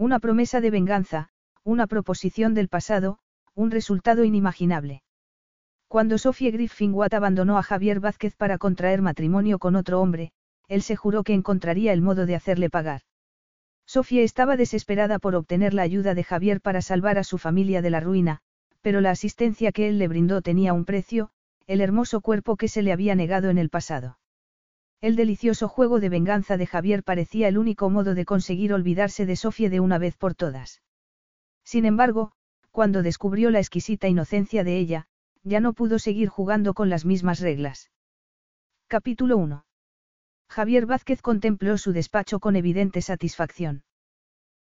Una promesa de venganza, una proposición del pasado, un resultado inimaginable. Cuando Sophie Griffin Watt abandonó a Javier Vázquez para contraer matrimonio con otro hombre, él se juró que encontraría el modo de hacerle pagar. Sofía estaba desesperada por obtener la ayuda de Javier para salvar a su familia de la ruina, pero la asistencia que él le brindó tenía un precio, el hermoso cuerpo que se le había negado en el pasado. El delicioso juego de venganza de Javier parecía el único modo de conseguir olvidarse de Sofía de una vez por todas. Sin embargo, cuando descubrió la exquisita inocencia de ella, ya no pudo seguir jugando con las mismas reglas. Capítulo 1. Javier Vázquez contempló su despacho con evidente satisfacción.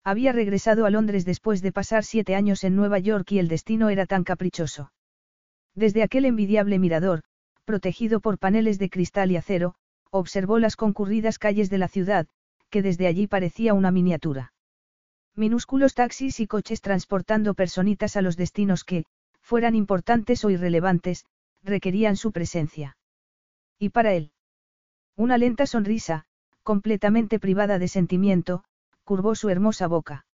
Había regresado a Londres después de pasar siete años en Nueva York y el destino era tan caprichoso. Desde aquel envidiable mirador, protegido por paneles de cristal y acero, observó las concurridas calles de la ciudad, que desde allí parecía una miniatura. Minúsculos taxis y coches transportando personitas a los destinos que, fueran importantes o irrelevantes, requerían su presencia. Y para él. Una lenta sonrisa, completamente privada de sentimiento, curvó su hermosa boca.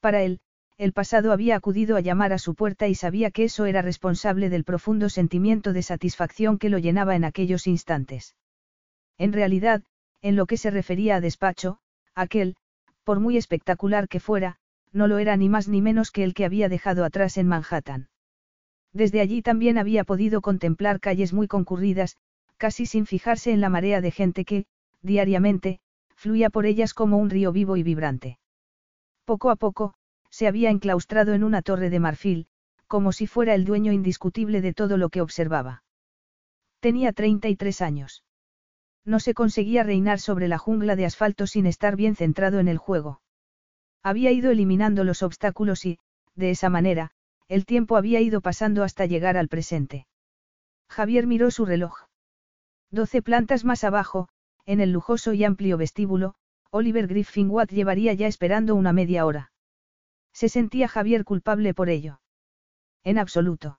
Para él, el pasado había acudido a llamar a su puerta y sabía que eso era responsable del profundo sentimiento de satisfacción que lo llenaba en aquellos instantes. En realidad, en lo que se refería a despacho, aquel, por muy espectacular que fuera, no lo era ni más ni menos que el que había dejado atrás en Manhattan. Desde allí también había podido contemplar calles muy concurridas, casi sin fijarse en la marea de gente que, diariamente, fluía por ellas como un río vivo y vibrante. Poco a poco, se había enclaustrado en una torre de marfil, como si fuera el dueño indiscutible de todo lo que observaba. Tenía 33 años. No se conseguía reinar sobre la jungla de asfalto sin estar bien centrado en el juego. Había ido eliminando los obstáculos y, de esa manera, el tiempo había ido pasando hasta llegar al presente. Javier miró su reloj. Doce plantas más abajo, en el lujoso y amplio vestíbulo, Oliver Griffin Watt llevaría ya esperando una media hora. Se sentía Javier culpable por ello. En absoluto.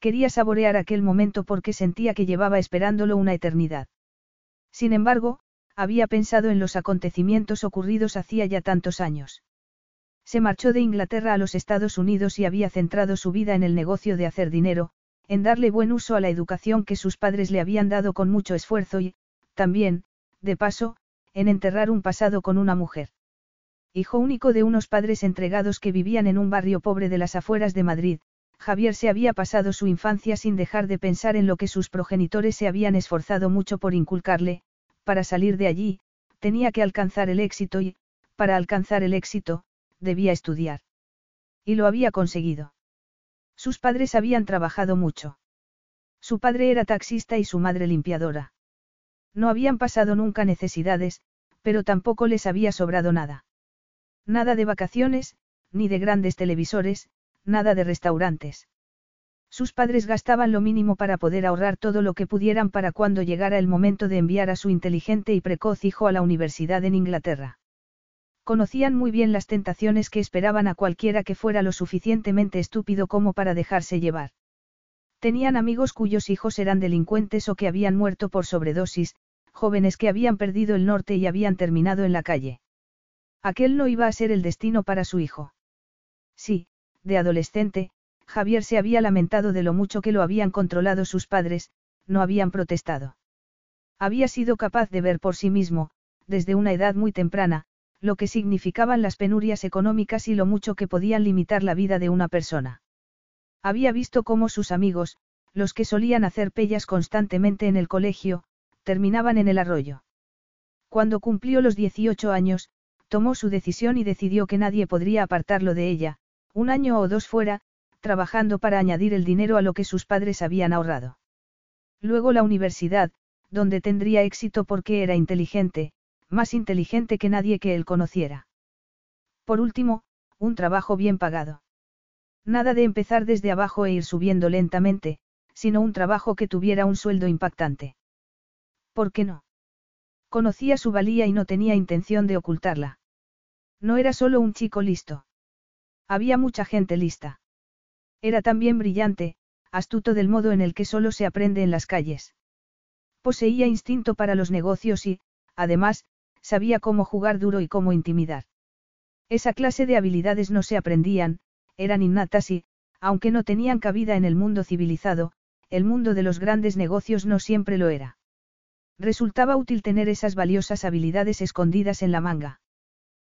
Quería saborear aquel momento porque sentía que llevaba esperándolo una eternidad. Sin embargo, había pensado en los acontecimientos ocurridos hacía ya tantos años. Se marchó de Inglaterra a los Estados Unidos y había centrado su vida en el negocio de hacer dinero, en darle buen uso a la educación que sus padres le habían dado con mucho esfuerzo y, también, de paso, en enterrar un pasado con una mujer. Hijo único de unos padres entregados que vivían en un barrio pobre de las afueras de Madrid, Javier se había pasado su infancia sin dejar de pensar en lo que sus progenitores se habían esforzado mucho por inculcarle, para salir de allí, tenía que alcanzar el éxito y, para alcanzar el éxito, debía estudiar. Y lo había conseguido. Sus padres habían trabajado mucho. Su padre era taxista y su madre limpiadora. No habían pasado nunca necesidades, pero tampoco les había sobrado nada. Nada de vacaciones, ni de grandes televisores, nada de restaurantes. Sus padres gastaban lo mínimo para poder ahorrar todo lo que pudieran para cuando llegara el momento de enviar a su inteligente y precoz hijo a la universidad en Inglaterra. Conocían muy bien las tentaciones que esperaban a cualquiera que fuera lo suficientemente estúpido como para dejarse llevar. Tenían amigos cuyos hijos eran delincuentes o que habían muerto por sobredosis, jóvenes que habían perdido el norte y habían terminado en la calle. Aquel no iba a ser el destino para su hijo. Sí, de adolescente, Javier se había lamentado de lo mucho que lo habían controlado sus padres, no habían protestado. Había sido capaz de ver por sí mismo, desde una edad muy temprana, lo que significaban las penurias económicas y lo mucho que podían limitar la vida de una persona. Había visto cómo sus amigos, los que solían hacer pellas constantemente en el colegio, terminaban en el arroyo. Cuando cumplió los 18 años, tomó su decisión y decidió que nadie podría apartarlo de ella, un año o dos fuera, trabajando para añadir el dinero a lo que sus padres habían ahorrado. Luego la universidad, donde tendría éxito porque era inteligente, más inteligente que nadie que él conociera. Por último, un trabajo bien pagado. Nada de empezar desde abajo e ir subiendo lentamente, sino un trabajo que tuviera un sueldo impactante. ¿Por qué no? Conocía su valía y no tenía intención de ocultarla. No era solo un chico listo. Había mucha gente lista. Era también brillante, astuto del modo en el que solo se aprende en las calles. Poseía instinto para los negocios y, además, sabía cómo jugar duro y cómo intimidar. Esa clase de habilidades no se aprendían, eran innatas y, aunque no tenían cabida en el mundo civilizado, el mundo de los grandes negocios no siempre lo era. Resultaba útil tener esas valiosas habilidades escondidas en la manga.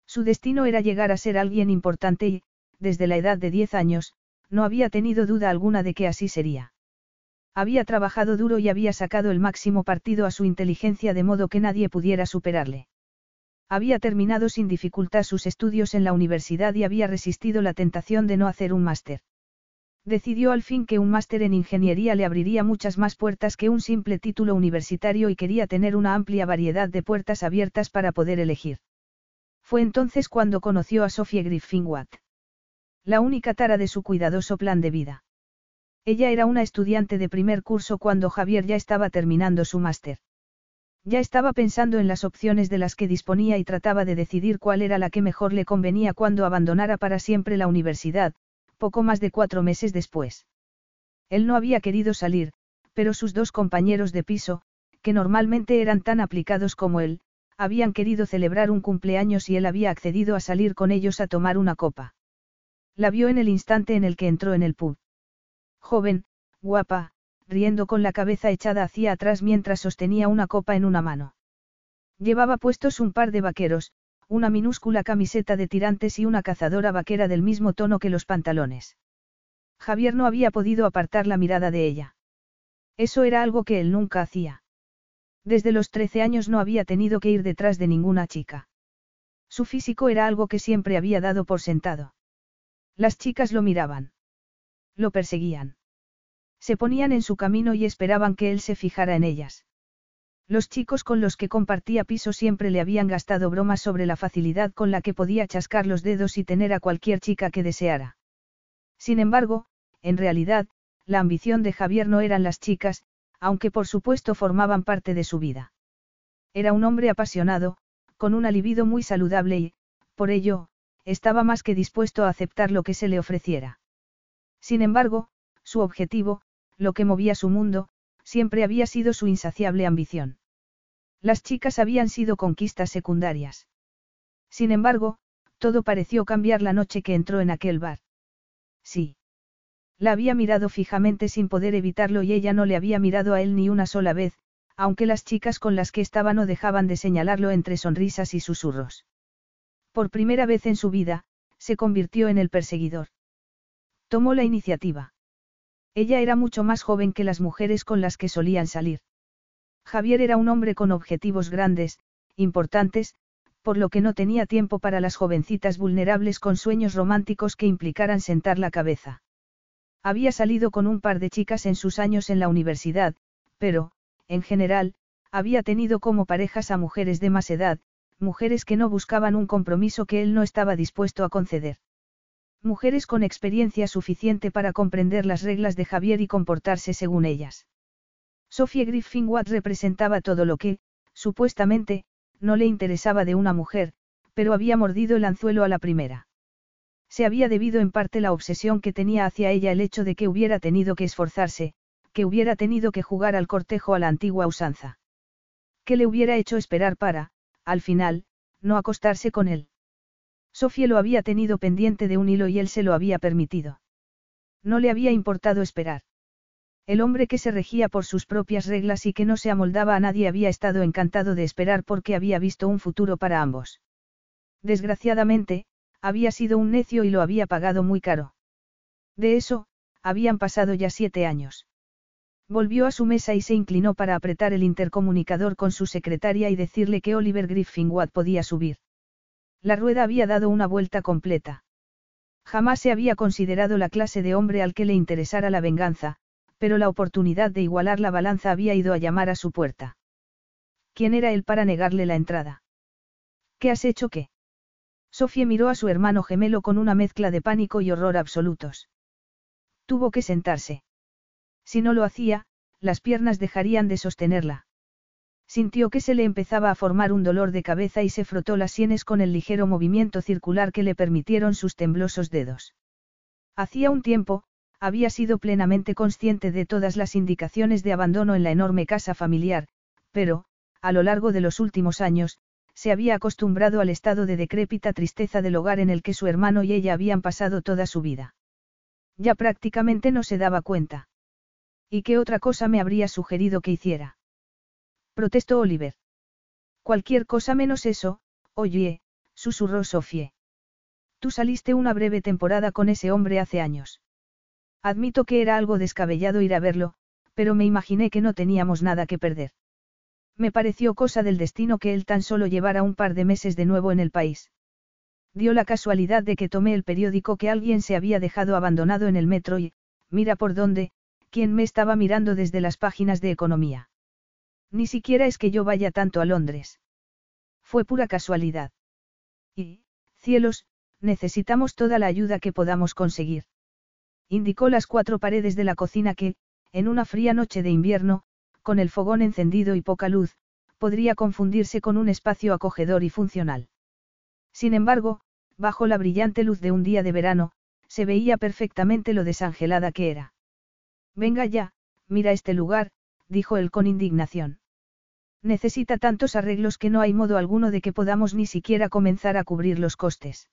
Su destino era llegar a ser alguien importante y, desde la edad de 10 años, no había tenido duda alguna de que así sería. Había trabajado duro y había sacado el máximo partido a su inteligencia de modo que nadie pudiera superarle. Había terminado sin dificultad sus estudios en la universidad y había resistido la tentación de no hacer un máster. Decidió al fin que un máster en ingeniería le abriría muchas más puertas que un simple título universitario y quería tener una amplia variedad de puertas abiertas para poder elegir. Fue entonces cuando conoció a Sophie Griffin Watt. La única tara de su cuidadoso plan de vida. Ella era una estudiante de primer curso cuando Javier ya estaba terminando su máster. Ya estaba pensando en las opciones de las que disponía y trataba de decidir cuál era la que mejor le convenía cuando abandonara para siempre la universidad, poco más de cuatro meses después. Él no había querido salir, pero sus dos compañeros de piso, que normalmente eran tan aplicados como él, habían querido celebrar un cumpleaños y él había accedido a salir con ellos a tomar una copa. La vio en el instante en el que entró en el pub. Joven, guapa, riendo con la cabeza echada hacia atrás mientras sostenía una copa en una mano. Llevaba puestos un par de vaqueros, una minúscula camiseta de tirantes y una cazadora vaquera del mismo tono que los pantalones. Javier no había podido apartar la mirada de ella. Eso era algo que él nunca hacía. Desde los trece años no había tenido que ir detrás de ninguna chica. Su físico era algo que siempre había dado por sentado. Las chicas lo miraban. Lo perseguían. Se ponían en su camino y esperaban que él se fijara en ellas. Los chicos con los que compartía piso siempre le habían gastado bromas sobre la facilidad con la que podía chascar los dedos y tener a cualquier chica que deseara. Sin embargo, en realidad, la ambición de Javier no eran las chicas, aunque por supuesto formaban parte de su vida. Era un hombre apasionado, con un libido muy saludable y, por ello, estaba más que dispuesto a aceptar lo que se le ofreciera. Sin embargo, su objetivo, lo que movía su mundo, siempre había sido su insaciable ambición. Las chicas habían sido conquistas secundarias. Sin embargo, todo pareció cambiar la noche que entró en aquel bar. Sí. La había mirado fijamente sin poder evitarlo y ella no le había mirado a él ni una sola vez, aunque las chicas con las que estaba no dejaban de señalarlo entre sonrisas y susurros. Por primera vez en su vida, se convirtió en el perseguidor. Tomó la iniciativa. Ella era mucho más joven que las mujeres con las que solían salir. Javier era un hombre con objetivos grandes, importantes, por lo que no tenía tiempo para las jovencitas vulnerables con sueños románticos que implicaran sentar la cabeza. Había salido con un par de chicas en sus años en la universidad, pero, en general, había tenido como parejas a mujeres de más edad, mujeres que no buscaban un compromiso que él no estaba dispuesto a conceder. Mujeres con experiencia suficiente para comprender las reglas de Javier y comportarse según ellas. Sophie Griffin Watt representaba todo lo que, supuestamente, no le interesaba de una mujer, pero había mordido el anzuelo a la primera. Se había debido en parte la obsesión que tenía hacia ella el hecho de que hubiera tenido que esforzarse, que hubiera tenido que jugar al cortejo a la antigua usanza. Que le hubiera hecho esperar para, al final, no acostarse con él. Sofía lo había tenido pendiente de un hilo y él se lo había permitido. No le había importado esperar. El hombre que se regía por sus propias reglas y que no se amoldaba a nadie había estado encantado de esperar porque había visto un futuro para ambos. Desgraciadamente, había sido un necio y lo había pagado muy caro. De eso, habían pasado ya siete años. Volvió a su mesa y se inclinó para apretar el intercomunicador con su secretaria y decirle que Oliver Griffin podía subir. La rueda había dado una vuelta completa. Jamás se había considerado la clase de hombre al que le interesara la venganza, pero la oportunidad de igualar la balanza había ido a llamar a su puerta. ¿Quién era él para negarle la entrada? ¿Qué has hecho qué? Sofía miró a su hermano gemelo con una mezcla de pánico y horror absolutos. Tuvo que sentarse. Si no lo hacía, las piernas dejarían de sostenerla. Sintió que se le empezaba a formar un dolor de cabeza y se frotó las sienes con el ligero movimiento circular que le permitieron sus temblosos dedos. Hacía un tiempo, había sido plenamente consciente de todas las indicaciones de abandono en la enorme casa familiar, pero, a lo largo de los últimos años, se había acostumbrado al estado de decrépita tristeza del hogar en el que su hermano y ella habían pasado toda su vida. Ya prácticamente no se daba cuenta. ¿Y qué otra cosa me habría sugerido que hiciera? Protestó Oliver. Cualquier cosa menos eso, oye, susurró Sofie. Tú saliste una breve temporada con ese hombre hace años. Admito que era algo descabellado ir a verlo, pero me imaginé que no teníamos nada que perder. Me pareció cosa del destino que él tan solo llevara un par de meses de nuevo en el país. Dio la casualidad de que tomé el periódico que alguien se había dejado abandonado en el metro y, mira por dónde, quien me estaba mirando desde las páginas de economía. Ni siquiera es que yo vaya tanto a Londres. Fue pura casualidad. Y, cielos, necesitamos toda la ayuda que podamos conseguir. Indicó las cuatro paredes de la cocina que, en una fría noche de invierno, con el fogón encendido y poca luz, podría confundirse con un espacio acogedor y funcional. Sin embargo, bajo la brillante luz de un día de verano, se veía perfectamente lo desangelada que era. Venga ya, mira este lugar, dijo él con indignación. Necesita tantos arreglos que no hay modo alguno de que podamos ni siquiera comenzar a cubrir los costes.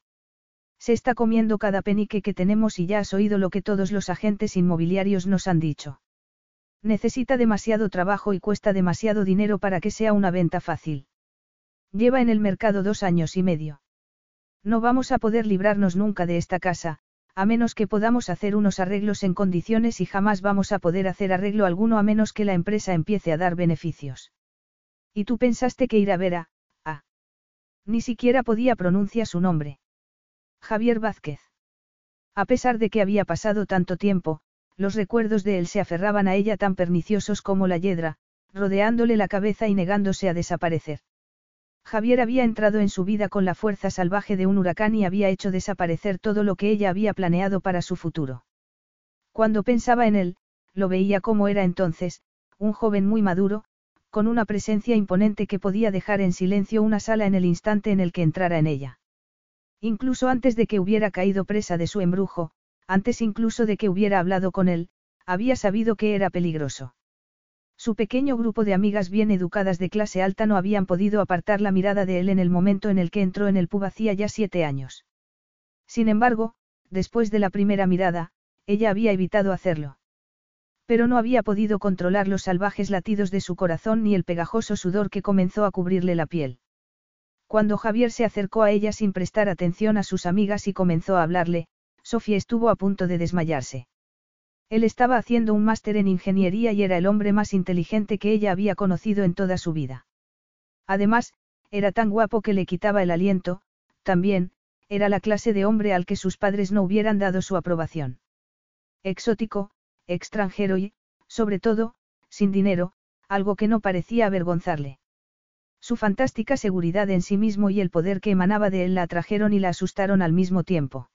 Se está comiendo cada penique que tenemos y ya has oído lo que todos los agentes inmobiliarios nos han dicho. Necesita demasiado trabajo y cuesta demasiado dinero para que sea una venta fácil. Lleva en el mercado dos años y medio. No vamos a poder librarnos nunca de esta casa, a menos que podamos hacer unos arreglos en condiciones y jamás vamos a poder hacer arreglo alguno a menos que la empresa empiece a dar beneficios. ¿Y tú pensaste que ir a ver a... Ni siquiera podía pronunciar su nombre. Javier Vázquez. A pesar de que había pasado tanto tiempo, los recuerdos de él se aferraban a ella tan perniciosos como la yedra, rodeándole la cabeza y negándose a desaparecer. Javier había entrado en su vida con la fuerza salvaje de un huracán y había hecho desaparecer todo lo que ella había planeado para su futuro. Cuando pensaba en él, lo veía como era entonces, un joven muy maduro, con una presencia imponente que podía dejar en silencio una sala en el instante en el que entrara en ella. Incluso antes de que hubiera caído presa de su embrujo, antes incluso de que hubiera hablado con él, había sabido que era peligroso. Su pequeño grupo de amigas bien educadas de clase alta no habían podido apartar la mirada de él en el momento en el que entró en el pub hacía ya siete años. Sin embargo, después de la primera mirada, ella había evitado hacerlo. Pero no había podido controlar los salvajes latidos de su corazón ni el pegajoso sudor que comenzó a cubrirle la piel. Cuando Javier se acercó a ella sin prestar atención a sus amigas y comenzó a hablarle, Sofía estuvo a punto de desmayarse. Él estaba haciendo un máster en ingeniería y era el hombre más inteligente que ella había conocido en toda su vida. Además, era tan guapo que le quitaba el aliento, también, era la clase de hombre al que sus padres no hubieran dado su aprobación. Exótico, extranjero y, sobre todo, sin dinero, algo que no parecía avergonzarle. Su fantástica seguridad en sí mismo y el poder que emanaba de él la atrajeron y la asustaron al mismo tiempo.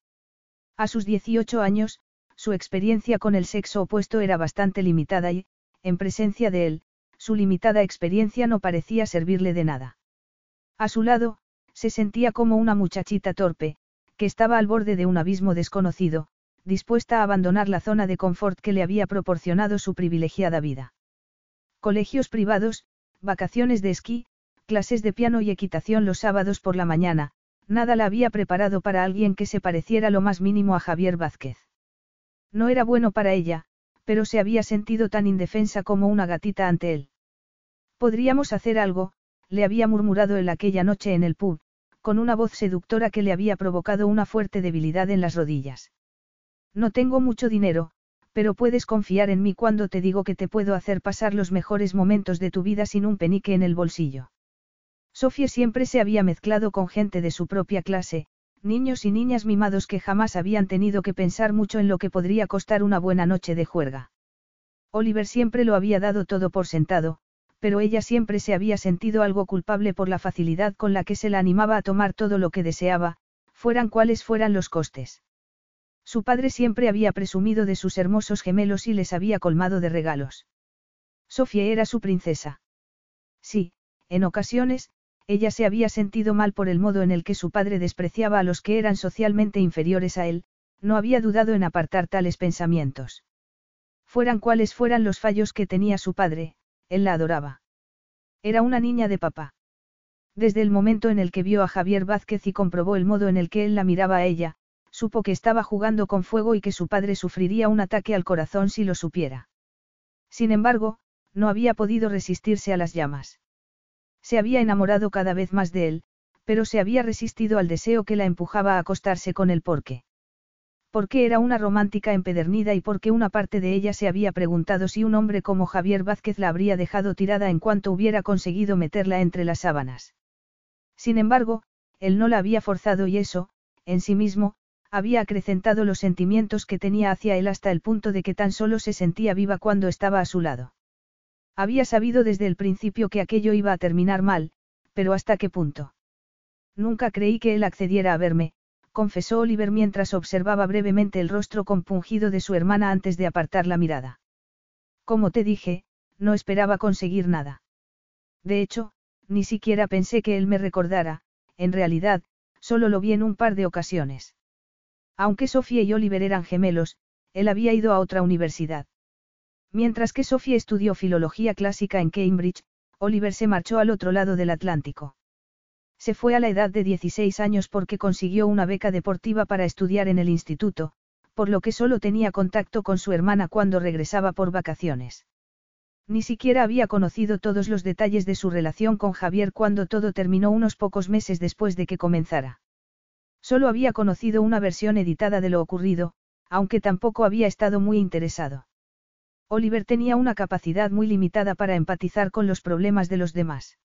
A sus 18 años, su experiencia con el sexo opuesto era bastante limitada y, en presencia de él, su limitada experiencia no parecía servirle de nada. A su lado, se sentía como una muchachita torpe, que estaba al borde de un abismo desconocido, dispuesta a abandonar la zona de confort que le había proporcionado su privilegiada vida. Colegios privados, vacaciones de esquí, clases de piano y equitación los sábados por la mañana, nada la había preparado para alguien que se pareciera lo más mínimo a Javier Vázquez. No era bueno para ella, pero se había sentido tan indefensa como una gatita ante él. Podríamos hacer algo, le había murmurado él aquella noche en el pub, con una voz seductora que le había provocado una fuerte debilidad en las rodillas. No tengo mucho dinero, pero puedes confiar en mí cuando te digo que te puedo hacer pasar los mejores momentos de tu vida sin un penique en el bolsillo. Sofía siempre se había mezclado con gente de su propia clase, niños y niñas mimados que jamás habían tenido que pensar mucho en lo que podría costar una buena noche de juerga. Oliver siempre lo había dado todo por sentado, pero ella siempre se había sentido algo culpable por la facilidad con la que se la animaba a tomar todo lo que deseaba, fueran cuales fueran los costes. Su padre siempre había presumido de sus hermosos gemelos y les había colmado de regalos. Sofía era su princesa. Sí, en ocasiones, ella se había sentido mal por el modo en el que su padre despreciaba a los que eran socialmente inferiores a él, no había dudado en apartar tales pensamientos. Fueran cuales fueran los fallos que tenía su padre, él la adoraba. Era una niña de papá. Desde el momento en el que vio a Javier Vázquez y comprobó el modo en el que él la miraba a ella, supo que estaba jugando con fuego y que su padre sufriría un ataque al corazón si lo supiera. Sin embargo, no había podido resistirse a las llamas. Se había enamorado cada vez más de él, pero se había resistido al deseo que la empujaba a acostarse con él porque porque era una romántica empedernida y porque una parte de ella se había preguntado si un hombre como Javier Vázquez la habría dejado tirada en cuanto hubiera conseguido meterla entre las sábanas. Sin embargo, él no la había forzado y eso, en sí mismo, había acrecentado los sentimientos que tenía hacia él hasta el punto de que tan solo se sentía viva cuando estaba a su lado. Había sabido desde el principio que aquello iba a terminar mal, pero ¿hasta qué punto? Nunca creí que él accediera a verme, confesó Oliver mientras observaba brevemente el rostro compungido de su hermana antes de apartar la mirada. Como te dije, no esperaba conseguir nada. De hecho, ni siquiera pensé que él me recordara, en realidad, solo lo vi en un par de ocasiones. Aunque Sofía y Oliver eran gemelos, él había ido a otra universidad. Mientras que Sofía estudió filología clásica en Cambridge, Oliver se marchó al otro lado del Atlántico. Se fue a la edad de 16 años porque consiguió una beca deportiva para estudiar en el instituto, por lo que solo tenía contacto con su hermana cuando regresaba por vacaciones. Ni siquiera había conocido todos los detalles de su relación con Javier cuando todo terminó unos pocos meses después de que comenzara. Solo había conocido una versión editada de lo ocurrido, aunque tampoco había estado muy interesado. Oliver tenía una capacidad muy limitada para empatizar con los problemas de los demás.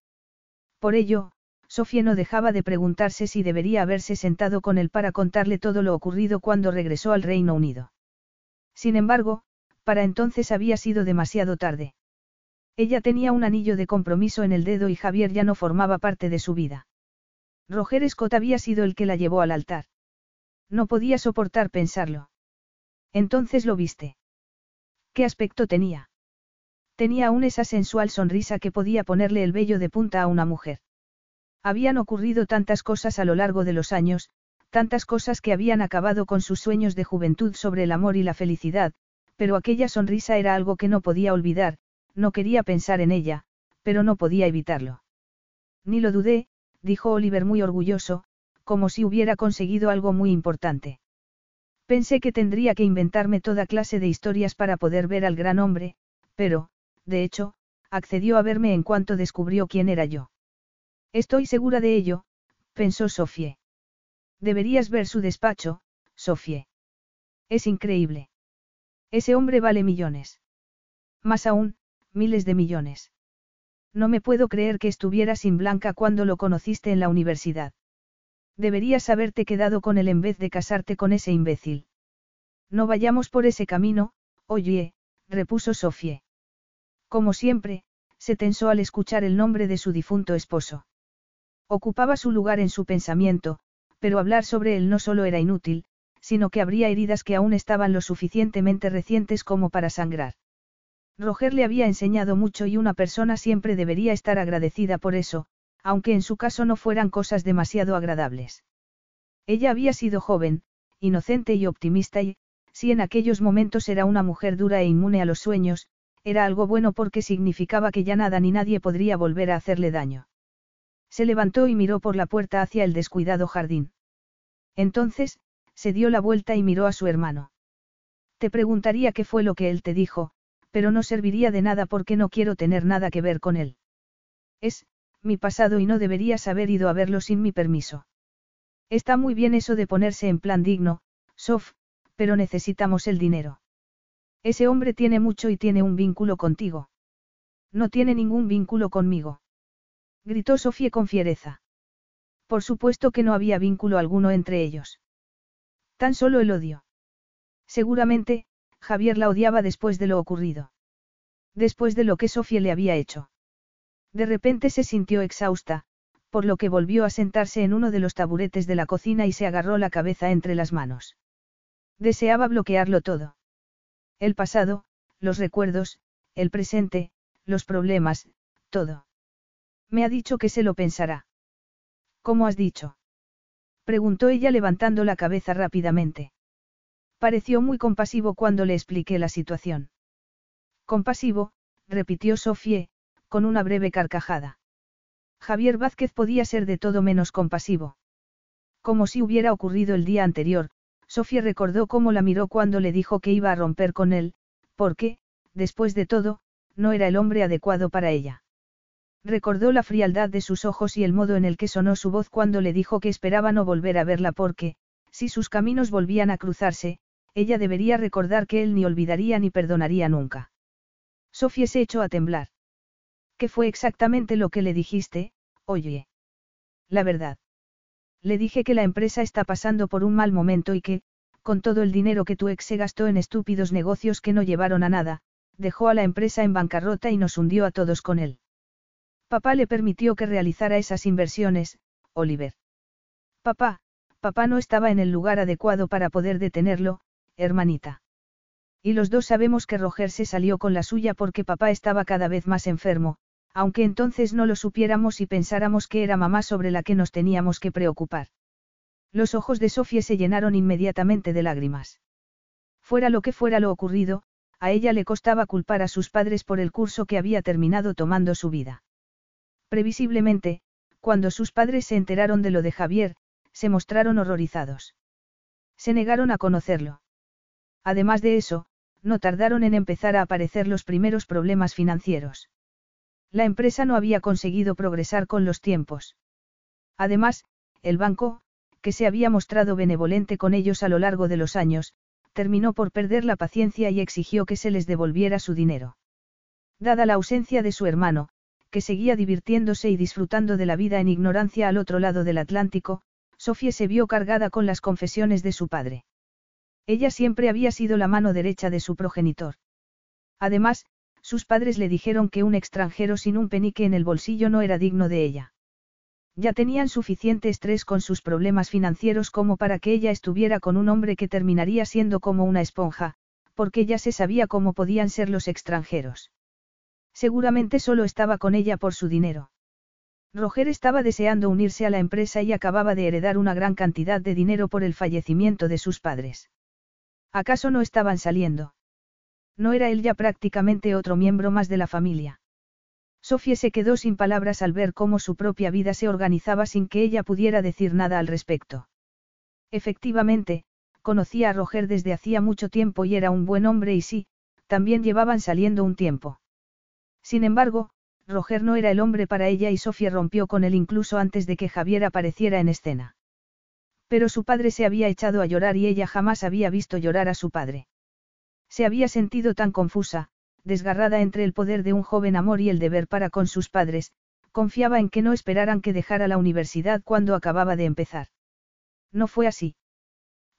Por ello, Sofía no dejaba de preguntarse si debería haberse sentado con él para contarle todo lo ocurrido cuando regresó al Reino Unido. Sin embargo, para entonces había sido demasiado tarde. Ella tenía un anillo de compromiso en el dedo y Javier ya no formaba parte de su vida. Roger Scott había sido el que la llevó al altar. No podía soportar pensarlo. Entonces lo viste. ¿Qué aspecto tenía? Tenía aún esa sensual sonrisa que podía ponerle el vello de punta a una mujer. Habían ocurrido tantas cosas a lo largo de los años, tantas cosas que habían acabado con sus sueños de juventud sobre el amor y la felicidad, pero aquella sonrisa era algo que no podía olvidar, no quería pensar en ella, pero no podía evitarlo. Ni lo dudé, dijo Oliver muy orgulloso, como si hubiera conseguido algo muy importante. Pensé que tendría que inventarme toda clase de historias para poder ver al gran hombre, pero, de hecho, accedió a verme en cuanto descubrió quién era yo. Estoy segura de ello, pensó Sofie. Deberías ver su despacho, Sofie. Es increíble. Ese hombre vale millones. Más aún, miles de millones. No me puedo creer que estuviera sin Blanca cuando lo conociste en la universidad. Deberías haberte quedado con él en vez de casarte con ese imbécil. No vayamos por ese camino, oye, repuso Sofie. Como siempre, se tensó al escuchar el nombre de su difunto esposo. Ocupaba su lugar en su pensamiento, pero hablar sobre él no solo era inútil, sino que habría heridas que aún estaban lo suficientemente recientes como para sangrar. Roger le había enseñado mucho y una persona siempre debería estar agradecida por eso, aunque en su caso no fueran cosas demasiado agradables. Ella había sido joven, inocente y optimista y, si en aquellos momentos era una mujer dura e inmune a los sueños, era algo bueno porque significaba que ya nada ni nadie podría volver a hacerle daño. Se levantó y miró por la puerta hacia el descuidado jardín. Entonces, se dio la vuelta y miró a su hermano. Te preguntaría qué fue lo que él te dijo, pero no serviría de nada porque no quiero tener nada que ver con él. Es, mi pasado y no deberías haber ido a verlo sin mi permiso. Está muy bien eso de ponerse en plan digno, Sof, pero necesitamos el dinero. Ese hombre tiene mucho y tiene un vínculo contigo. No tiene ningún vínculo conmigo. Gritó Sofía con fiereza. Por supuesto que no había vínculo alguno entre ellos. Tan solo el odio. Seguramente, Javier la odiaba después de lo ocurrido. Después de lo que Sofía le había hecho. De repente se sintió exhausta, por lo que volvió a sentarse en uno de los taburetes de la cocina y se agarró la cabeza entre las manos. Deseaba bloquearlo todo. El pasado, los recuerdos, el presente, los problemas, todo. Me ha dicho que se lo pensará. ¿Cómo has dicho? Preguntó ella levantando la cabeza rápidamente. Pareció muy compasivo cuando le expliqué la situación. Compasivo, repitió Sofía, con una breve carcajada. Javier Vázquez podía ser de todo menos compasivo. Como si hubiera ocurrido el día anterior, Sofía recordó cómo la miró cuando le dijo que iba a romper con él, porque, después de todo, no era el hombre adecuado para ella. Recordó la frialdad de sus ojos y el modo en el que sonó su voz cuando le dijo que esperaba no volver a verla porque, si sus caminos volvían a cruzarse, ella debería recordar que él ni olvidaría ni perdonaría nunca. Sofía se echó a temblar. ¿Qué fue exactamente lo que le dijiste, oye? La verdad. Le dije que la empresa está pasando por un mal momento y que, con todo el dinero que tu ex se gastó en estúpidos negocios que no llevaron a nada, dejó a la empresa en bancarrota y nos hundió a todos con él. Papá le permitió que realizara esas inversiones, Oliver. Papá, papá no estaba en el lugar adecuado para poder detenerlo, hermanita. Y los dos sabemos que Roger se salió con la suya porque papá estaba cada vez más enfermo, aunque entonces no lo supiéramos y pensáramos que era mamá sobre la que nos teníamos que preocupar. Los ojos de Sofía se llenaron inmediatamente de lágrimas. Fuera lo que fuera lo ocurrido, a ella le costaba culpar a sus padres por el curso que había terminado tomando su vida. Previsiblemente, cuando sus padres se enteraron de lo de Javier, se mostraron horrorizados. Se negaron a conocerlo. Además de eso, no tardaron en empezar a aparecer los primeros problemas financieros. La empresa no había conseguido progresar con los tiempos. Además, el banco, que se había mostrado benevolente con ellos a lo largo de los años, terminó por perder la paciencia y exigió que se les devolviera su dinero. Dada la ausencia de su hermano, que seguía divirtiéndose y disfrutando de la vida en ignorancia al otro lado del Atlántico, Sofía se vio cargada con las confesiones de su padre. Ella siempre había sido la mano derecha de su progenitor. Además, sus padres le dijeron que un extranjero sin un penique en el bolsillo no era digno de ella. Ya tenían suficiente estrés con sus problemas financieros como para que ella estuviera con un hombre que terminaría siendo como una esponja, porque ya se sabía cómo podían ser los extranjeros. Seguramente solo estaba con ella por su dinero. Roger estaba deseando unirse a la empresa y acababa de heredar una gran cantidad de dinero por el fallecimiento de sus padres. ¿Acaso no estaban saliendo? No era él ya prácticamente otro miembro más de la familia. Sofía se quedó sin palabras al ver cómo su propia vida se organizaba sin que ella pudiera decir nada al respecto. Efectivamente, conocía a Roger desde hacía mucho tiempo y era un buen hombre y sí, también llevaban saliendo un tiempo. Sin embargo, Roger no era el hombre para ella y Sofía rompió con él incluso antes de que Javier apareciera en escena. Pero su padre se había echado a llorar y ella jamás había visto llorar a su padre. Se había sentido tan confusa, desgarrada entre el poder de un joven amor y el deber para con sus padres, confiaba en que no esperaran que dejara la universidad cuando acababa de empezar. No fue así.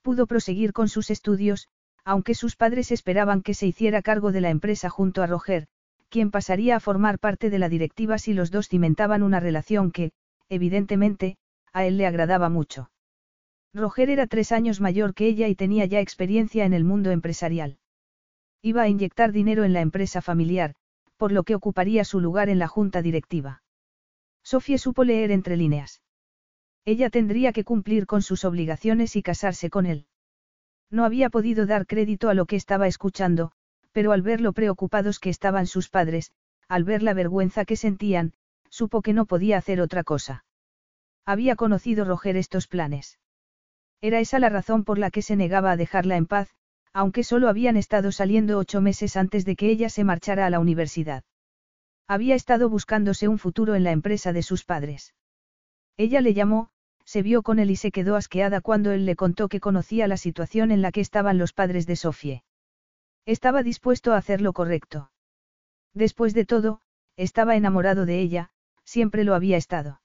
Pudo proseguir con sus estudios, aunque sus padres esperaban que se hiciera cargo de la empresa junto a Roger, quien pasaría a formar parte de la directiva si los dos cimentaban una relación que, evidentemente, a él le agradaba mucho. Roger era tres años mayor que ella y tenía ya experiencia en el mundo empresarial. Iba a inyectar dinero en la empresa familiar, por lo que ocuparía su lugar en la junta directiva. Sofía supo leer entre líneas. Ella tendría que cumplir con sus obligaciones y casarse con él. No había podido dar crédito a lo que estaba escuchando, pero al ver lo preocupados que estaban sus padres, al ver la vergüenza que sentían, supo que no podía hacer otra cosa. Había conocido Roger estos planes. Era esa la razón por la que se negaba a dejarla en paz, aunque solo habían estado saliendo ocho meses antes de que ella se marchara a la universidad. Había estado buscándose un futuro en la empresa de sus padres. Ella le llamó, se vio con él y se quedó asqueada cuando él le contó que conocía la situación en la que estaban los padres de Sofie. Estaba dispuesto a hacer lo correcto. Después de todo, estaba enamorado de ella, siempre lo había estado.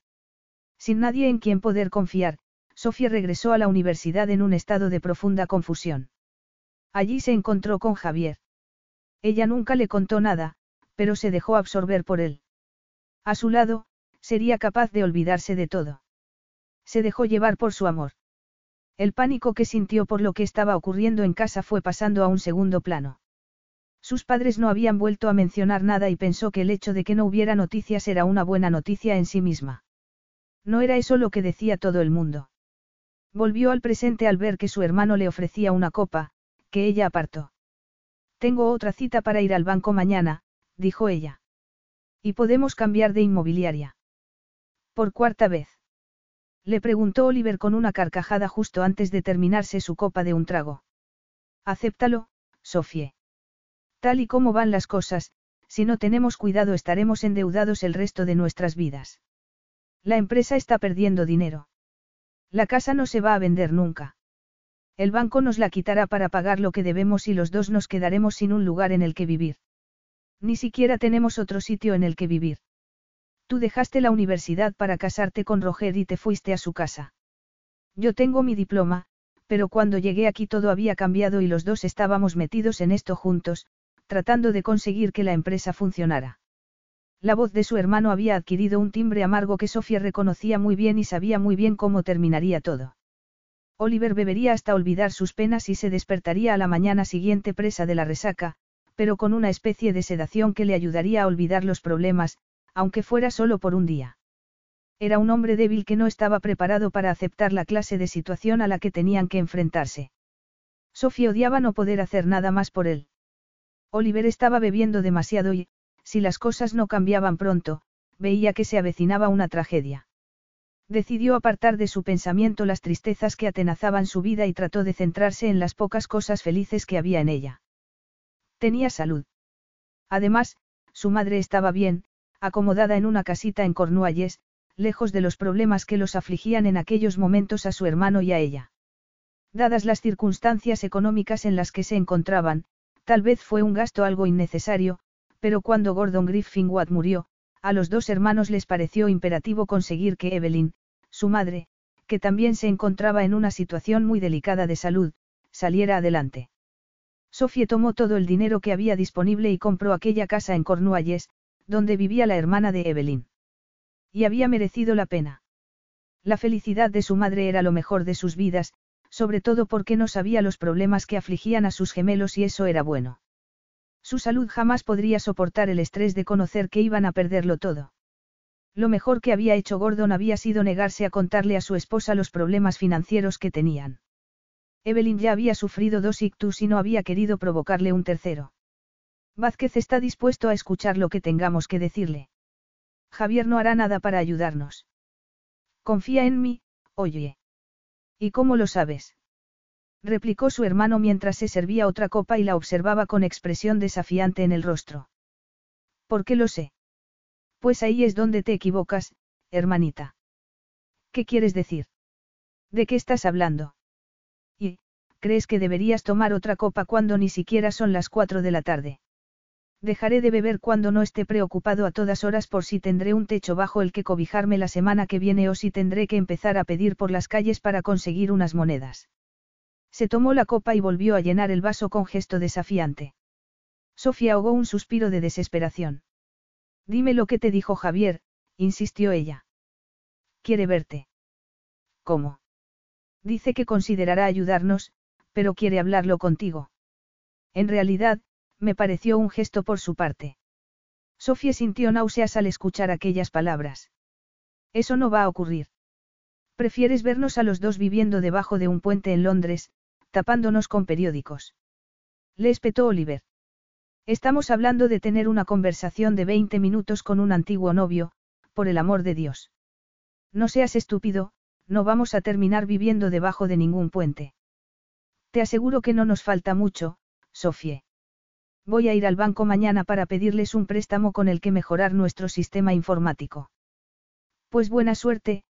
Sin nadie en quien poder confiar, Sofía regresó a la universidad en un estado de profunda confusión. Allí se encontró con Javier. Ella nunca le contó nada, pero se dejó absorber por él. A su lado, sería capaz de olvidarse de todo. Se dejó llevar por su amor. El pánico que sintió por lo que estaba ocurriendo en casa fue pasando a un segundo plano. Sus padres no habían vuelto a mencionar nada y pensó que el hecho de que no hubiera noticias era una buena noticia en sí misma. No era eso lo que decía todo el mundo. Volvió al presente al ver que su hermano le ofrecía una copa, que ella apartó. Tengo otra cita para ir al banco mañana, dijo ella. Y podemos cambiar de inmobiliaria. Por cuarta vez. Le preguntó Oliver con una carcajada justo antes de terminarse su copa de un trago. Acéptalo, Sofie. Tal y como van las cosas, si no tenemos cuidado estaremos endeudados el resto de nuestras vidas. La empresa está perdiendo dinero. La casa no se va a vender nunca. El banco nos la quitará para pagar lo que debemos y los dos nos quedaremos sin un lugar en el que vivir. Ni siquiera tenemos otro sitio en el que vivir. Tú dejaste la universidad para casarte con Roger y te fuiste a su casa. Yo tengo mi diploma, pero cuando llegué aquí todo había cambiado y los dos estábamos metidos en esto juntos, tratando de conseguir que la empresa funcionara. La voz de su hermano había adquirido un timbre amargo que Sofía reconocía muy bien y sabía muy bien cómo terminaría todo. Oliver bebería hasta olvidar sus penas y se despertaría a la mañana siguiente presa de la resaca, pero con una especie de sedación que le ayudaría a olvidar los problemas, aunque fuera solo por un día. Era un hombre débil que no estaba preparado para aceptar la clase de situación a la que tenían que enfrentarse. Sofía odiaba no poder hacer nada más por él. Oliver estaba bebiendo demasiado y, si las cosas no cambiaban pronto, veía que se avecinaba una tragedia. Decidió apartar de su pensamiento las tristezas que atenazaban su vida y trató de centrarse en las pocas cosas felices que había en ella. Tenía salud. Además, su madre estaba bien, acomodada en una casita en Cornualles, lejos de los problemas que los afligían en aquellos momentos a su hermano y a ella. Dadas las circunstancias económicas en las que se encontraban, tal vez fue un gasto algo innecesario, pero cuando Gordon Griffin Watt murió, a los dos hermanos les pareció imperativo conseguir que Evelyn, su madre, que también se encontraba en una situación muy delicada de salud, saliera adelante. Sophie tomó todo el dinero que había disponible y compró aquella casa en Cornualles, donde vivía la hermana de Evelyn. Y había merecido la pena. La felicidad de su madre era lo mejor de sus vidas, sobre todo porque no sabía los problemas que afligían a sus gemelos y eso era bueno. Su salud jamás podría soportar el estrés de conocer que iban a perderlo todo. Lo mejor que había hecho Gordon había sido negarse a contarle a su esposa los problemas financieros que tenían. Evelyn ya había sufrido dos ictus y no había querido provocarle un tercero. Vázquez está dispuesto a escuchar lo que tengamos que decirle. Javier no hará nada para ayudarnos. Confía en mí, oye. ¿Y cómo lo sabes? Replicó su hermano mientras se servía otra copa y la observaba con expresión desafiante en el rostro. ¿Por qué lo sé? Pues ahí es donde te equivocas, hermanita. ¿Qué quieres decir? ¿De qué estás hablando? ¿Y, crees que deberías tomar otra copa cuando ni siquiera son las cuatro de la tarde? Dejaré de beber cuando no esté preocupado a todas horas por si tendré un techo bajo el que cobijarme la semana que viene o si tendré que empezar a pedir por las calles para conseguir unas monedas. Se tomó la copa y volvió a llenar el vaso con gesto desafiante. Sofía ahogó un suspiro de desesperación. Dime lo que te dijo Javier, insistió ella. Quiere verte. ¿Cómo? Dice que considerará ayudarnos, pero quiere hablarlo contigo. En realidad, me pareció un gesto por su parte. Sofía sintió náuseas al escuchar aquellas palabras. Eso no va a ocurrir. Prefieres vernos a los dos viviendo debajo de un puente en Londres, tapándonos con periódicos. Le espetó Oliver. Estamos hablando de tener una conversación de 20 minutos con un antiguo novio, por el amor de Dios. No seas estúpido, no vamos a terminar viviendo debajo de ningún puente. Te aseguro que no nos falta mucho, Sofie. Voy a ir al banco mañana para pedirles un préstamo con el que mejorar nuestro sistema informático. Pues buena suerte,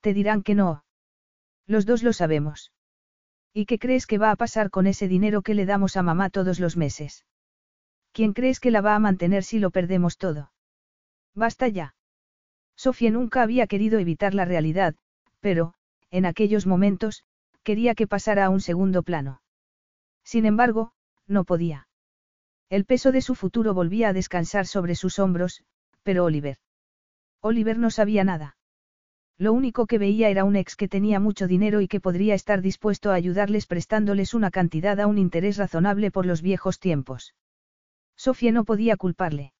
te dirán que no, Los dos lo sabemos. ¿Y qué crees que va a pasar con ese dinero que le damos a mamá todos los meses? ¿Quién crees que la va a mantener si lo perdemos todo? Basta ya. Sofía nunca había querido evitar la realidad, pero, en aquellos momentos, quería que pasara a un segundo plano. Sin embargo, no podía. El peso de su futuro volvía a descansar sobre sus hombros, pero Oliver. Oliver no sabía nada. Lo único que veía era un ex que tenía mucho dinero y que podría estar dispuesto a ayudarles prestándoles una cantidad a un interés razonable por los viejos tiempos. Sofía no podía culparle.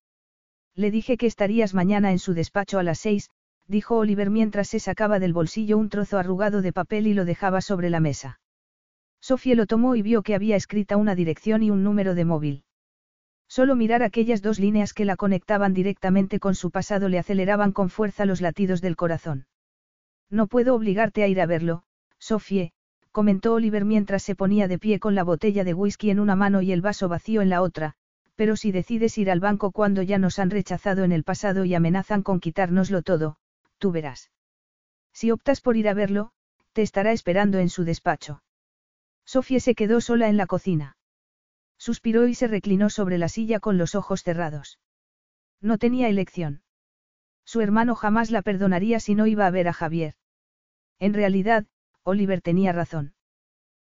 Le dije que estarías mañana en su despacho a las seis, dijo Oliver mientras se sacaba del bolsillo un trozo arrugado de papel y lo dejaba sobre la mesa. Sofía lo tomó y vio que había escrita una dirección y un número de móvil. Solo mirar aquellas dos líneas que la conectaban directamente con su pasado le aceleraban con fuerza los latidos del corazón. No puedo obligarte a ir a verlo, Sofie, comentó Oliver mientras se ponía de pie con la botella de whisky en una mano y el vaso vacío en la otra, pero si decides ir al banco cuando ya nos han rechazado en el pasado y amenazan con quitárnoslo todo, tú verás. Si optas por ir a verlo, te estará esperando en su despacho. Sofía se quedó sola en la cocina. Suspiró y se reclinó sobre la silla con los ojos cerrados. No tenía elección. Su hermano jamás la perdonaría si no iba a ver a Javier. En realidad, Oliver tenía razón.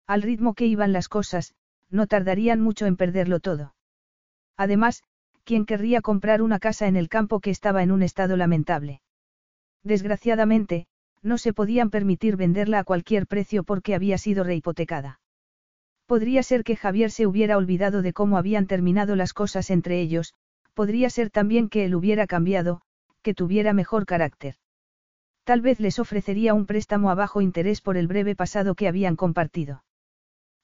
Al ritmo que iban las cosas, no tardarían mucho en perderlo todo. Además, ¿quién querría comprar una casa en el campo que estaba en un estado lamentable? Desgraciadamente, no se podían permitir venderla a cualquier precio porque había sido rehipotecada. Podría ser que Javier se hubiera olvidado de cómo habían terminado las cosas entre ellos, podría ser también que él hubiera cambiado, que tuviera mejor carácter. Tal vez les ofrecería un préstamo a bajo interés por el breve pasado que habían compartido.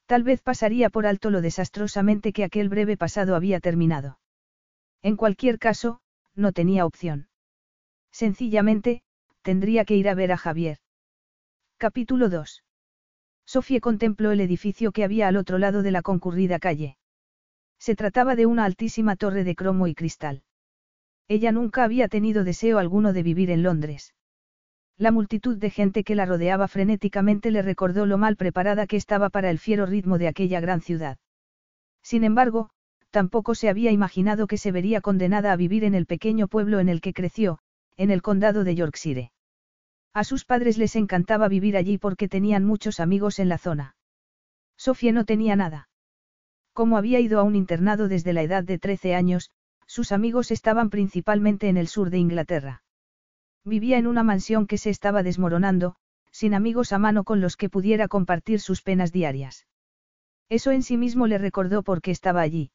Tal vez pasaría por alto lo desastrosamente que aquel breve pasado había terminado. En cualquier caso, no tenía opción. Sencillamente, tendría que ir a ver a Javier. Capítulo 2. Sofía contempló el edificio que había al otro lado de la concurrida calle. Se trataba de una altísima torre de cromo y cristal. Ella nunca había tenido deseo alguno de vivir en Londres. La multitud de gente que la rodeaba frenéticamente le recordó lo mal preparada que estaba para el fiero ritmo de aquella gran ciudad. Sin embargo, tampoco se había imaginado que se vería condenada a vivir en el pequeño pueblo en el que creció, en el condado de Yorkshire. A sus padres les encantaba vivir allí porque tenían muchos amigos en la zona. Sofía no tenía nada. Como había ido a un internado desde la edad de 13 años, sus amigos estaban principalmente en el sur de Inglaterra. Vivía en una mansión que se estaba desmoronando, sin amigos a mano con los que pudiera compartir sus penas diarias. Eso en sí mismo le recordó por qué estaba allí.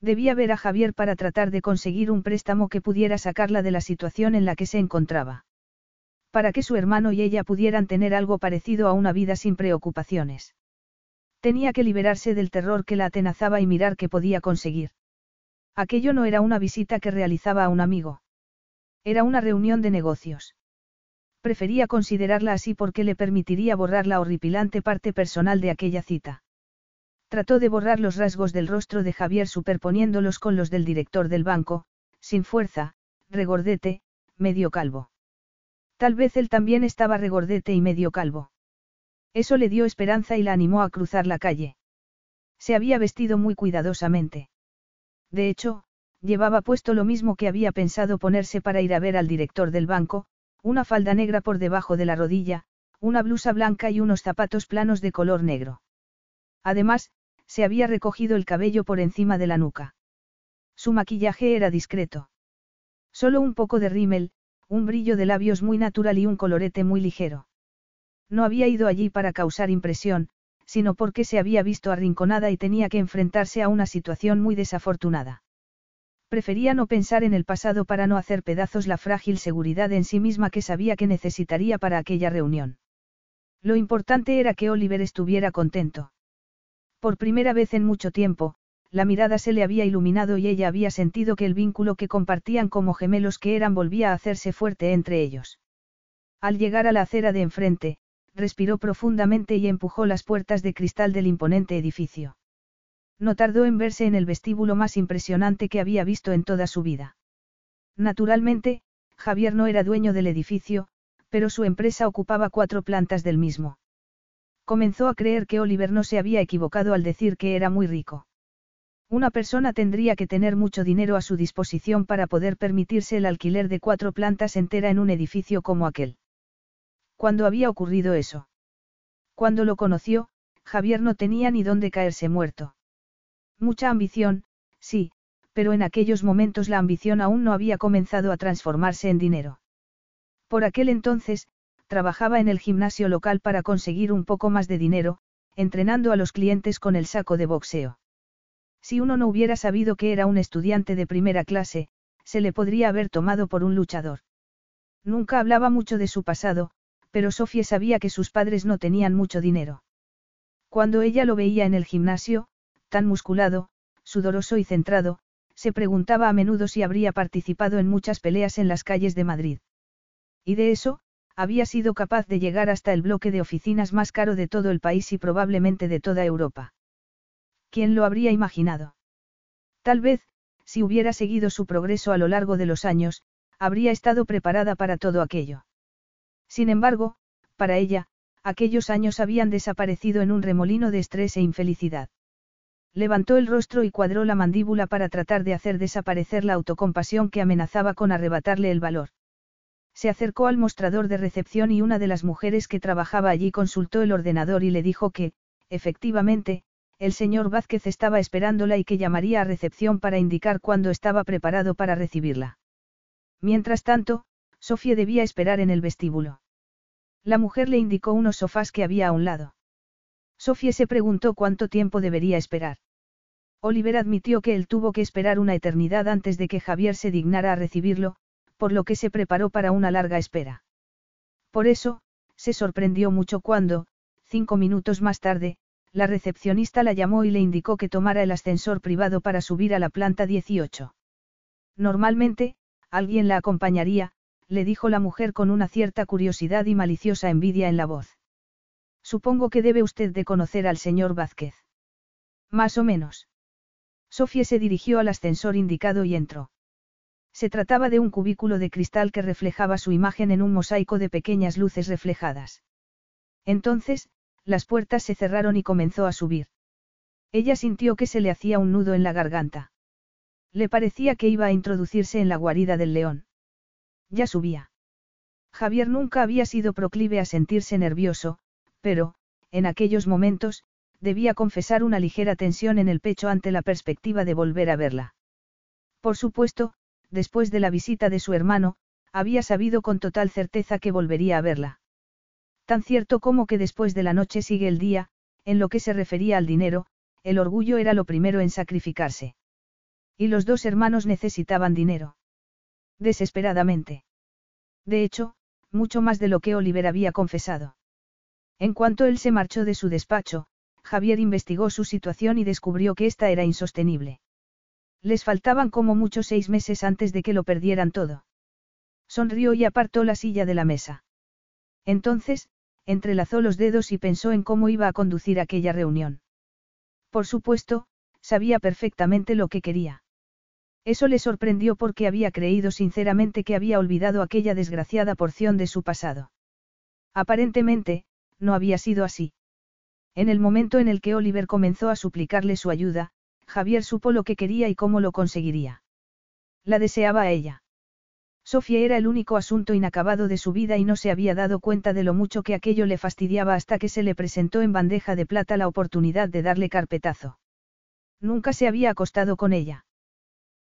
Debía ver a Javier para tratar de conseguir un préstamo que pudiera sacarla de la situación en la que se encontraba. Para que su hermano y ella pudieran tener algo parecido a una vida sin preocupaciones. Tenía que liberarse del terror que la atenazaba y mirar qué podía conseguir. Aquello no era una visita que realizaba a un amigo. Era una reunión de negocios. Prefería considerarla así porque le permitiría borrar la horripilante parte personal de aquella cita. Trató de borrar los rasgos del rostro de Javier superponiéndolos con los del director del banco, sin fuerza, regordete, medio calvo. Tal vez él también estaba regordete y medio calvo. Eso le dio esperanza y la animó a cruzar la calle. Se había vestido muy cuidadosamente. De hecho, llevaba puesto lo mismo que había pensado ponerse para ir a ver al director del banco, una falda negra por debajo de la rodilla, una blusa blanca y unos zapatos planos de color negro. Además, se había recogido el cabello por encima de la nuca. Su maquillaje era discreto. Solo un poco de rímel, un brillo de labios muy natural y un colorete muy ligero. No había ido allí para causar impresión, sino porque se había visto arrinconada y tenía que enfrentarse a una situación muy desafortunada. Prefería no pensar en el pasado para no hacer pedazos la frágil seguridad en sí misma que sabía que necesitaría para aquella reunión. Lo importante era que Oliver estuviera contento. Por primera vez en mucho tiempo, la mirada se le había iluminado y ella había sentido que el vínculo que compartían como gemelos que eran volvía a hacerse fuerte entre ellos. Al llegar a la acera de enfrente, respiró profundamente y empujó las puertas de cristal del imponente edificio. No tardó en verse en el vestíbulo más impresionante que había visto en toda su vida. Naturalmente, Javier no era dueño del edificio, pero su empresa ocupaba cuatro plantas del mismo. Comenzó a creer que Oliver no se había equivocado al decir que era muy rico. Una persona tendría que tener mucho dinero a su disposición para poder permitirse el alquiler de cuatro plantas entera en un edificio como aquel. ¿Cuándo había ocurrido eso? Cuando lo conoció, Javier no tenía ni dónde caerse muerto. Mucha ambición, sí, pero en aquellos momentos la ambición aún no había comenzado a transformarse en dinero. Por aquel entonces, trabajaba en el gimnasio local para conseguir un poco más de dinero, entrenando a los clientes con el saco de boxeo. Si uno no hubiera sabido que era un estudiante de primera clase, se le podría haber tomado por un luchador. Nunca hablaba mucho de su pasado, pero Sofía sabía que sus padres no tenían mucho dinero. Cuando ella lo veía en el gimnasio, tan musculado, sudoroso y centrado, se preguntaba a menudo si habría participado en muchas peleas en las calles de Madrid. Y de eso, había sido capaz de llegar hasta el bloque de oficinas más caro de todo el país y probablemente de toda Europa. ¿Quién lo habría imaginado? Tal vez, si hubiera seguido su progreso a lo largo de los años, habría estado preparada para todo aquello. Sin embargo, para ella, aquellos años habían desaparecido en un remolino de estrés e infelicidad. Levantó el rostro y cuadró la mandíbula para tratar de hacer desaparecer la autocompasión que amenazaba con arrebatarle el valor. Se acercó al mostrador de recepción y una de las mujeres que trabajaba allí consultó el ordenador y le dijo que, efectivamente, el señor Vázquez estaba esperándola y que llamaría a recepción para indicar cuándo estaba preparado para recibirla. Mientras tanto, Sofía debía esperar en el vestíbulo. La mujer le indicó unos sofás que había a un lado. Sofía se preguntó cuánto tiempo debería esperar. Oliver admitió que él tuvo que esperar una eternidad antes de que Javier se dignara a recibirlo, por lo que se preparó para una larga espera. Por eso, se sorprendió mucho cuando, cinco minutos más tarde, la recepcionista la llamó y le indicó que tomara el ascensor privado para subir a la planta 18. Normalmente, alguien la acompañaría, le dijo la mujer con una cierta curiosidad y maliciosa envidia en la voz. Supongo que debe usted de conocer al señor Vázquez. Más o menos. Sofía se dirigió al ascensor indicado y entró. Se trataba de un cubículo de cristal que reflejaba su imagen en un mosaico de pequeñas luces reflejadas. Entonces, las puertas se cerraron y comenzó a subir. Ella sintió que se le hacía un nudo en la garganta. Le parecía que iba a introducirse en la guarida del león. Ya subía. Javier nunca había sido proclive a sentirse nervioso, pero, en aquellos momentos, debía confesar una ligera tensión en el pecho ante la perspectiva de volver a verla. Por supuesto, después de la visita de su hermano, había sabido con total certeza que volvería a verla. Tan cierto como que después de la noche sigue el día, en lo que se refería al dinero, el orgullo era lo primero en sacrificarse. Y los dos hermanos necesitaban dinero. Desesperadamente. De hecho, mucho más de lo que Oliver había confesado. En cuanto él se marchó de su despacho, Javier investigó su situación y descubrió que esta era insostenible. Les faltaban como mucho seis meses antes de que lo perdieran todo. Sonrió y apartó la silla de la mesa. Entonces, entrelazó los dedos y pensó en cómo iba a conducir aquella reunión. Por supuesto, sabía perfectamente lo que quería. Eso le sorprendió porque había creído sinceramente que había olvidado aquella desgraciada porción de su pasado. Aparentemente, no había sido así. En el momento en el que Oliver comenzó a suplicarle su ayuda, Javier supo lo que quería y cómo lo conseguiría. La deseaba a ella. Sofía era el único asunto inacabado de su vida y no se había dado cuenta de lo mucho que aquello le fastidiaba hasta que se le presentó en bandeja de plata la oportunidad de darle carpetazo. Nunca se había acostado con ella.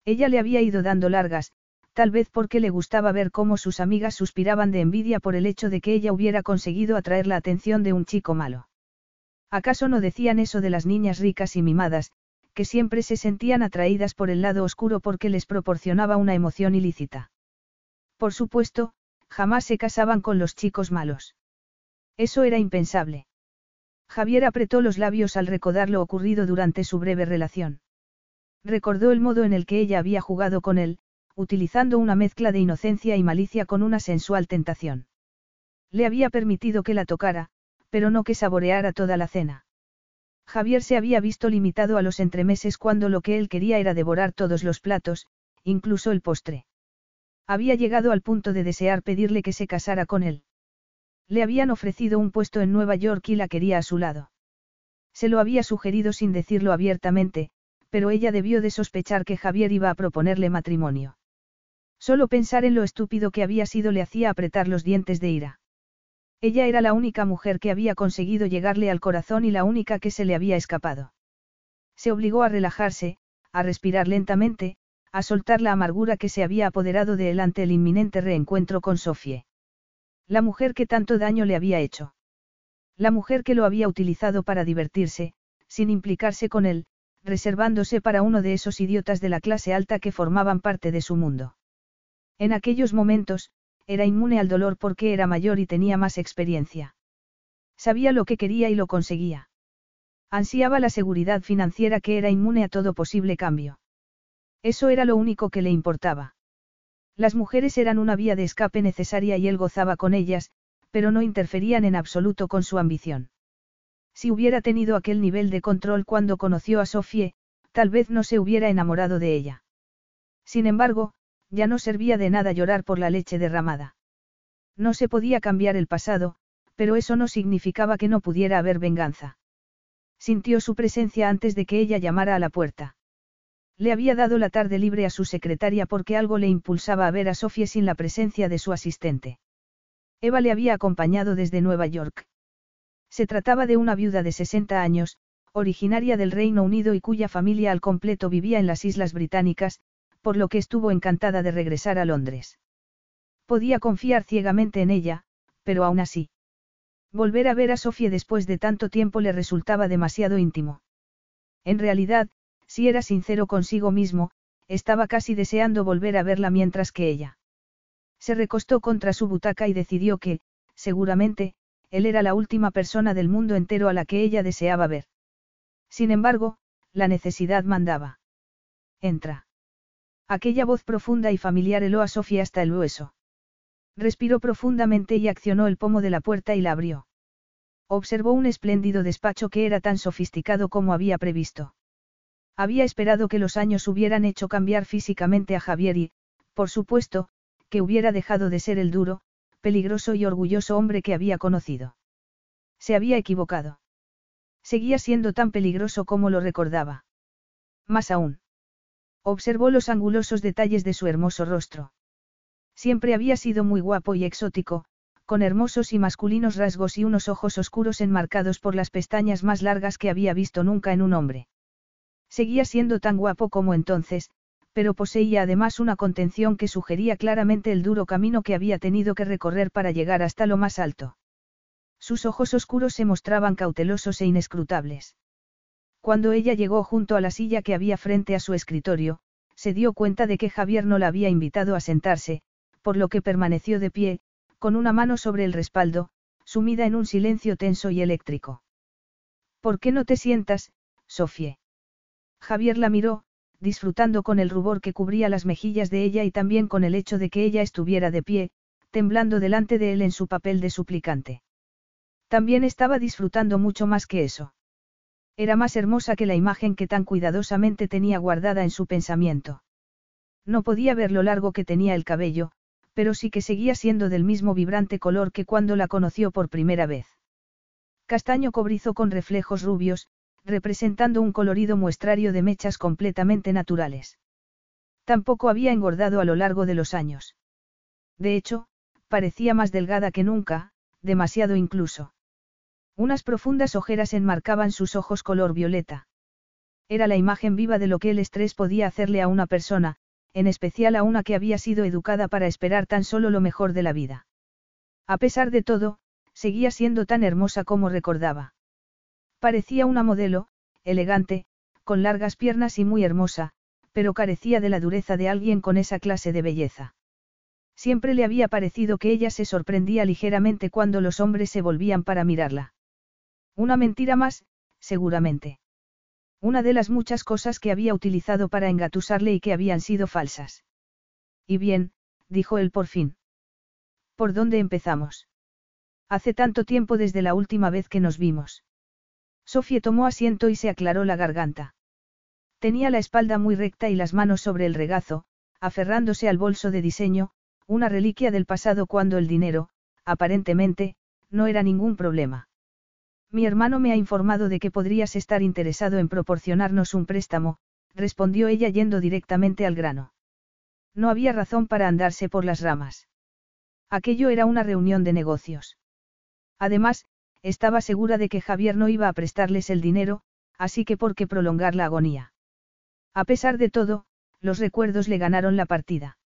Ella le había ido dando largas, tal vez porque le gustaba ver cómo sus amigas suspiraban de envidia por el hecho de que ella hubiera conseguido atraer la atención de un chico malo. ¿Acaso no decían eso de las niñas ricas y mimadas, que siempre se sentían atraídas por el lado oscuro porque les proporcionaba una emoción ilícita. Por supuesto, jamás se casaban con los chicos malos. Eso era impensable. Javier apretó los labios al recordar lo ocurrido durante su breve relación. Recordó el modo en el que ella había jugado con él, utilizando una mezcla de inocencia y malicia con una sensual tentación. Le había permitido que la tocara, pero no que saboreara toda la cena. Javier se había visto limitado a los entremeses cuando lo que él quería era devorar todos los platos, incluso el postre. Había llegado al punto de desear pedirle que se casara con él. Le habían ofrecido un puesto en Nueva York y la quería a su lado. Se lo había sugerido sin decirlo abiertamente, pero ella debió de sospechar que Javier iba a proponerle matrimonio. Solo pensar en lo estúpido que había sido le hacía apretar los dientes de ira. Ella era la única mujer que había conseguido llegarle al corazón y la única que se le había escapado. Se obligó a relajarse, a respirar lentamente, a soltar la amargura que se había apoderado de él ante el inminente reencuentro con Sofie. La mujer que tanto daño le había hecho. La mujer que lo había utilizado para divertirse, sin implicarse con él, reservándose para uno de esos idiotas de la clase alta que formaban parte de su mundo. En aquellos momentos, era inmune al dolor porque era mayor y tenía más experiencia. Sabía lo que quería y lo conseguía. Ansiaba la seguridad financiera que era inmune a todo posible cambio. Eso era lo único que le importaba. Las mujeres eran una vía de escape necesaria y él gozaba con ellas, pero no interferían en absoluto con su ambición. Si hubiera tenido aquel nivel de control cuando conoció a Sofie, tal vez no se hubiera enamorado de ella. Sin embargo, ya no servía de nada llorar por la leche derramada. No se podía cambiar el pasado, pero eso no significaba que no pudiera haber venganza. Sintió su presencia antes de que ella llamara a la puerta. Le había dado la tarde libre a su secretaria porque algo le impulsaba a ver a Sofía sin la presencia de su asistente. Eva le había acompañado desde Nueva York. Se trataba de una viuda de 60 años, originaria del Reino Unido y cuya familia al completo vivía en las Islas Británicas, por lo que estuvo encantada de regresar a Londres. Podía confiar ciegamente en ella, pero aún así. Volver a ver a Sofía después de tanto tiempo le resultaba demasiado íntimo. En realidad, si era sincero consigo mismo, estaba casi deseando volver a verla mientras que ella. Se recostó contra su butaca y decidió que, seguramente, él era la última persona del mundo entero a la que ella deseaba ver. Sin embargo, la necesidad mandaba. Entra. Aquella voz profunda y familiar heló a Sofía hasta el hueso. Respiró profundamente y accionó el pomo de la puerta y la abrió. Observó un espléndido despacho que era tan sofisticado como había previsto. Había esperado que los años hubieran hecho cambiar físicamente a Javier y, por supuesto, que hubiera dejado de ser el duro, peligroso y orgulloso hombre que había conocido. Se había equivocado. Seguía siendo tan peligroso como lo recordaba. Más aún. Observó los angulosos detalles de su hermoso rostro. Siempre había sido muy guapo y exótico, con hermosos y masculinos rasgos y unos ojos oscuros enmarcados por las pestañas más largas que había visto nunca en un hombre. Seguía siendo tan guapo como entonces, pero poseía además una contención que sugería claramente el duro camino que había tenido que recorrer para llegar hasta lo más alto. Sus ojos oscuros se mostraban cautelosos e inescrutables. Cuando ella llegó junto a la silla que había frente a su escritorio, se dio cuenta de que Javier no la había invitado a sentarse, por lo que permaneció de pie, con una mano sobre el respaldo, sumida en un silencio tenso y eléctrico. ¿Por qué no te sientas, Sofie? Javier la miró, disfrutando con el rubor que cubría las mejillas de ella y también con el hecho de que ella estuviera de pie, temblando delante de él en su papel de suplicante. También estaba disfrutando mucho más que eso. Era más hermosa que la imagen que tan cuidadosamente tenía guardada en su pensamiento. No podía ver lo largo que tenía el cabello, pero sí que seguía siendo del mismo vibrante color que cuando la conoció por primera vez. Castaño cobrizo con reflejos rubios, representando un colorido muestrario de mechas completamente naturales. Tampoco había engordado a lo largo de los años. De hecho, parecía más delgada que nunca, demasiado incluso. Unas profundas ojeras enmarcaban sus ojos color violeta. Era la imagen viva de lo que el estrés podía hacerle a una persona, en especial a una que había sido educada para esperar tan solo lo mejor de la vida. A pesar de todo, seguía siendo tan hermosa como recordaba. Parecía una modelo, elegante, con largas piernas y muy hermosa, pero carecía de la dureza de alguien con esa clase de belleza. Siempre le había parecido que ella se sorprendía ligeramente cuando los hombres se volvían para mirarla. Una mentira más, seguramente. Una de las muchas cosas que había utilizado para engatusarle y que habían sido falsas. Y bien, dijo él por fin. ¿Por dónde empezamos? Hace tanto tiempo desde la última vez que nos vimos. Sofía tomó asiento y se aclaró la garganta. Tenía la espalda muy recta y las manos sobre el regazo, aferrándose al bolso de diseño, una reliquia del pasado cuando el dinero, aparentemente, no era ningún problema. Mi hermano me ha informado de que podrías estar interesado en proporcionarnos un préstamo, respondió ella yendo directamente al grano. No había razón para andarse por las ramas. Aquello era una reunión de negocios. Además, estaba segura de que Javier no iba a prestarles el dinero, así que por qué prolongar la agonía. A pesar de todo, los recuerdos le ganaron la partida.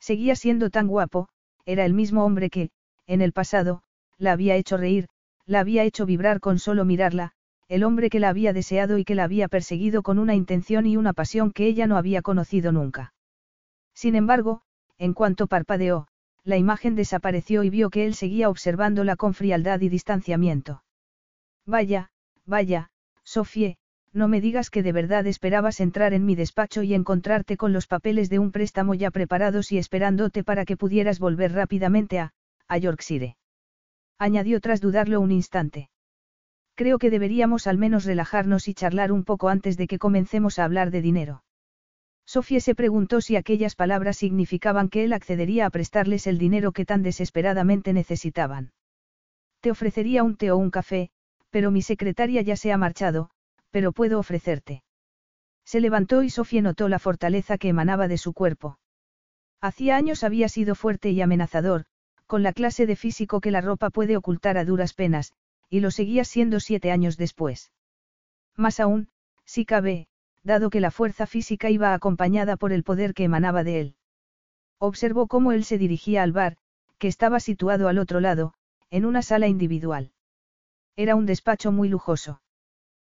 Seguía siendo tan guapo, era el mismo hombre que, en el pasado, la había hecho reír, la había hecho vibrar con solo mirarla, el hombre que la había deseado y que la había perseguido con una intención y una pasión que ella no había conocido nunca. Sin embargo, en cuanto parpadeó, la imagen desapareció y vio que él seguía observándola con frialdad y distanciamiento. Vaya, vaya, Sofie, no me digas que de verdad esperabas entrar en mi despacho y encontrarte con los papeles de un préstamo ya preparados y esperándote para que pudieras volver rápidamente a, a Yorkshire. Añadió tras dudarlo un instante. Creo que deberíamos al menos relajarnos y charlar un poco antes de que comencemos a hablar de dinero. Sofía se preguntó si aquellas palabras significaban que él accedería a prestarles el dinero que tan desesperadamente necesitaban. Te ofrecería un té o un café, pero mi secretaria ya se ha marchado, pero puedo ofrecerte. Se levantó y Sofía notó la fortaleza que emanaba de su cuerpo. Hacía años había sido fuerte y amenazador, con la clase de físico que la ropa puede ocultar a duras penas, y lo seguía siendo siete años después. Más aún, si cabe, dado que la fuerza física iba acompañada por el poder que emanaba de él. Observó cómo él se dirigía al bar, que estaba situado al otro lado, en una sala individual. Era un despacho muy lujoso.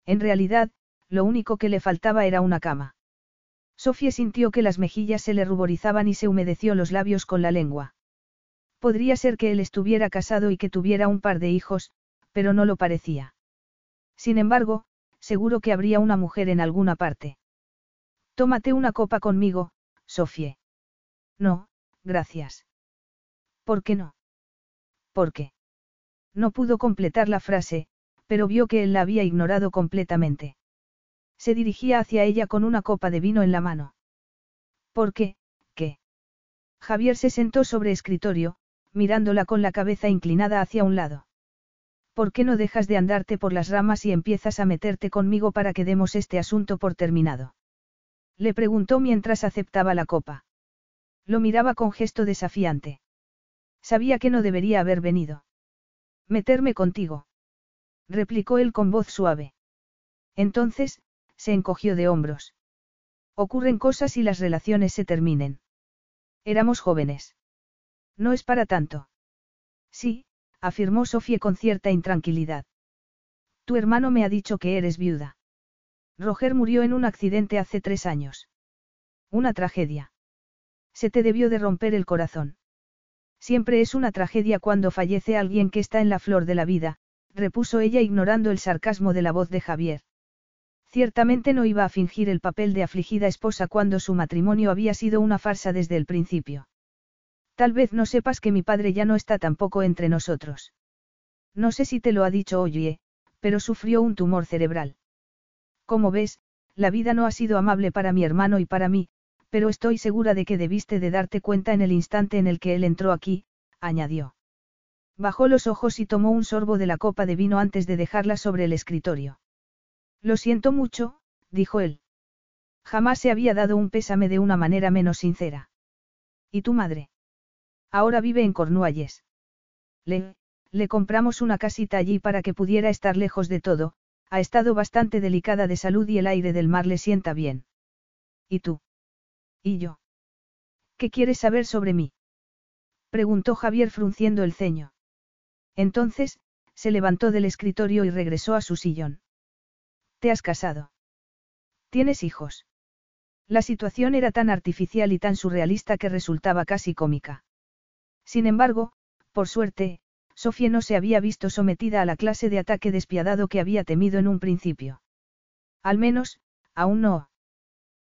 En realidad, lo único que le faltaba era una cama. Sofía sintió que las mejillas se le ruborizaban y se humedeció los labios con la lengua. Podría ser que él estuviera casado y que tuviera un par de hijos, pero no lo parecía. Sin embargo, seguro que habría una mujer en alguna parte. Tómate una copa conmigo, Sofie. No, gracias. ¿Por qué no? ¿Por qué? No pudo completar la frase, pero vio que él la había ignorado completamente. Se dirigía hacia ella con una copa de vino en la mano. ¿Por qué? ¿Qué? Javier se sentó sobre escritorio, mirándola con la cabeza inclinada hacia un lado. ¿Por qué no dejas de andarte por las ramas y empiezas a meterte conmigo para que demos este asunto por terminado? Le preguntó mientras aceptaba la copa. Lo miraba con gesto desafiante. Sabía que no debería haber venido. Meterme contigo. Replicó él con voz suave. Entonces, se encogió de hombros. Ocurren cosas y las relaciones se terminen. Éramos jóvenes. No es para tanto. Sí, afirmó Sofía con cierta intranquilidad. Tu hermano me ha dicho que eres viuda. Roger murió en un accidente hace tres años. Una tragedia. Se te debió de romper el corazón. Siempre es una tragedia cuando fallece alguien que está en la flor de la vida, repuso ella ignorando el sarcasmo de la voz de Javier. Ciertamente no iba a fingir el papel de afligida esposa cuando su matrimonio había sido una farsa desde el principio. Tal vez no sepas que mi padre ya no está tampoco entre nosotros. No sé si te lo ha dicho Oye, pero sufrió un tumor cerebral. Como ves, la vida no ha sido amable para mi hermano y para mí, pero estoy segura de que debiste de darte cuenta en el instante en el que él entró aquí, añadió. Bajó los ojos y tomó un sorbo de la copa de vino antes de dejarla sobre el escritorio. Lo siento mucho, dijo él. Jamás se había dado un pésame de una manera menos sincera. ¿Y tu madre? Ahora vive en Cornualles. Le, le compramos una casita allí para que pudiera estar lejos de todo, ha estado bastante delicada de salud y el aire del mar le sienta bien. ¿Y tú? ¿Y yo? ¿Qué quieres saber sobre mí? Preguntó Javier frunciendo el ceño. Entonces, se levantó del escritorio y regresó a su sillón. ¿Te has casado? ¿Tienes hijos? La situación era tan artificial y tan surrealista que resultaba casi cómica. Sin embargo, por suerte, Sofía no se había visto sometida a la clase de ataque despiadado que había temido en un principio. Al menos, aún no.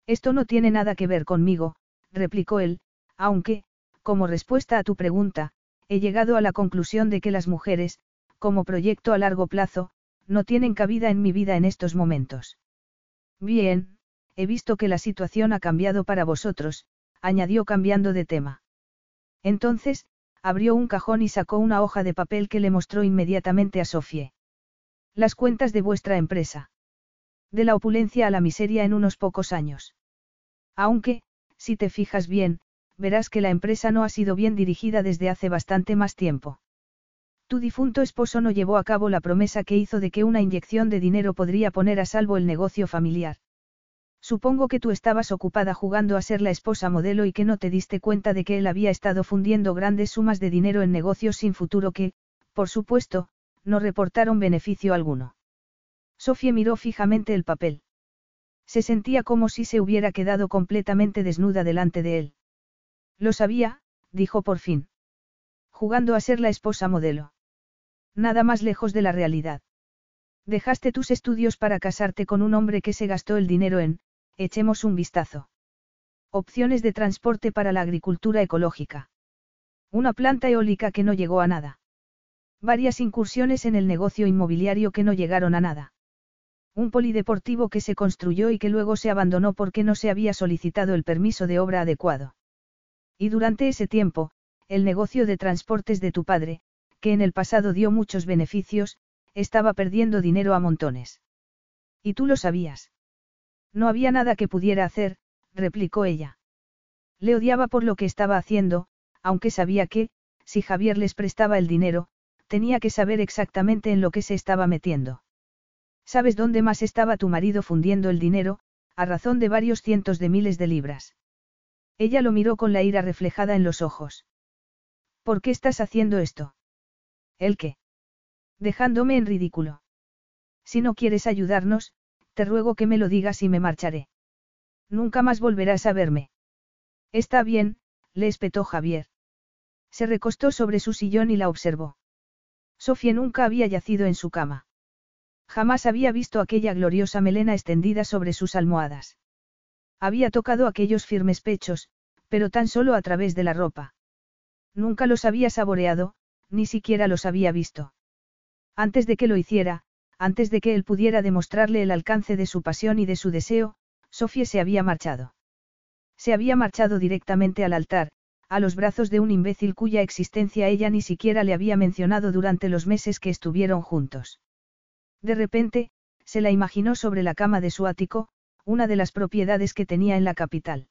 Esto no tiene nada que ver conmigo, replicó él, aunque, como respuesta a tu pregunta, he llegado a la conclusión de que las mujeres, como proyecto a largo plazo, no tienen cabida en mi vida en estos momentos. Bien, he visto que la situación ha cambiado para vosotros, añadió cambiando de tema. Entonces, abrió un cajón y sacó una hoja de papel que le mostró inmediatamente a Sofie. Las cuentas de vuestra empresa. De la opulencia a la miseria en unos pocos años. Aunque, si te fijas bien, verás que la empresa no ha sido bien dirigida desde hace bastante más tiempo. Tu difunto esposo no llevó a cabo la promesa que hizo de que una inyección de dinero podría poner a salvo el negocio familiar. Supongo que tú estabas ocupada jugando a ser la esposa modelo y que no te diste cuenta de que él había estado fundiendo grandes sumas de dinero en negocios sin futuro que, por supuesto, no reportaron beneficio alguno. Sofía miró fijamente el papel. Se sentía como si se hubiera quedado completamente desnuda delante de él. Lo sabía, dijo por fin. Jugando a ser la esposa modelo. Nada más lejos de la realidad. Dejaste tus estudios para casarte con un hombre que se gastó el dinero en, echemos un vistazo. Opciones de transporte para la agricultura ecológica. Una planta eólica que no llegó a nada. Varias incursiones en el negocio inmobiliario que no llegaron a nada. Un polideportivo que se construyó y que luego se abandonó porque no se había solicitado el permiso de obra adecuado. Y durante ese tiempo, el negocio de transportes de tu padre, que en el pasado dio muchos beneficios, estaba perdiendo dinero a montones. Y tú lo sabías. No había nada que pudiera hacer, replicó ella. Le odiaba por lo que estaba haciendo, aunque sabía que, si Javier les prestaba el dinero, tenía que saber exactamente en lo que se estaba metiendo. ¿Sabes dónde más estaba tu marido fundiendo el dinero? A razón de varios cientos de miles de libras. Ella lo miró con la ira reflejada en los ojos. ¿Por qué estás haciendo esto? ¿El qué? Dejándome en ridículo. Si no quieres ayudarnos, te ruego que me lo digas y me marcharé. Nunca más volverás a verme. Está bien, le espetó Javier. Se recostó sobre su sillón y la observó. Sofía nunca había yacido en su cama. Jamás había visto aquella gloriosa melena extendida sobre sus almohadas. Había tocado aquellos firmes pechos, pero tan solo a través de la ropa. Nunca los había saboreado, ni siquiera los había visto. Antes de que lo hiciera, antes de que él pudiera demostrarle el alcance de su pasión y de su deseo, Sofía se había marchado. Se había marchado directamente al altar, a los brazos de un imbécil cuya existencia ella ni siquiera le había mencionado durante los meses que estuvieron juntos. De repente, se la imaginó sobre la cama de su ático, una de las propiedades que tenía en la capital.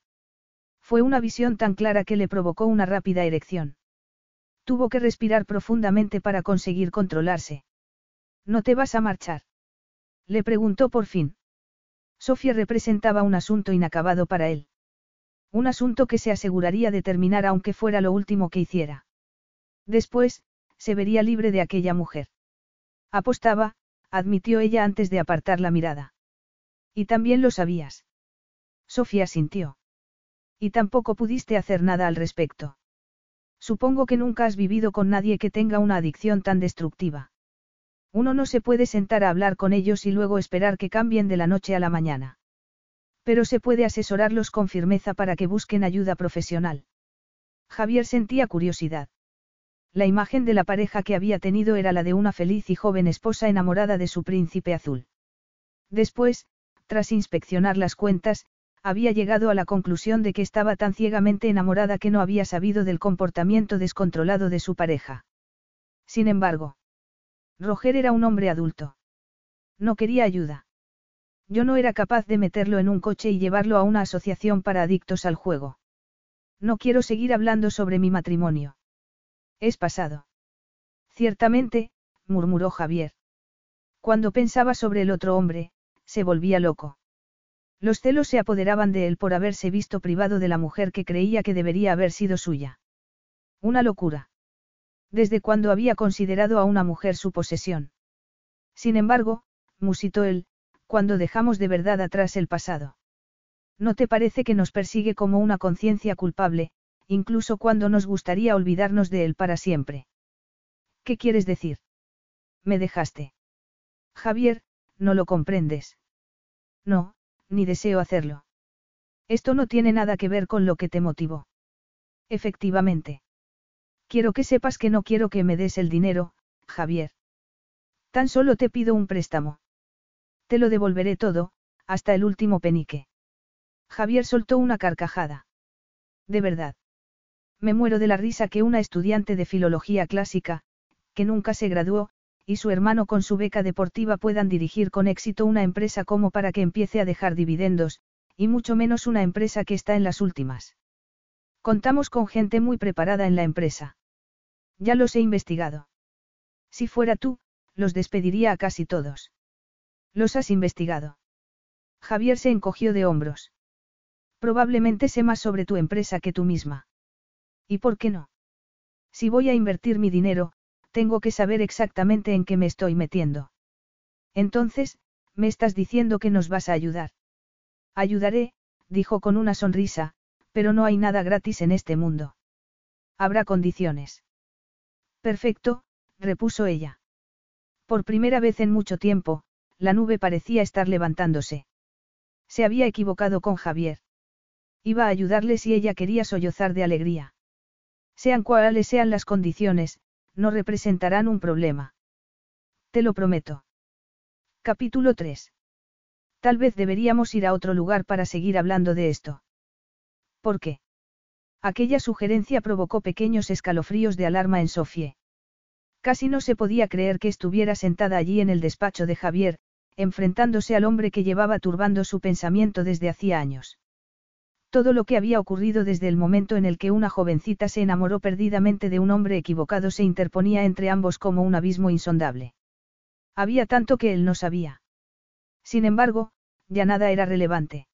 Fue una visión tan clara que le provocó una rápida erección. Tuvo que respirar profundamente para conseguir controlarse. ¿No te vas a marchar? Le preguntó por fin. Sofía representaba un asunto inacabado para él. Un asunto que se aseguraría de terminar aunque fuera lo último que hiciera. Después, se vería libre de aquella mujer. Apostaba, admitió ella antes de apartar la mirada. Y también lo sabías. Sofía sintió. Y tampoco pudiste hacer nada al respecto. Supongo que nunca has vivido con nadie que tenga una adicción tan destructiva. Uno no se puede sentar a hablar con ellos y luego esperar que cambien de la noche a la mañana. Pero se puede asesorarlos con firmeza para que busquen ayuda profesional. Javier sentía curiosidad. La imagen de la pareja que había tenido era la de una feliz y joven esposa enamorada de su príncipe azul. Después, tras inspeccionar las cuentas, había llegado a la conclusión de que estaba tan ciegamente enamorada que no había sabido del comportamiento descontrolado de su pareja. Sin embargo, Roger era un hombre adulto. No quería ayuda. Yo no era capaz de meterlo en un coche y llevarlo a una asociación para adictos al juego. No quiero seguir hablando sobre mi matrimonio. Es pasado. Ciertamente, murmuró Javier. Cuando pensaba sobre el otro hombre, se volvía loco. Los celos se apoderaban de él por haberse visto privado de la mujer que creía que debería haber sido suya. Una locura. Desde cuando había considerado a una mujer su posesión. Sin embargo, musitó él, cuando dejamos de verdad atrás el pasado. ¿No te parece que nos persigue como una conciencia culpable, incluso cuando nos gustaría olvidarnos de él para siempre? ¿Qué quieres decir? Me dejaste. Javier, no lo comprendes. No, ni deseo hacerlo. Esto no tiene nada que ver con lo que te motivó. Efectivamente. Quiero que sepas que no quiero que me des el dinero, Javier. Tan solo te pido un préstamo. Te lo devolveré todo, hasta el último penique. Javier soltó una carcajada. De verdad. Me muero de la risa que una estudiante de filología clásica, que nunca se graduó, y su hermano con su beca deportiva puedan dirigir con éxito una empresa como para que empiece a dejar dividendos, y mucho menos una empresa que está en las últimas. Contamos con gente muy preparada en la empresa. Ya los he investigado. Si fuera tú, los despediría a casi todos. ¿Los has investigado? Javier se encogió de hombros. Probablemente sé más sobre tu empresa que tú misma. ¿Y por qué no? Si voy a invertir mi dinero, tengo que saber exactamente en qué me estoy metiendo. Entonces, me estás diciendo que nos vas a ayudar. Ayudaré, dijo con una sonrisa, pero no hay nada gratis en este mundo. Habrá condiciones. Perfecto, repuso ella. Por primera vez en mucho tiempo, la nube parecía estar levantándose. Se había equivocado con Javier. Iba a ayudarle si ella quería sollozar de alegría. Sean cuales sean las condiciones, no representarán un problema. Te lo prometo. Capítulo 3. Tal vez deberíamos ir a otro lugar para seguir hablando de esto. ¿Por qué? Aquella sugerencia provocó pequeños escalofríos de alarma en Sofie. Casi no se podía creer que estuviera sentada allí en el despacho de Javier, enfrentándose al hombre que llevaba turbando su pensamiento desde hacía años. Todo lo que había ocurrido desde el momento en el que una jovencita se enamoró perdidamente de un hombre equivocado se interponía entre ambos como un abismo insondable. Había tanto que él no sabía. Sin embargo, ya nada era relevante.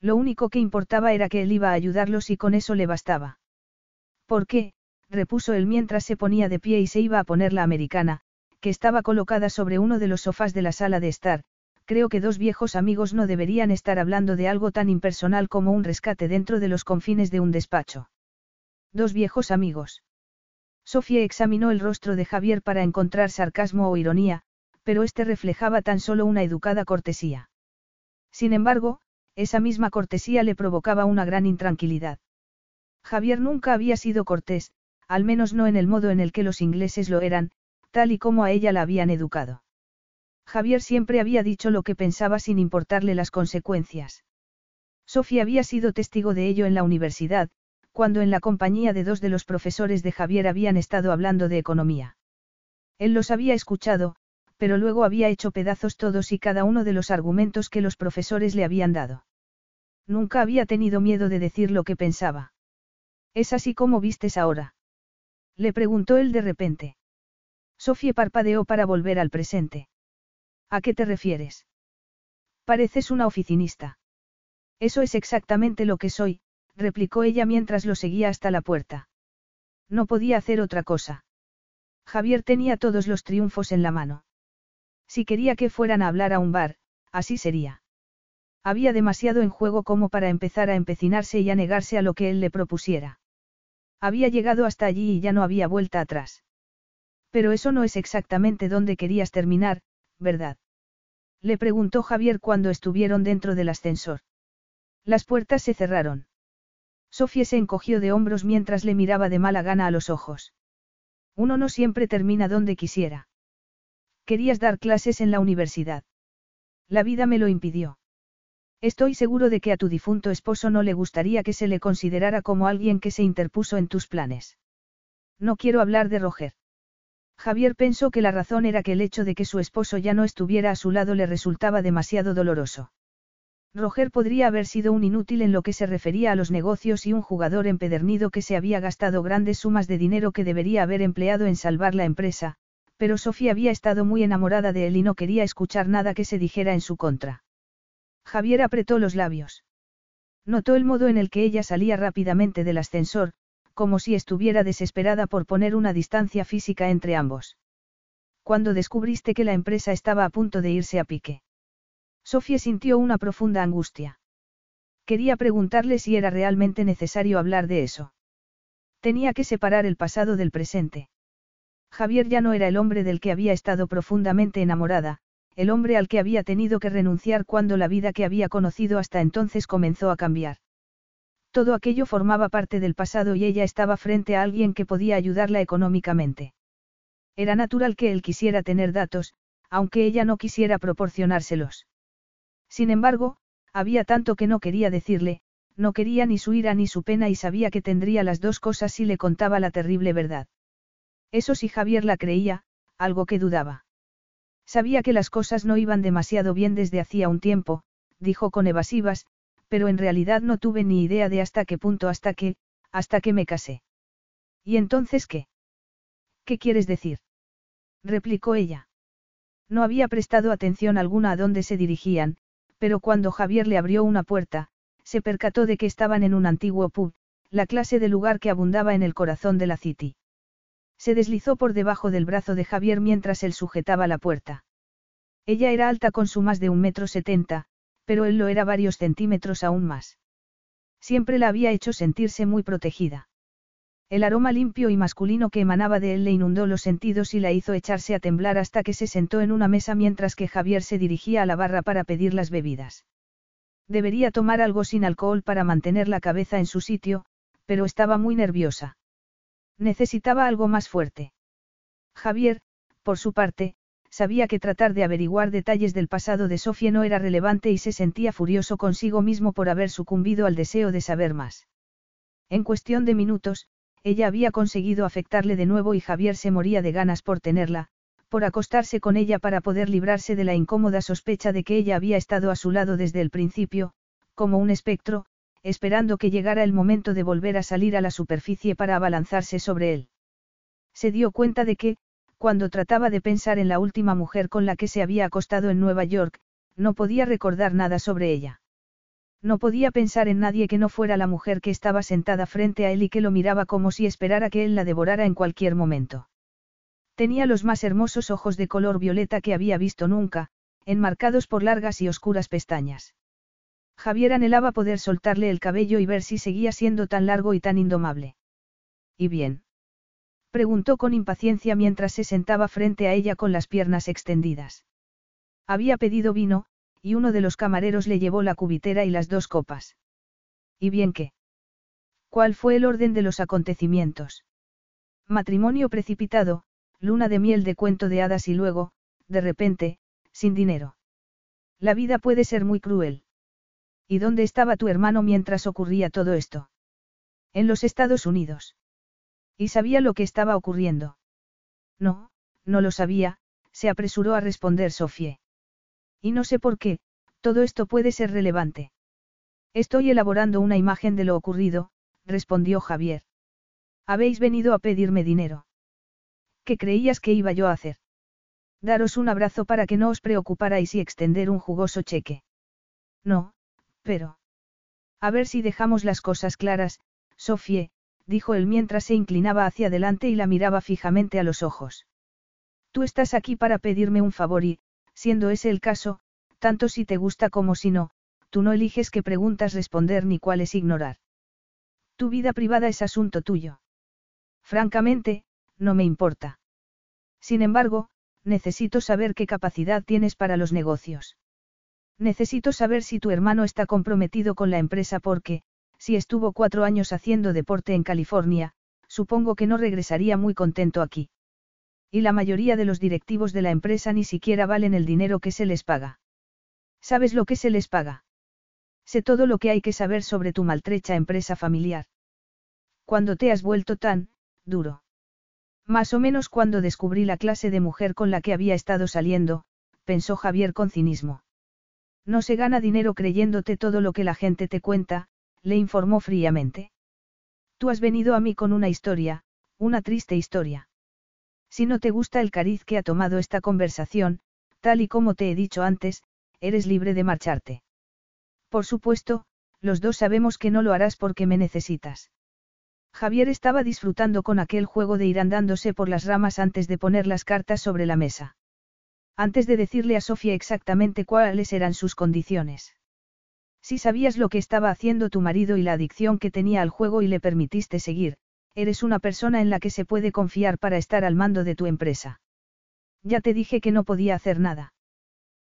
Lo único que importaba era que él iba a ayudarlos y con eso le bastaba. ¿Por qué? repuso él mientras se ponía de pie y se iba a poner la americana, que estaba colocada sobre uno de los sofás de la sala de estar. Creo que dos viejos amigos no deberían estar hablando de algo tan impersonal como un rescate dentro de los confines de un despacho. Dos viejos amigos. Sofía examinó el rostro de Javier para encontrar sarcasmo o ironía, pero este reflejaba tan solo una educada cortesía. Sin embargo, esa misma cortesía le provocaba una gran intranquilidad. Javier nunca había sido cortés, al menos no en el modo en el que los ingleses lo eran, tal y como a ella la habían educado. Javier siempre había dicho lo que pensaba sin importarle las consecuencias. Sofía había sido testigo de ello en la universidad, cuando en la compañía de dos de los profesores de Javier habían estado hablando de economía. Él los había escuchado, pero luego había hecho pedazos todos y cada uno de los argumentos que los profesores le habían dado. Nunca había tenido miedo de decir lo que pensaba. Es así como vistes ahora. Le preguntó él de repente. Sofía parpadeó para volver al presente. ¿A qué te refieres? Pareces una oficinista. Eso es exactamente lo que soy, replicó ella mientras lo seguía hasta la puerta. No podía hacer otra cosa. Javier tenía todos los triunfos en la mano. Si quería que fueran a hablar a un bar, así sería. Había demasiado en juego como para empezar a empecinarse y a negarse a lo que él le propusiera. Había llegado hasta allí y ya no había vuelta atrás. Pero eso no es exactamente donde querías terminar, ¿verdad? Le preguntó Javier cuando estuvieron dentro del ascensor. Las puertas se cerraron. Sofía se encogió de hombros mientras le miraba de mala gana a los ojos. Uno no siempre termina donde quisiera. Querías dar clases en la universidad. La vida me lo impidió. Estoy seguro de que a tu difunto esposo no le gustaría que se le considerara como alguien que se interpuso en tus planes. No quiero hablar de Roger. Javier pensó que la razón era que el hecho de que su esposo ya no estuviera a su lado le resultaba demasiado doloroso. Roger podría haber sido un inútil en lo que se refería a los negocios y un jugador empedernido que se había gastado grandes sumas de dinero que debería haber empleado en salvar la empresa, pero Sofía había estado muy enamorada de él y no quería escuchar nada que se dijera en su contra. Javier apretó los labios. Notó el modo en el que ella salía rápidamente del ascensor, como si estuviera desesperada por poner una distancia física entre ambos. Cuando descubriste que la empresa estaba a punto de irse a pique. Sofía sintió una profunda angustia. Quería preguntarle si era realmente necesario hablar de eso. Tenía que separar el pasado del presente. Javier ya no era el hombre del que había estado profundamente enamorada, el hombre al que había tenido que renunciar cuando la vida que había conocido hasta entonces comenzó a cambiar. Todo aquello formaba parte del pasado y ella estaba frente a alguien que podía ayudarla económicamente. Era natural que él quisiera tener datos, aunque ella no quisiera proporcionárselos. Sin embargo, había tanto que no quería decirle, no quería ni su ira ni su pena y sabía que tendría las dos cosas si le contaba la terrible verdad. Eso sí Javier la creía, algo que dudaba. Sabía que las cosas no iban demasiado bien desde hacía un tiempo, dijo con evasivas, pero en realidad no tuve ni idea de hasta qué punto hasta que, hasta que me casé. ¿Y entonces qué? ¿Qué quieres decir? replicó ella. No había prestado atención alguna a dónde se dirigían, pero cuando Javier le abrió una puerta, se percató de que estaban en un antiguo pub, la clase de lugar que abundaba en el corazón de la City. Se deslizó por debajo del brazo de Javier mientras él sujetaba la puerta. Ella era alta con su más de un metro setenta, pero él lo era varios centímetros aún más. Siempre la había hecho sentirse muy protegida. El aroma limpio y masculino que emanaba de él le inundó los sentidos y la hizo echarse a temblar hasta que se sentó en una mesa mientras que Javier se dirigía a la barra para pedir las bebidas. Debería tomar algo sin alcohol para mantener la cabeza en su sitio, pero estaba muy nerviosa. Necesitaba algo más fuerte. Javier, por su parte, sabía que tratar de averiguar detalles del pasado de Sofía no era relevante y se sentía furioso consigo mismo por haber sucumbido al deseo de saber más. En cuestión de minutos, ella había conseguido afectarle de nuevo y Javier se moría de ganas por tenerla, por acostarse con ella para poder librarse de la incómoda sospecha de que ella había estado a su lado desde el principio, como un espectro, esperando que llegara el momento de volver a salir a la superficie para abalanzarse sobre él. Se dio cuenta de que, cuando trataba de pensar en la última mujer con la que se había acostado en Nueva York, no podía recordar nada sobre ella. No podía pensar en nadie que no fuera la mujer que estaba sentada frente a él y que lo miraba como si esperara que él la devorara en cualquier momento. Tenía los más hermosos ojos de color violeta que había visto nunca, enmarcados por largas y oscuras pestañas. Javier anhelaba poder soltarle el cabello y ver si seguía siendo tan largo y tan indomable. ¿Y bien? Preguntó con impaciencia mientras se sentaba frente a ella con las piernas extendidas. Había pedido vino, y uno de los camareros le llevó la cubitera y las dos copas. ¿Y bien qué? ¿Cuál fue el orden de los acontecimientos? Matrimonio precipitado, luna de miel de cuento de hadas y luego, de repente, sin dinero. La vida puede ser muy cruel. ¿Y dónde estaba tu hermano mientras ocurría todo esto? En los Estados Unidos. ¿Y sabía lo que estaba ocurriendo? No, no lo sabía, se apresuró a responder Sofie. Y no sé por qué, todo esto puede ser relevante. Estoy elaborando una imagen de lo ocurrido, respondió Javier. Habéis venido a pedirme dinero. ¿Qué creías que iba yo a hacer? Daros un abrazo para que no os preocuparais y extender un jugoso cheque. No, pero... A ver si dejamos las cosas claras, Sofie, dijo él mientras se inclinaba hacia adelante y la miraba fijamente a los ojos. Tú estás aquí para pedirme un favor y, siendo ese el caso, tanto si te gusta como si no, tú no eliges qué preguntas responder ni cuáles ignorar. Tu vida privada es asunto tuyo. Francamente, no me importa. Sin embargo, necesito saber qué capacidad tienes para los negocios. Necesito saber si tu hermano está comprometido con la empresa porque, si estuvo cuatro años haciendo deporte en California, supongo que no regresaría muy contento aquí. Y la mayoría de los directivos de la empresa ni siquiera valen el dinero que se les paga. ¿Sabes lo que se les paga? Sé todo lo que hay que saber sobre tu maltrecha empresa familiar. Cuando te has vuelto tan, duro. Más o menos cuando descubrí la clase de mujer con la que había estado saliendo, pensó Javier con cinismo. No se gana dinero creyéndote todo lo que la gente te cuenta, le informó fríamente. Tú has venido a mí con una historia, una triste historia. Si no te gusta el cariz que ha tomado esta conversación, tal y como te he dicho antes, eres libre de marcharte. Por supuesto, los dos sabemos que no lo harás porque me necesitas. Javier estaba disfrutando con aquel juego de ir andándose por las ramas antes de poner las cartas sobre la mesa. Antes de decirle a Sofía exactamente cuáles eran sus condiciones. Si sabías lo que estaba haciendo tu marido y la adicción que tenía al juego y le permitiste seguir, eres una persona en la que se puede confiar para estar al mando de tu empresa. Ya te dije que no podía hacer nada.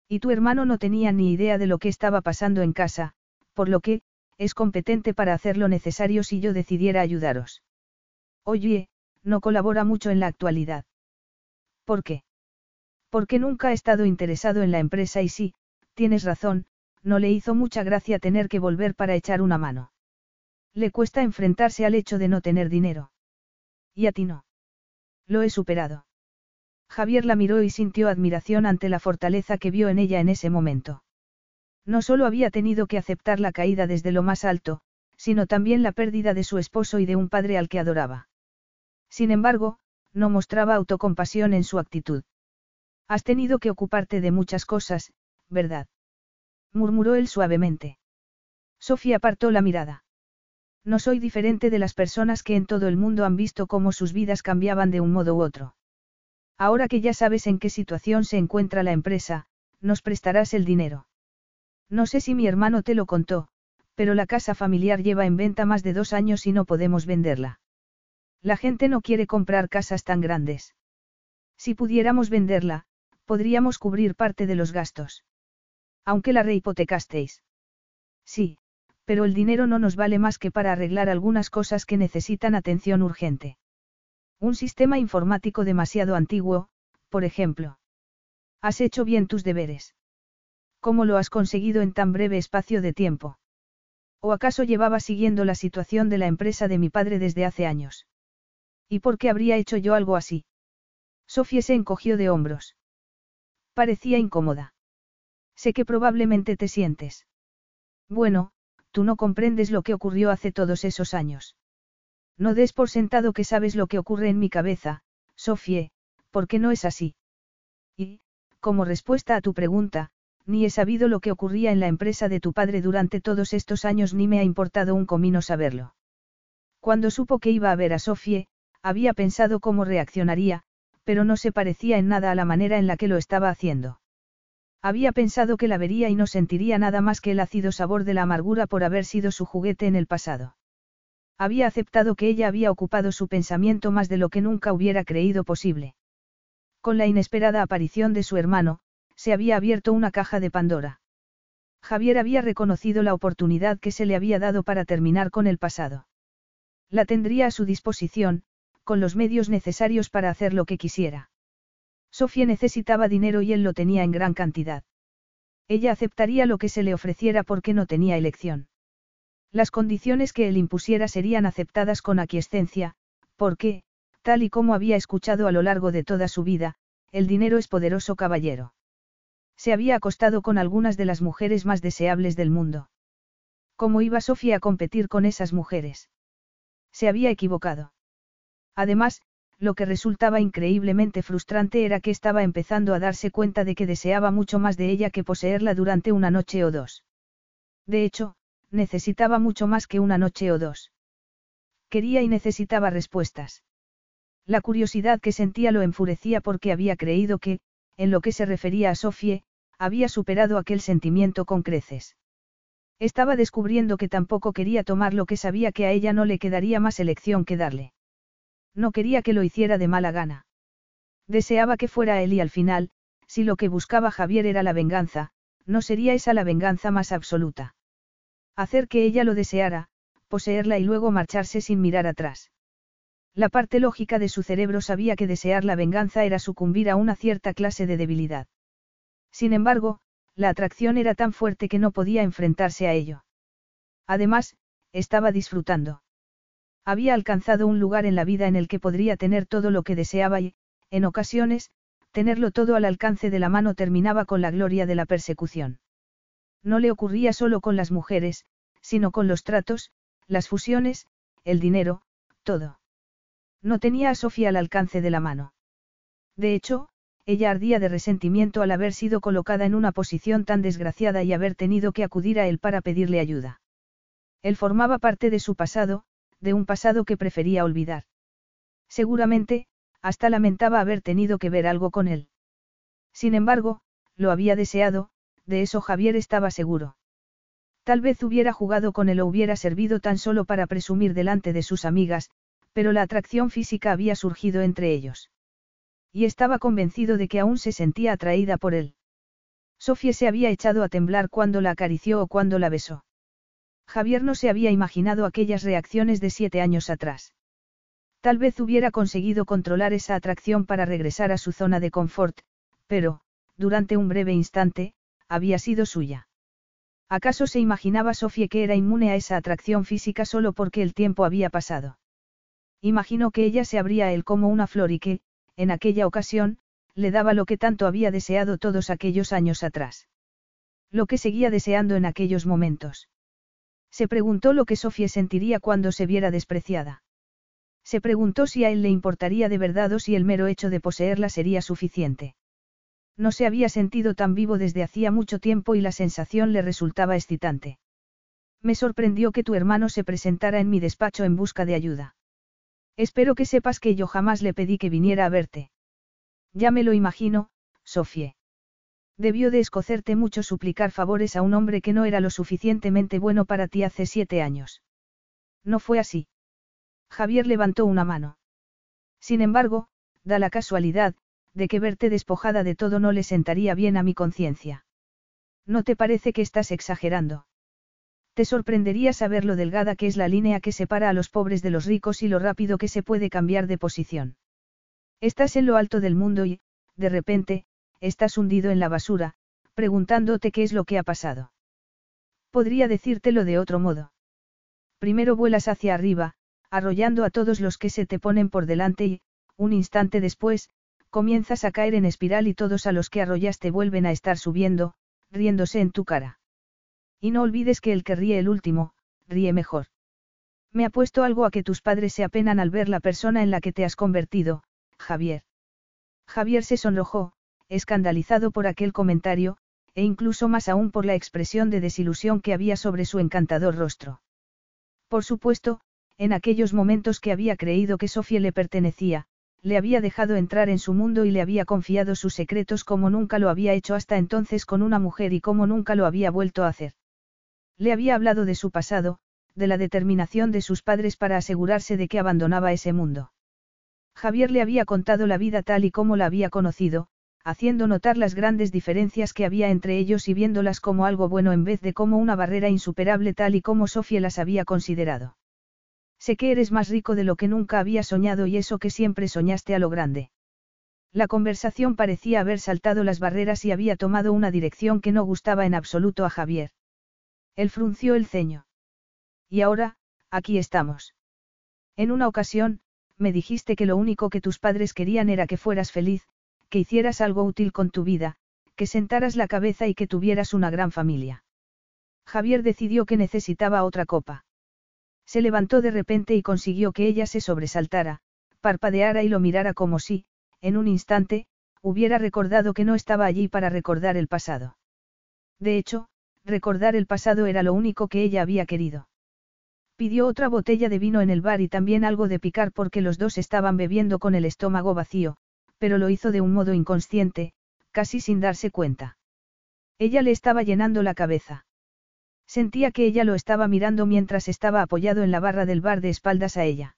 Y tu hermano no tenía ni idea de lo que estaba pasando en casa, por lo que, es competente para hacer lo necesario si yo decidiera ayudaros. Oye, no colabora mucho en la actualidad. ¿Por qué? Porque nunca ha estado interesado en la empresa y sí, tienes razón, no le hizo mucha gracia tener que volver para echar una mano. Le cuesta enfrentarse al hecho de no tener dinero. Y a ti no. Lo he superado. Javier la miró y sintió admiración ante la fortaleza que vio en ella en ese momento. No solo había tenido que aceptar la caída desde lo más alto, sino también la pérdida de su esposo y de un padre al que adoraba. Sin embargo, no mostraba autocompasión en su actitud. Has tenido que ocuparte de muchas cosas, ¿verdad? murmuró él suavemente. Sofía apartó la mirada. No soy diferente de las personas que en todo el mundo han visto cómo sus vidas cambiaban de un modo u otro. Ahora que ya sabes en qué situación se encuentra la empresa, nos prestarás el dinero. No sé si mi hermano te lo contó, pero la casa familiar lleva en venta más de dos años y no podemos venderla. La gente no quiere comprar casas tan grandes. Si pudiéramos venderla, podríamos cubrir parte de los gastos. Aunque la rehipotecasteis. Sí, pero el dinero no nos vale más que para arreglar algunas cosas que necesitan atención urgente. Un sistema informático demasiado antiguo, por ejemplo. Has hecho bien tus deberes. ¿Cómo lo has conseguido en tan breve espacio de tiempo? ¿O acaso llevaba siguiendo la situación de la empresa de mi padre desde hace años? ¿Y por qué habría hecho yo algo así? Sofía se encogió de hombros. Parecía incómoda. Sé que probablemente te sientes. Bueno, tú no comprendes lo que ocurrió hace todos esos años. No des por sentado que sabes lo que ocurre en mi cabeza, Sofie, porque no es así. Y, como respuesta a tu pregunta, ni he sabido lo que ocurría en la empresa de tu padre durante todos estos años ni me ha importado un comino saberlo. Cuando supo que iba a ver a Sofie, había pensado cómo reaccionaría, pero no se parecía en nada a la manera en la que lo estaba haciendo. Había pensado que la vería y no sentiría nada más que el ácido sabor de la amargura por haber sido su juguete en el pasado. Había aceptado que ella había ocupado su pensamiento más de lo que nunca hubiera creído posible. Con la inesperada aparición de su hermano, se había abierto una caja de Pandora. Javier había reconocido la oportunidad que se le había dado para terminar con el pasado. La tendría a su disposición, con los medios necesarios para hacer lo que quisiera. Sofía necesitaba dinero y él lo tenía en gran cantidad. Ella aceptaría lo que se le ofreciera porque no tenía elección. Las condiciones que él impusiera serían aceptadas con aquiescencia, porque, tal y como había escuchado a lo largo de toda su vida, el dinero es poderoso caballero. Se había acostado con algunas de las mujeres más deseables del mundo. ¿Cómo iba Sofía a competir con esas mujeres? Se había equivocado. Además, lo que resultaba increíblemente frustrante era que estaba empezando a darse cuenta de que deseaba mucho más de ella que poseerla durante una noche o dos. De hecho, necesitaba mucho más que una noche o dos. Quería y necesitaba respuestas. La curiosidad que sentía lo enfurecía porque había creído que, en lo que se refería a Sofie, había superado aquel sentimiento con creces. Estaba descubriendo que tampoco quería tomar lo que sabía que a ella no le quedaría más elección que darle. No quería que lo hiciera de mala gana. Deseaba que fuera él y al final, si lo que buscaba Javier era la venganza, no sería esa la venganza más absoluta. Hacer que ella lo deseara, poseerla y luego marcharse sin mirar atrás. La parte lógica de su cerebro sabía que desear la venganza era sucumbir a una cierta clase de debilidad. Sin embargo, la atracción era tan fuerte que no podía enfrentarse a ello. Además, estaba disfrutando. Había alcanzado un lugar en la vida en el que podría tener todo lo que deseaba y, en ocasiones, tenerlo todo al alcance de la mano terminaba con la gloria de la persecución. No le ocurría solo con las mujeres, sino con los tratos, las fusiones, el dinero, todo. No tenía a Sofía al alcance de la mano. De hecho, ella ardía de resentimiento al haber sido colocada en una posición tan desgraciada y haber tenido que acudir a él para pedirle ayuda. Él formaba parte de su pasado, de un pasado que prefería olvidar. Seguramente, hasta lamentaba haber tenido que ver algo con él. Sin embargo, lo había deseado, de eso Javier estaba seguro. Tal vez hubiera jugado con él o hubiera servido tan solo para presumir delante de sus amigas, pero la atracción física había surgido entre ellos. Y estaba convencido de que aún se sentía atraída por él. Sofía se había echado a temblar cuando la acarició o cuando la besó. Javier no se había imaginado aquellas reacciones de siete años atrás. Tal vez hubiera conseguido controlar esa atracción para regresar a su zona de confort, pero, durante un breve instante, había sido suya. ¿Acaso se imaginaba Sofía que era inmune a esa atracción física solo porque el tiempo había pasado? Imaginó que ella se abría a él como una flor y que, en aquella ocasión, le daba lo que tanto había deseado todos aquellos años atrás. Lo que seguía deseando en aquellos momentos. Se preguntó lo que Sofía sentiría cuando se viera despreciada. Se preguntó si a él le importaría de verdad o si el mero hecho de poseerla sería suficiente. No se había sentido tan vivo desde hacía mucho tiempo y la sensación le resultaba excitante. Me sorprendió que tu hermano se presentara en mi despacho en busca de ayuda. Espero que sepas que yo jamás le pedí que viniera a verte. Ya me lo imagino, Sofie. Debió de escocerte mucho suplicar favores a un hombre que no era lo suficientemente bueno para ti hace siete años. No fue así. Javier levantó una mano. Sin embargo, da la casualidad, de que verte despojada de todo no le sentaría bien a mi conciencia. ¿No te parece que estás exagerando? Te sorprendería saber lo delgada que es la línea que separa a los pobres de los ricos y lo rápido que se puede cambiar de posición. Estás en lo alto del mundo y, de repente, estás hundido en la basura, preguntándote qué es lo que ha pasado. Podría decírtelo de otro modo. Primero vuelas hacia arriba, arrollando a todos los que se te ponen por delante y, un instante después, comienzas a caer en espiral y todos a los que arrollaste vuelven a estar subiendo, riéndose en tu cara. Y no olvides que el que ríe el último, ríe mejor. Me ha puesto algo a que tus padres se apenan al ver la persona en la que te has convertido, Javier. Javier se sonrojó, escandalizado por aquel comentario, e incluso más aún por la expresión de desilusión que había sobre su encantador rostro. Por supuesto, en aquellos momentos que había creído que Sofía le pertenecía, le había dejado entrar en su mundo y le había confiado sus secretos como nunca lo había hecho hasta entonces con una mujer y como nunca lo había vuelto a hacer. Le había hablado de su pasado, de la determinación de sus padres para asegurarse de que abandonaba ese mundo. Javier le había contado la vida tal y como la había conocido, haciendo notar las grandes diferencias que había entre ellos y viéndolas como algo bueno en vez de como una barrera insuperable tal y como Sofía las había considerado. Sé que eres más rico de lo que nunca había soñado y eso que siempre soñaste a lo grande. La conversación parecía haber saltado las barreras y había tomado una dirección que no gustaba en absoluto a Javier. Él frunció el ceño. Y ahora, aquí estamos. En una ocasión, me dijiste que lo único que tus padres querían era que fueras feliz, que hicieras algo útil con tu vida, que sentaras la cabeza y que tuvieras una gran familia. Javier decidió que necesitaba otra copa. Se levantó de repente y consiguió que ella se sobresaltara, parpadeara y lo mirara como si, en un instante, hubiera recordado que no estaba allí para recordar el pasado. De hecho, recordar el pasado era lo único que ella había querido. Pidió otra botella de vino en el bar y también algo de picar porque los dos estaban bebiendo con el estómago vacío, pero lo hizo de un modo inconsciente, casi sin darse cuenta. Ella le estaba llenando la cabeza. Sentía que ella lo estaba mirando mientras estaba apoyado en la barra del bar de espaldas a ella.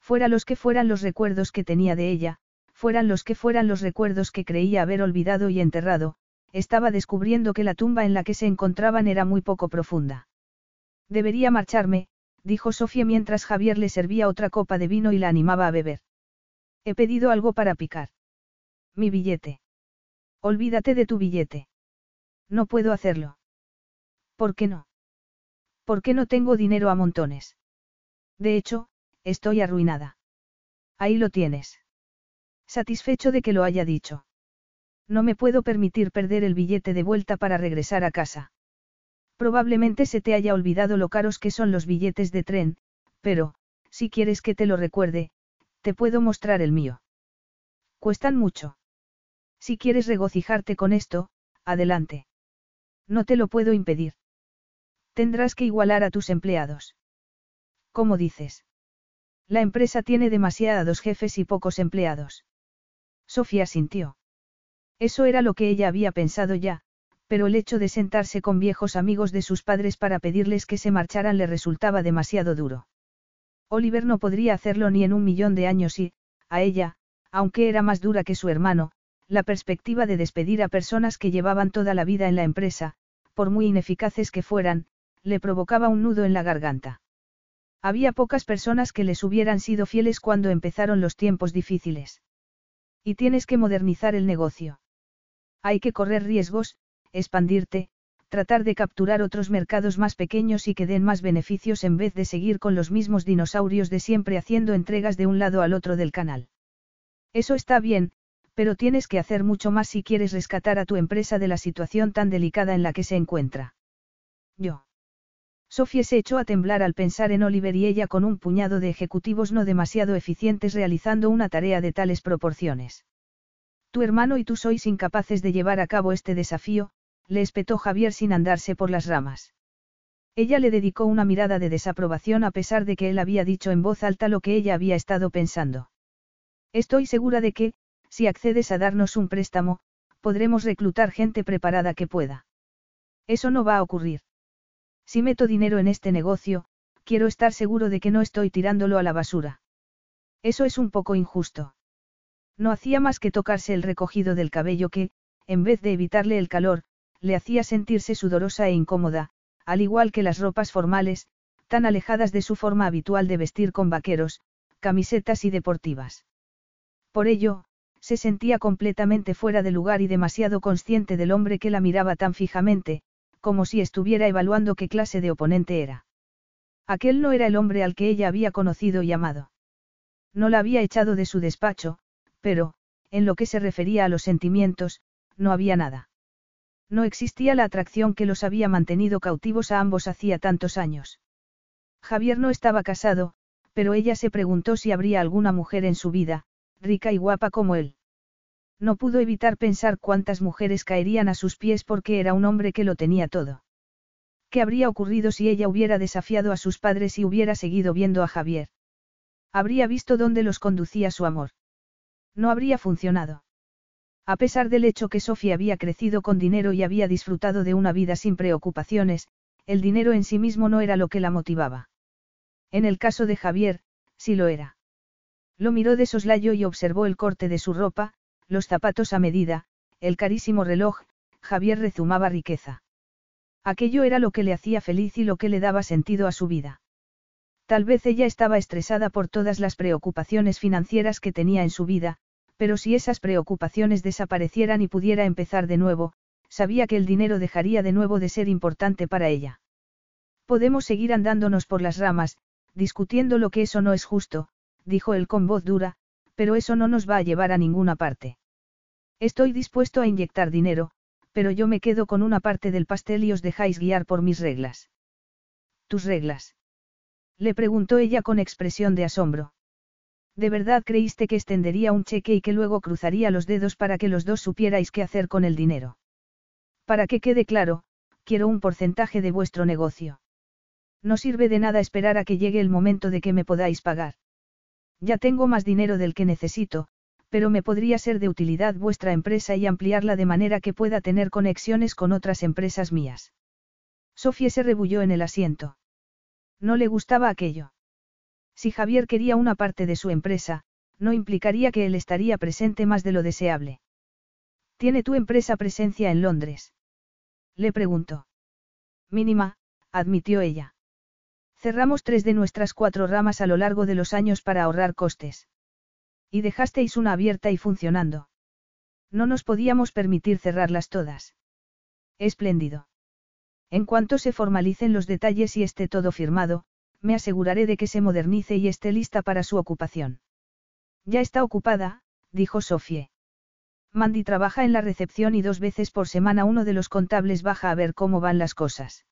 Fuera los que fueran los recuerdos que tenía de ella, fueran los que fueran los recuerdos que creía haber olvidado y enterrado, estaba descubriendo que la tumba en la que se encontraban era muy poco profunda. Debería marcharme, dijo Sofía mientras Javier le servía otra copa de vino y la animaba a beber. He pedido algo para picar. Mi billete. Olvídate de tu billete. No puedo hacerlo. ¿Por qué no? ¿Por qué no tengo dinero a montones? De hecho, estoy arruinada. Ahí lo tienes. Satisfecho de que lo haya dicho. No me puedo permitir perder el billete de vuelta para regresar a casa. Probablemente se te haya olvidado lo caros que son los billetes de tren, pero, si quieres que te lo recuerde, te puedo mostrar el mío. Cuestan mucho. Si quieres regocijarte con esto, adelante. No te lo puedo impedir. Tendrás que igualar a tus empleados. ¿Cómo dices? La empresa tiene demasiados jefes y pocos empleados. Sofía sintió. Eso era lo que ella había pensado ya, pero el hecho de sentarse con viejos amigos de sus padres para pedirles que se marcharan le resultaba demasiado duro. Oliver no podría hacerlo ni en un millón de años y, a ella, aunque era más dura que su hermano, la perspectiva de despedir a personas que llevaban toda la vida en la empresa, por muy ineficaces que fueran, le provocaba un nudo en la garganta. Había pocas personas que les hubieran sido fieles cuando empezaron los tiempos difíciles. Y tienes que modernizar el negocio. Hay que correr riesgos, expandirte, tratar de capturar otros mercados más pequeños y que den más beneficios en vez de seguir con los mismos dinosaurios de siempre haciendo entregas de un lado al otro del canal. Eso está bien, pero tienes que hacer mucho más si quieres rescatar a tu empresa de la situación tan delicada en la que se encuentra. Yo. Sofía se echó a temblar al pensar en Oliver y ella con un puñado de ejecutivos no demasiado eficientes realizando una tarea de tales proporciones. Tu hermano y tú sois incapaces de llevar a cabo este desafío, le espetó Javier sin andarse por las ramas. Ella le dedicó una mirada de desaprobación a pesar de que él había dicho en voz alta lo que ella había estado pensando. Estoy segura de que, si accedes a darnos un préstamo, podremos reclutar gente preparada que pueda. Eso no va a ocurrir. Si meto dinero en este negocio, quiero estar seguro de que no estoy tirándolo a la basura. Eso es un poco injusto. No hacía más que tocarse el recogido del cabello que, en vez de evitarle el calor, le hacía sentirse sudorosa e incómoda, al igual que las ropas formales, tan alejadas de su forma habitual de vestir con vaqueros, camisetas y deportivas. Por ello, se sentía completamente fuera de lugar y demasiado consciente del hombre que la miraba tan fijamente, como si estuviera evaluando qué clase de oponente era. Aquel no era el hombre al que ella había conocido y amado. No la había echado de su despacho, pero, en lo que se refería a los sentimientos, no había nada. No existía la atracción que los había mantenido cautivos a ambos hacía tantos años. Javier no estaba casado, pero ella se preguntó si habría alguna mujer en su vida, rica y guapa como él. No pudo evitar pensar cuántas mujeres caerían a sus pies porque era un hombre que lo tenía todo. ¿Qué habría ocurrido si ella hubiera desafiado a sus padres y hubiera seguido viendo a Javier? Habría visto dónde los conducía su amor. No habría funcionado. A pesar del hecho que Sofía había crecido con dinero y había disfrutado de una vida sin preocupaciones, el dinero en sí mismo no era lo que la motivaba. En el caso de Javier, sí lo era. Lo miró de soslayo y observó el corte de su ropa, los zapatos a medida, el carísimo reloj, Javier rezumaba riqueza. Aquello era lo que le hacía feliz y lo que le daba sentido a su vida. Tal vez ella estaba estresada por todas las preocupaciones financieras que tenía en su vida, pero si esas preocupaciones desaparecieran y pudiera empezar de nuevo, sabía que el dinero dejaría de nuevo de ser importante para ella. Podemos seguir andándonos por las ramas, discutiendo lo que eso no es justo, dijo él con voz dura, pero eso no nos va a llevar a ninguna parte. Estoy dispuesto a inyectar dinero, pero yo me quedo con una parte del pastel y os dejáis guiar por mis reglas. ¿Tus reglas? Le preguntó ella con expresión de asombro. ¿De verdad creíste que extendería un cheque y que luego cruzaría los dedos para que los dos supierais qué hacer con el dinero? Para que quede claro, quiero un porcentaje de vuestro negocio. No sirve de nada esperar a que llegue el momento de que me podáis pagar. Ya tengo más dinero del que necesito, pero me podría ser de utilidad vuestra empresa y ampliarla de manera que pueda tener conexiones con otras empresas mías. Sofía se rebulló en el asiento. No le gustaba aquello. Si Javier quería una parte de su empresa, no implicaría que él estaría presente más de lo deseable. ¿Tiene tu empresa presencia en Londres? Le preguntó. Mínima, admitió ella. Cerramos tres de nuestras cuatro ramas a lo largo de los años para ahorrar costes. Y dejasteis una abierta y funcionando. No nos podíamos permitir cerrarlas todas. Espléndido. En cuanto se formalicen los detalles y esté todo firmado, me aseguraré de que se modernice y esté lista para su ocupación. Ya está ocupada, dijo Sofie. Mandy trabaja en la recepción y dos veces por semana uno de los contables baja a ver cómo van las cosas.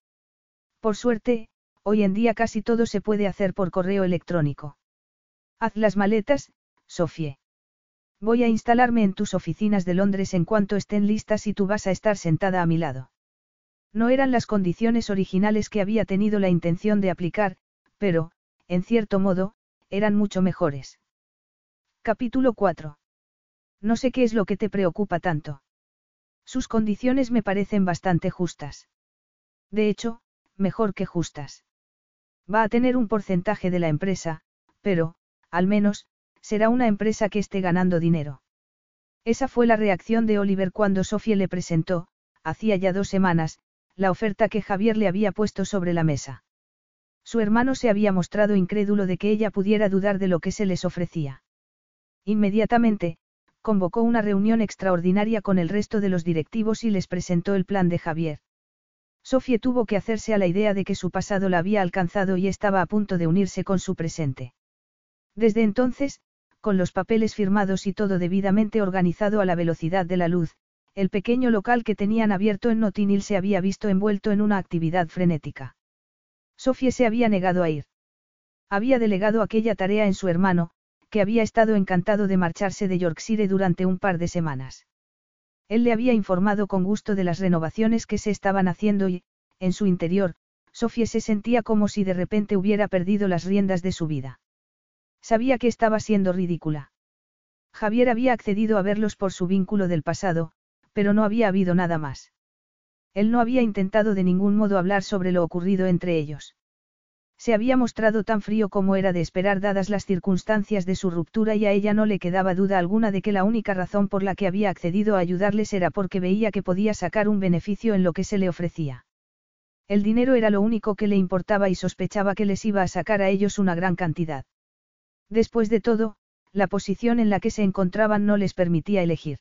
Por suerte, hoy en día casi todo se puede hacer por correo electrónico. Haz las maletas, Sofie. Voy a instalarme en tus oficinas de Londres en cuanto estén listas y tú vas a estar sentada a mi lado. No eran las condiciones originales que había tenido la intención de aplicar, pero, en cierto modo, eran mucho mejores. Capítulo 4. No sé qué es lo que te preocupa tanto. Sus condiciones me parecen bastante justas. De hecho, mejor que justas. Va a tener un porcentaje de la empresa, pero, al menos, será una empresa que esté ganando dinero. Esa fue la reacción de Oliver cuando Sofía le presentó, hacía ya dos semanas, la oferta que Javier le había puesto sobre la mesa. Su hermano se había mostrado incrédulo de que ella pudiera dudar de lo que se les ofrecía. Inmediatamente, convocó una reunión extraordinaria con el resto de los directivos y les presentó el plan de Javier. Sofía tuvo que hacerse a la idea de que su pasado la había alcanzado y estaba a punto de unirse con su presente. Desde entonces, con los papeles firmados y todo debidamente organizado a la velocidad de la luz, el pequeño local que tenían abierto en Notinil se había visto envuelto en una actividad frenética. Sofía se había negado a ir. Había delegado aquella tarea en su hermano, que había estado encantado de marcharse de Yorkshire durante un par de semanas. Él le había informado con gusto de las renovaciones que se estaban haciendo y, en su interior, Sofía se sentía como si de repente hubiera perdido las riendas de su vida. Sabía que estaba siendo ridícula. Javier había accedido a verlos por su vínculo del pasado, pero no había habido nada más. Él no había intentado de ningún modo hablar sobre lo ocurrido entre ellos. Se había mostrado tan frío como era de esperar dadas las circunstancias de su ruptura y a ella no le quedaba duda alguna de que la única razón por la que había accedido a ayudarles era porque veía que podía sacar un beneficio en lo que se le ofrecía. El dinero era lo único que le importaba y sospechaba que les iba a sacar a ellos una gran cantidad. Después de todo, la posición en la que se encontraban no les permitía elegir.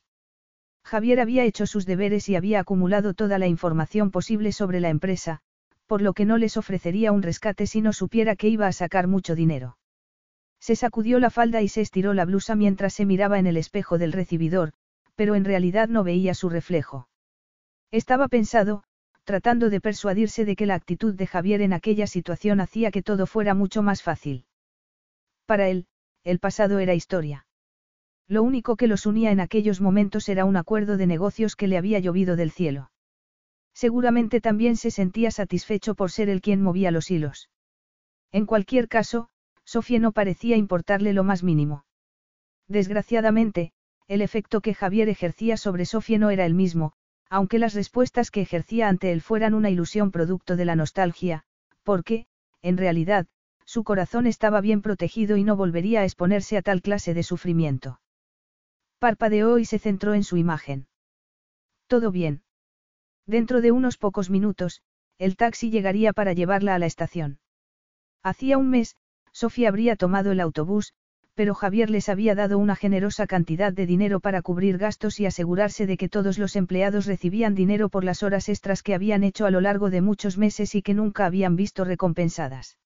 Javier había hecho sus deberes y había acumulado toda la información posible sobre la empresa, por lo que no les ofrecería un rescate si no supiera que iba a sacar mucho dinero. Se sacudió la falda y se estiró la blusa mientras se miraba en el espejo del recibidor, pero en realidad no veía su reflejo. Estaba pensado, tratando de persuadirse de que la actitud de Javier en aquella situación hacía que todo fuera mucho más fácil. Para él, el pasado era historia. Lo único que los unía en aquellos momentos era un acuerdo de negocios que le había llovido del cielo. Seguramente también se sentía satisfecho por ser el quien movía los hilos. En cualquier caso, Sofía no parecía importarle lo más mínimo. Desgraciadamente, el efecto que Javier ejercía sobre Sofía no era el mismo, aunque las respuestas que ejercía ante él fueran una ilusión producto de la nostalgia, porque, en realidad, su corazón estaba bien protegido y no volvería a exponerse a tal clase de sufrimiento. Parpadeó y se centró en su imagen. Todo bien. Dentro de unos pocos minutos, el taxi llegaría para llevarla a la estación. Hacía un mes, Sofía habría tomado el autobús, pero Javier les había dado una generosa cantidad de dinero para cubrir gastos y asegurarse de que todos los empleados recibían dinero por las horas extras que habían hecho a lo largo de muchos meses y que nunca habían visto recompensadas.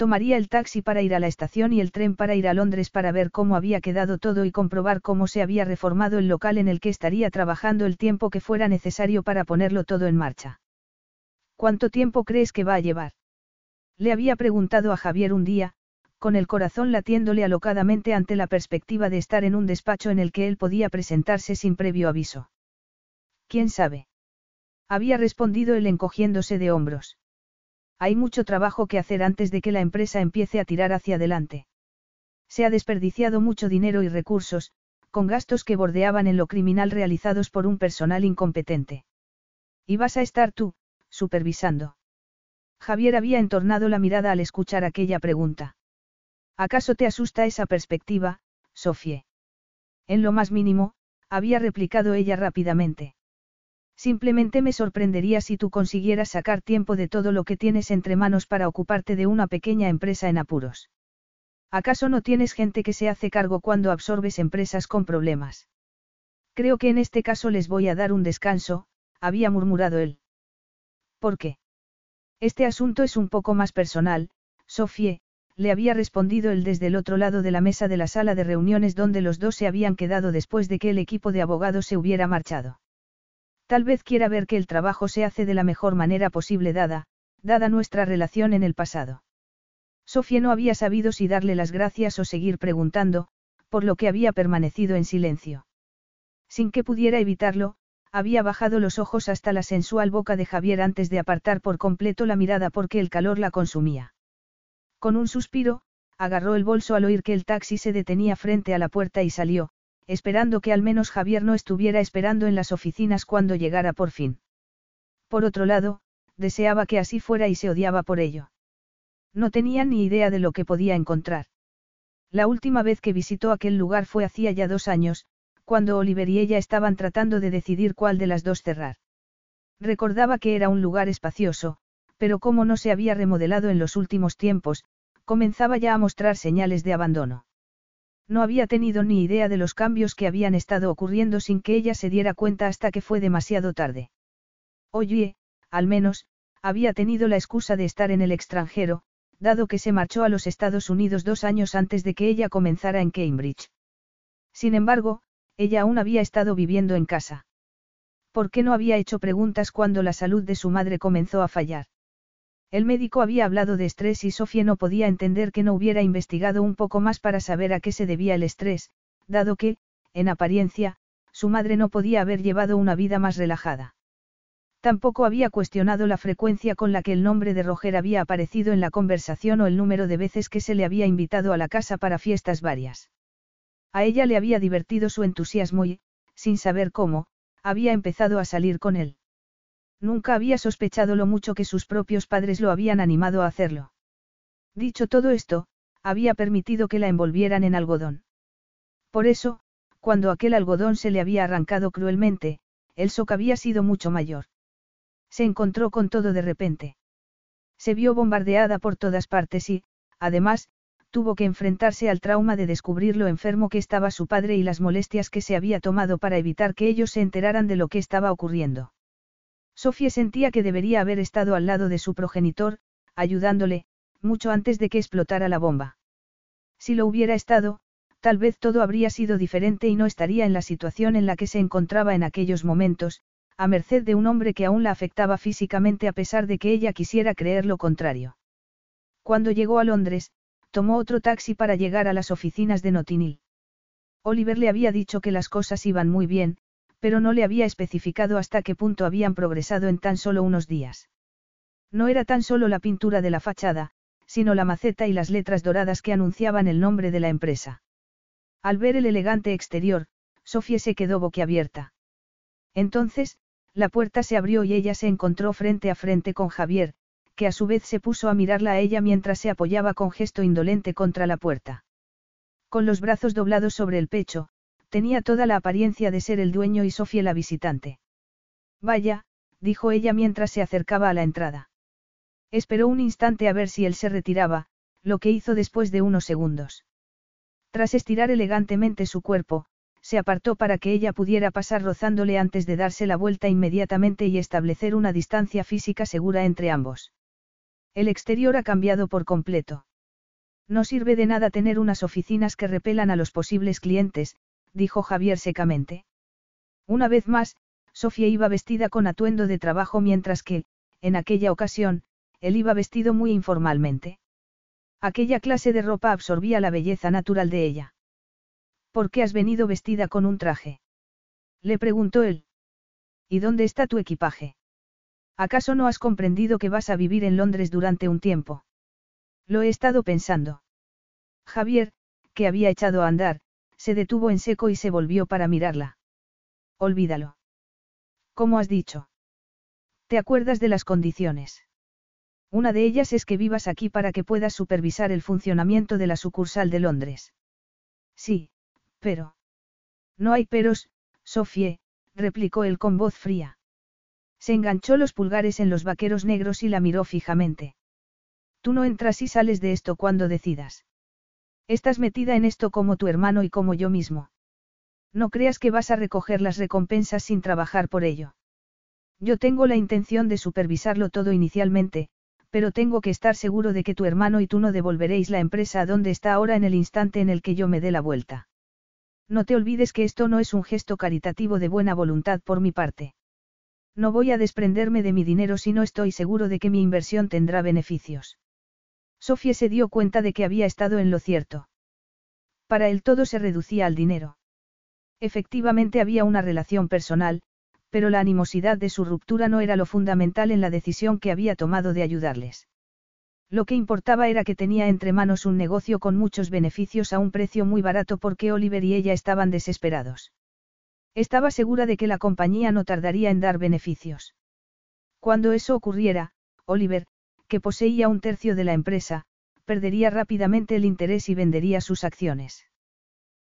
Tomaría el taxi para ir a la estación y el tren para ir a Londres para ver cómo había quedado todo y comprobar cómo se había reformado el local en el que estaría trabajando el tiempo que fuera necesario para ponerlo todo en marcha. ¿Cuánto tiempo crees que va a llevar? Le había preguntado a Javier un día, con el corazón latiéndole alocadamente ante la perspectiva de estar en un despacho en el que él podía presentarse sin previo aviso. ¿Quién sabe? Había respondido él encogiéndose de hombros. Hay mucho trabajo que hacer antes de que la empresa empiece a tirar hacia adelante. Se ha desperdiciado mucho dinero y recursos, con gastos que bordeaban en lo criminal realizados por un personal incompetente. Y vas a estar tú, supervisando. Javier había entornado la mirada al escuchar aquella pregunta. ¿Acaso te asusta esa perspectiva, Sofie? En lo más mínimo, había replicado ella rápidamente. Simplemente me sorprendería si tú consiguieras sacar tiempo de todo lo que tienes entre manos para ocuparte de una pequeña empresa en apuros. ¿Acaso no tienes gente que se hace cargo cuando absorbes empresas con problemas? Creo que en este caso les voy a dar un descanso, había murmurado él. ¿Por qué? Este asunto es un poco más personal, Sofie, le había respondido él desde el otro lado de la mesa de la sala de reuniones donde los dos se habían quedado después de que el equipo de abogados se hubiera marchado. Tal vez quiera ver que el trabajo se hace de la mejor manera posible dada, dada nuestra relación en el pasado. Sofía no había sabido si darle las gracias o seguir preguntando, por lo que había permanecido en silencio. Sin que pudiera evitarlo, había bajado los ojos hasta la sensual boca de Javier antes de apartar por completo la mirada porque el calor la consumía. Con un suspiro, agarró el bolso al oír que el taxi se detenía frente a la puerta y salió, esperando que al menos Javier no estuviera esperando en las oficinas cuando llegara por fin. Por otro lado, deseaba que así fuera y se odiaba por ello. No tenía ni idea de lo que podía encontrar. La última vez que visitó aquel lugar fue hacía ya dos años, cuando Oliver y ella estaban tratando de decidir cuál de las dos cerrar. Recordaba que era un lugar espacioso, pero como no se había remodelado en los últimos tiempos, comenzaba ya a mostrar señales de abandono. No había tenido ni idea de los cambios que habían estado ocurriendo sin que ella se diera cuenta hasta que fue demasiado tarde. Oye, al menos, había tenido la excusa de estar en el extranjero, dado que se marchó a los Estados Unidos dos años antes de que ella comenzara en Cambridge. Sin embargo, ella aún había estado viviendo en casa. ¿Por qué no había hecho preguntas cuando la salud de su madre comenzó a fallar? El médico había hablado de estrés y Sofía no podía entender que no hubiera investigado un poco más para saber a qué se debía el estrés, dado que, en apariencia, su madre no podía haber llevado una vida más relajada. Tampoco había cuestionado la frecuencia con la que el nombre de Roger había aparecido en la conversación o el número de veces que se le había invitado a la casa para fiestas varias. A ella le había divertido su entusiasmo y, sin saber cómo, había empezado a salir con él. Nunca había sospechado lo mucho que sus propios padres lo habían animado a hacerlo. Dicho todo esto, había permitido que la envolvieran en algodón. Por eso, cuando aquel algodón se le había arrancado cruelmente, el shock había sido mucho mayor. Se encontró con todo de repente. Se vio bombardeada por todas partes y, además, tuvo que enfrentarse al trauma de descubrir lo enfermo que estaba su padre y las molestias que se había tomado para evitar que ellos se enteraran de lo que estaba ocurriendo. Sofía sentía que debería haber estado al lado de su progenitor, ayudándole, mucho antes de que explotara la bomba. Si lo hubiera estado, tal vez todo habría sido diferente y no estaría en la situación en la que se encontraba en aquellos momentos, a merced de un hombre que aún la afectaba físicamente a pesar de que ella quisiera creer lo contrario. Cuando llegó a Londres, tomó otro taxi para llegar a las oficinas de Notinil. Oliver le había dicho que las cosas iban muy bien, pero no le había especificado hasta qué punto habían progresado en tan solo unos días. No era tan solo la pintura de la fachada, sino la maceta y las letras doradas que anunciaban el nombre de la empresa. Al ver el elegante exterior, Sofía se quedó boquiabierta. Entonces, la puerta se abrió y ella se encontró frente a frente con Javier, que a su vez se puso a mirarla a ella mientras se apoyaba con gesto indolente contra la puerta. Con los brazos doblados sobre el pecho, tenía toda la apariencia de ser el dueño y Sofía la visitante. Vaya, dijo ella mientras se acercaba a la entrada. Esperó un instante a ver si él se retiraba, lo que hizo después de unos segundos. Tras estirar elegantemente su cuerpo, se apartó para que ella pudiera pasar rozándole antes de darse la vuelta inmediatamente y establecer una distancia física segura entre ambos. El exterior ha cambiado por completo. No sirve de nada tener unas oficinas que repelan a los posibles clientes, dijo Javier secamente. Una vez más, Sofía iba vestida con atuendo de trabajo mientras que, en aquella ocasión, él iba vestido muy informalmente. Aquella clase de ropa absorbía la belleza natural de ella. ¿Por qué has venido vestida con un traje? Le preguntó él. ¿Y dónde está tu equipaje? ¿Acaso no has comprendido que vas a vivir en Londres durante un tiempo? Lo he estado pensando. Javier, que había echado a andar, se detuvo en seco y se volvió para mirarla. Olvídalo. ¿Cómo has dicho? ¿Te acuerdas de las condiciones? Una de ellas es que vivas aquí para que puedas supervisar el funcionamiento de la sucursal de Londres. Sí, pero. No hay peros, Sofie, replicó él con voz fría. Se enganchó los pulgares en los vaqueros negros y la miró fijamente. Tú no entras y sales de esto cuando decidas. Estás metida en esto como tu hermano y como yo mismo. No creas que vas a recoger las recompensas sin trabajar por ello. Yo tengo la intención de supervisarlo todo inicialmente, pero tengo que estar seguro de que tu hermano y tú no devolveréis la empresa a donde está ahora en el instante en el que yo me dé la vuelta. No te olvides que esto no es un gesto caritativo de buena voluntad por mi parte. No voy a desprenderme de mi dinero si no estoy seguro de que mi inversión tendrá beneficios. Sofía se dio cuenta de que había estado en lo cierto. Para él todo se reducía al dinero. Efectivamente había una relación personal, pero la animosidad de su ruptura no era lo fundamental en la decisión que había tomado de ayudarles. Lo que importaba era que tenía entre manos un negocio con muchos beneficios a un precio muy barato porque Oliver y ella estaban desesperados. Estaba segura de que la compañía no tardaría en dar beneficios. Cuando eso ocurriera, Oliver, que poseía un tercio de la empresa, perdería rápidamente el interés y vendería sus acciones.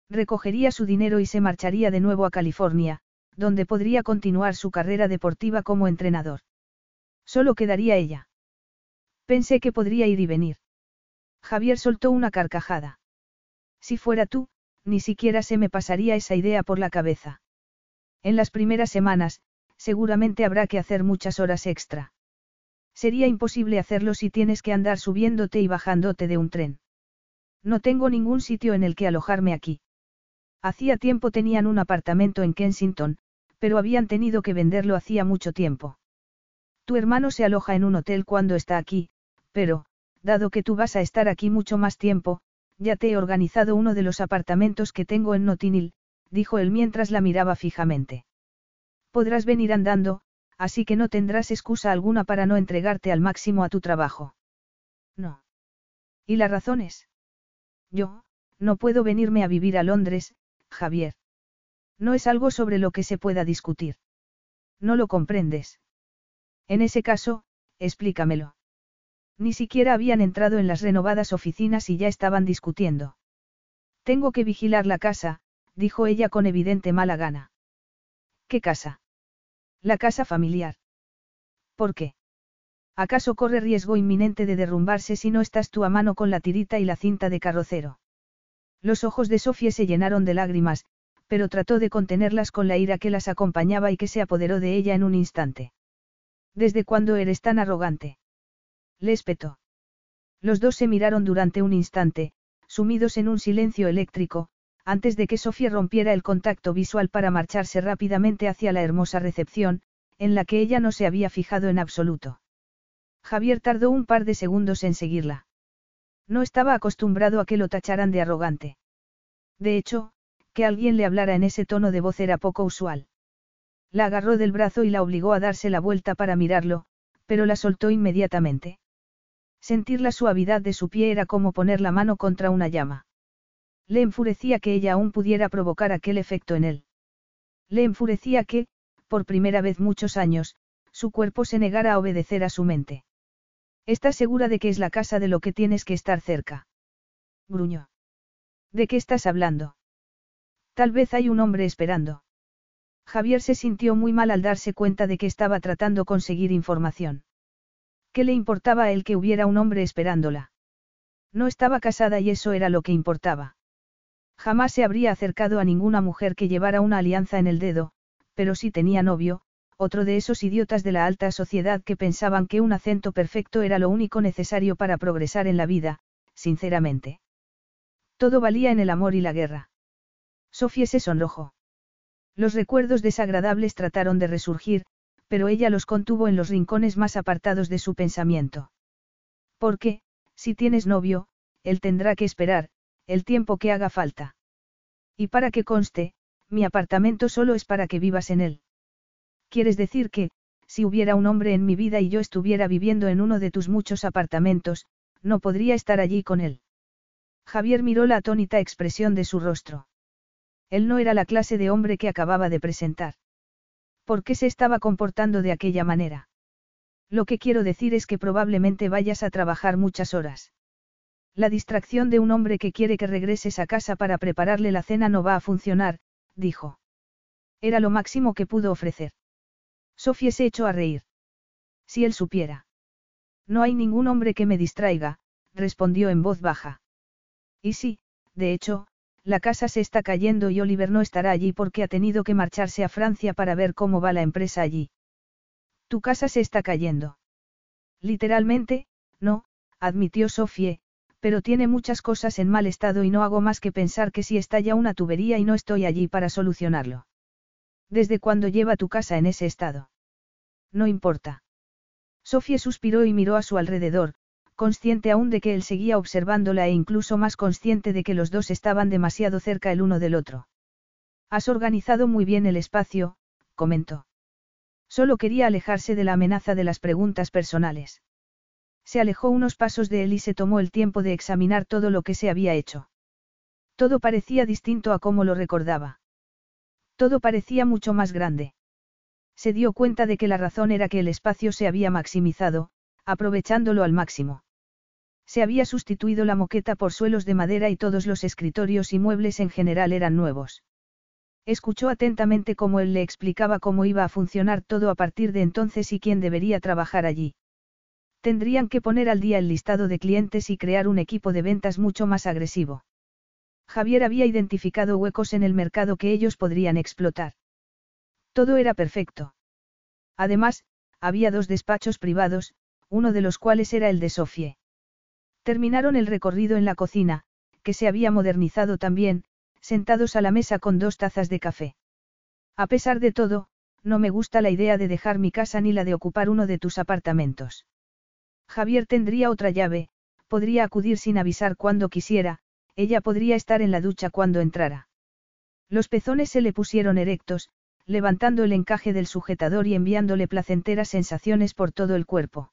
Recogería su dinero y se marcharía de nuevo a California, donde podría continuar su carrera deportiva como entrenador. Solo quedaría ella. Pensé que podría ir y venir. Javier soltó una carcajada. Si fuera tú, ni siquiera se me pasaría esa idea por la cabeza. En las primeras semanas, seguramente habrá que hacer muchas horas extra. Sería imposible hacerlo si tienes que andar subiéndote y bajándote de un tren. No tengo ningún sitio en el que alojarme aquí. Hacía tiempo tenían un apartamento en Kensington, pero habían tenido que venderlo hacía mucho tiempo. Tu hermano se aloja en un hotel cuando está aquí, pero, dado que tú vas a estar aquí mucho más tiempo, ya te he organizado uno de los apartamentos que tengo en Notinil, dijo él mientras la miraba fijamente. Podrás venir andando, así que no tendrás excusa alguna para no entregarte al máximo a tu trabajo. No. ¿Y las razones? Yo, no puedo venirme a vivir a Londres, Javier. No es algo sobre lo que se pueda discutir. No lo comprendes. En ese caso, explícamelo. Ni siquiera habían entrado en las renovadas oficinas y ya estaban discutiendo. Tengo que vigilar la casa, dijo ella con evidente mala gana. ¿Qué casa? La casa familiar. ¿Por qué? ¿Acaso corre riesgo inminente de derrumbarse si no estás tú a mano con la tirita y la cinta de carrocero? Los ojos de Sofía se llenaron de lágrimas, pero trató de contenerlas con la ira que las acompañaba y que se apoderó de ella en un instante. ¿Desde cuándo eres tan arrogante? Le espetó. Los dos se miraron durante un instante, sumidos en un silencio eléctrico, antes de que Sofía rompiera el contacto visual para marcharse rápidamente hacia la hermosa recepción, en la que ella no se había fijado en absoluto. Javier tardó un par de segundos en seguirla. No estaba acostumbrado a que lo tacharan de arrogante. De hecho, que alguien le hablara en ese tono de voz era poco usual. La agarró del brazo y la obligó a darse la vuelta para mirarlo, pero la soltó inmediatamente. Sentir la suavidad de su pie era como poner la mano contra una llama. Le enfurecía que ella aún pudiera provocar aquel efecto en él. Le enfurecía que, por primera vez muchos años, su cuerpo se negara a obedecer a su mente. ¿Estás segura de que es la casa de lo que tienes que estar cerca? Gruñó. ¿De qué estás hablando? Tal vez hay un hombre esperando. Javier se sintió muy mal al darse cuenta de que estaba tratando conseguir información. ¿Qué le importaba a él que hubiera un hombre esperándola? No estaba casada y eso era lo que importaba. Jamás se habría acercado a ninguna mujer que llevara una alianza en el dedo, pero sí tenía novio, otro de esos idiotas de la alta sociedad que pensaban que un acento perfecto era lo único necesario para progresar en la vida, sinceramente. Todo valía en el amor y la guerra. Sofía se sonrojó. Los recuerdos desagradables trataron de resurgir, pero ella los contuvo en los rincones más apartados de su pensamiento. Porque, si tienes novio, él tendrá que esperar, el tiempo que haga falta. Y para que conste, mi apartamento solo es para que vivas en él. ¿Quieres decir que, si hubiera un hombre en mi vida y yo estuviera viviendo en uno de tus muchos apartamentos, no podría estar allí con él? Javier miró la atónita expresión de su rostro. Él no era la clase de hombre que acababa de presentar. ¿Por qué se estaba comportando de aquella manera? Lo que quiero decir es que probablemente vayas a trabajar muchas horas. La distracción de un hombre que quiere que regreses a casa para prepararle la cena no va a funcionar, dijo. Era lo máximo que pudo ofrecer. Sofía se echó a reír. Si él supiera. No hay ningún hombre que me distraiga, respondió en voz baja. Y sí, de hecho, la casa se está cayendo y Oliver no estará allí porque ha tenido que marcharse a Francia para ver cómo va la empresa allí. Tu casa se está cayendo. Literalmente, no, admitió Sofie, pero tiene muchas cosas en mal estado y no hago más que pensar que si estalla una tubería y no estoy allí para solucionarlo. ¿Desde cuándo lleva tu casa en ese estado? No importa. Sofie suspiró y miró a su alrededor, consciente aún de que él seguía observándola e incluso más consciente de que los dos estaban demasiado cerca el uno del otro. Has organizado muy bien el espacio, comentó. Solo quería alejarse de la amenaza de las preguntas personales. Se alejó unos pasos de él y se tomó el tiempo de examinar todo lo que se había hecho. Todo parecía distinto a como lo recordaba. Todo parecía mucho más grande. Se dio cuenta de que la razón era que el espacio se había maximizado, aprovechándolo al máximo. Se había sustituido la moqueta por suelos de madera y todos los escritorios y muebles en general eran nuevos. Escuchó atentamente cómo él le explicaba cómo iba a funcionar todo a partir de entonces y quién debería trabajar allí. Tendrían que poner al día el listado de clientes y crear un equipo de ventas mucho más agresivo. Javier había identificado huecos en el mercado que ellos podrían explotar. Todo era perfecto. Además, había dos despachos privados, uno de los cuales era el de Sofie. Terminaron el recorrido en la cocina, que se había modernizado también, sentados a la mesa con dos tazas de café. A pesar de todo, no me gusta la idea de dejar mi casa ni la de ocupar uno de tus apartamentos. Javier tendría otra llave, podría acudir sin avisar cuando quisiera, ella podría estar en la ducha cuando entrara. Los pezones se le pusieron erectos, levantando el encaje del sujetador y enviándole placenteras sensaciones por todo el cuerpo.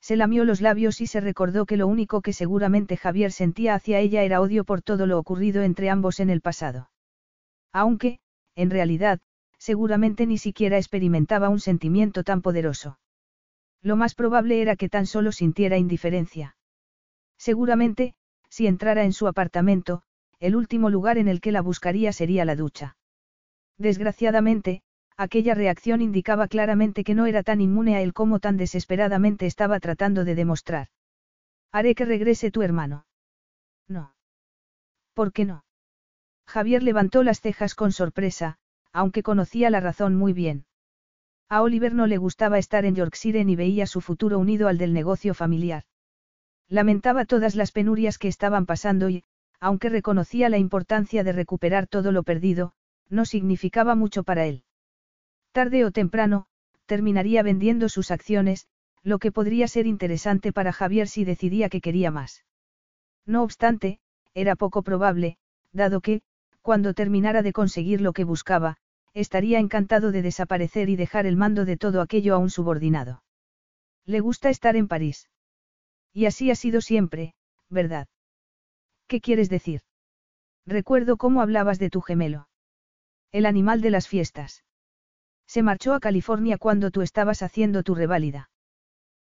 Se lamió los labios y se recordó que lo único que seguramente Javier sentía hacia ella era odio por todo lo ocurrido entre ambos en el pasado. Aunque, en realidad, seguramente ni siquiera experimentaba un sentimiento tan poderoso. Lo más probable era que tan solo sintiera indiferencia. Seguramente, si entrara en su apartamento, el último lugar en el que la buscaría sería la ducha. Desgraciadamente, aquella reacción indicaba claramente que no era tan inmune a él como tan desesperadamente estaba tratando de demostrar. Haré que regrese tu hermano. No. ¿Por qué no? Javier levantó las cejas con sorpresa, aunque conocía la razón muy bien. A Oliver no le gustaba estar en Yorkshire ni veía su futuro unido al del negocio familiar. Lamentaba todas las penurias que estaban pasando y, aunque reconocía la importancia de recuperar todo lo perdido, no significaba mucho para él. Tarde o temprano, terminaría vendiendo sus acciones, lo que podría ser interesante para Javier si decidía que quería más. No obstante, era poco probable, dado que, cuando terminara de conseguir lo que buscaba, estaría encantado de desaparecer y dejar el mando de todo aquello a un subordinado. Le gusta estar en París. Y así ha sido siempre, ¿verdad? ¿Qué quieres decir? Recuerdo cómo hablabas de tu gemelo. El animal de las fiestas. Se marchó a California cuando tú estabas haciendo tu reválida.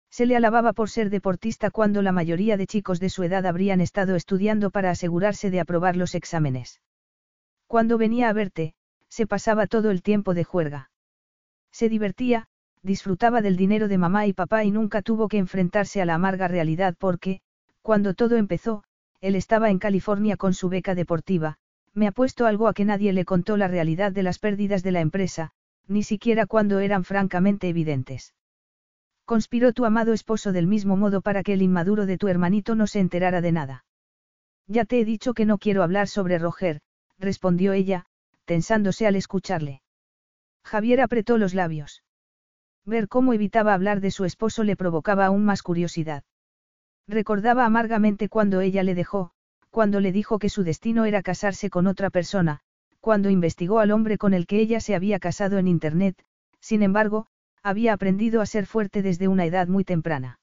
Se le alababa por ser deportista cuando la mayoría de chicos de su edad habrían estado estudiando para asegurarse de aprobar los exámenes. Cuando venía a verte, se pasaba todo el tiempo de juerga. Se divertía, disfrutaba del dinero de mamá y papá y nunca tuvo que enfrentarse a la amarga realidad porque, cuando todo empezó, él estaba en California con su beca deportiva, me ha puesto algo a que nadie le contó la realidad de las pérdidas de la empresa, ni siquiera cuando eran francamente evidentes. Conspiró tu amado esposo del mismo modo para que el inmaduro de tu hermanito no se enterara de nada. Ya te he dicho que no quiero hablar sobre Roger, respondió ella, tensándose al escucharle. Javier apretó los labios. Ver cómo evitaba hablar de su esposo le provocaba aún más curiosidad. Recordaba amargamente cuando ella le dejó, cuando le dijo que su destino era casarse con otra persona, cuando investigó al hombre con el que ella se había casado en Internet, sin embargo, había aprendido a ser fuerte desde una edad muy temprana.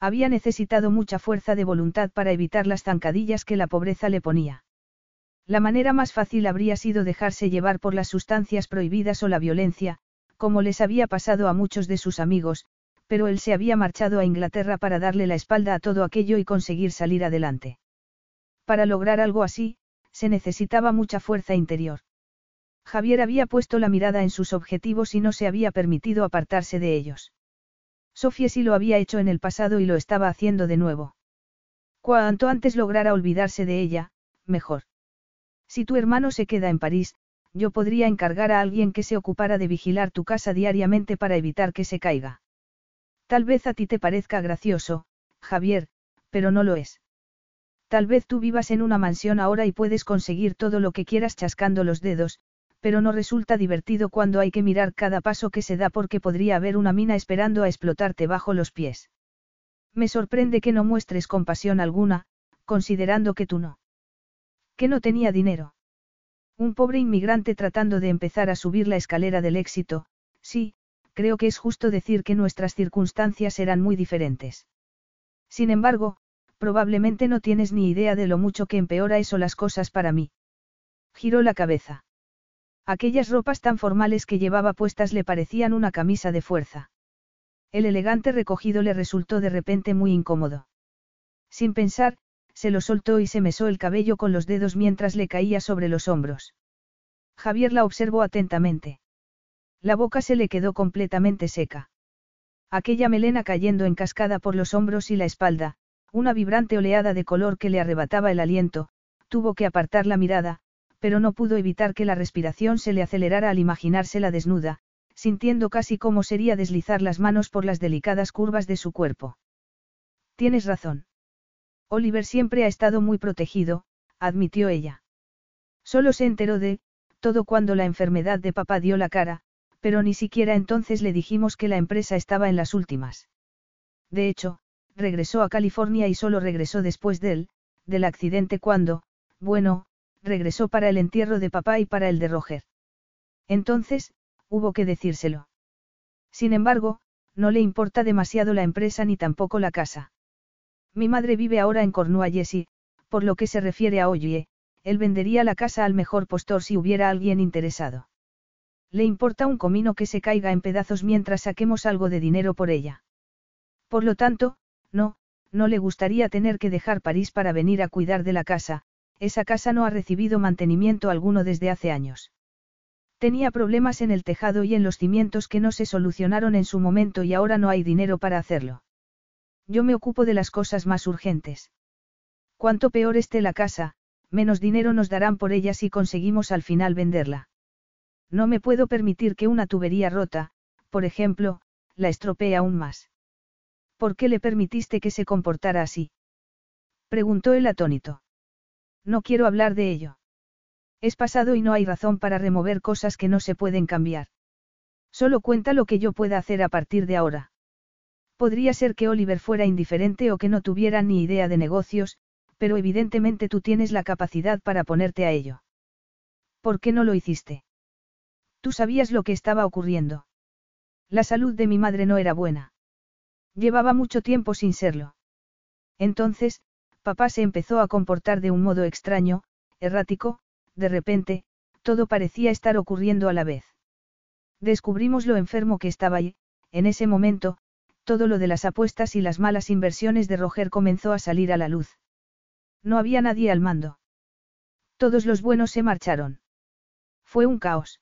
Había necesitado mucha fuerza de voluntad para evitar las zancadillas que la pobreza le ponía. La manera más fácil habría sido dejarse llevar por las sustancias prohibidas o la violencia, como les había pasado a muchos de sus amigos, pero él se había marchado a Inglaterra para darle la espalda a todo aquello y conseguir salir adelante. Para lograr algo así, se necesitaba mucha fuerza interior. Javier había puesto la mirada en sus objetivos y no se había permitido apartarse de ellos. Sofía sí lo había hecho en el pasado y lo estaba haciendo de nuevo. Cuanto antes lograra olvidarse de ella, mejor. Si tu hermano se queda en París, yo podría encargar a alguien que se ocupara de vigilar tu casa diariamente para evitar que se caiga. Tal vez a ti te parezca gracioso, Javier, pero no lo es. Tal vez tú vivas en una mansión ahora y puedes conseguir todo lo que quieras chascando los dedos, pero no resulta divertido cuando hay que mirar cada paso que se da porque podría haber una mina esperando a explotarte bajo los pies. Me sorprende que no muestres compasión alguna, considerando que tú no. Que no tenía dinero. Un pobre inmigrante tratando de empezar a subir la escalera del éxito, sí, creo que es justo decir que nuestras circunstancias eran muy diferentes. Sin embargo, probablemente no tienes ni idea de lo mucho que empeora eso las cosas para mí. Giró la cabeza. Aquellas ropas tan formales que llevaba puestas le parecían una camisa de fuerza. El elegante recogido le resultó de repente muy incómodo. Sin pensar, se lo soltó y se mesó el cabello con los dedos mientras le caía sobre los hombros. Javier la observó atentamente. La boca se le quedó completamente seca. Aquella melena cayendo en cascada por los hombros y la espalda, una vibrante oleada de color que le arrebataba el aliento, tuvo que apartar la mirada, pero no pudo evitar que la respiración se le acelerara al imaginársela desnuda, sintiendo casi cómo sería deslizar las manos por las delicadas curvas de su cuerpo. Tienes razón. Oliver siempre ha estado muy protegido, admitió ella. Solo se enteró de, todo cuando la enfermedad de papá dio la cara, pero ni siquiera entonces le dijimos que la empresa estaba en las últimas. De hecho, regresó a California y solo regresó después del, del accidente cuando, bueno, regresó para el entierro de papá y para el de Roger. Entonces, hubo que decírselo. Sin embargo, no le importa demasiado la empresa ni tampoco la casa. Mi madre vive ahora en Cornualles y, por lo que se refiere a Oye, él vendería la casa al mejor postor si hubiera alguien interesado. Le importa un comino que se caiga en pedazos mientras saquemos algo de dinero por ella. Por lo tanto, no, no le gustaría tener que dejar París para venir a cuidar de la casa, esa casa no ha recibido mantenimiento alguno desde hace años. Tenía problemas en el tejado y en los cimientos que no se solucionaron en su momento y ahora no hay dinero para hacerlo. Yo me ocupo de las cosas más urgentes. Cuanto peor esté la casa, menos dinero nos darán por ella si conseguimos al final venderla. No me puedo permitir que una tubería rota, por ejemplo, la estropee aún más. ¿Por qué le permitiste que se comportara así? Preguntó el atónito. No quiero hablar de ello. Es pasado y no hay razón para remover cosas que no se pueden cambiar. Solo cuenta lo que yo pueda hacer a partir de ahora. Podría ser que Oliver fuera indiferente o que no tuviera ni idea de negocios, pero evidentemente tú tienes la capacidad para ponerte a ello. ¿Por qué no lo hiciste? Tú sabías lo que estaba ocurriendo. La salud de mi madre no era buena. Llevaba mucho tiempo sin serlo. Entonces, papá se empezó a comportar de un modo extraño, errático, de repente, todo parecía estar ocurriendo a la vez. Descubrimos lo enfermo que estaba y, en ese momento, todo lo de las apuestas y las malas inversiones de Roger comenzó a salir a la luz. No había nadie al mando. Todos los buenos se marcharon. Fue un caos.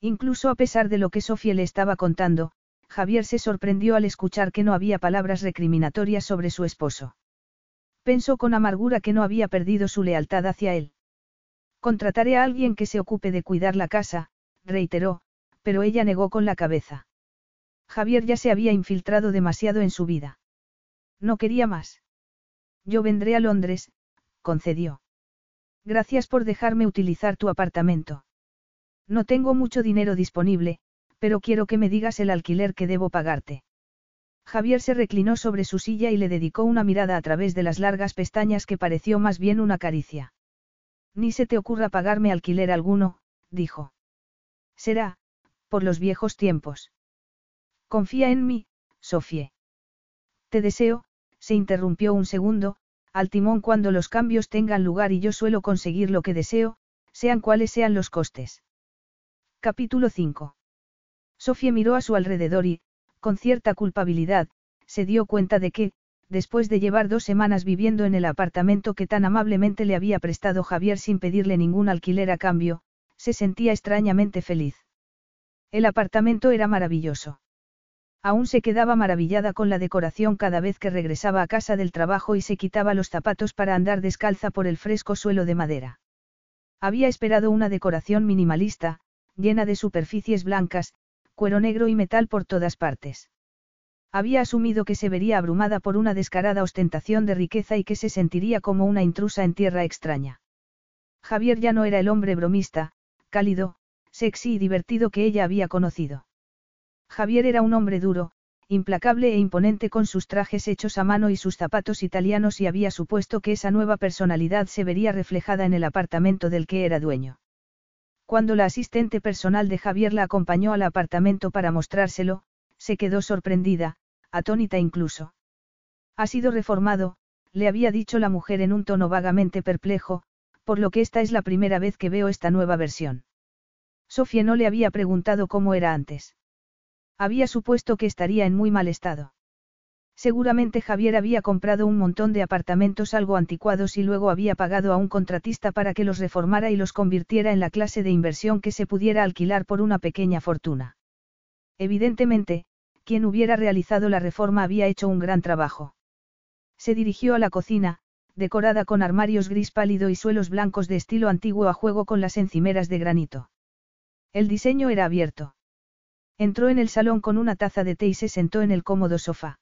Incluso a pesar de lo que Sofía le estaba contando, Javier se sorprendió al escuchar que no había palabras recriminatorias sobre su esposo. Pensó con amargura que no había perdido su lealtad hacia él. Contrataré a alguien que se ocupe de cuidar la casa, reiteró, pero ella negó con la cabeza. Javier ya se había infiltrado demasiado en su vida. No quería más. Yo vendré a Londres, concedió. Gracias por dejarme utilizar tu apartamento. No tengo mucho dinero disponible, pero quiero que me digas el alquiler que debo pagarte. Javier se reclinó sobre su silla y le dedicó una mirada a través de las largas pestañas que pareció más bien una caricia. Ni se te ocurra pagarme alquiler alguno, dijo. Será, por los viejos tiempos. Confía en mí, Sofie. Te deseo, se interrumpió un segundo, al timón cuando los cambios tengan lugar y yo suelo conseguir lo que deseo, sean cuales sean los costes. Capítulo 5. Sofía miró a su alrededor y, con cierta culpabilidad, se dio cuenta de que, después de llevar dos semanas viviendo en el apartamento que tan amablemente le había prestado Javier sin pedirle ningún alquiler a cambio, se sentía extrañamente feliz. El apartamento era maravilloso. Aún se quedaba maravillada con la decoración cada vez que regresaba a casa del trabajo y se quitaba los zapatos para andar descalza por el fresco suelo de madera. Había esperado una decoración minimalista, llena de superficies blancas, cuero negro y metal por todas partes. Había asumido que se vería abrumada por una descarada ostentación de riqueza y que se sentiría como una intrusa en tierra extraña. Javier ya no era el hombre bromista, cálido, sexy y divertido que ella había conocido. Javier era un hombre duro, implacable e imponente con sus trajes hechos a mano y sus zapatos italianos y había supuesto que esa nueva personalidad se vería reflejada en el apartamento del que era dueño. Cuando la asistente personal de Javier la acompañó al apartamento para mostrárselo, se quedó sorprendida, atónita incluso. Ha sido reformado, le había dicho la mujer en un tono vagamente perplejo, por lo que esta es la primera vez que veo esta nueva versión. Sofía no le había preguntado cómo era antes. Había supuesto que estaría en muy mal estado. Seguramente Javier había comprado un montón de apartamentos algo anticuados y luego había pagado a un contratista para que los reformara y los convirtiera en la clase de inversión que se pudiera alquilar por una pequeña fortuna. Evidentemente, quien hubiera realizado la reforma había hecho un gran trabajo. Se dirigió a la cocina, decorada con armarios gris pálido y suelos blancos de estilo antiguo a juego con las encimeras de granito. El diseño era abierto. Entró en el salón con una taza de té y se sentó en el cómodo sofá.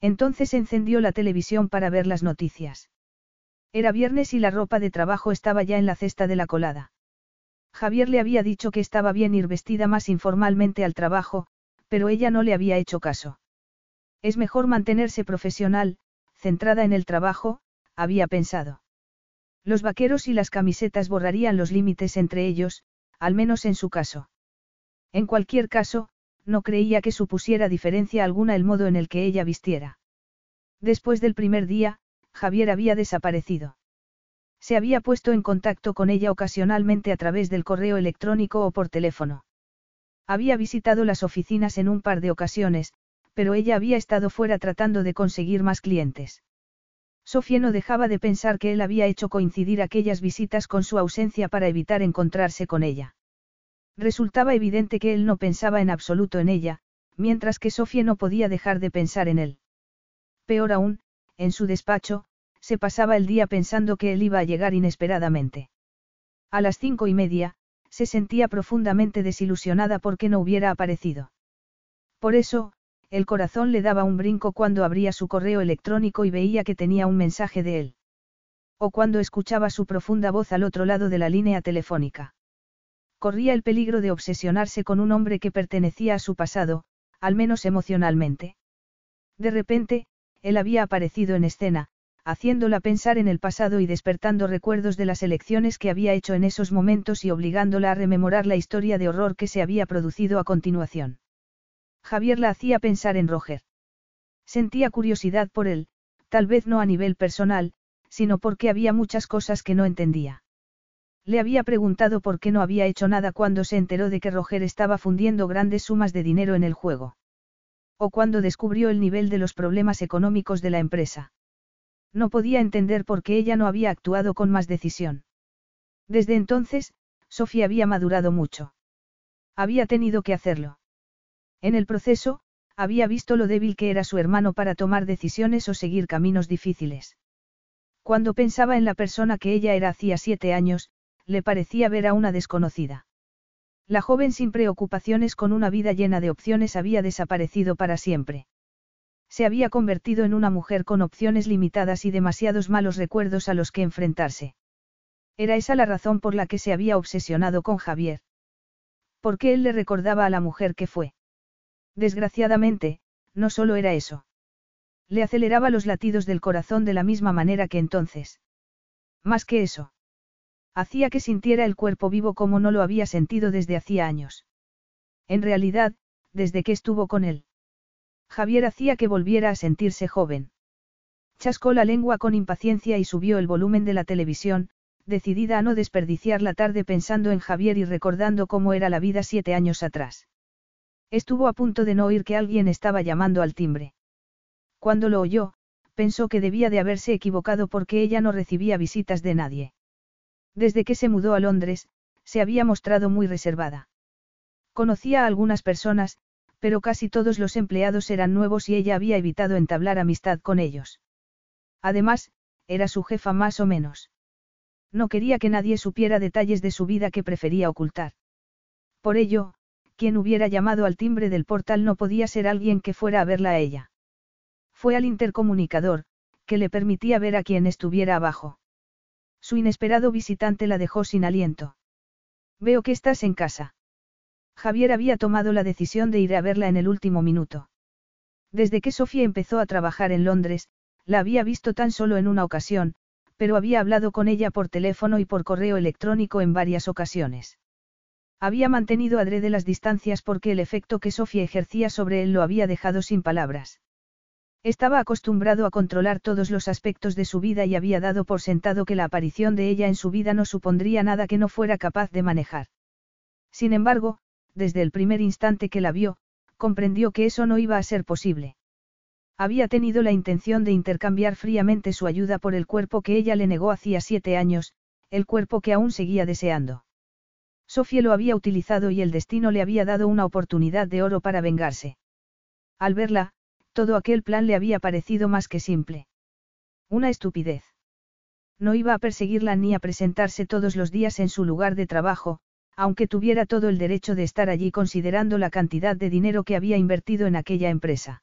Entonces encendió la televisión para ver las noticias. Era viernes y la ropa de trabajo estaba ya en la cesta de la colada. Javier le había dicho que estaba bien ir vestida más informalmente al trabajo, pero ella no le había hecho caso. Es mejor mantenerse profesional, centrada en el trabajo, había pensado. Los vaqueros y las camisetas borrarían los límites entre ellos, al menos en su caso. En cualquier caso, no creía que supusiera diferencia alguna el modo en el que ella vistiera. Después del primer día, Javier había desaparecido. Se había puesto en contacto con ella ocasionalmente a través del correo electrónico o por teléfono. Había visitado las oficinas en un par de ocasiones, pero ella había estado fuera tratando de conseguir más clientes. Sofía no dejaba de pensar que él había hecho coincidir aquellas visitas con su ausencia para evitar encontrarse con ella. Resultaba evidente que él no pensaba en absoluto en ella, mientras que Sofía no podía dejar de pensar en él. Peor aún, en su despacho, se pasaba el día pensando que él iba a llegar inesperadamente. A las cinco y media, se sentía profundamente desilusionada porque no hubiera aparecido. Por eso, el corazón le daba un brinco cuando abría su correo electrónico y veía que tenía un mensaje de él. O cuando escuchaba su profunda voz al otro lado de la línea telefónica. Corría el peligro de obsesionarse con un hombre que pertenecía a su pasado, al menos emocionalmente. De repente, él había aparecido en escena, haciéndola pensar en el pasado y despertando recuerdos de las elecciones que había hecho en esos momentos y obligándola a rememorar la historia de horror que se había producido a continuación. Javier la hacía pensar en Roger. Sentía curiosidad por él, tal vez no a nivel personal, sino porque había muchas cosas que no entendía. Le había preguntado por qué no había hecho nada cuando se enteró de que Roger estaba fundiendo grandes sumas de dinero en el juego. O cuando descubrió el nivel de los problemas económicos de la empresa. No podía entender por qué ella no había actuado con más decisión. Desde entonces, Sofía había madurado mucho. Había tenido que hacerlo. En el proceso, había visto lo débil que era su hermano para tomar decisiones o seguir caminos difíciles. Cuando pensaba en la persona que ella era hacía siete años, le parecía ver a una desconocida. La joven sin preocupaciones con una vida llena de opciones había desaparecido para siempre. Se había convertido en una mujer con opciones limitadas y demasiados malos recuerdos a los que enfrentarse. Era esa la razón por la que se había obsesionado con Javier. Porque él le recordaba a la mujer que fue. Desgraciadamente, no solo era eso. Le aceleraba los latidos del corazón de la misma manera que entonces. Más que eso. Hacía que sintiera el cuerpo vivo como no lo había sentido desde hacía años. En realidad, desde que estuvo con él. Javier hacía que volviera a sentirse joven. Chascó la lengua con impaciencia y subió el volumen de la televisión, decidida a no desperdiciar la tarde pensando en Javier y recordando cómo era la vida siete años atrás. Estuvo a punto de no oír que alguien estaba llamando al timbre. Cuando lo oyó, pensó que debía de haberse equivocado porque ella no recibía visitas de nadie. Desde que se mudó a Londres, se había mostrado muy reservada. Conocía a algunas personas, pero casi todos los empleados eran nuevos y ella había evitado entablar amistad con ellos. Además, era su jefa más o menos. No quería que nadie supiera detalles de su vida que prefería ocultar. Por ello, quien hubiera llamado al timbre del portal no podía ser alguien que fuera a verla a ella. Fue al intercomunicador, que le permitía ver a quien estuviera abajo. Su inesperado visitante la dejó sin aliento. Veo que estás en casa. Javier había tomado la decisión de ir a verla en el último minuto. Desde que Sofía empezó a trabajar en Londres, la había visto tan solo en una ocasión, pero había hablado con ella por teléfono y por correo electrónico en varias ocasiones. Había mantenido adrede las distancias porque el efecto que Sofía ejercía sobre él lo había dejado sin palabras. Estaba acostumbrado a controlar todos los aspectos de su vida y había dado por sentado que la aparición de ella en su vida no supondría nada que no fuera capaz de manejar. Sin embargo, desde el primer instante que la vio, comprendió que eso no iba a ser posible. Había tenido la intención de intercambiar fríamente su ayuda por el cuerpo que ella le negó hacía siete años, el cuerpo que aún seguía deseando. Sofía lo había utilizado y el destino le había dado una oportunidad de oro para vengarse. Al verla, todo aquel plan le había parecido más que simple. Una estupidez. No iba a perseguirla ni a presentarse todos los días en su lugar de trabajo, aunque tuviera todo el derecho de estar allí considerando la cantidad de dinero que había invertido en aquella empresa.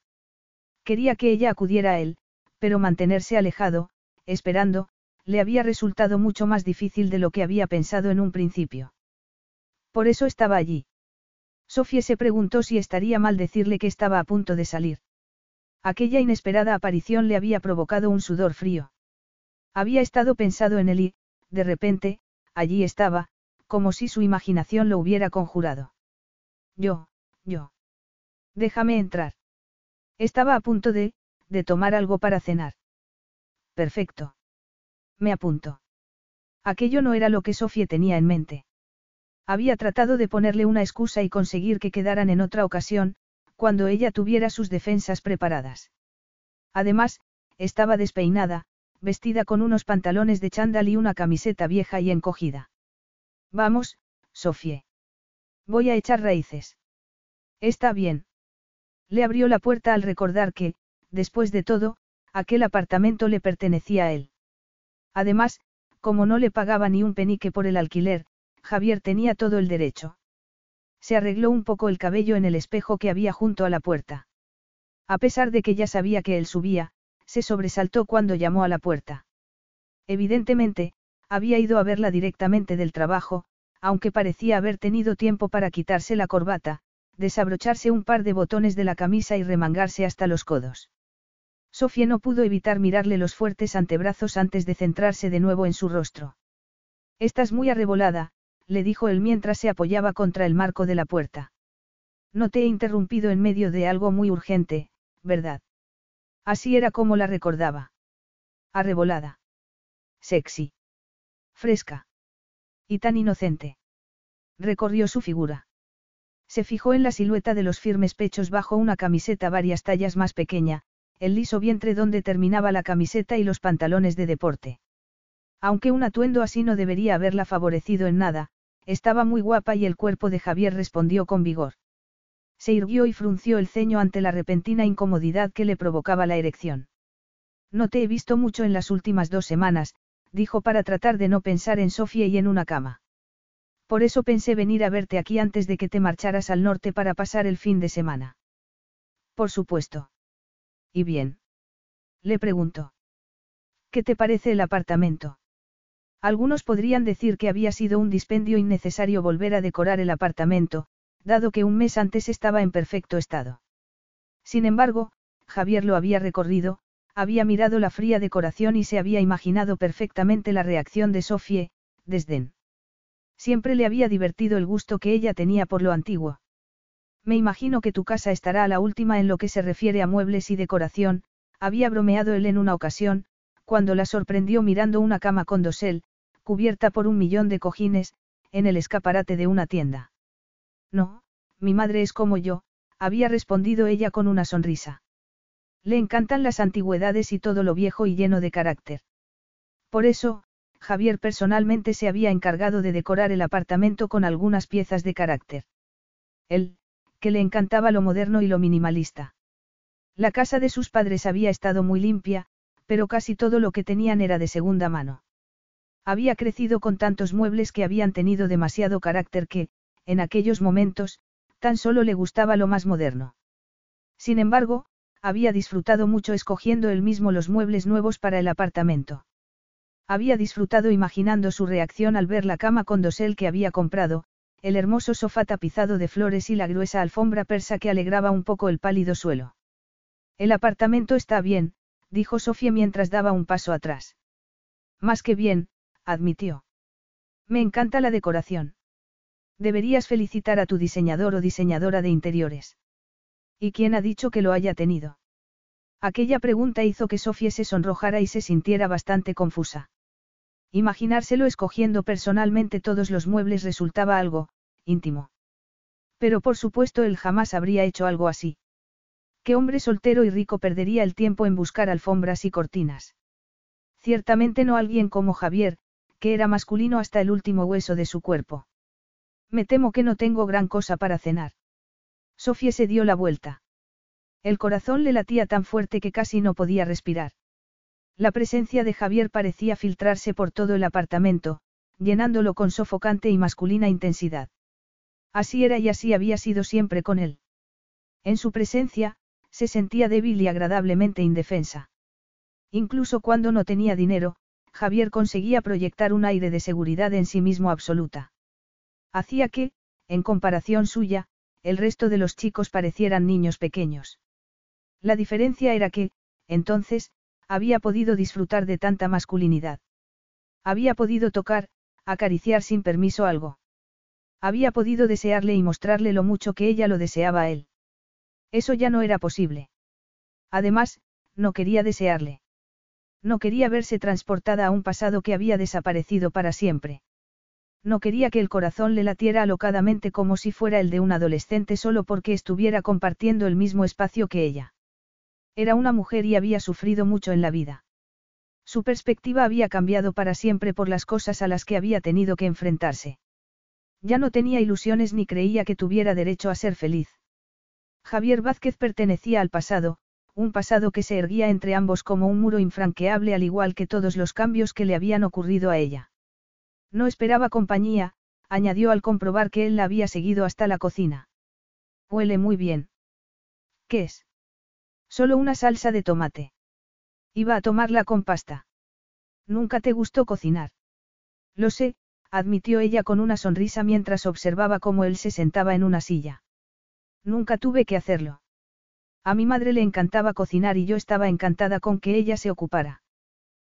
Quería que ella acudiera a él, pero mantenerse alejado, esperando, le había resultado mucho más difícil de lo que había pensado en un principio. Por eso estaba allí. Sofía se preguntó si estaría mal decirle que estaba a punto de salir. Aquella inesperada aparición le había provocado un sudor frío. Había estado pensado en él y, de repente, allí estaba, como si su imaginación lo hubiera conjurado. Yo, yo. Déjame entrar. Estaba a punto de, de tomar algo para cenar. Perfecto. Me apunto. Aquello no era lo que Sofía tenía en mente. Había tratado de ponerle una excusa y conseguir que quedaran en otra ocasión, cuando ella tuviera sus defensas preparadas. Además, estaba despeinada, vestida con unos pantalones de chándal y una camiseta vieja y encogida. Vamos, Sofía. Voy a echar raíces. Está bien. Le abrió la puerta al recordar que, después de todo, aquel apartamento le pertenecía a él. Además, como no le pagaba ni un penique por el alquiler, Javier tenía todo el derecho. Se arregló un poco el cabello en el espejo que había junto a la puerta. A pesar de que ya sabía que él subía, se sobresaltó cuando llamó a la puerta. Evidentemente, había ido a verla directamente del trabajo, aunque parecía haber tenido tiempo para quitarse la corbata, desabrocharse un par de botones de la camisa y remangarse hasta los codos. Sofía no pudo evitar mirarle los fuertes antebrazos antes de centrarse de nuevo en su rostro. Estás muy arrebolada, le dijo él mientras se apoyaba contra el marco de la puerta. No te he interrumpido en medio de algo muy urgente, ¿verdad? Así era como la recordaba. Arrebolada. Sexy. Fresca. Y tan inocente. Recorrió su figura. Se fijó en la silueta de los firmes pechos bajo una camiseta varias tallas más pequeña, el liso vientre donde terminaba la camiseta y los pantalones de deporte. Aunque un atuendo así no debería haberla favorecido en nada, estaba muy guapa y el cuerpo de Javier respondió con vigor. Se irguió y frunció el ceño ante la repentina incomodidad que le provocaba la erección. No te he visto mucho en las últimas dos semanas, dijo para tratar de no pensar en Sofía y en una cama. Por eso pensé venir a verte aquí antes de que te marcharas al norte para pasar el fin de semana. Por supuesto. ¿Y bien? Le preguntó. ¿Qué te parece el apartamento? Algunos podrían decir que había sido un dispendio innecesario volver a decorar el apartamento, dado que un mes antes estaba en perfecto estado. Sin embargo, Javier lo había recorrido, había mirado la fría decoración y se había imaginado perfectamente la reacción de Sofie, desdén. Siempre le había divertido el gusto que ella tenía por lo antiguo. Me imagino que tu casa estará a la última en lo que se refiere a muebles y decoración, había bromeado él en una ocasión, cuando la sorprendió mirando una cama con dosel, cubierta por un millón de cojines, en el escaparate de una tienda. No, mi madre es como yo, había respondido ella con una sonrisa. Le encantan las antigüedades y todo lo viejo y lleno de carácter. Por eso, Javier personalmente se había encargado de decorar el apartamento con algunas piezas de carácter. Él, que le encantaba lo moderno y lo minimalista. La casa de sus padres había estado muy limpia, pero casi todo lo que tenían era de segunda mano. Había crecido con tantos muebles que habían tenido demasiado carácter que, en aquellos momentos, tan solo le gustaba lo más moderno. Sin embargo, había disfrutado mucho escogiendo él mismo los muebles nuevos para el apartamento. Había disfrutado imaginando su reacción al ver la cama con dosel que había comprado, el hermoso sofá tapizado de flores y la gruesa alfombra persa que alegraba un poco el pálido suelo. El apartamento está bien, dijo Sofía mientras daba un paso atrás. Más que bien, admitió. Me encanta la decoración. Deberías felicitar a tu diseñador o diseñadora de interiores. ¿Y quién ha dicho que lo haya tenido? Aquella pregunta hizo que Sofía se sonrojara y se sintiera bastante confusa. Imaginárselo escogiendo personalmente todos los muebles resultaba algo, íntimo. Pero por supuesto él jamás habría hecho algo así. ¿Qué hombre soltero y rico perdería el tiempo en buscar alfombras y cortinas? Ciertamente no alguien como Javier, que era masculino hasta el último hueso de su cuerpo. Me temo que no tengo gran cosa para cenar. Sofía se dio la vuelta. El corazón le latía tan fuerte que casi no podía respirar. La presencia de Javier parecía filtrarse por todo el apartamento, llenándolo con sofocante y masculina intensidad. Así era y así había sido siempre con él. En su presencia, se sentía débil y agradablemente indefensa. Incluso cuando no tenía dinero, Javier conseguía proyectar un aire de seguridad en sí mismo absoluta. Hacía que, en comparación suya, el resto de los chicos parecieran niños pequeños. La diferencia era que, entonces, había podido disfrutar de tanta masculinidad. Había podido tocar, acariciar sin permiso algo. Había podido desearle y mostrarle lo mucho que ella lo deseaba a él. Eso ya no era posible. Además, no quería desearle. No quería verse transportada a un pasado que había desaparecido para siempre. No quería que el corazón le latiera alocadamente como si fuera el de un adolescente solo porque estuviera compartiendo el mismo espacio que ella. Era una mujer y había sufrido mucho en la vida. Su perspectiva había cambiado para siempre por las cosas a las que había tenido que enfrentarse. Ya no tenía ilusiones ni creía que tuviera derecho a ser feliz. Javier Vázquez pertenecía al pasado, un pasado que se erguía entre ambos como un muro infranqueable al igual que todos los cambios que le habían ocurrido a ella. No esperaba compañía, añadió al comprobar que él la había seguido hasta la cocina. Huele muy bien. ¿Qué es? Solo una salsa de tomate. Iba a tomarla con pasta. Nunca te gustó cocinar. Lo sé, admitió ella con una sonrisa mientras observaba cómo él se sentaba en una silla. Nunca tuve que hacerlo. A mi madre le encantaba cocinar y yo estaba encantada con que ella se ocupara.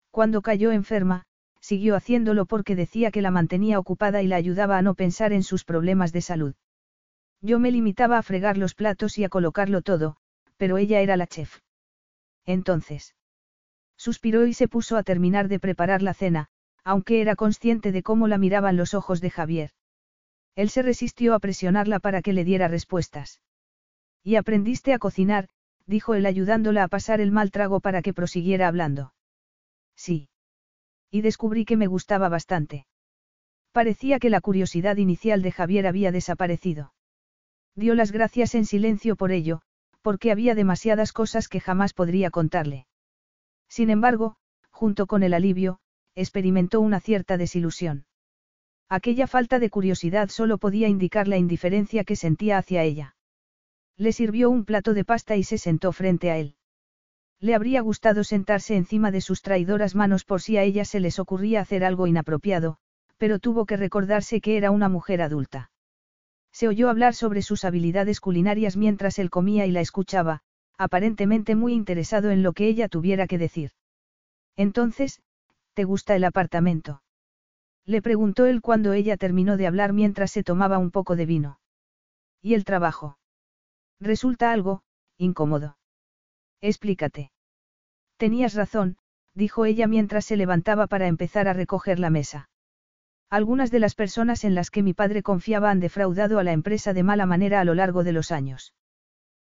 Cuando cayó enferma, siguió haciéndolo porque decía que la mantenía ocupada y la ayudaba a no pensar en sus problemas de salud. Yo me limitaba a fregar los platos y a colocarlo todo, pero ella era la chef. Entonces. Suspiró y se puso a terminar de preparar la cena, aunque era consciente de cómo la miraban los ojos de Javier. Él se resistió a presionarla para que le diera respuestas. Y aprendiste a cocinar, dijo él ayudándola a pasar el mal trago para que prosiguiera hablando. Sí. Y descubrí que me gustaba bastante. Parecía que la curiosidad inicial de Javier había desaparecido. Dio las gracias en silencio por ello, porque había demasiadas cosas que jamás podría contarle. Sin embargo, junto con el alivio, experimentó una cierta desilusión. Aquella falta de curiosidad solo podía indicar la indiferencia que sentía hacia ella. Le sirvió un plato de pasta y se sentó frente a él. Le habría gustado sentarse encima de sus traidoras manos por si a ella se les ocurría hacer algo inapropiado, pero tuvo que recordarse que era una mujer adulta. Se oyó hablar sobre sus habilidades culinarias mientras él comía y la escuchaba, aparentemente muy interesado en lo que ella tuviera que decir. Entonces, ¿te gusta el apartamento? Le preguntó él cuando ella terminó de hablar mientras se tomaba un poco de vino. ¿Y el trabajo? Resulta algo, incómodo. Explícate. Tenías razón, dijo ella mientras se levantaba para empezar a recoger la mesa. Algunas de las personas en las que mi padre confiaba han defraudado a la empresa de mala manera a lo largo de los años.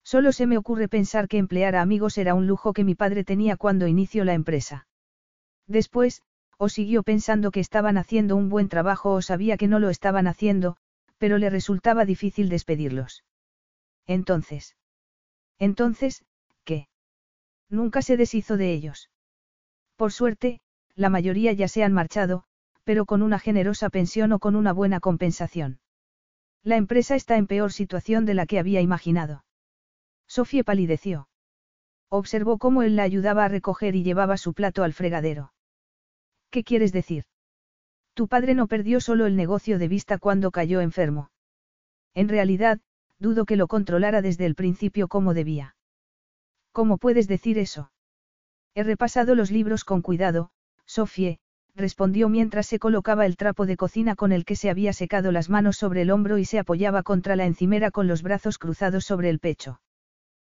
Solo se me ocurre pensar que emplear a amigos era un lujo que mi padre tenía cuando inició la empresa. Después, o siguió pensando que estaban haciendo un buen trabajo o sabía que no lo estaban haciendo, pero le resultaba difícil despedirlos. Entonces. Entonces, ¿qué? Nunca se deshizo de ellos. Por suerte, la mayoría ya se han marchado, pero con una generosa pensión o con una buena compensación. La empresa está en peor situación de la que había imaginado. Sofía palideció. Observó cómo él la ayudaba a recoger y llevaba su plato al fregadero. ¿Qué quieres decir? Tu padre no perdió solo el negocio de vista cuando cayó enfermo. En realidad, dudo que lo controlara desde el principio como debía. ¿Cómo puedes decir eso? He repasado los libros con cuidado, Sofie, respondió mientras se colocaba el trapo de cocina con el que se había secado las manos sobre el hombro y se apoyaba contra la encimera con los brazos cruzados sobre el pecho.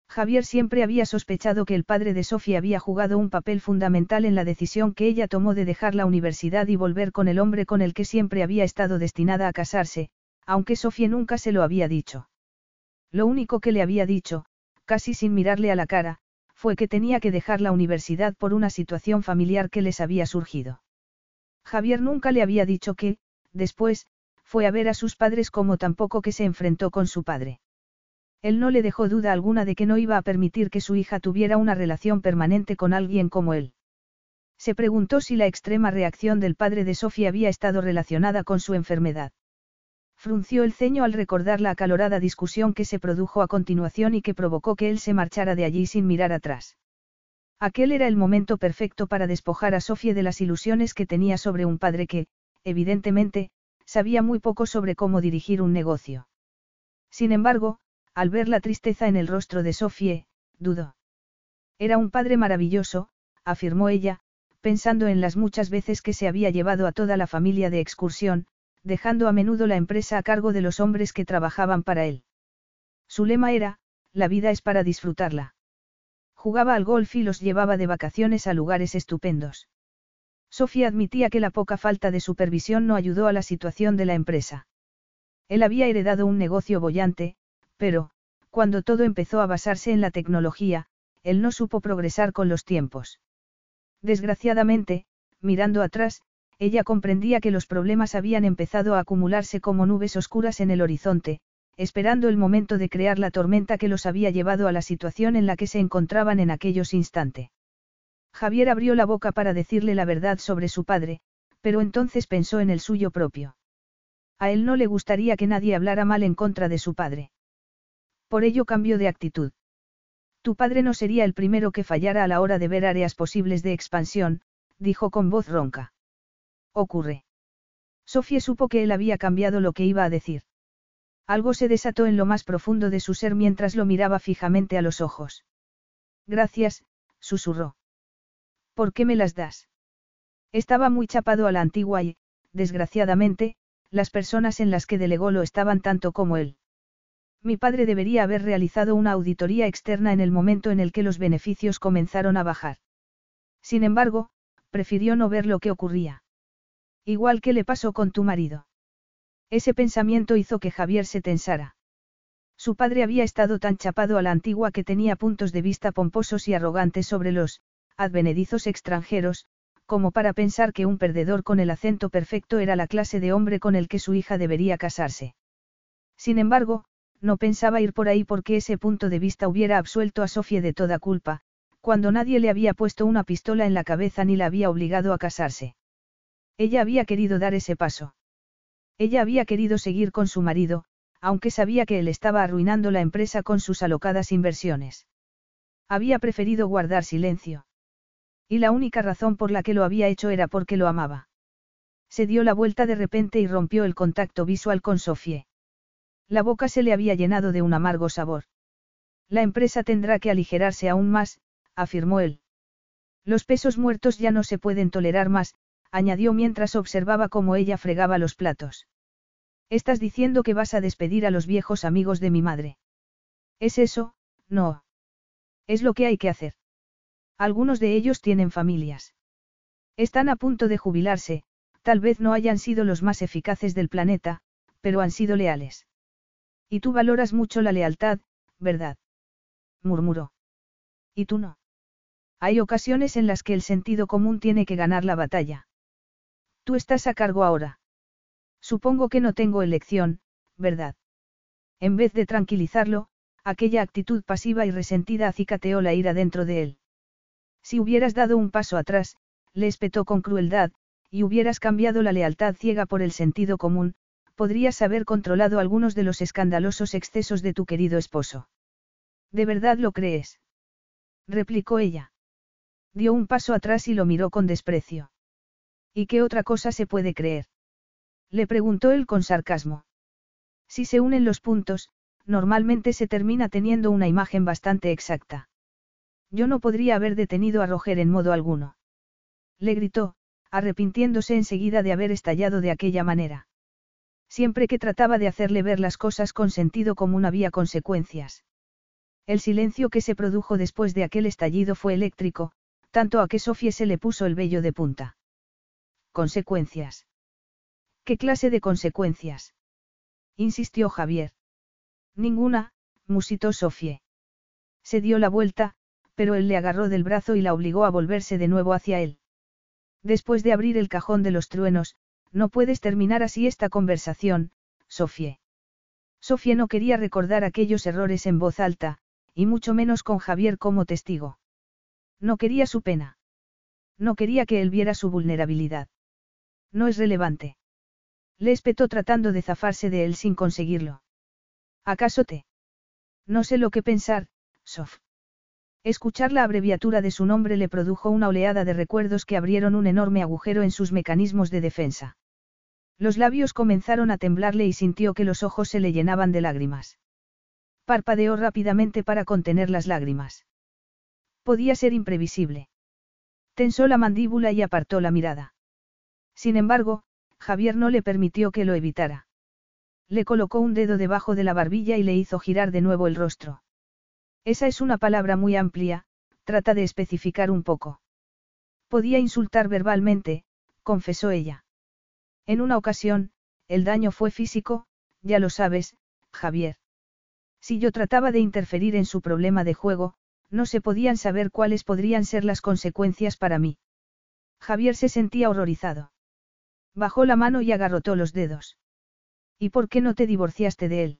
Javier siempre había sospechado que el padre de Sofía había jugado un papel fundamental en la decisión que ella tomó de dejar la universidad y volver con el hombre con el que siempre había estado destinada a casarse, aunque Sofía nunca se lo había dicho. Lo único que le había dicho, casi sin mirarle a la cara, fue que tenía que dejar la universidad por una situación familiar que les había surgido. Javier nunca le había dicho que, después, fue a ver a sus padres como tampoco que se enfrentó con su padre. Él no le dejó duda alguna de que no iba a permitir que su hija tuviera una relación permanente con alguien como él. Se preguntó si la extrema reacción del padre de Sofía había estado relacionada con su enfermedad. Frunció el ceño al recordar la acalorada discusión que se produjo a continuación y que provocó que él se marchara de allí sin mirar atrás. Aquel era el momento perfecto para despojar a Sofía de las ilusiones que tenía sobre un padre que, evidentemente, sabía muy poco sobre cómo dirigir un negocio. Sin embargo, al ver la tristeza en el rostro de Sofía, dudó. Era un padre maravilloso, afirmó ella, pensando en las muchas veces que se había llevado a toda la familia de excursión, dejando a menudo la empresa a cargo de los hombres que trabajaban para él. Su lema era, la vida es para disfrutarla. Jugaba al golf y los llevaba de vacaciones a lugares estupendos. Sofía admitía que la poca falta de supervisión no ayudó a la situación de la empresa. Él había heredado un negocio bollante, pero, cuando todo empezó a basarse en la tecnología, él no supo progresar con los tiempos. Desgraciadamente, mirando atrás, ella comprendía que los problemas habían empezado a acumularse como nubes oscuras en el horizonte, esperando el momento de crear la tormenta que los había llevado a la situación en la que se encontraban en aquellos instantes. Javier abrió la boca para decirle la verdad sobre su padre, pero entonces pensó en el suyo propio. A él no le gustaría que nadie hablara mal en contra de su padre. Por ello cambió de actitud. Tu padre no sería el primero que fallara a la hora de ver áreas posibles de expansión, dijo con voz ronca. Ocurre. Sofía supo que él había cambiado lo que iba a decir. Algo se desató en lo más profundo de su ser mientras lo miraba fijamente a los ojos. Gracias, susurró. ¿Por qué me las das? Estaba muy chapado a la antigua y, desgraciadamente, las personas en las que delegó lo estaban tanto como él. Mi padre debería haber realizado una auditoría externa en el momento en el que los beneficios comenzaron a bajar. Sin embargo, prefirió no ver lo que ocurría. Igual que le pasó con tu marido. Ese pensamiento hizo que Javier se tensara. Su padre había estado tan chapado a la antigua que tenía puntos de vista pomposos y arrogantes sobre los, advenedizos extranjeros, como para pensar que un perdedor con el acento perfecto era la clase de hombre con el que su hija debería casarse. Sin embargo, no pensaba ir por ahí porque ese punto de vista hubiera absuelto a Sofía de toda culpa, cuando nadie le había puesto una pistola en la cabeza ni la había obligado a casarse. Ella había querido dar ese paso. Ella había querido seguir con su marido, aunque sabía que él estaba arruinando la empresa con sus alocadas inversiones. Había preferido guardar silencio. Y la única razón por la que lo había hecho era porque lo amaba. Se dio la vuelta de repente y rompió el contacto visual con Sofie. La boca se le había llenado de un amargo sabor. La empresa tendrá que aligerarse aún más, afirmó él. Los pesos muertos ya no se pueden tolerar más, añadió mientras observaba cómo ella fregaba los platos. Estás diciendo que vas a despedir a los viejos amigos de mi madre. ¿Es eso? No. Es lo que hay que hacer. Algunos de ellos tienen familias. Están a punto de jubilarse, tal vez no hayan sido los más eficaces del planeta, pero han sido leales. Y tú valoras mucho la lealtad, ¿verdad? murmuró. ¿Y tú no? Hay ocasiones en las que el sentido común tiene que ganar la batalla. Tú estás a cargo ahora. Supongo que no tengo elección, ¿verdad? En vez de tranquilizarlo, aquella actitud pasiva y resentida acicateó la ira dentro de él. Si hubieras dado un paso atrás, le espetó con crueldad, y hubieras cambiado la lealtad ciega por el sentido común, podrías haber controlado algunos de los escandalosos excesos de tu querido esposo. ¿De verdad lo crees? replicó ella. Dio un paso atrás y lo miró con desprecio. ¿Y qué otra cosa se puede creer? Le preguntó él con sarcasmo. Si se unen los puntos, normalmente se termina teniendo una imagen bastante exacta. Yo no podría haber detenido a Roger en modo alguno. Le gritó, arrepintiéndose enseguida de haber estallado de aquella manera. Siempre que trataba de hacerle ver las cosas con sentido común había consecuencias. El silencio que se produjo después de aquel estallido fue eléctrico, tanto a que Sofía se le puso el vello de punta. Consecuencias. ¿Qué clase de consecuencias? insistió Javier. Ninguna, musitó Sofía. Se dio la vuelta, pero él le agarró del brazo y la obligó a volverse de nuevo hacia él. Después de abrir el cajón de los truenos, no puedes terminar así esta conversación, Sofie. Sofie no quería recordar aquellos errores en voz alta, y mucho menos con Javier como testigo. No quería su pena. No quería que él viera su vulnerabilidad. No es relevante. Le espetó tratando de zafarse de él sin conseguirlo. ¿Acaso te? No sé lo que pensar, Sof. Escuchar la abreviatura de su nombre le produjo una oleada de recuerdos que abrieron un enorme agujero en sus mecanismos de defensa. Los labios comenzaron a temblarle y sintió que los ojos se le llenaban de lágrimas. Parpadeó rápidamente para contener las lágrimas. Podía ser imprevisible. Tensó la mandíbula y apartó la mirada. Sin embargo, Javier no le permitió que lo evitara. Le colocó un dedo debajo de la barbilla y le hizo girar de nuevo el rostro. Esa es una palabra muy amplia, trata de especificar un poco. Podía insultar verbalmente, confesó ella. En una ocasión, el daño fue físico, ya lo sabes, Javier. Si yo trataba de interferir en su problema de juego, no se podían saber cuáles podrían ser las consecuencias para mí. Javier se sentía horrorizado. Bajó la mano y agarrotó los dedos. ¿Y por qué no te divorciaste de él?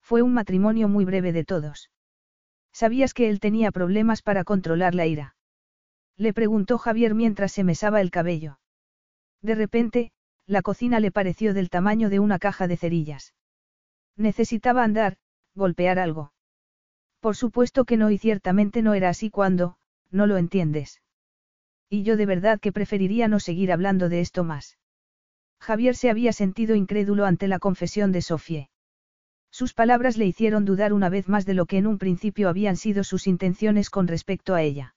Fue un matrimonio muy breve de todos. ¿Sabías que él tenía problemas para controlar la ira? Le preguntó Javier mientras se mesaba el cabello. De repente, la cocina le pareció del tamaño de una caja de cerillas. Necesitaba andar, golpear algo. Por supuesto que no y ciertamente no era así cuando, no lo entiendes. Y yo de verdad que preferiría no seguir hablando de esto más. Javier se había sentido incrédulo ante la confesión de Sofie. Sus palabras le hicieron dudar una vez más de lo que en un principio habían sido sus intenciones con respecto a ella.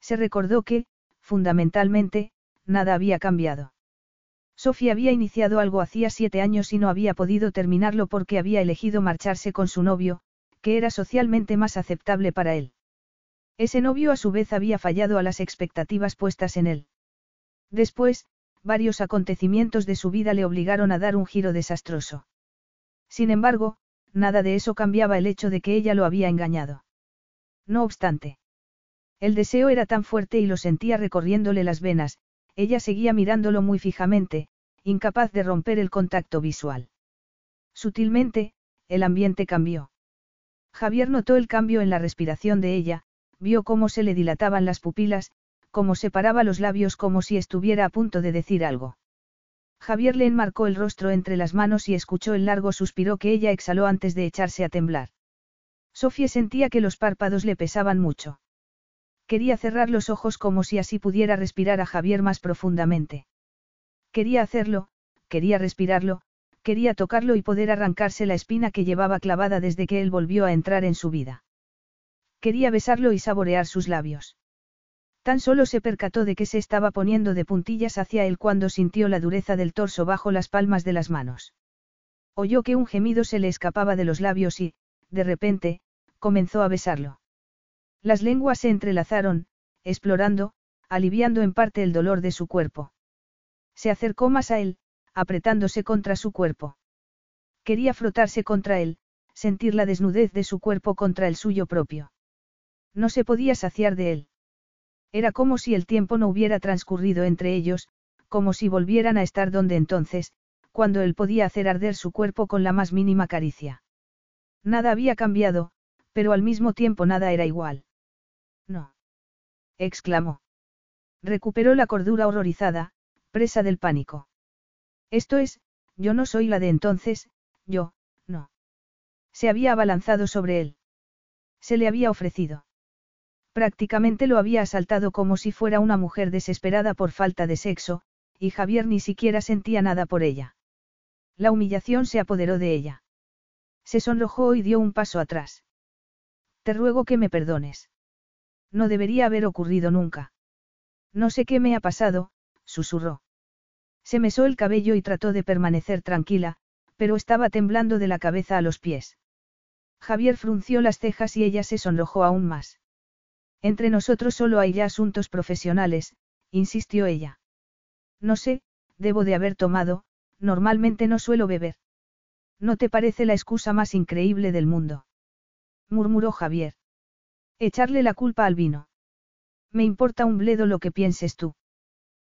Se recordó que, fundamentalmente, nada había cambiado. Sofía había iniciado algo hacía siete años y no había podido terminarlo porque había elegido marcharse con su novio, que era socialmente más aceptable para él. Ese novio a su vez había fallado a las expectativas puestas en él. Después, varios acontecimientos de su vida le obligaron a dar un giro desastroso. Sin embargo, nada de eso cambiaba el hecho de que ella lo había engañado. No obstante. El deseo era tan fuerte y lo sentía recorriéndole las venas, ella seguía mirándolo muy fijamente, incapaz de romper el contacto visual. Sutilmente, el ambiente cambió. Javier notó el cambio en la respiración de ella, vio cómo se le dilataban las pupilas, cómo separaba los labios como si estuviera a punto de decir algo. Javier le enmarcó el rostro entre las manos y escuchó el largo suspiro que ella exhaló antes de echarse a temblar. Sofía sentía que los párpados le pesaban mucho. Quería cerrar los ojos como si así pudiera respirar a Javier más profundamente. Quería hacerlo, quería respirarlo, quería tocarlo y poder arrancarse la espina que llevaba clavada desde que él volvió a entrar en su vida. Quería besarlo y saborear sus labios. Tan solo se percató de que se estaba poniendo de puntillas hacia él cuando sintió la dureza del torso bajo las palmas de las manos. Oyó que un gemido se le escapaba de los labios y, de repente, comenzó a besarlo. Las lenguas se entrelazaron, explorando, aliviando en parte el dolor de su cuerpo. Se acercó más a él, apretándose contra su cuerpo. Quería frotarse contra él, sentir la desnudez de su cuerpo contra el suyo propio. No se podía saciar de él. Era como si el tiempo no hubiera transcurrido entre ellos, como si volvieran a estar donde entonces, cuando él podía hacer arder su cuerpo con la más mínima caricia. Nada había cambiado, pero al mismo tiempo nada era igual. No. exclamó. Recuperó la cordura horrorizada, presa del pánico. Esto es, yo no soy la de entonces, yo, no. Se había abalanzado sobre él. Se le había ofrecido. Prácticamente lo había asaltado como si fuera una mujer desesperada por falta de sexo, y Javier ni siquiera sentía nada por ella. La humillación se apoderó de ella. Se sonrojó y dio un paso atrás. Te ruego que me perdones. No debería haber ocurrido nunca. No sé qué me ha pasado, susurró. Se mesó el cabello y trató de permanecer tranquila, pero estaba temblando de la cabeza a los pies. Javier frunció las cejas y ella se sonrojó aún más. Entre nosotros solo hay ya asuntos profesionales, insistió ella. No sé, debo de haber tomado, normalmente no suelo beber. ¿No te parece la excusa más increíble del mundo? murmuró Javier. Echarle la culpa al vino. Me importa un bledo lo que pienses tú.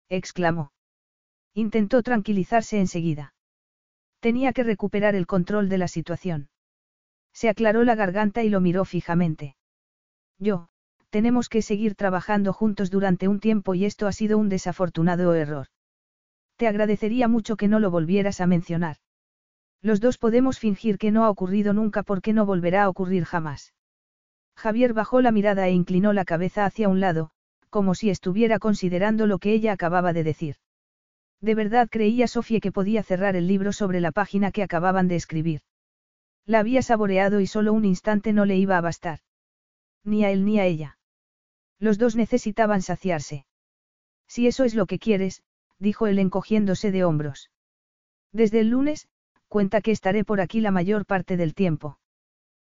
exclamó. Intentó tranquilizarse enseguida. Tenía que recuperar el control de la situación. Se aclaró la garganta y lo miró fijamente. Yo, tenemos que seguir trabajando juntos durante un tiempo y esto ha sido un desafortunado error. Te agradecería mucho que no lo volvieras a mencionar. Los dos podemos fingir que no ha ocurrido nunca porque no volverá a ocurrir jamás. Javier bajó la mirada e inclinó la cabeza hacia un lado, como si estuviera considerando lo que ella acababa de decir. De verdad creía Sofía que podía cerrar el libro sobre la página que acababan de escribir. La había saboreado y solo un instante no le iba a bastar. Ni a él ni a ella. Los dos necesitaban saciarse. Si eso es lo que quieres, dijo él encogiéndose de hombros. Desde el lunes, cuenta que estaré por aquí la mayor parte del tiempo.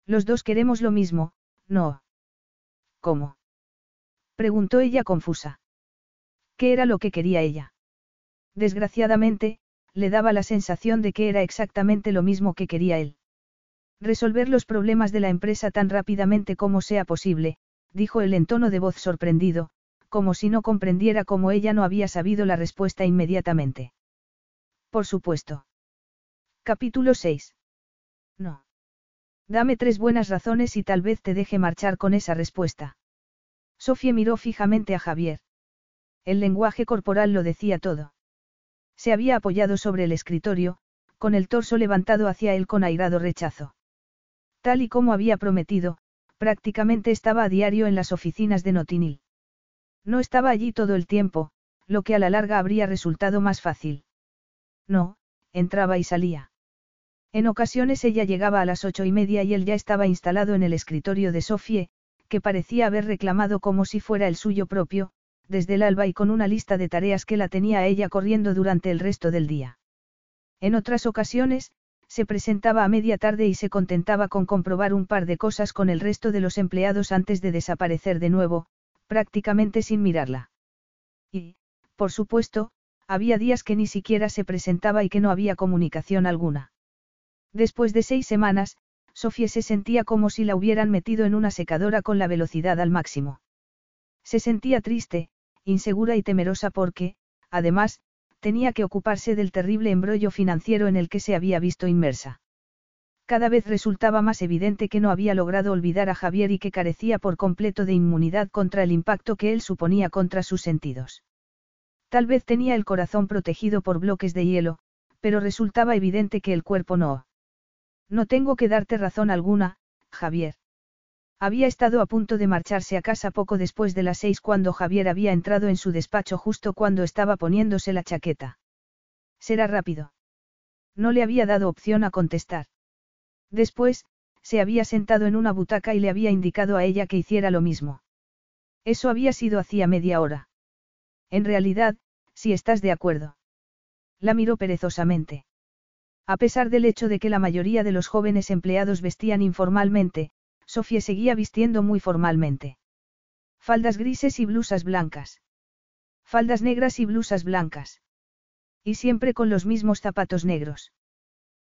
Los dos queremos lo mismo, ¿no? ¿Cómo? preguntó ella confusa. ¿Qué era lo que quería ella? Desgraciadamente, le daba la sensación de que era exactamente lo mismo que quería él. Resolver los problemas de la empresa tan rápidamente como sea posible, dijo él en tono de voz sorprendido, como si no comprendiera cómo ella no había sabido la respuesta inmediatamente. Por supuesto. Capítulo 6. No. Dame tres buenas razones y tal vez te deje marchar con esa respuesta. Sofía miró fijamente a Javier. El lenguaje corporal lo decía todo. Se había apoyado sobre el escritorio, con el torso levantado hacia él con airado rechazo. Tal y como había prometido, prácticamente estaba a diario en las oficinas de Notinil. No estaba allí todo el tiempo, lo que a la larga habría resultado más fácil. No, entraba y salía. En ocasiones ella llegaba a las ocho y media y él ya estaba instalado en el escritorio de Sofie, que parecía haber reclamado como si fuera el suyo propio, desde el alba y con una lista de tareas que la tenía a ella corriendo durante el resto del día. En otras ocasiones, se presentaba a media tarde y se contentaba con comprobar un par de cosas con el resto de los empleados antes de desaparecer de nuevo, prácticamente sin mirarla. Y, por supuesto, había días que ni siquiera se presentaba y que no había comunicación alguna. Después de seis semanas, Sofía se sentía como si la hubieran metido en una secadora con la velocidad al máximo. Se sentía triste, insegura y temerosa porque, además, tenía que ocuparse del terrible embrollo financiero en el que se había visto inmersa. Cada vez resultaba más evidente que no había logrado olvidar a Javier y que carecía por completo de inmunidad contra el impacto que él suponía contra sus sentidos. Tal vez tenía el corazón protegido por bloques de hielo, pero resultaba evidente que el cuerpo no. No tengo que darte razón alguna, Javier. Había estado a punto de marcharse a casa poco después de las seis cuando Javier había entrado en su despacho justo cuando estaba poniéndose la chaqueta. Será rápido. No le había dado opción a contestar. Después, se había sentado en una butaca y le había indicado a ella que hiciera lo mismo. Eso había sido hacía media hora. En realidad, si estás de acuerdo. La miró perezosamente. A pesar del hecho de que la mayoría de los jóvenes empleados vestían informalmente, Sofía seguía vistiendo muy formalmente. Faldas grises y blusas blancas. Faldas negras y blusas blancas. Y siempre con los mismos zapatos negros.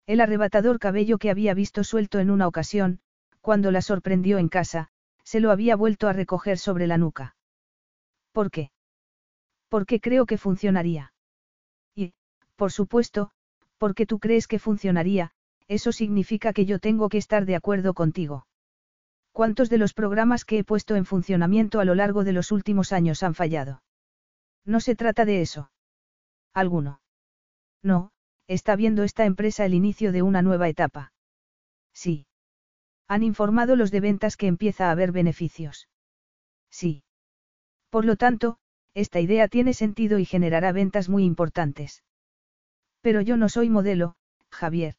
El arrebatador cabello que había visto suelto en una ocasión, cuando la sorprendió en casa, se lo había vuelto a recoger sobre la nuca. ¿Por qué? Porque creo que funcionaría. Y, por supuesto, porque tú crees que funcionaría, eso significa que yo tengo que estar de acuerdo contigo. ¿Cuántos de los programas que he puesto en funcionamiento a lo largo de los últimos años han fallado? No se trata de eso. ¿Alguno? No, está viendo esta empresa el inicio de una nueva etapa. Sí. Han informado los de ventas que empieza a haber beneficios. Sí. Por lo tanto, esta idea tiene sentido y generará ventas muy importantes. Pero yo no soy modelo, Javier.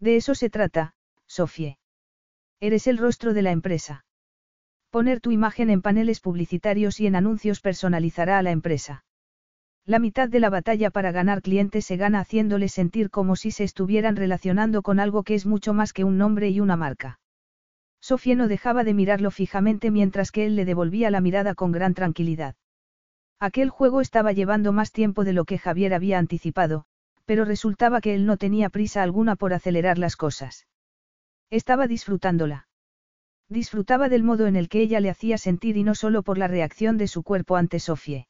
De eso se trata, Sofie. Eres el rostro de la empresa. Poner tu imagen en paneles publicitarios y en anuncios personalizará a la empresa. La mitad de la batalla para ganar clientes se gana haciéndoles sentir como si se estuvieran relacionando con algo que es mucho más que un nombre y una marca. Sofía no dejaba de mirarlo fijamente mientras que él le devolvía la mirada con gran tranquilidad. Aquel juego estaba llevando más tiempo de lo que Javier había anticipado, pero resultaba que él no tenía prisa alguna por acelerar las cosas. Estaba disfrutándola. Disfrutaba del modo en el que ella le hacía sentir y no solo por la reacción de su cuerpo ante Sofie.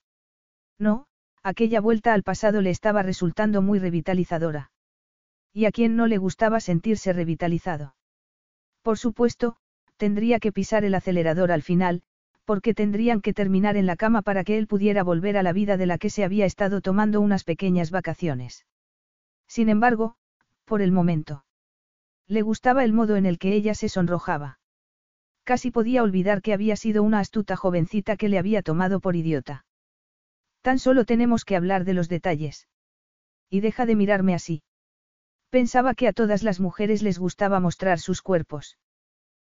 No, aquella vuelta al pasado le estaba resultando muy revitalizadora. ¿Y a quién no le gustaba sentirse revitalizado? Por supuesto, tendría que pisar el acelerador al final, porque tendrían que terminar en la cama para que él pudiera volver a la vida de la que se había estado tomando unas pequeñas vacaciones. Sin embargo, por el momento. Le gustaba el modo en el que ella se sonrojaba. Casi podía olvidar que había sido una astuta jovencita que le había tomado por idiota. Tan solo tenemos que hablar de los detalles. Y deja de mirarme así. Pensaba que a todas las mujeres les gustaba mostrar sus cuerpos.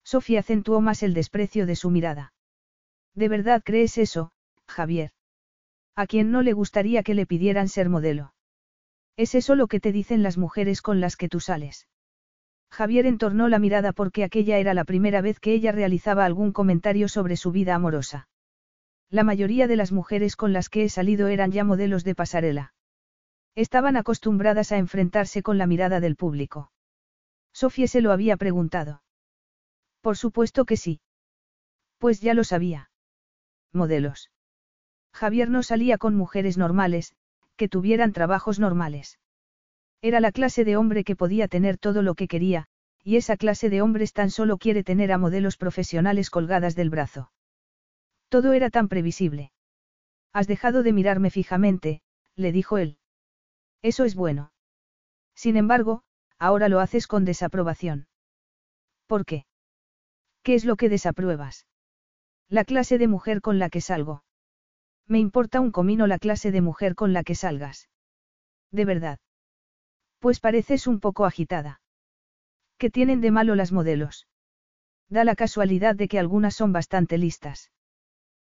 Sofía acentuó más el desprecio de su mirada. ¿De verdad crees eso, Javier? ¿A quién no le gustaría que le pidieran ser modelo? ¿Es eso lo que te dicen las mujeres con las que tú sales? Javier entornó la mirada porque aquella era la primera vez que ella realizaba algún comentario sobre su vida amorosa. La mayoría de las mujeres con las que he salido eran ya modelos de pasarela. Estaban acostumbradas a enfrentarse con la mirada del público. Sofía se lo había preguntado. Por supuesto que sí. Pues ya lo sabía. Modelos. Javier no salía con mujeres normales, que tuvieran trabajos normales. Era la clase de hombre que podía tener todo lo que quería, y esa clase de hombres tan solo quiere tener a modelos profesionales colgadas del brazo. Todo era tan previsible. Has dejado de mirarme fijamente, le dijo él. Eso es bueno. Sin embargo, ahora lo haces con desaprobación. ¿Por qué? ¿Qué es lo que desapruebas? La clase de mujer con la que salgo. Me importa un comino la clase de mujer con la que salgas. De verdad. Pues pareces un poco agitada. ¿Qué tienen de malo las modelos? Da la casualidad de que algunas son bastante listas.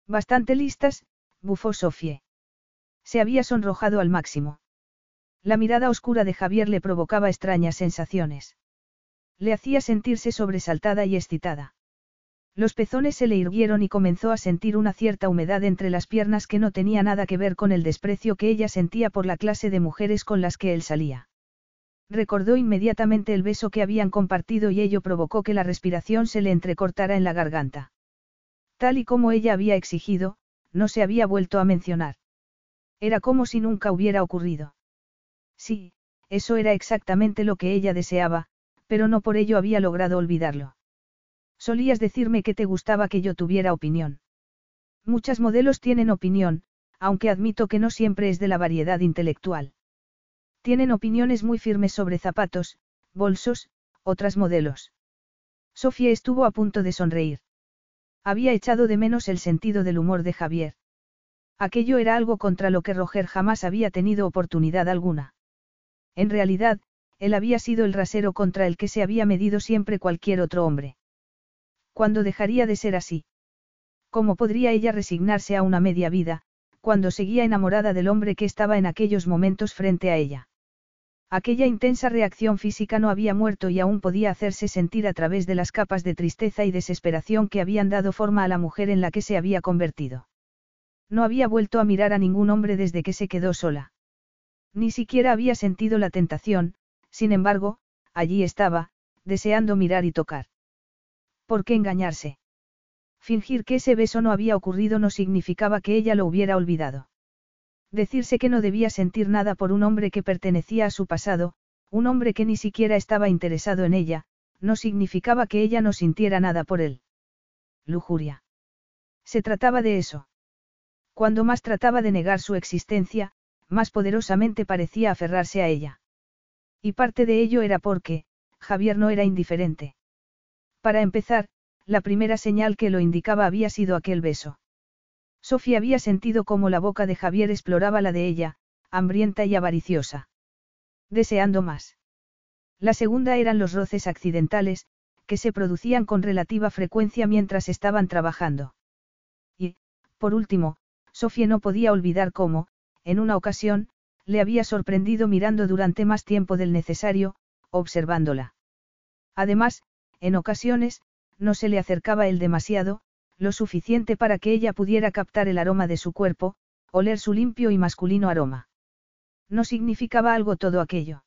Bastante listas, bufó Sofie. Se había sonrojado al máximo. La mirada oscura de Javier le provocaba extrañas sensaciones. Le hacía sentirse sobresaltada y excitada. Los pezones se le irguieron y comenzó a sentir una cierta humedad entre las piernas que no tenía nada que ver con el desprecio que ella sentía por la clase de mujeres con las que él salía. Recordó inmediatamente el beso que habían compartido y ello provocó que la respiración se le entrecortara en la garganta. Tal y como ella había exigido, no se había vuelto a mencionar. Era como si nunca hubiera ocurrido. Sí, eso era exactamente lo que ella deseaba, pero no por ello había logrado olvidarlo. Solías decirme que te gustaba que yo tuviera opinión. Muchas modelos tienen opinión, aunque admito que no siempre es de la variedad intelectual. Tienen opiniones muy firmes sobre zapatos, bolsos, otras modelos. Sofía estuvo a punto de sonreír. Había echado de menos el sentido del humor de Javier. Aquello era algo contra lo que Roger jamás había tenido oportunidad alguna. En realidad, él había sido el rasero contra el que se había medido siempre cualquier otro hombre. ¿Cuándo dejaría de ser así? ¿Cómo podría ella resignarse a una media vida, cuando seguía enamorada del hombre que estaba en aquellos momentos frente a ella? Aquella intensa reacción física no había muerto y aún podía hacerse sentir a través de las capas de tristeza y desesperación que habían dado forma a la mujer en la que se había convertido. No había vuelto a mirar a ningún hombre desde que se quedó sola. Ni siquiera había sentido la tentación, sin embargo, allí estaba, deseando mirar y tocar. ¿Por qué engañarse? Fingir que ese beso no había ocurrido no significaba que ella lo hubiera olvidado. Decirse que no debía sentir nada por un hombre que pertenecía a su pasado, un hombre que ni siquiera estaba interesado en ella, no significaba que ella no sintiera nada por él. Lujuria. Se trataba de eso. Cuando más trataba de negar su existencia, más poderosamente parecía aferrarse a ella. Y parte de ello era porque, Javier no era indiferente. Para empezar, la primera señal que lo indicaba había sido aquel beso. Sofía había sentido cómo la boca de Javier exploraba la de ella, hambrienta y avariciosa. Deseando más. La segunda eran los roces accidentales, que se producían con relativa frecuencia mientras estaban trabajando. Y, por último, Sofía no podía olvidar cómo, en una ocasión, le había sorprendido mirando durante más tiempo del necesario, observándola. Además, en ocasiones, no se le acercaba él demasiado, lo suficiente para que ella pudiera captar el aroma de su cuerpo, oler su limpio y masculino aroma. No significaba algo todo aquello.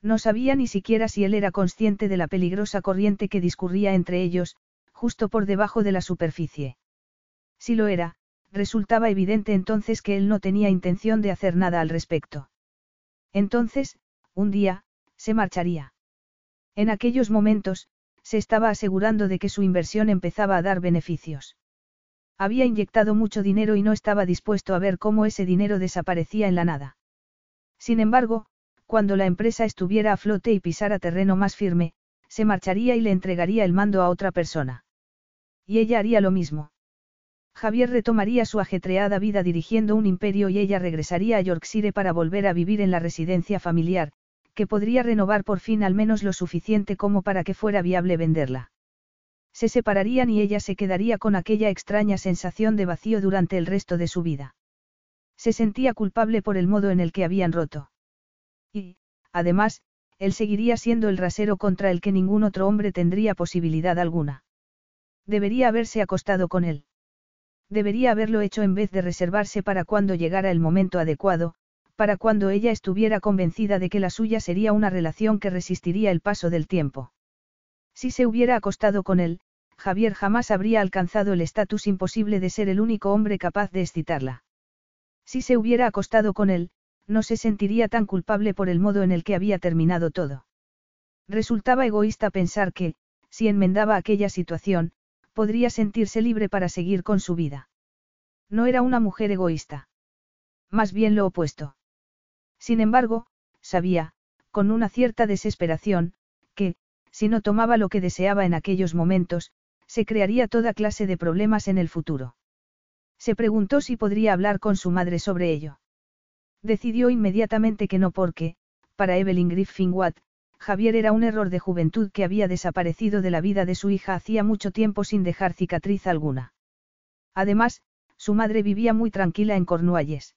No sabía ni siquiera si él era consciente de la peligrosa corriente que discurría entre ellos, justo por debajo de la superficie. Si lo era, resultaba evidente entonces que él no tenía intención de hacer nada al respecto. Entonces, un día, se marcharía. En aquellos momentos, se estaba asegurando de que su inversión empezaba a dar beneficios. Había inyectado mucho dinero y no estaba dispuesto a ver cómo ese dinero desaparecía en la nada. Sin embargo, cuando la empresa estuviera a flote y pisara terreno más firme, se marcharía y le entregaría el mando a otra persona. Y ella haría lo mismo. Javier retomaría su ajetreada vida dirigiendo un imperio y ella regresaría a Yorkshire para volver a vivir en la residencia familiar, que podría renovar por fin al menos lo suficiente como para que fuera viable venderla. Se separarían y ella se quedaría con aquella extraña sensación de vacío durante el resto de su vida. Se sentía culpable por el modo en el que habían roto. Y, además, él seguiría siendo el rasero contra el que ningún otro hombre tendría posibilidad alguna. Debería haberse acostado con él. Debería haberlo hecho en vez de reservarse para cuando llegara el momento adecuado, para cuando ella estuviera convencida de que la suya sería una relación que resistiría el paso del tiempo. Si se hubiera acostado con él, Javier jamás habría alcanzado el estatus imposible de ser el único hombre capaz de excitarla. Si se hubiera acostado con él, no se sentiría tan culpable por el modo en el que había terminado todo. Resultaba egoísta pensar que, si enmendaba aquella situación, podría sentirse libre para seguir con su vida. No era una mujer egoísta. Más bien lo opuesto. Sin embargo, sabía, con una cierta desesperación, que, si no tomaba lo que deseaba en aquellos momentos, se crearía toda clase de problemas en el futuro. Se preguntó si podría hablar con su madre sobre ello. Decidió inmediatamente que no porque, para Evelyn Griffin Watt, Javier era un error de juventud que había desaparecido de la vida de su hija hacía mucho tiempo sin dejar cicatriz alguna. Además, su madre vivía muy tranquila en Cornualles.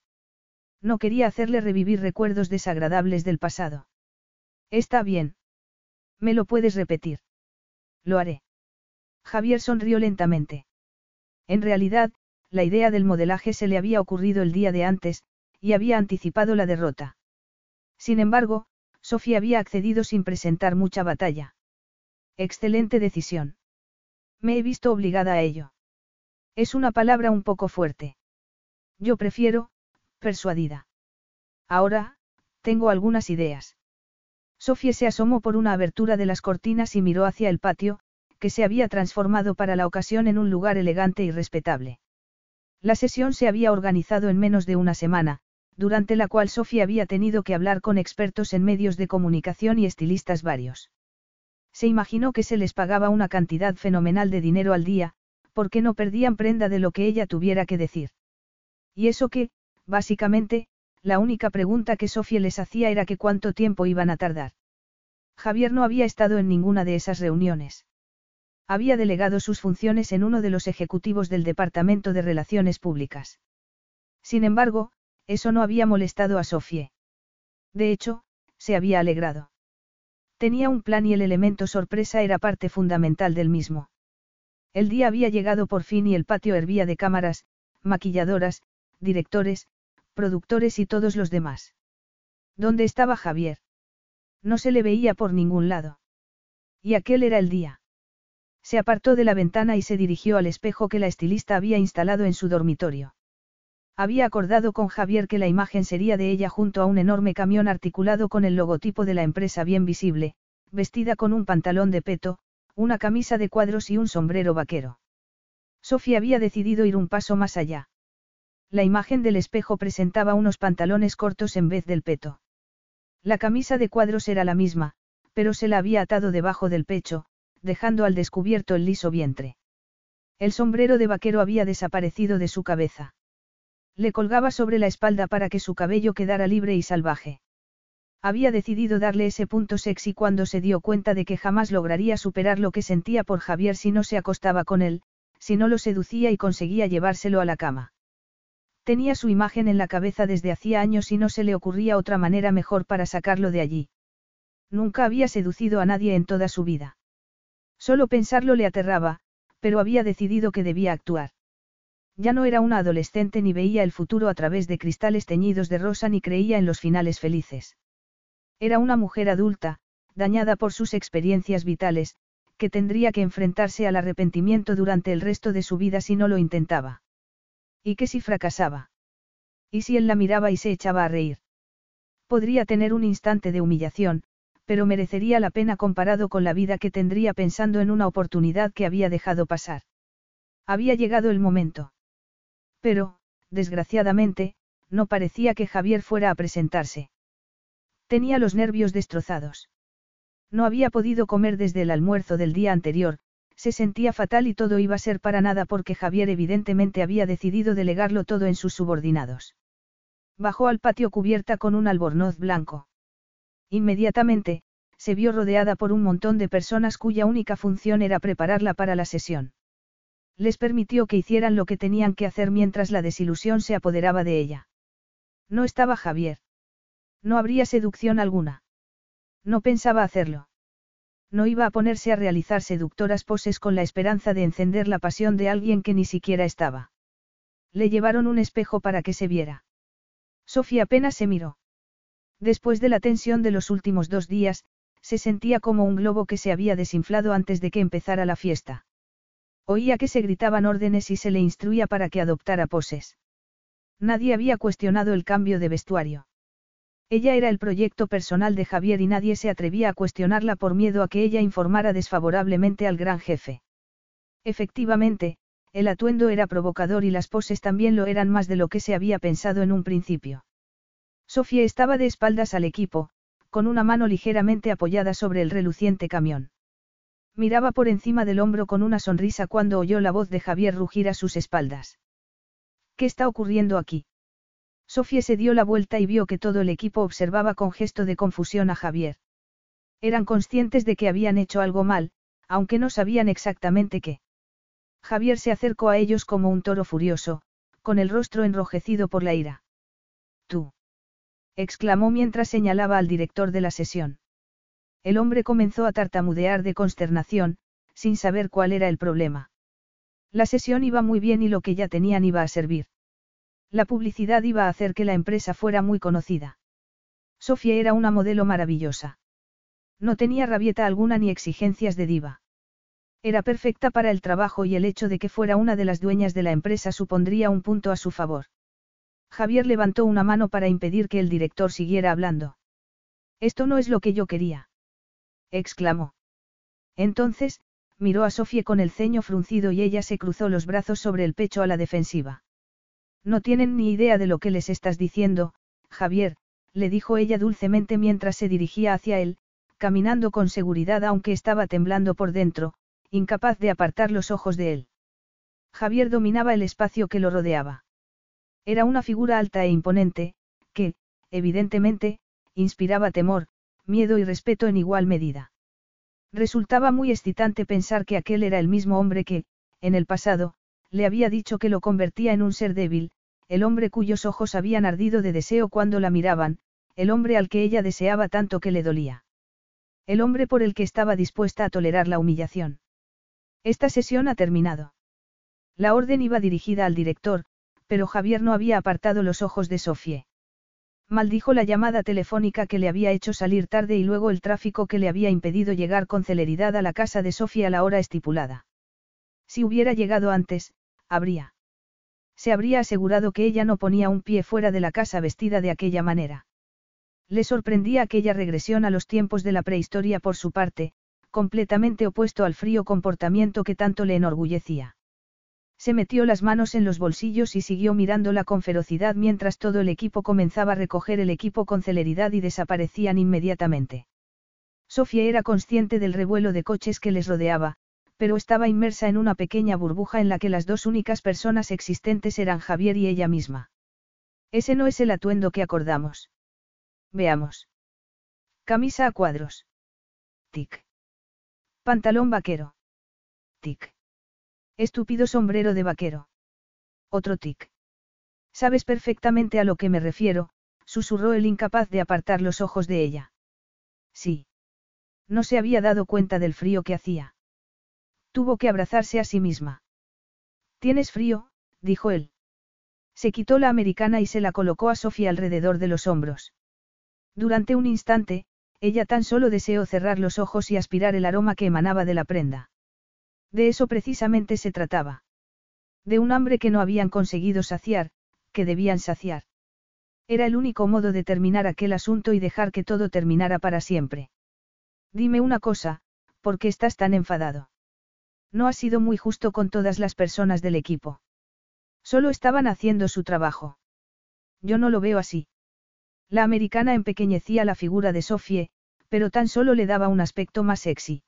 No quería hacerle revivir recuerdos desagradables del pasado. Está bien. ¿Me lo puedes repetir? Lo haré. Javier sonrió lentamente. En realidad, la idea del modelaje se le había ocurrido el día de antes, y había anticipado la derrota. Sin embargo, Sofía había accedido sin presentar mucha batalla. Excelente decisión. Me he visto obligada a ello. Es una palabra un poco fuerte. Yo prefiero, persuadida. Ahora, tengo algunas ideas. Sofía se asomó por una abertura de las cortinas y miró hacia el patio, que se había transformado para la ocasión en un lugar elegante y respetable. La sesión se había organizado en menos de una semana, durante la cual Sofía había tenido que hablar con expertos en medios de comunicación y estilistas varios. Se imaginó que se les pagaba una cantidad fenomenal de dinero al día, porque no perdían prenda de lo que ella tuviera que decir. Y eso que, básicamente, la única pregunta que Sofía les hacía era que cuánto tiempo iban a tardar. Javier no había estado en ninguna de esas reuniones. Había delegado sus funciones en uno de los ejecutivos del Departamento de Relaciones Públicas. Sin embargo, eso no había molestado a Sofie. De hecho, se había alegrado. Tenía un plan y el elemento sorpresa era parte fundamental del mismo. El día había llegado por fin y el patio hervía de cámaras, maquilladoras, directores, productores y todos los demás. ¿Dónde estaba Javier? No se le veía por ningún lado. Y aquel era el día. Se apartó de la ventana y se dirigió al espejo que la estilista había instalado en su dormitorio. Había acordado con Javier que la imagen sería de ella junto a un enorme camión articulado con el logotipo de la empresa bien visible, vestida con un pantalón de peto, una camisa de cuadros y un sombrero vaquero. Sofía había decidido ir un paso más allá. La imagen del espejo presentaba unos pantalones cortos en vez del peto. La camisa de cuadros era la misma, pero se la había atado debajo del pecho, dejando al descubierto el liso vientre. El sombrero de vaquero había desaparecido de su cabeza. Le colgaba sobre la espalda para que su cabello quedara libre y salvaje. Había decidido darle ese punto sexy cuando se dio cuenta de que jamás lograría superar lo que sentía por Javier si no se acostaba con él, si no lo seducía y conseguía llevárselo a la cama. Tenía su imagen en la cabeza desde hacía años y no se le ocurría otra manera mejor para sacarlo de allí. Nunca había seducido a nadie en toda su vida. Solo pensarlo le aterraba, pero había decidido que debía actuar. Ya no era una adolescente ni veía el futuro a través de cristales teñidos de rosa ni creía en los finales felices. Era una mujer adulta, dañada por sus experiencias vitales, que tendría que enfrentarse al arrepentimiento durante el resto de su vida si no lo intentaba. ¿Y qué si fracasaba? ¿Y si él la miraba y se echaba a reír? Podría tener un instante de humillación, pero merecería la pena comparado con la vida que tendría pensando en una oportunidad que había dejado pasar. Había llegado el momento. Pero, desgraciadamente, no parecía que Javier fuera a presentarse. Tenía los nervios destrozados. No había podido comer desde el almuerzo del día anterior, se sentía fatal y todo iba a ser para nada porque Javier evidentemente había decidido delegarlo todo en sus subordinados. Bajó al patio cubierta con un albornoz blanco. Inmediatamente, se vio rodeada por un montón de personas cuya única función era prepararla para la sesión. Les permitió que hicieran lo que tenían que hacer mientras la desilusión se apoderaba de ella. No estaba Javier. No habría seducción alguna. No pensaba hacerlo. No iba a ponerse a realizar seductoras poses con la esperanza de encender la pasión de alguien que ni siquiera estaba. Le llevaron un espejo para que se viera. Sofía apenas se miró. Después de la tensión de los últimos dos días, se sentía como un globo que se había desinflado antes de que empezara la fiesta. Oía que se gritaban órdenes y se le instruía para que adoptara poses. Nadie había cuestionado el cambio de vestuario. Ella era el proyecto personal de Javier y nadie se atrevía a cuestionarla por miedo a que ella informara desfavorablemente al gran jefe. Efectivamente, el atuendo era provocador y las poses también lo eran más de lo que se había pensado en un principio. Sofía estaba de espaldas al equipo, con una mano ligeramente apoyada sobre el reluciente camión. Miraba por encima del hombro con una sonrisa cuando oyó la voz de Javier rugir a sus espaldas. ¿Qué está ocurriendo aquí? Sofía se dio la vuelta y vio que todo el equipo observaba con gesto de confusión a Javier. Eran conscientes de que habían hecho algo mal, aunque no sabían exactamente qué. Javier se acercó a ellos como un toro furioso, con el rostro enrojecido por la ira. Tú. exclamó mientras señalaba al director de la sesión. El hombre comenzó a tartamudear de consternación, sin saber cuál era el problema. La sesión iba muy bien y lo que ya tenían iba a servir. La publicidad iba a hacer que la empresa fuera muy conocida. Sofía era una modelo maravillosa. No tenía rabieta alguna ni exigencias de diva. Era perfecta para el trabajo y el hecho de que fuera una de las dueñas de la empresa supondría un punto a su favor. Javier levantó una mano para impedir que el director siguiera hablando. Esto no es lo que yo quería. exclamó. Entonces, miró a Sofía con el ceño fruncido y ella se cruzó los brazos sobre el pecho a la defensiva. No tienen ni idea de lo que les estás diciendo, Javier, le dijo ella dulcemente mientras se dirigía hacia él, caminando con seguridad aunque estaba temblando por dentro, incapaz de apartar los ojos de él. Javier dominaba el espacio que lo rodeaba. Era una figura alta e imponente, que, evidentemente, inspiraba temor, miedo y respeto en igual medida. Resultaba muy excitante pensar que aquel era el mismo hombre que, en el pasado, le había dicho que lo convertía en un ser débil, el hombre cuyos ojos habían ardido de deseo cuando la miraban, el hombre al que ella deseaba tanto que le dolía. El hombre por el que estaba dispuesta a tolerar la humillación. Esta sesión ha terminado. La orden iba dirigida al director, pero Javier no había apartado los ojos de Sofie. Maldijo la llamada telefónica que le había hecho salir tarde y luego el tráfico que le había impedido llegar con celeridad a la casa de Sofía a la hora estipulada. Si hubiera llegado antes, habría. Se habría asegurado que ella no ponía un pie fuera de la casa vestida de aquella manera. Le sorprendía aquella regresión a los tiempos de la prehistoria por su parte, completamente opuesto al frío comportamiento que tanto le enorgullecía. Se metió las manos en los bolsillos y siguió mirándola con ferocidad mientras todo el equipo comenzaba a recoger el equipo con celeridad y desaparecían inmediatamente. Sofía era consciente del revuelo de coches que les rodeaba, pero estaba inmersa en una pequeña burbuja en la que las dos únicas personas existentes eran Javier y ella misma. Ese no es el atuendo que acordamos. Veamos. Camisa a cuadros. Tic. Pantalón vaquero. Tic. Estúpido sombrero de vaquero. Otro tic. Sabes perfectamente a lo que me refiero, susurró el incapaz de apartar los ojos de ella. Sí. No se había dado cuenta del frío que hacía. Tuvo que abrazarse a sí misma. ¿Tienes frío? dijo él. Se quitó la americana y se la colocó a Sofía alrededor de los hombros. Durante un instante, ella tan solo deseó cerrar los ojos y aspirar el aroma que emanaba de la prenda. De eso precisamente se trataba. De un hambre que no habían conseguido saciar, que debían saciar. Era el único modo de terminar aquel asunto y dejar que todo terminara para siempre. Dime una cosa, ¿por qué estás tan enfadado? No ha sido muy justo con todas las personas del equipo. Solo estaban haciendo su trabajo. Yo no lo veo así. La americana empequeñecía la figura de Sofie, pero tan solo le daba un aspecto más sexy.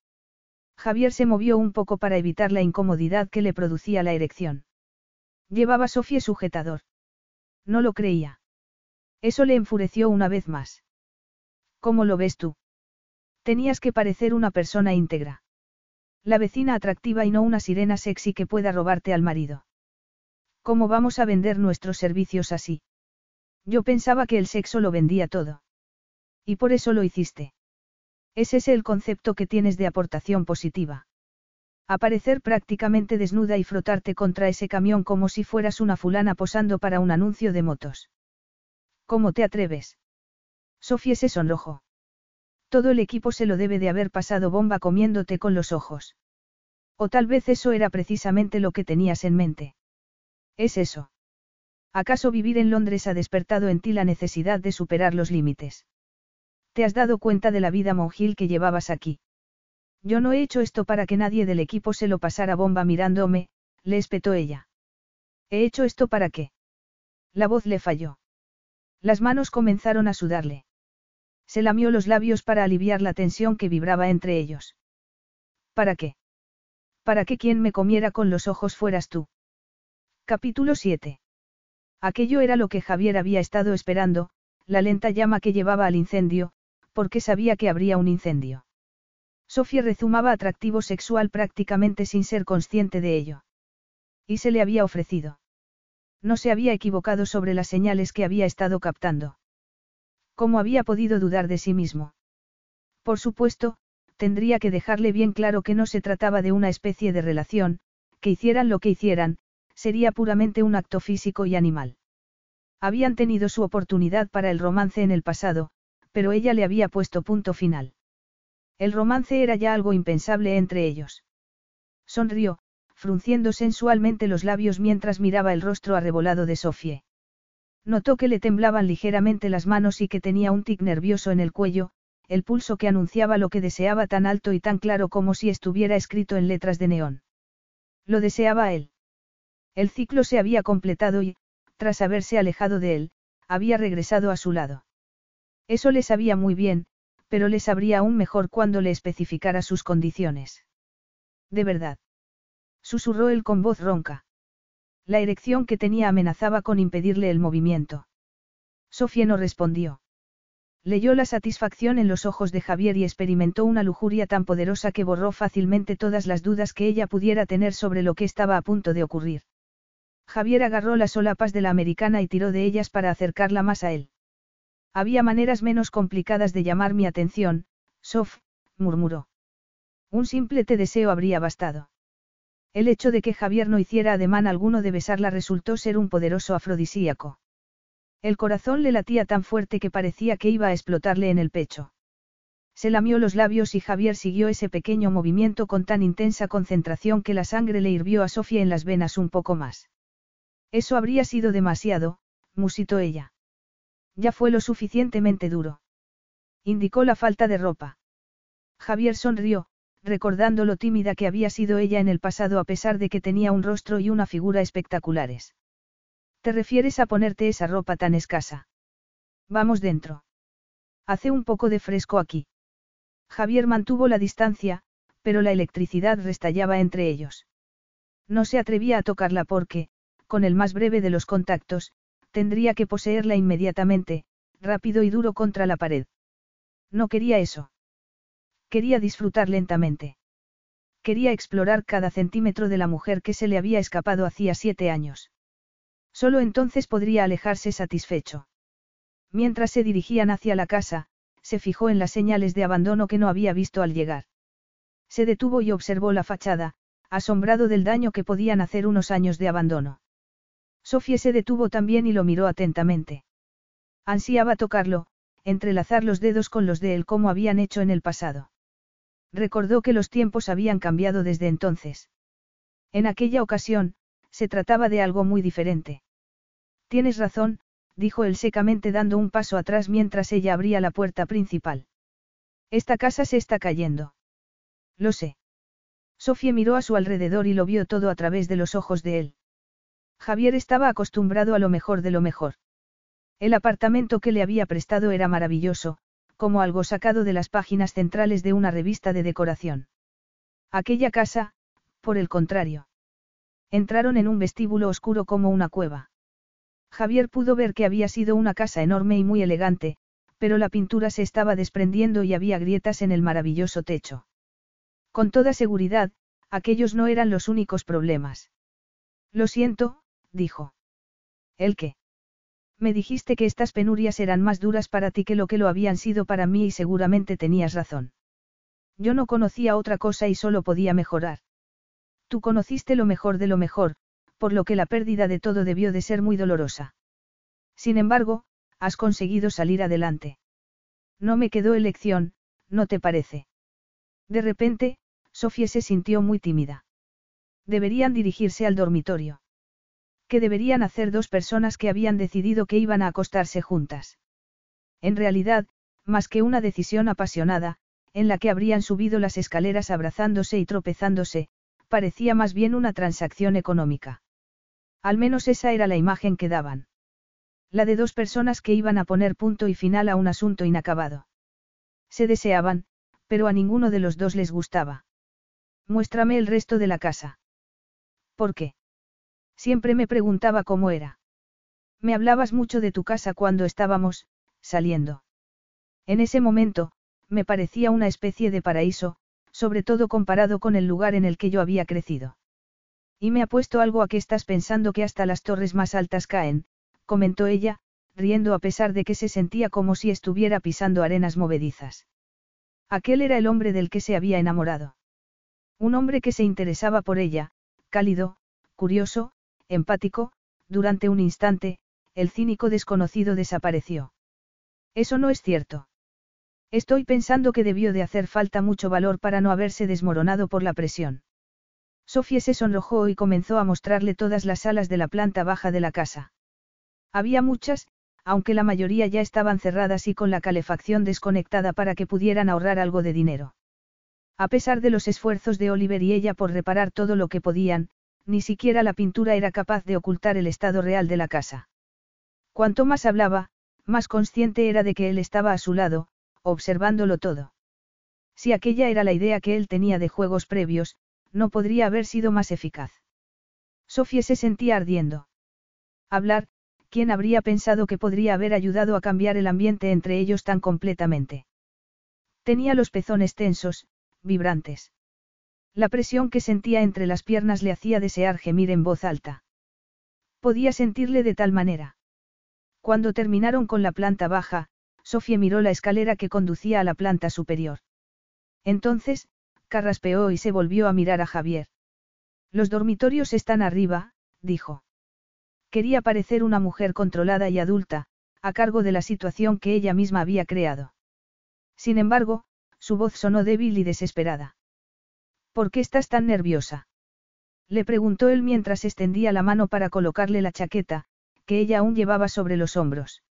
Javier se movió un poco para evitar la incomodidad que le producía la erección. Llevaba Sofie sujetador. No lo creía. Eso le enfureció una vez más. ¿Cómo lo ves tú? Tenías que parecer una persona íntegra. La vecina atractiva y no una sirena sexy que pueda robarte al marido. ¿Cómo vamos a vender nuestros servicios así? Yo pensaba que el sexo lo vendía todo. Y por eso lo hiciste. ¿Es ese el concepto que tienes de aportación positiva? Aparecer prácticamente desnuda y frotarte contra ese camión como si fueras una fulana posando para un anuncio de motos. ¿Cómo te atreves? Sofía se sonrojó. Todo el equipo se lo debe de haber pasado bomba comiéndote con los ojos. O tal vez eso era precisamente lo que tenías en mente. ¿Es eso? ¿Acaso vivir en Londres ha despertado en ti la necesidad de superar los límites? ¿Te has dado cuenta de la vida monjil que llevabas aquí? Yo no he hecho esto para que nadie del equipo se lo pasara bomba mirándome, le espetó ella. He hecho esto para qué. La voz le falló. Las manos comenzaron a sudarle. Se lamió los labios para aliviar la tensión que vibraba entre ellos. ¿Para qué? Para que quien me comiera con los ojos fueras tú. Capítulo 7. Aquello era lo que Javier había estado esperando, la lenta llama que llevaba al incendio, porque sabía que habría un incendio. Sofía rezumaba atractivo sexual prácticamente sin ser consciente de ello. Y se le había ofrecido. No se había equivocado sobre las señales que había estado captando. ¿Cómo había podido dudar de sí mismo? Por supuesto, tendría que dejarle bien claro que no se trataba de una especie de relación, que hicieran lo que hicieran, sería puramente un acto físico y animal. Habían tenido su oportunidad para el romance en el pasado, pero ella le había puesto punto final. El romance era ya algo impensable entre ellos. Sonrió, frunciendo sensualmente los labios mientras miraba el rostro arrebolado de Sofie. Notó que le temblaban ligeramente las manos y que tenía un tic nervioso en el cuello, el pulso que anunciaba lo que deseaba tan alto y tan claro como si estuviera escrito en letras de neón. Lo deseaba él. El ciclo se había completado y, tras haberse alejado de él, había regresado a su lado. Eso le sabía muy bien, pero le sabría aún mejor cuando le especificara sus condiciones. De verdad. Susurró él con voz ronca. La erección que tenía amenazaba con impedirle el movimiento. Sofía no respondió. Leyó la satisfacción en los ojos de Javier y experimentó una lujuria tan poderosa que borró fácilmente todas las dudas que ella pudiera tener sobre lo que estaba a punto de ocurrir. Javier agarró las solapas de la americana y tiró de ellas para acercarla más a él. Había maneras menos complicadas de llamar mi atención, Sof, murmuró. Un simple te deseo habría bastado. El hecho de que Javier no hiciera ademán alguno de besarla resultó ser un poderoso afrodisíaco. El corazón le latía tan fuerte que parecía que iba a explotarle en el pecho. Se lamió los labios y Javier siguió ese pequeño movimiento con tan intensa concentración que la sangre le hirvió a Sofía en las venas un poco más. Eso habría sido demasiado, musitó ella. Ya fue lo suficientemente duro. Indicó la falta de ropa. Javier sonrió, recordando lo tímida que había sido ella en el pasado a pesar de que tenía un rostro y una figura espectaculares. ¿Te refieres a ponerte esa ropa tan escasa? Vamos dentro. Hace un poco de fresco aquí. Javier mantuvo la distancia, pero la electricidad restallaba entre ellos. No se atrevía a tocarla porque, con el más breve de los contactos, tendría que poseerla inmediatamente, rápido y duro contra la pared. No quería eso. Quería disfrutar lentamente. Quería explorar cada centímetro de la mujer que se le había escapado hacía siete años. Solo entonces podría alejarse satisfecho. Mientras se dirigían hacia la casa, se fijó en las señales de abandono que no había visto al llegar. Se detuvo y observó la fachada, asombrado del daño que podían hacer unos años de abandono. Sofía se detuvo también y lo miró atentamente. Ansiaba tocarlo, entrelazar los dedos con los de él como habían hecho en el pasado. Recordó que los tiempos habían cambiado desde entonces. En aquella ocasión, se trataba de algo muy diferente. Tienes razón, dijo él secamente dando un paso atrás mientras ella abría la puerta principal. Esta casa se está cayendo. Lo sé. Sofía miró a su alrededor y lo vio todo a través de los ojos de él. Javier estaba acostumbrado a lo mejor de lo mejor. El apartamento que le había prestado era maravilloso, como algo sacado de las páginas centrales de una revista de decoración. Aquella casa, por el contrario. Entraron en un vestíbulo oscuro como una cueva. Javier pudo ver que había sido una casa enorme y muy elegante, pero la pintura se estaba desprendiendo y había grietas en el maravilloso techo. Con toda seguridad, aquellos no eran los únicos problemas. Lo siento, dijo. ¿El qué? Me dijiste que estas penurias eran más duras para ti que lo que lo habían sido para mí y seguramente tenías razón. Yo no conocía otra cosa y solo podía mejorar. Tú conociste lo mejor de lo mejor, por lo que la pérdida de todo debió de ser muy dolorosa. Sin embargo, has conseguido salir adelante. No me quedó elección, ¿no te parece? De repente, Sofía se sintió muy tímida. Deberían dirigirse al dormitorio. ¿Qué deberían hacer dos personas que habían decidido que iban a acostarse juntas? En realidad, más que una decisión apasionada, en la que habrían subido las escaleras abrazándose y tropezándose, parecía más bien una transacción económica. Al menos esa era la imagen que daban. La de dos personas que iban a poner punto y final a un asunto inacabado. Se deseaban, pero a ninguno de los dos les gustaba. Muéstrame el resto de la casa. ¿Por qué? Siempre me preguntaba cómo era. Me hablabas mucho de tu casa cuando estábamos, saliendo. En ese momento, me parecía una especie de paraíso, sobre todo comparado con el lugar en el que yo había crecido. Y me ha puesto algo a que estás pensando que hasta las torres más altas caen, comentó ella, riendo a pesar de que se sentía como si estuviera pisando arenas movedizas. Aquel era el hombre del que se había enamorado. Un hombre que se interesaba por ella, cálido, curioso, empático, durante un instante, el cínico desconocido desapareció. Eso no es cierto. Estoy pensando que debió de hacer falta mucho valor para no haberse desmoronado por la presión. Sofía se sonrojó y comenzó a mostrarle todas las salas de la planta baja de la casa. Había muchas, aunque la mayoría ya estaban cerradas y con la calefacción desconectada para que pudieran ahorrar algo de dinero. A pesar de los esfuerzos de Oliver y ella por reparar todo lo que podían, ni siquiera la pintura era capaz de ocultar el estado real de la casa. Cuanto más hablaba, más consciente era de que él estaba a su lado, observándolo todo. Si aquella era la idea que él tenía de juegos previos, no podría haber sido más eficaz. Sofía se sentía ardiendo. Hablar, ¿quién habría pensado que podría haber ayudado a cambiar el ambiente entre ellos tan completamente? Tenía los pezones tensos, vibrantes. La presión que sentía entre las piernas le hacía desear gemir en voz alta. Podía sentirle de tal manera. Cuando terminaron con la planta baja, Sofía miró la escalera que conducía a la planta superior. Entonces, carraspeó y se volvió a mirar a Javier. Los dormitorios están arriba, dijo. Quería parecer una mujer controlada y adulta, a cargo de la situación que ella misma había creado. Sin embargo, su voz sonó débil y desesperada. ¿Por qué estás tan nerviosa? Le preguntó él mientras extendía la mano para colocarle la chaqueta, que ella aún llevaba sobre los hombros.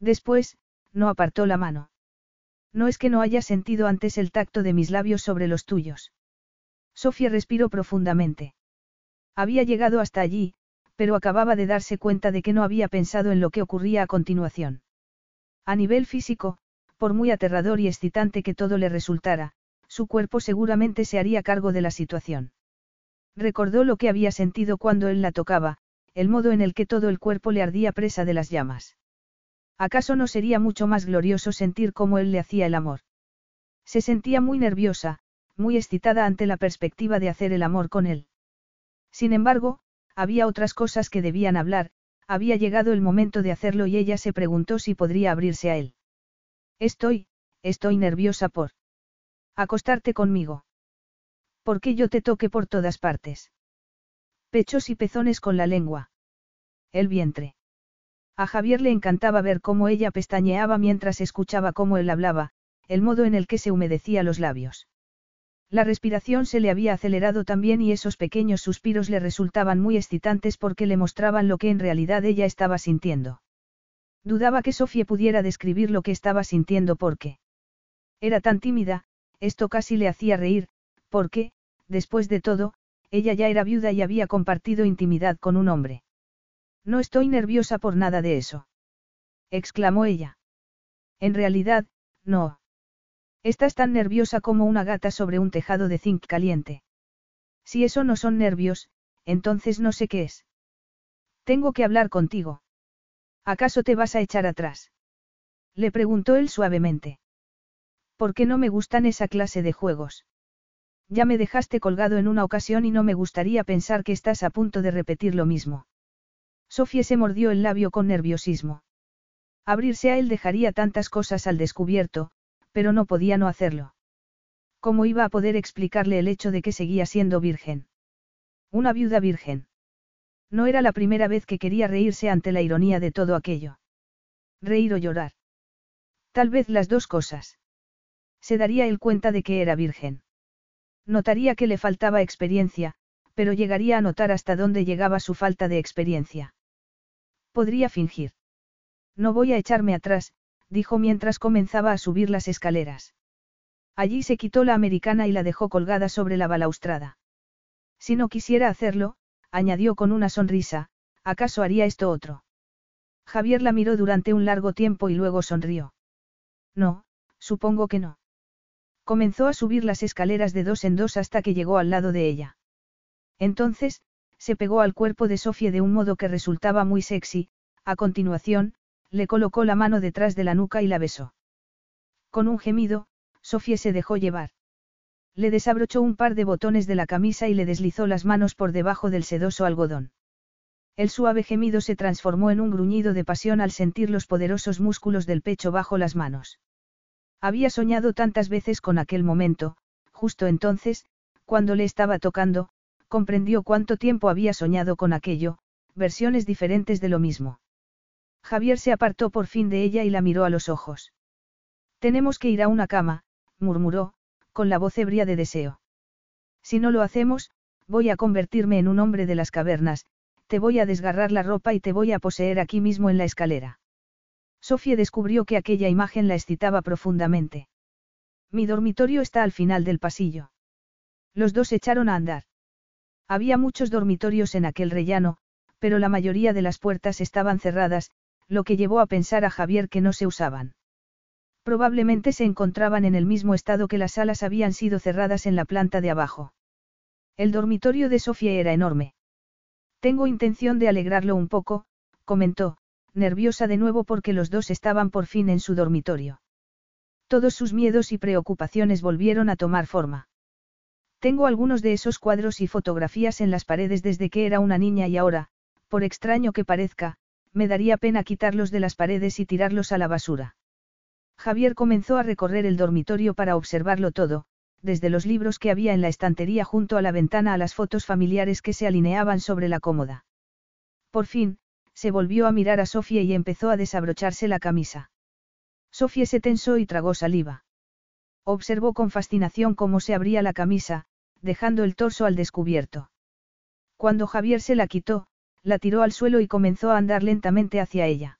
Después, no apartó la mano. No es que no haya sentido antes el tacto de mis labios sobre los tuyos. Sofía respiró profundamente. Había llegado hasta allí, pero acababa de darse cuenta de que no había pensado en lo que ocurría a continuación. A nivel físico, por muy aterrador y excitante que todo le resultara, su cuerpo seguramente se haría cargo de la situación. Recordó lo que había sentido cuando él la tocaba, el modo en el que todo el cuerpo le ardía presa de las llamas. ¿Acaso no sería mucho más glorioso sentir cómo él le hacía el amor? Se sentía muy nerviosa, muy excitada ante la perspectiva de hacer el amor con él. Sin embargo, había otras cosas que debían hablar, había llegado el momento de hacerlo y ella se preguntó si podría abrirse a él. Estoy, estoy nerviosa por acostarte conmigo. Porque yo te toque por todas partes. Pechos y pezones con la lengua. El vientre. A Javier le encantaba ver cómo ella pestañeaba mientras escuchaba cómo él hablaba, el modo en el que se humedecía los labios. La respiración se le había acelerado también y esos pequeños suspiros le resultaban muy excitantes porque le mostraban lo que en realidad ella estaba sintiendo. Dudaba que Sofía pudiera describir lo que estaba sintiendo porque era tan tímida, esto casi le hacía reír, porque, después de todo, ella ya era viuda y había compartido intimidad con un hombre. No estoy nerviosa por nada de eso. exclamó ella. En realidad, no. Estás tan nerviosa como una gata sobre un tejado de zinc caliente. Si eso no son nervios, entonces no sé qué es. Tengo que hablar contigo. ¿Acaso te vas a echar atrás? Le preguntó él suavemente. ¿Por qué no me gustan esa clase de juegos? Ya me dejaste colgado en una ocasión y no me gustaría pensar que estás a punto de repetir lo mismo. Sofía se mordió el labio con nerviosismo. Abrirse a él dejaría tantas cosas al descubierto, pero no podía no hacerlo. ¿Cómo iba a poder explicarle el hecho de que seguía siendo virgen? Una viuda virgen. No era la primera vez que quería reírse ante la ironía de todo aquello. Reír o llorar. Tal vez las dos cosas. Se daría él cuenta de que era virgen. Notaría que le faltaba experiencia, pero llegaría a notar hasta dónde llegaba su falta de experiencia. Podría fingir. No voy a echarme atrás, dijo mientras comenzaba a subir las escaleras. Allí se quitó la americana y la dejó colgada sobre la balaustrada. Si no quisiera hacerlo, añadió con una sonrisa, ¿acaso haría esto otro? Javier la miró durante un largo tiempo y luego sonrió. No, supongo que no. Comenzó a subir las escaleras de dos en dos hasta que llegó al lado de ella. Entonces, se pegó al cuerpo de Sofía de un modo que resultaba muy sexy, a continuación, le colocó la mano detrás de la nuca y la besó. Con un gemido, Sofía se dejó llevar. Le desabrochó un par de botones de la camisa y le deslizó las manos por debajo del sedoso algodón. El suave gemido se transformó en un gruñido de pasión al sentir los poderosos músculos del pecho bajo las manos. Había soñado tantas veces con aquel momento, justo entonces, cuando le estaba tocando, comprendió cuánto tiempo había soñado con aquello, versiones diferentes de lo mismo. Javier se apartó por fin de ella y la miró a los ojos. Tenemos que ir a una cama, murmuró, con la voz ebria de deseo. Si no lo hacemos, voy a convertirme en un hombre de las cavernas, te voy a desgarrar la ropa y te voy a poseer aquí mismo en la escalera. Sofía descubrió que aquella imagen la excitaba profundamente. Mi dormitorio está al final del pasillo. Los dos echaron a andar. Había muchos dormitorios en aquel rellano, pero la mayoría de las puertas estaban cerradas, lo que llevó a pensar a Javier que no se usaban. Probablemente se encontraban en el mismo estado que las salas habían sido cerradas en la planta de abajo. El dormitorio de Sofía era enorme. Tengo intención de alegrarlo un poco, comentó, nerviosa de nuevo porque los dos estaban por fin en su dormitorio. Todos sus miedos y preocupaciones volvieron a tomar forma. Tengo algunos de esos cuadros y fotografías en las paredes desde que era una niña y ahora, por extraño que parezca, me daría pena quitarlos de las paredes y tirarlos a la basura. Javier comenzó a recorrer el dormitorio para observarlo todo, desde los libros que había en la estantería junto a la ventana a las fotos familiares que se alineaban sobre la cómoda. Por fin, se volvió a mirar a Sofía y empezó a desabrocharse la camisa. Sofía se tensó y tragó saliva. Observó con fascinación cómo se abría la camisa, dejando el torso al descubierto. Cuando Javier se la quitó, la tiró al suelo y comenzó a andar lentamente hacia ella.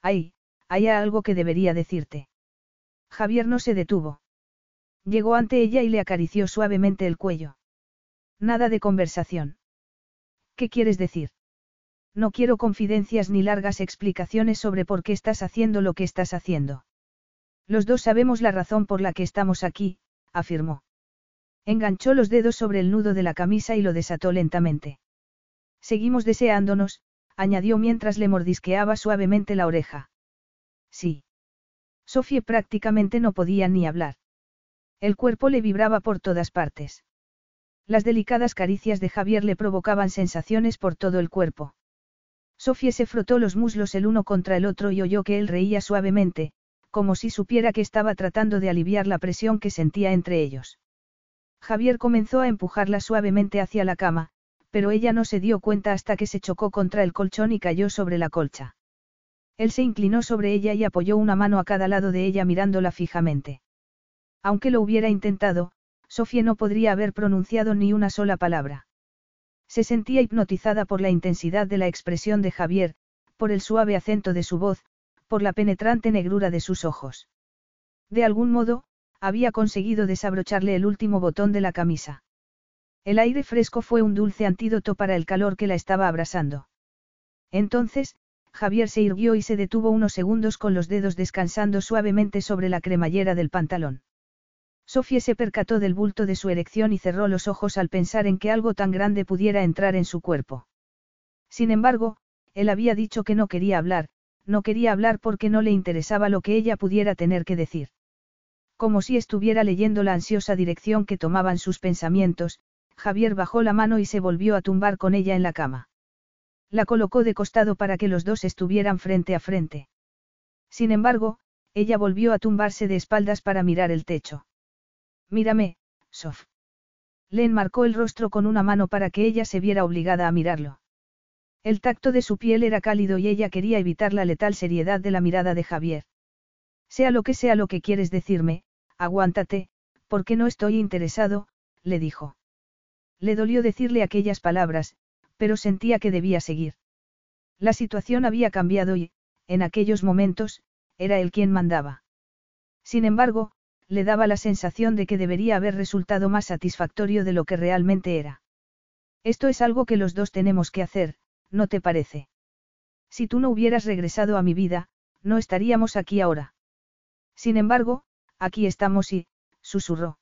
¡Ay! Hay algo que debería decirte. Javier no se detuvo. Llegó ante ella y le acarició suavemente el cuello. Nada de conversación. ¿Qué quieres decir? No quiero confidencias ni largas explicaciones sobre por qué estás haciendo lo que estás haciendo. Los dos sabemos la razón por la que estamos aquí, afirmó. Enganchó los dedos sobre el nudo de la camisa y lo desató lentamente. Seguimos deseándonos, añadió mientras le mordisqueaba suavemente la oreja. Sí. Sofía prácticamente no podía ni hablar. El cuerpo le vibraba por todas partes. Las delicadas caricias de Javier le provocaban sensaciones por todo el cuerpo. Sofía se frotó los muslos el uno contra el otro y oyó que él reía suavemente, como si supiera que estaba tratando de aliviar la presión que sentía entre ellos. Javier comenzó a empujarla suavemente hacia la cama, pero ella no se dio cuenta hasta que se chocó contra el colchón y cayó sobre la colcha. Él se inclinó sobre ella y apoyó una mano a cada lado de ella mirándola fijamente. Aunque lo hubiera intentado, Sofía no podría haber pronunciado ni una sola palabra. Se sentía hipnotizada por la intensidad de la expresión de Javier, por el suave acento de su voz, por la penetrante negrura de sus ojos. De algún modo, había conseguido desabrocharle el último botón de la camisa. El aire fresco fue un dulce antídoto para el calor que la estaba abrasando. Entonces, Javier se irguió y se detuvo unos segundos con los dedos descansando suavemente sobre la cremallera del pantalón. Sofía se percató del bulto de su erección y cerró los ojos al pensar en que algo tan grande pudiera entrar en su cuerpo. Sin embargo, él había dicho que no quería hablar, no quería hablar porque no le interesaba lo que ella pudiera tener que decir. Como si estuviera leyendo la ansiosa dirección que tomaban sus pensamientos, Javier bajó la mano y se volvió a tumbar con ella en la cama. La colocó de costado para que los dos estuvieran frente a frente. Sin embargo, ella volvió a tumbarse de espaldas para mirar el techo. Mírame, Sof. Le enmarcó el rostro con una mano para que ella se viera obligada a mirarlo. El tacto de su piel era cálido y ella quería evitar la letal seriedad de la mirada de Javier. Sea lo que sea lo que quieres decirme, aguántate, porque no estoy interesado, le dijo. Le dolió decirle aquellas palabras, pero sentía que debía seguir. La situación había cambiado y, en aquellos momentos, era él quien mandaba. Sin embargo, le daba la sensación de que debería haber resultado más satisfactorio de lo que realmente era. Esto es algo que los dos tenemos que hacer, ¿no te parece? Si tú no hubieras regresado a mi vida, no estaríamos aquí ahora. Sin embargo, aquí estamos y, susurró.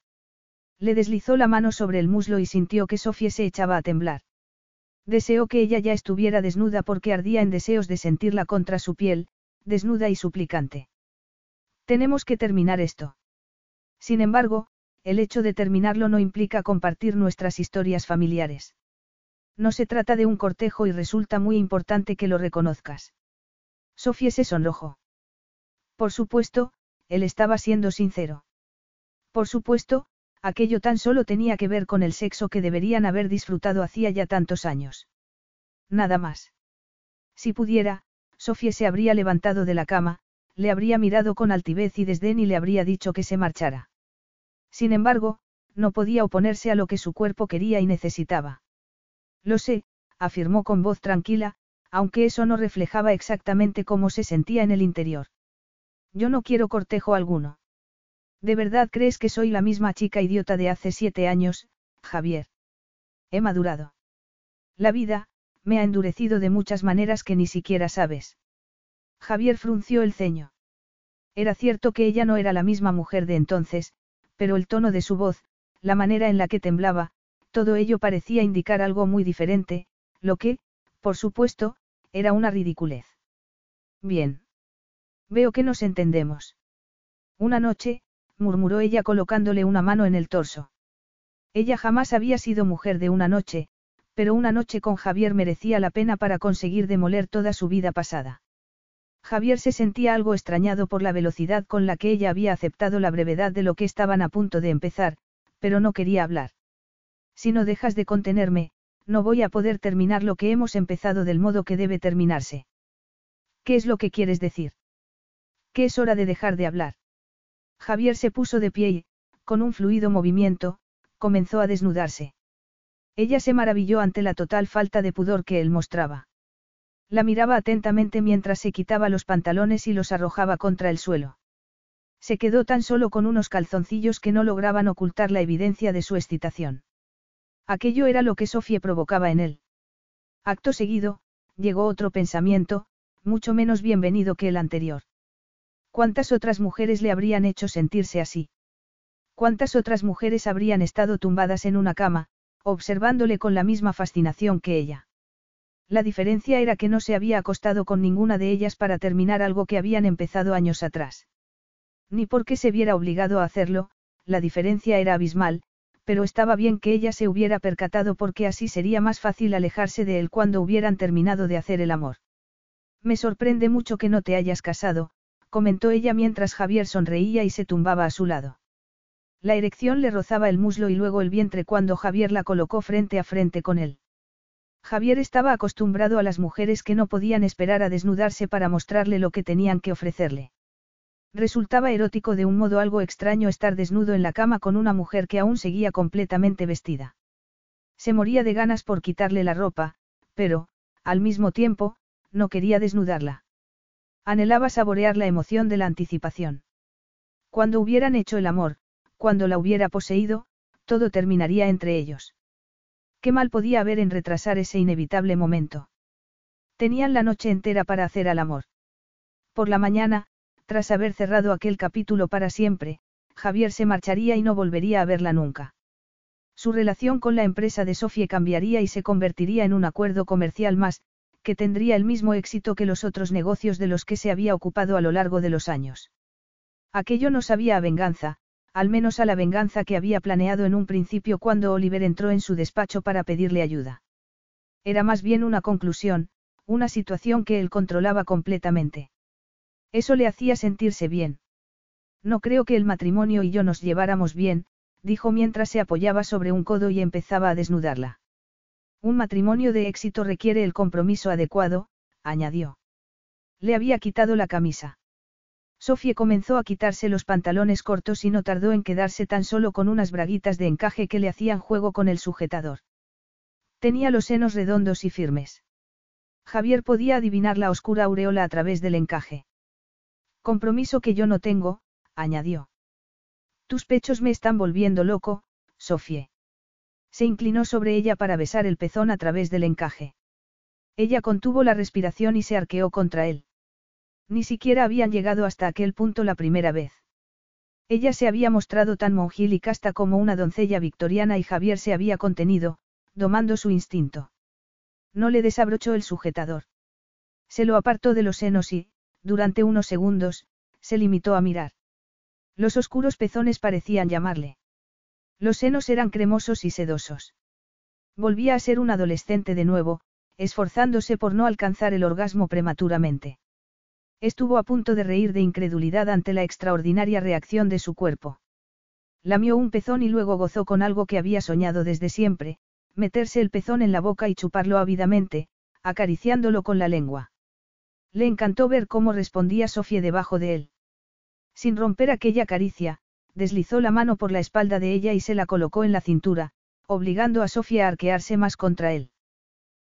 Le deslizó la mano sobre el muslo y sintió que Sofía se echaba a temblar. Deseó que ella ya estuviera desnuda porque ardía en deseos de sentirla contra su piel, desnuda y suplicante. Tenemos que terminar esto. Sin embargo, el hecho de terminarlo no implica compartir nuestras historias familiares. No se trata de un cortejo y resulta muy importante que lo reconozcas. Sofía se sonrojó. Por supuesto, él estaba siendo sincero. Por supuesto, aquello tan solo tenía que ver con el sexo que deberían haber disfrutado hacía ya tantos años. Nada más. Si pudiera, Sofía se habría levantado de la cama, le habría mirado con altivez y desdén y le habría dicho que se marchara. Sin embargo, no podía oponerse a lo que su cuerpo quería y necesitaba. Lo sé, afirmó con voz tranquila, aunque eso no reflejaba exactamente cómo se sentía en el interior. Yo no quiero cortejo alguno. ¿De verdad crees que soy la misma chica idiota de hace siete años, Javier? He madurado. La vida, me ha endurecido de muchas maneras que ni siquiera sabes. Javier frunció el ceño. Era cierto que ella no era la misma mujer de entonces, pero el tono de su voz, la manera en la que temblaba, todo ello parecía indicar algo muy diferente, lo que, por supuesto, era una ridiculez. Bien. Veo que nos entendemos. Una noche, murmuró ella colocándole una mano en el torso. Ella jamás había sido mujer de una noche, pero una noche con Javier merecía la pena para conseguir demoler toda su vida pasada. Javier se sentía algo extrañado por la velocidad con la que ella había aceptado la brevedad de lo que estaban a punto de empezar, pero no quería hablar. Si no dejas de contenerme, no voy a poder terminar lo que hemos empezado del modo que debe terminarse. ¿Qué es lo que quieres decir? Que es hora de dejar de hablar. Javier se puso de pie y, con un fluido movimiento, comenzó a desnudarse. Ella se maravilló ante la total falta de pudor que él mostraba. La miraba atentamente mientras se quitaba los pantalones y los arrojaba contra el suelo. Se quedó tan solo con unos calzoncillos que no lograban ocultar la evidencia de su excitación. Aquello era lo que Sofía provocaba en él. Acto seguido, llegó otro pensamiento, mucho menos bienvenido que el anterior. ¿Cuántas otras mujeres le habrían hecho sentirse así? ¿Cuántas otras mujeres habrían estado tumbadas en una cama, observándole con la misma fascinación que ella? La diferencia era que no se había acostado con ninguna de ellas para terminar algo que habían empezado años atrás. Ni porque se viera obligado a hacerlo, la diferencia era abismal, pero estaba bien que ella se hubiera percatado porque así sería más fácil alejarse de él cuando hubieran terminado de hacer el amor. Me sorprende mucho que no te hayas casado, comentó ella mientras Javier sonreía y se tumbaba a su lado. La erección le rozaba el muslo y luego el vientre cuando Javier la colocó frente a frente con él. Javier estaba acostumbrado a las mujeres que no podían esperar a desnudarse para mostrarle lo que tenían que ofrecerle. Resultaba erótico de un modo algo extraño estar desnudo en la cama con una mujer que aún seguía completamente vestida. Se moría de ganas por quitarle la ropa, pero, al mismo tiempo, no quería desnudarla. Anhelaba saborear la emoción de la anticipación. Cuando hubieran hecho el amor, cuando la hubiera poseído, todo terminaría entre ellos. Qué mal podía haber en retrasar ese inevitable momento. Tenían la noche entera para hacer al amor. Por la mañana, tras haber cerrado aquel capítulo para siempre, Javier se marcharía y no volvería a verla nunca. Su relación con la empresa de Sofie cambiaría y se convertiría en un acuerdo comercial más, que tendría el mismo éxito que los otros negocios de los que se había ocupado a lo largo de los años. Aquello no sabía a venganza, al menos a la venganza que había planeado en un principio cuando Oliver entró en su despacho para pedirle ayuda. Era más bien una conclusión, una situación que él controlaba completamente. Eso le hacía sentirse bien. No creo que el matrimonio y yo nos lleváramos bien, dijo mientras se apoyaba sobre un codo y empezaba a desnudarla. Un matrimonio de éxito requiere el compromiso adecuado, añadió. Le había quitado la camisa. Sofía comenzó a quitarse los pantalones cortos y no tardó en quedarse tan solo con unas braguitas de encaje que le hacían juego con el sujetador. Tenía los senos redondos y firmes. Javier podía adivinar la oscura aureola a través del encaje. Compromiso que yo no tengo, añadió. Tus pechos me están volviendo loco, Sofie. Se inclinó sobre ella para besar el pezón a través del encaje. Ella contuvo la respiración y se arqueó contra él. Ni siquiera habían llegado hasta aquel punto la primera vez. Ella se había mostrado tan monjil y casta como una doncella victoriana y Javier se había contenido, domando su instinto. No le desabrochó el sujetador. Se lo apartó de los senos y, durante unos segundos, se limitó a mirar. Los oscuros pezones parecían llamarle. Los senos eran cremosos y sedosos. Volvía a ser un adolescente de nuevo, esforzándose por no alcanzar el orgasmo prematuramente. Estuvo a punto de reír de incredulidad ante la extraordinaria reacción de su cuerpo. Lamió un pezón y luego gozó con algo que había soñado desde siempre, meterse el pezón en la boca y chuparlo ávidamente, acariciándolo con la lengua. Le encantó ver cómo respondía Sofía debajo de él. Sin romper aquella caricia, deslizó la mano por la espalda de ella y se la colocó en la cintura, obligando a Sofía a arquearse más contra él.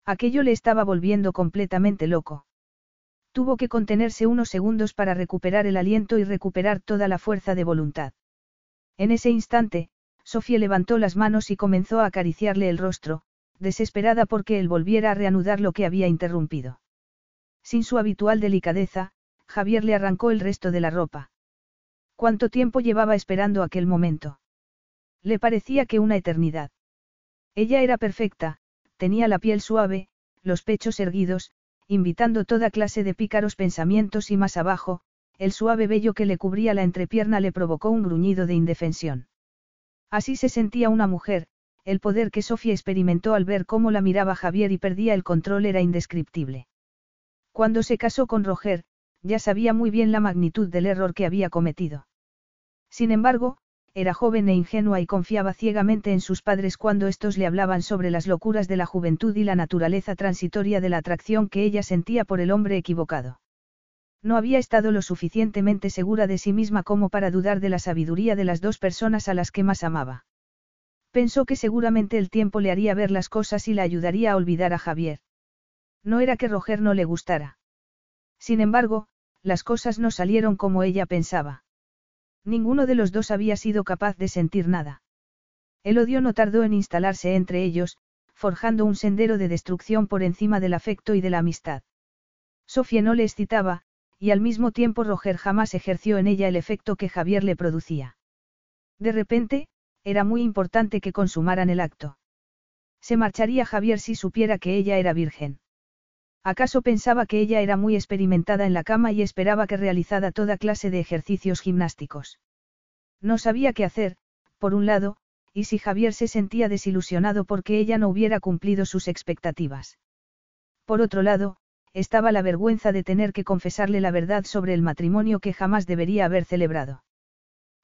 Aquello le estaba volviendo completamente loco. Tuvo que contenerse unos segundos para recuperar el aliento y recuperar toda la fuerza de voluntad. En ese instante, Sofía levantó las manos y comenzó a acariciarle el rostro, desesperada porque él volviera a reanudar lo que había interrumpido. Sin su habitual delicadeza, Javier le arrancó el resto de la ropa. ¿Cuánto tiempo llevaba esperando aquel momento? Le parecía que una eternidad. Ella era perfecta, tenía la piel suave, los pechos erguidos, invitando toda clase de pícaros pensamientos y más abajo, el suave vello que le cubría la entrepierna le provocó un gruñido de indefensión. Así se sentía una mujer, el poder que Sofía experimentó al ver cómo la miraba Javier y perdía el control era indescriptible. Cuando se casó con Roger, ya sabía muy bien la magnitud del error que había cometido. Sin embargo, era joven e ingenua y confiaba ciegamente en sus padres cuando estos le hablaban sobre las locuras de la juventud y la naturaleza transitoria de la atracción que ella sentía por el hombre equivocado. No había estado lo suficientemente segura de sí misma como para dudar de la sabiduría de las dos personas a las que más amaba. Pensó que seguramente el tiempo le haría ver las cosas y la ayudaría a olvidar a Javier. No era que Roger no le gustara. Sin embargo, las cosas no salieron como ella pensaba. Ninguno de los dos había sido capaz de sentir nada. El odio no tardó en instalarse entre ellos, forjando un sendero de destrucción por encima del afecto y de la amistad. Sofía no le excitaba, y al mismo tiempo Roger jamás ejerció en ella el efecto que Javier le producía. De repente, era muy importante que consumaran el acto. Se marcharía Javier si supiera que ella era virgen. ¿Acaso pensaba que ella era muy experimentada en la cama y esperaba que realizara toda clase de ejercicios gimnásticos? No sabía qué hacer, por un lado, y si Javier se sentía desilusionado porque ella no hubiera cumplido sus expectativas. Por otro lado, estaba la vergüenza de tener que confesarle la verdad sobre el matrimonio que jamás debería haber celebrado.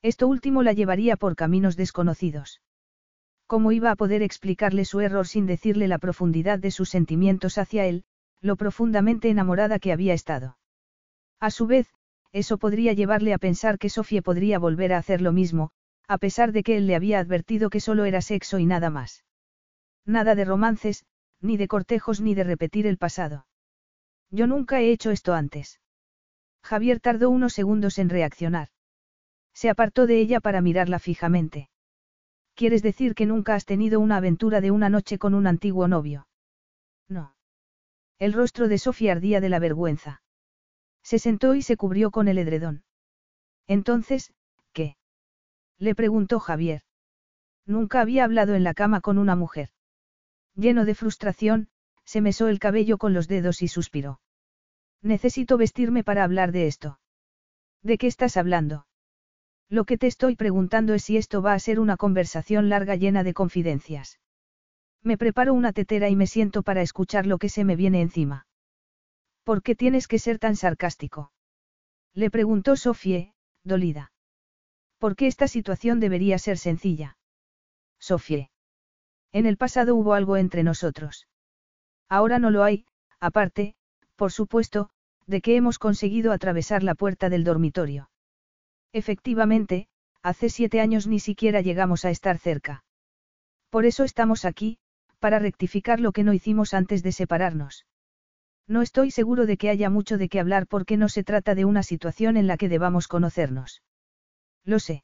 Esto último la llevaría por caminos desconocidos. ¿Cómo iba a poder explicarle su error sin decirle la profundidad de sus sentimientos hacia él, lo profundamente enamorada que había estado. A su vez, eso podría llevarle a pensar que Sofía podría volver a hacer lo mismo, a pesar de que él le había advertido que solo era sexo y nada más. Nada de romances, ni de cortejos ni de repetir el pasado. Yo nunca he hecho esto antes. Javier tardó unos segundos en reaccionar. Se apartó de ella para mirarla fijamente. ¿Quieres decir que nunca has tenido una aventura de una noche con un antiguo novio? No. El rostro de Sofía ardía de la vergüenza. Se sentó y se cubrió con el edredón. Entonces, ¿qué? Le preguntó Javier. Nunca había hablado en la cama con una mujer. Lleno de frustración, se mesó el cabello con los dedos y suspiró. Necesito vestirme para hablar de esto. ¿De qué estás hablando? Lo que te estoy preguntando es si esto va a ser una conversación larga llena de confidencias. Me preparo una tetera y me siento para escuchar lo que se me viene encima. ¿Por qué tienes que ser tan sarcástico? Le preguntó Sofie, dolida. ¿Por qué esta situación debería ser sencilla? Sofie. En el pasado hubo algo entre nosotros. Ahora no lo hay, aparte, por supuesto, de que hemos conseguido atravesar la puerta del dormitorio. Efectivamente, hace siete años ni siquiera llegamos a estar cerca. Por eso estamos aquí, para rectificar lo que no hicimos antes de separarnos. No estoy seguro de que haya mucho de qué hablar porque no se trata de una situación en la que debamos conocernos. Lo sé.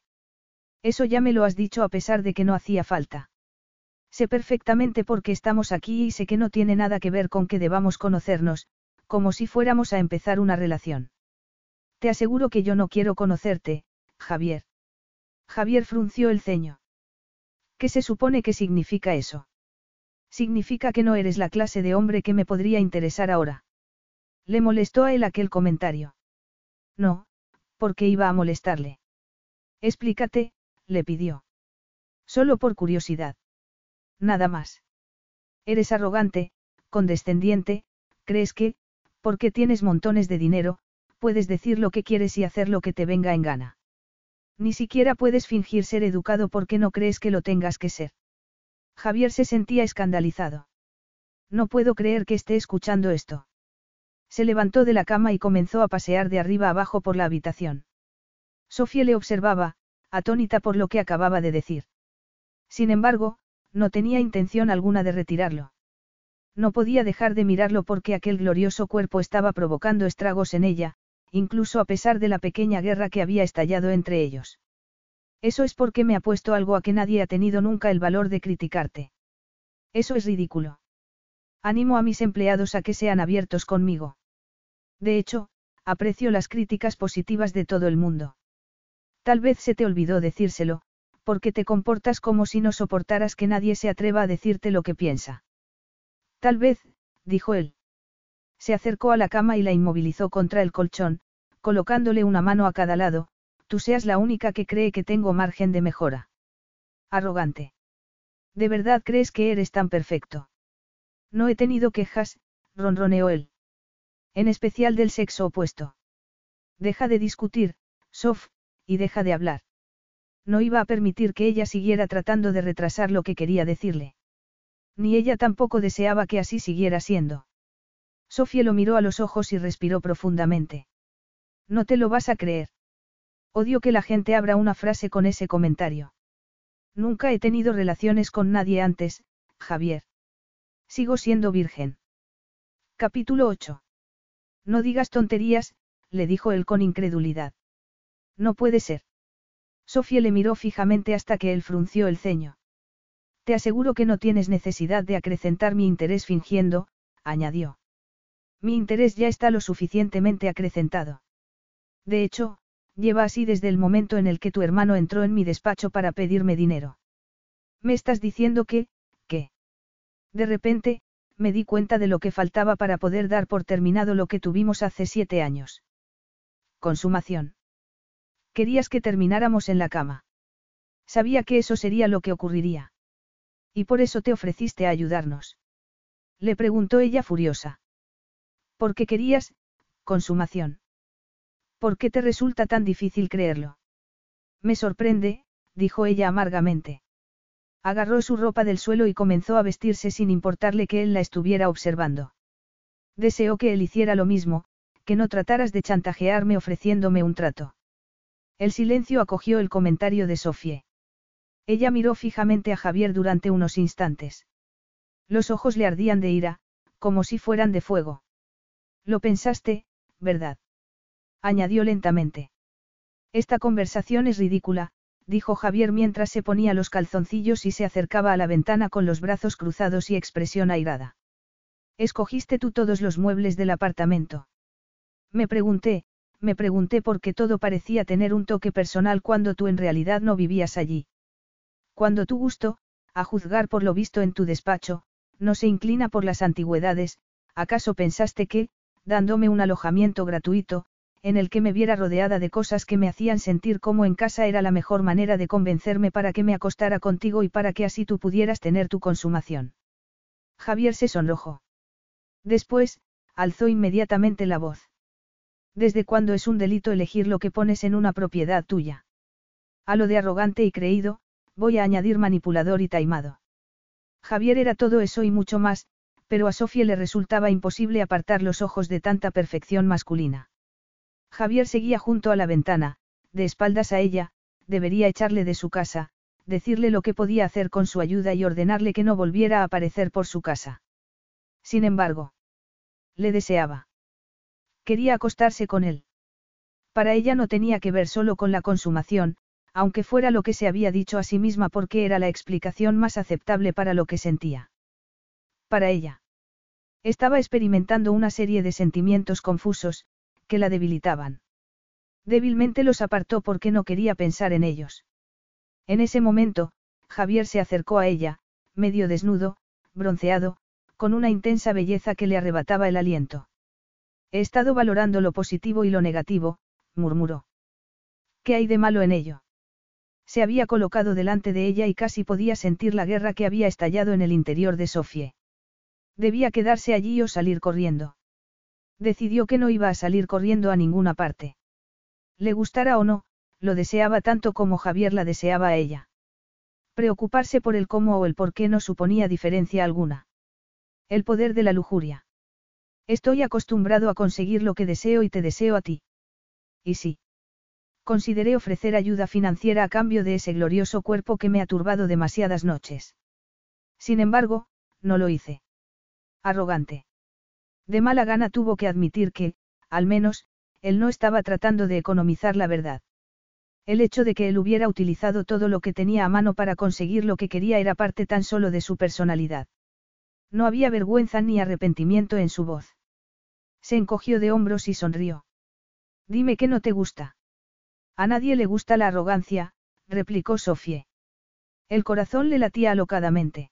Eso ya me lo has dicho a pesar de que no hacía falta. Sé perfectamente por qué estamos aquí y sé que no tiene nada que ver con que debamos conocernos, como si fuéramos a empezar una relación. Te aseguro que yo no quiero conocerte, Javier. Javier frunció el ceño. ¿Qué se supone que significa eso? Significa que no eres la clase de hombre que me podría interesar ahora. Le molestó a él aquel comentario. No, porque iba a molestarle. Explícate, le pidió. Solo por curiosidad. Nada más. Eres arrogante, condescendiente, crees que, porque tienes montones de dinero, puedes decir lo que quieres y hacer lo que te venga en gana. Ni siquiera puedes fingir ser educado porque no crees que lo tengas que ser. Javier se sentía escandalizado. No puedo creer que esté escuchando esto. Se levantó de la cama y comenzó a pasear de arriba abajo por la habitación. Sofía le observaba, atónita por lo que acababa de decir. Sin embargo, no tenía intención alguna de retirarlo. No podía dejar de mirarlo porque aquel glorioso cuerpo estaba provocando estragos en ella, incluso a pesar de la pequeña guerra que había estallado entre ellos. Eso es porque me ha puesto algo a que nadie ha tenido nunca el valor de criticarte. Eso es ridículo. Animo a mis empleados a que sean abiertos conmigo. De hecho, aprecio las críticas positivas de todo el mundo. Tal vez se te olvidó decírselo, porque te comportas como si no soportaras que nadie se atreva a decirte lo que piensa. Tal vez, dijo él. Se acercó a la cama y la inmovilizó contra el colchón, colocándole una mano a cada lado, tú seas la única que cree que tengo margen de mejora. Arrogante. ¿De verdad crees que eres tan perfecto? No he tenido quejas, ronroneó él. En especial del sexo opuesto. Deja de discutir, Sof, y deja de hablar. No iba a permitir que ella siguiera tratando de retrasar lo que quería decirle. Ni ella tampoco deseaba que así siguiera siendo. Sofía lo miró a los ojos y respiró profundamente. No te lo vas a creer. Odio que la gente abra una frase con ese comentario. Nunca he tenido relaciones con nadie antes, Javier. Sigo siendo virgen. Capítulo 8. No digas tonterías, le dijo él con incredulidad. No puede ser. Sofía le miró fijamente hasta que él frunció el ceño. Te aseguro que no tienes necesidad de acrecentar mi interés fingiendo, añadió. Mi interés ya está lo suficientemente acrecentado. De hecho, lleva así desde el momento en el que tu hermano entró en mi despacho para pedirme dinero. Me estás diciendo que, ¿qué? De repente, me di cuenta de lo que faltaba para poder dar por terminado lo que tuvimos hace siete años. Consumación. Querías que termináramos en la cama. Sabía que eso sería lo que ocurriría. Y por eso te ofreciste a ayudarnos. Le preguntó ella furiosa. ¿Por qué querías, consumación? ¿Por qué te resulta tan difícil creerlo? Me sorprende, dijo ella amargamente. Agarró su ropa del suelo y comenzó a vestirse sin importarle que él la estuviera observando. Deseó que él hiciera lo mismo, que no trataras de chantajearme ofreciéndome un trato. El silencio acogió el comentario de Sofie. Ella miró fijamente a Javier durante unos instantes. Los ojos le ardían de ira, como si fueran de fuego. Lo pensaste, ¿verdad? Añadió lentamente. Esta conversación es ridícula, dijo Javier mientras se ponía los calzoncillos y se acercaba a la ventana con los brazos cruzados y expresión airada. Escogiste tú todos los muebles del apartamento. Me pregunté, me pregunté por qué todo parecía tener un toque personal cuando tú en realidad no vivías allí. Cuando tu gusto, a juzgar por lo visto en tu despacho, no se inclina por las antigüedades, ¿acaso pensaste que, dándome un alojamiento gratuito, en el que me viera rodeada de cosas que me hacían sentir como en casa era la mejor manera de convencerme para que me acostara contigo y para que así tú pudieras tener tu consumación? Javier se sonrojó. Después, alzó inmediatamente la voz. ¿Desde cuándo es un delito elegir lo que pones en una propiedad tuya? A lo de arrogante y creído, voy a añadir manipulador y taimado. Javier era todo eso y mucho más, pero a Sofía le resultaba imposible apartar los ojos de tanta perfección masculina. Javier seguía junto a la ventana, de espaldas a ella, debería echarle de su casa, decirle lo que podía hacer con su ayuda y ordenarle que no volviera a aparecer por su casa. Sin embargo, le deseaba. Quería acostarse con él. Para ella no tenía que ver solo con la consumación, aunque fuera lo que se había dicho a sí misma porque era la explicación más aceptable para lo que sentía. Para ella. Estaba experimentando una serie de sentimientos confusos, que la debilitaban. Débilmente los apartó porque no quería pensar en ellos. En ese momento, Javier se acercó a ella, medio desnudo, bronceado, con una intensa belleza que le arrebataba el aliento. He estado valorando lo positivo y lo negativo, murmuró. ¿Qué hay de malo en ello? Se había colocado delante de ella y casi podía sentir la guerra que había estallado en el interior de Sofie. Debía quedarse allí o salir corriendo. Decidió que no iba a salir corriendo a ninguna parte. Le gustara o no, lo deseaba tanto como Javier la deseaba a ella. Preocuparse por el cómo o el por qué no suponía diferencia alguna. El poder de la lujuria. Estoy acostumbrado a conseguir lo que deseo y te deseo a ti. Y sí. Consideré ofrecer ayuda financiera a cambio de ese glorioso cuerpo que me ha turbado demasiadas noches. Sin embargo, no lo hice. Arrogante. De mala gana tuvo que admitir que, al menos, él no estaba tratando de economizar la verdad. El hecho de que él hubiera utilizado todo lo que tenía a mano para conseguir lo que quería era parte tan solo de su personalidad. No había vergüenza ni arrepentimiento en su voz. Se encogió de hombros y sonrió. Dime que no te gusta. A nadie le gusta la arrogancia, replicó Sofie. El corazón le latía alocadamente.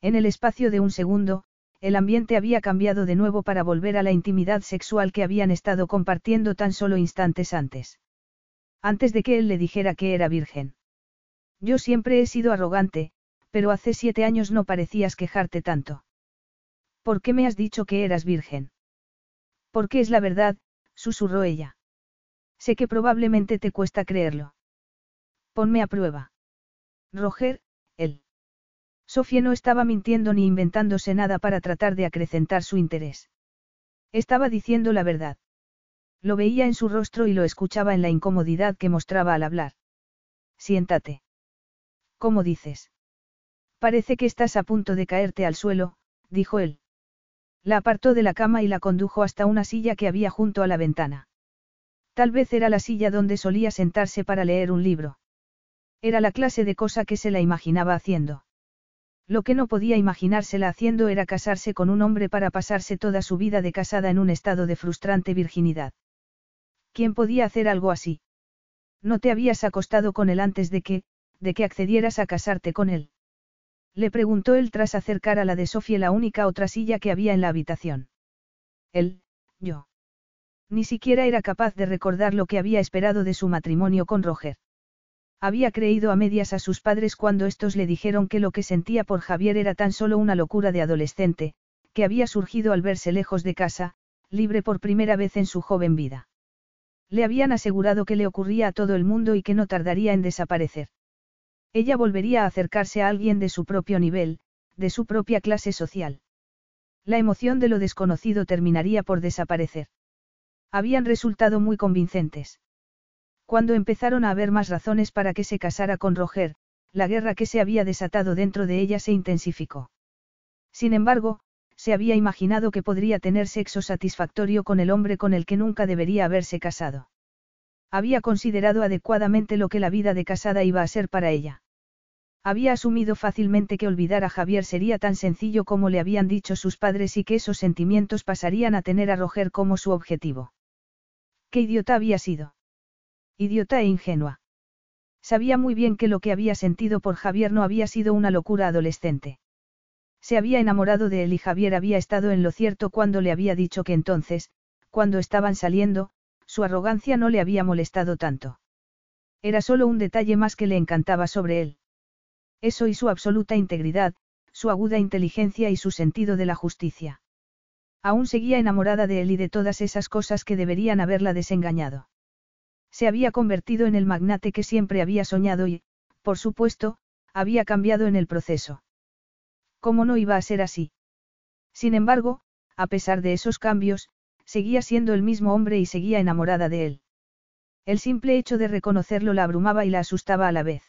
En el espacio de un segundo, el ambiente había cambiado de nuevo para volver a la intimidad sexual que habían estado compartiendo tan solo instantes antes. Antes de que él le dijera que era virgen. Yo siempre he sido arrogante, pero hace siete años no parecías quejarte tanto. ¿Por qué me has dicho que eras virgen? Porque es la verdad, susurró ella. Sé que probablemente te cuesta creerlo. Ponme a prueba. Roger. Sofía no estaba mintiendo ni inventándose nada para tratar de acrecentar su interés. Estaba diciendo la verdad. Lo veía en su rostro y lo escuchaba en la incomodidad que mostraba al hablar. Siéntate. ¿Cómo dices? Parece que estás a punto de caerte al suelo, dijo él. La apartó de la cama y la condujo hasta una silla que había junto a la ventana. Tal vez era la silla donde solía sentarse para leer un libro. Era la clase de cosa que se la imaginaba haciendo. Lo que no podía imaginársela haciendo era casarse con un hombre para pasarse toda su vida de casada en un estado de frustrante virginidad. ¿Quién podía hacer algo así? No te habías acostado con él antes de que, de que accedieras a casarte con él. Le preguntó él tras acercar a la de Sofía la única otra silla que había en la habitación. Él, yo. Ni siquiera era capaz de recordar lo que había esperado de su matrimonio con Roger. Había creído a medias a sus padres cuando estos le dijeron que lo que sentía por Javier era tan solo una locura de adolescente, que había surgido al verse lejos de casa, libre por primera vez en su joven vida. Le habían asegurado que le ocurría a todo el mundo y que no tardaría en desaparecer. Ella volvería a acercarse a alguien de su propio nivel, de su propia clase social. La emoción de lo desconocido terminaría por desaparecer. Habían resultado muy convincentes. Cuando empezaron a haber más razones para que se casara con Roger, la guerra que se había desatado dentro de ella se intensificó. Sin embargo, se había imaginado que podría tener sexo satisfactorio con el hombre con el que nunca debería haberse casado. Había considerado adecuadamente lo que la vida de casada iba a ser para ella. Había asumido fácilmente que olvidar a Javier sería tan sencillo como le habían dicho sus padres y que esos sentimientos pasarían a tener a Roger como su objetivo. ¿Qué idiota había sido? Idiota e ingenua. Sabía muy bien que lo que había sentido por Javier no había sido una locura adolescente. Se había enamorado de él y Javier había estado en lo cierto cuando le había dicho que entonces, cuando estaban saliendo, su arrogancia no le había molestado tanto. Era solo un detalle más que le encantaba sobre él. Eso y su absoluta integridad, su aguda inteligencia y su sentido de la justicia. Aún seguía enamorada de él y de todas esas cosas que deberían haberla desengañado. Se había convertido en el magnate que siempre había soñado y, por supuesto, había cambiado en el proceso. ¿Cómo no iba a ser así? Sin embargo, a pesar de esos cambios, seguía siendo el mismo hombre y seguía enamorada de él. El simple hecho de reconocerlo la abrumaba y la asustaba a la vez.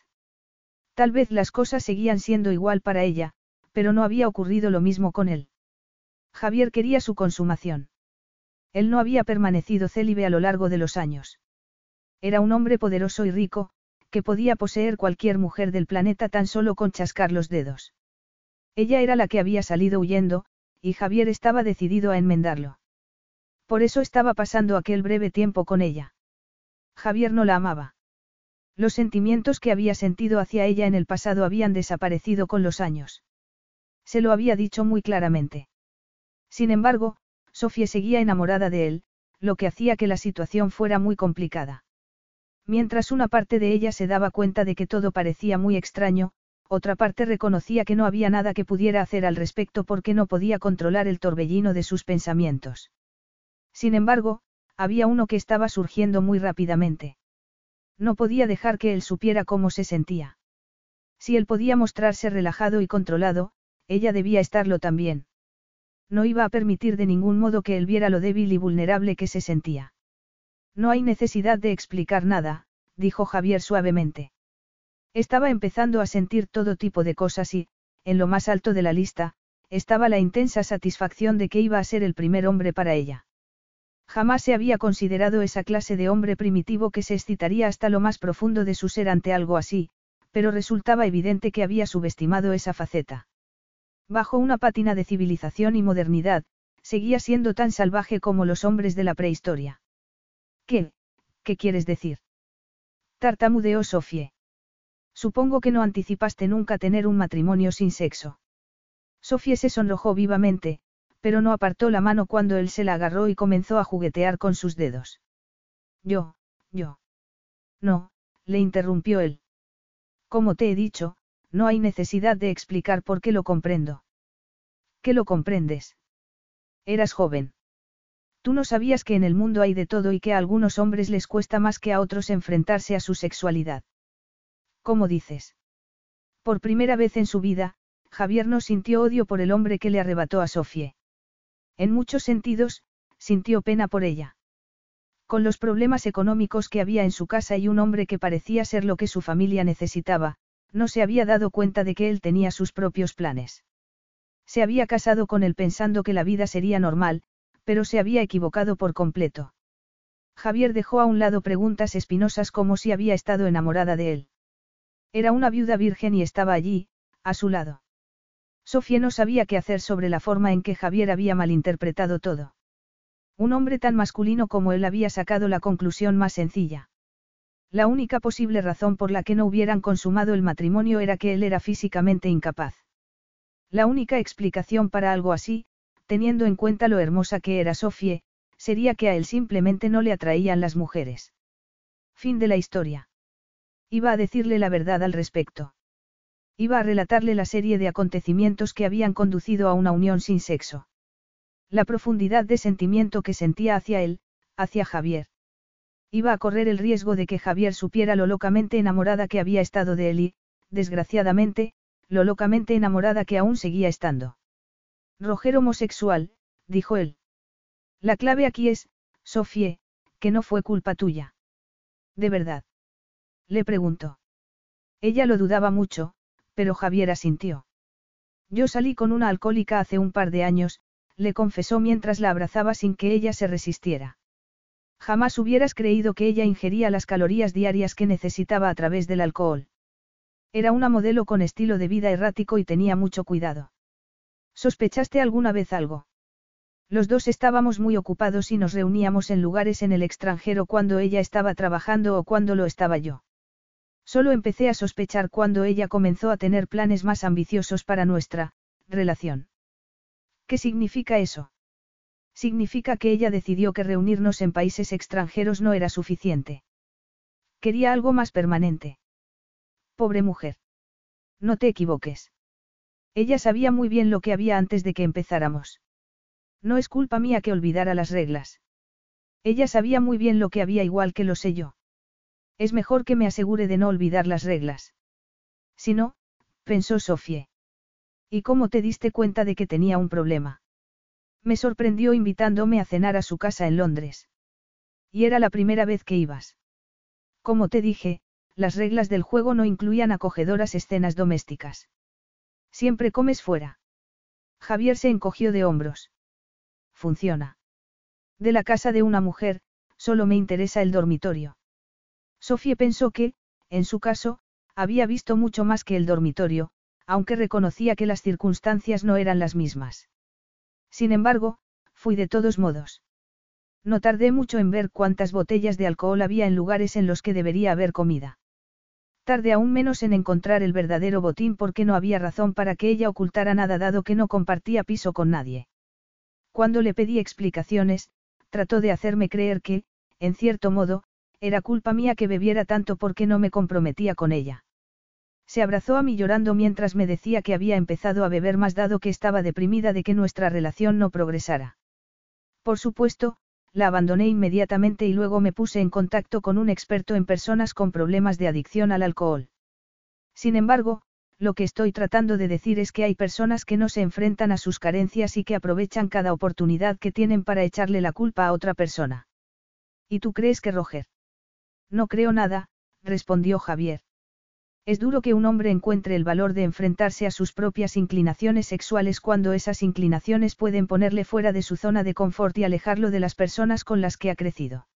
Tal vez las cosas seguían siendo igual para ella, pero no había ocurrido lo mismo con él. Javier quería su consumación. Él no había permanecido célibe a lo largo de los años. Era un hombre poderoso y rico, que podía poseer cualquier mujer del planeta tan solo con chascar los dedos. Ella era la que había salido huyendo, y Javier estaba decidido a enmendarlo. Por eso estaba pasando aquel breve tiempo con ella. Javier no la amaba. Los sentimientos que había sentido hacia ella en el pasado habían desaparecido con los años. Se lo había dicho muy claramente. Sin embargo, Sofía seguía enamorada de él, lo que hacía que la situación fuera muy complicada. Mientras una parte de ella se daba cuenta de que todo parecía muy extraño, otra parte reconocía que no había nada que pudiera hacer al respecto porque no podía controlar el torbellino de sus pensamientos. Sin embargo, había uno que estaba surgiendo muy rápidamente. No podía dejar que él supiera cómo se sentía. Si él podía mostrarse relajado y controlado, ella debía estarlo también. No iba a permitir de ningún modo que él viera lo débil y vulnerable que se sentía. No hay necesidad de explicar nada, dijo Javier suavemente. Estaba empezando a sentir todo tipo de cosas y, en lo más alto de la lista, estaba la intensa satisfacción de que iba a ser el primer hombre para ella. Jamás se había considerado esa clase de hombre primitivo que se excitaría hasta lo más profundo de su ser ante algo así, pero resultaba evidente que había subestimado esa faceta. Bajo una pátina de civilización y modernidad, seguía siendo tan salvaje como los hombres de la prehistoria. ¿Qué? ¿Qué quieres decir? Tartamudeó Sofie. Supongo que no anticipaste nunca tener un matrimonio sin sexo. Sofie se sonrojó vivamente, pero no apartó la mano cuando él se la agarró y comenzó a juguetear con sus dedos. Yo, yo. No, le interrumpió él. Como te he dicho, no hay necesidad de explicar por qué lo comprendo. ¿Qué lo comprendes? Eras joven. Tú no sabías que en el mundo hay de todo y que a algunos hombres les cuesta más que a otros enfrentarse a su sexualidad. ¿Cómo dices? Por primera vez en su vida, Javier no sintió odio por el hombre que le arrebató a Sofie. En muchos sentidos, sintió pena por ella. Con los problemas económicos que había en su casa y un hombre que parecía ser lo que su familia necesitaba, no se había dado cuenta de que él tenía sus propios planes. Se había casado con él pensando que la vida sería normal, pero se había equivocado por completo. Javier dejó a un lado preguntas espinosas como si había estado enamorada de él. Era una viuda virgen y estaba allí, a su lado. Sofía no sabía qué hacer sobre la forma en que Javier había malinterpretado todo. Un hombre tan masculino como él había sacado la conclusión más sencilla. La única posible razón por la que no hubieran consumado el matrimonio era que él era físicamente incapaz. La única explicación para algo así, teniendo en cuenta lo hermosa que era Sofie, sería que a él simplemente no le atraían las mujeres. Fin de la historia. Iba a decirle la verdad al respecto. Iba a relatarle la serie de acontecimientos que habían conducido a una unión sin sexo. La profundidad de sentimiento que sentía hacia él, hacia Javier. Iba a correr el riesgo de que Javier supiera lo locamente enamorada que había estado de él y, desgraciadamente, lo locamente enamorada que aún seguía estando. Roger homosexual, dijo él. La clave aquí es, Sofie, que no fue culpa tuya. ¿De verdad? Le preguntó. Ella lo dudaba mucho, pero Javier asintió. Yo salí con una alcohólica hace un par de años, le confesó mientras la abrazaba sin que ella se resistiera. Jamás hubieras creído que ella ingería las calorías diarias que necesitaba a través del alcohol. Era una modelo con estilo de vida errático y tenía mucho cuidado. ¿Sospechaste alguna vez algo? Los dos estábamos muy ocupados y nos reuníamos en lugares en el extranjero cuando ella estaba trabajando o cuando lo estaba yo. Solo empecé a sospechar cuando ella comenzó a tener planes más ambiciosos para nuestra relación. ¿Qué significa eso? Significa que ella decidió que reunirnos en países extranjeros no era suficiente. Quería algo más permanente. Pobre mujer. No te equivoques. Ella sabía muy bien lo que había antes de que empezáramos. No es culpa mía que olvidara las reglas. Ella sabía muy bien lo que había igual que lo sé yo. Es mejor que me asegure de no olvidar las reglas. Si no, pensó Sofie. ¿Y cómo te diste cuenta de que tenía un problema? Me sorprendió invitándome a cenar a su casa en Londres. Y era la primera vez que ibas. Como te dije, las reglas del juego no incluían acogedoras escenas domésticas. Siempre comes fuera. Javier se encogió de hombros funciona. De la casa de una mujer, solo me interesa el dormitorio. Sofía pensó que, en su caso, había visto mucho más que el dormitorio, aunque reconocía que las circunstancias no eran las mismas. Sin embargo, fui de todos modos. No tardé mucho en ver cuántas botellas de alcohol había en lugares en los que debería haber comida. Tardé aún menos en encontrar el verdadero botín porque no había razón para que ella ocultara nada dado que no compartía piso con nadie. Cuando le pedí explicaciones, trató de hacerme creer que, en cierto modo, era culpa mía que bebiera tanto porque no me comprometía con ella. Se abrazó a mí llorando mientras me decía que había empezado a beber más dado que estaba deprimida de que nuestra relación no progresara. Por supuesto, la abandoné inmediatamente y luego me puse en contacto con un experto en personas con problemas de adicción al alcohol. Sin embargo, lo que estoy tratando de decir es que hay personas que no se enfrentan a sus carencias y que aprovechan cada oportunidad que tienen para echarle la culpa a otra persona. ¿Y tú crees que Roger? No creo nada, respondió Javier. Es duro que un hombre encuentre el valor de enfrentarse a sus propias inclinaciones sexuales cuando esas inclinaciones pueden ponerle fuera de su zona de confort y alejarlo de las personas con las que ha crecido.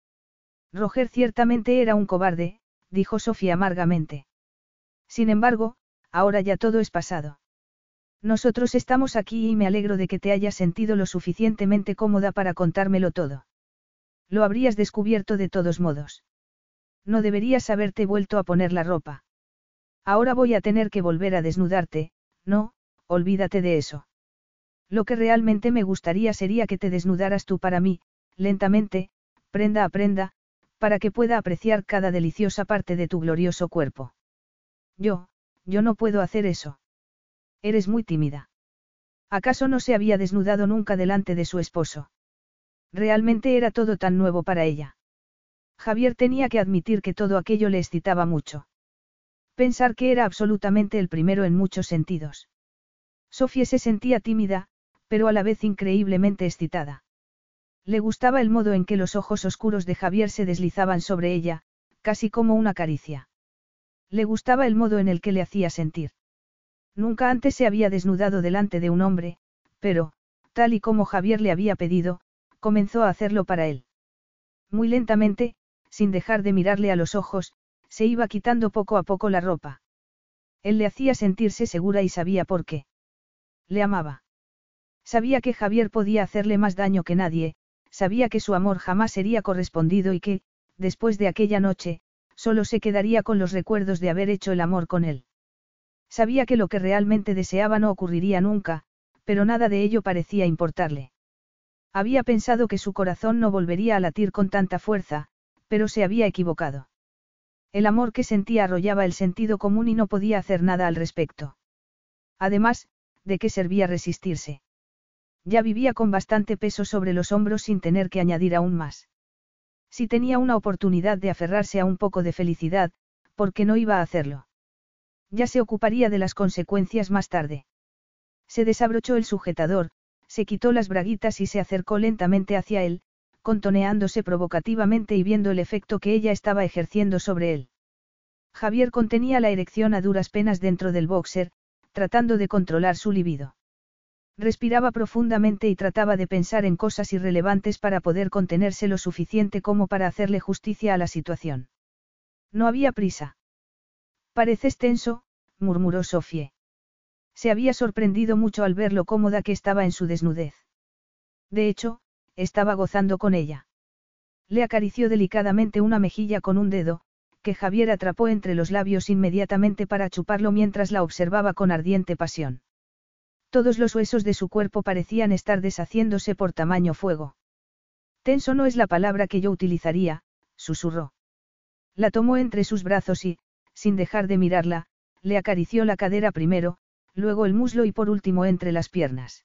Roger ciertamente era un cobarde, dijo Sofía amargamente. Sin embargo, ahora ya todo es pasado. Nosotros estamos aquí y me alegro de que te hayas sentido lo suficientemente cómoda para contármelo todo. Lo habrías descubierto de todos modos. No deberías haberte vuelto a poner la ropa. Ahora voy a tener que volver a desnudarte, no, olvídate de eso. Lo que realmente me gustaría sería que te desnudaras tú para mí, lentamente, prenda a prenda, para que pueda apreciar cada deliciosa parte de tu glorioso cuerpo. Yo, yo no puedo hacer eso. Eres muy tímida. ¿Acaso no se había desnudado nunca delante de su esposo? Realmente era todo tan nuevo para ella. Javier tenía que admitir que todo aquello le excitaba mucho. Pensar que era absolutamente el primero en muchos sentidos. Sofía se sentía tímida, pero a la vez increíblemente excitada. Le gustaba el modo en que los ojos oscuros de Javier se deslizaban sobre ella, casi como una caricia. Le gustaba el modo en el que le hacía sentir. Nunca antes se había desnudado delante de un hombre, pero, tal y como Javier le había pedido, comenzó a hacerlo para él. Muy lentamente, sin dejar de mirarle a los ojos, se iba quitando poco a poco la ropa. Él le hacía sentirse segura y sabía por qué. Le amaba. Sabía que Javier podía hacerle más daño que nadie, sabía que su amor jamás sería correspondido y que, después de aquella noche, solo se quedaría con los recuerdos de haber hecho el amor con él. Sabía que lo que realmente deseaba no ocurriría nunca, pero nada de ello parecía importarle. Había pensado que su corazón no volvería a latir con tanta fuerza, pero se había equivocado. El amor que sentía arrollaba el sentido común y no podía hacer nada al respecto. Además, ¿de qué servía resistirse? Ya vivía con bastante peso sobre los hombros sin tener que añadir aún más. Si tenía una oportunidad de aferrarse a un poco de felicidad, ¿por qué no iba a hacerlo? Ya se ocuparía de las consecuencias más tarde. Se desabrochó el sujetador, se quitó las braguitas y se acercó lentamente hacia él, contoneándose provocativamente y viendo el efecto que ella estaba ejerciendo sobre él. Javier contenía la erección a duras penas dentro del boxer, tratando de controlar su libido. Respiraba profundamente y trataba de pensar en cosas irrelevantes para poder contenerse lo suficiente como para hacerle justicia a la situación. No había prisa. Pareces tenso, murmuró Sofie. Se había sorprendido mucho al ver lo cómoda que estaba en su desnudez. De hecho, estaba gozando con ella. Le acarició delicadamente una mejilla con un dedo, que Javier atrapó entre los labios inmediatamente para chuparlo mientras la observaba con ardiente pasión. Todos los huesos de su cuerpo parecían estar deshaciéndose por tamaño fuego. Tenso no es la palabra que yo utilizaría, susurró. La tomó entre sus brazos y, sin dejar de mirarla, le acarició la cadera primero, luego el muslo y por último entre las piernas.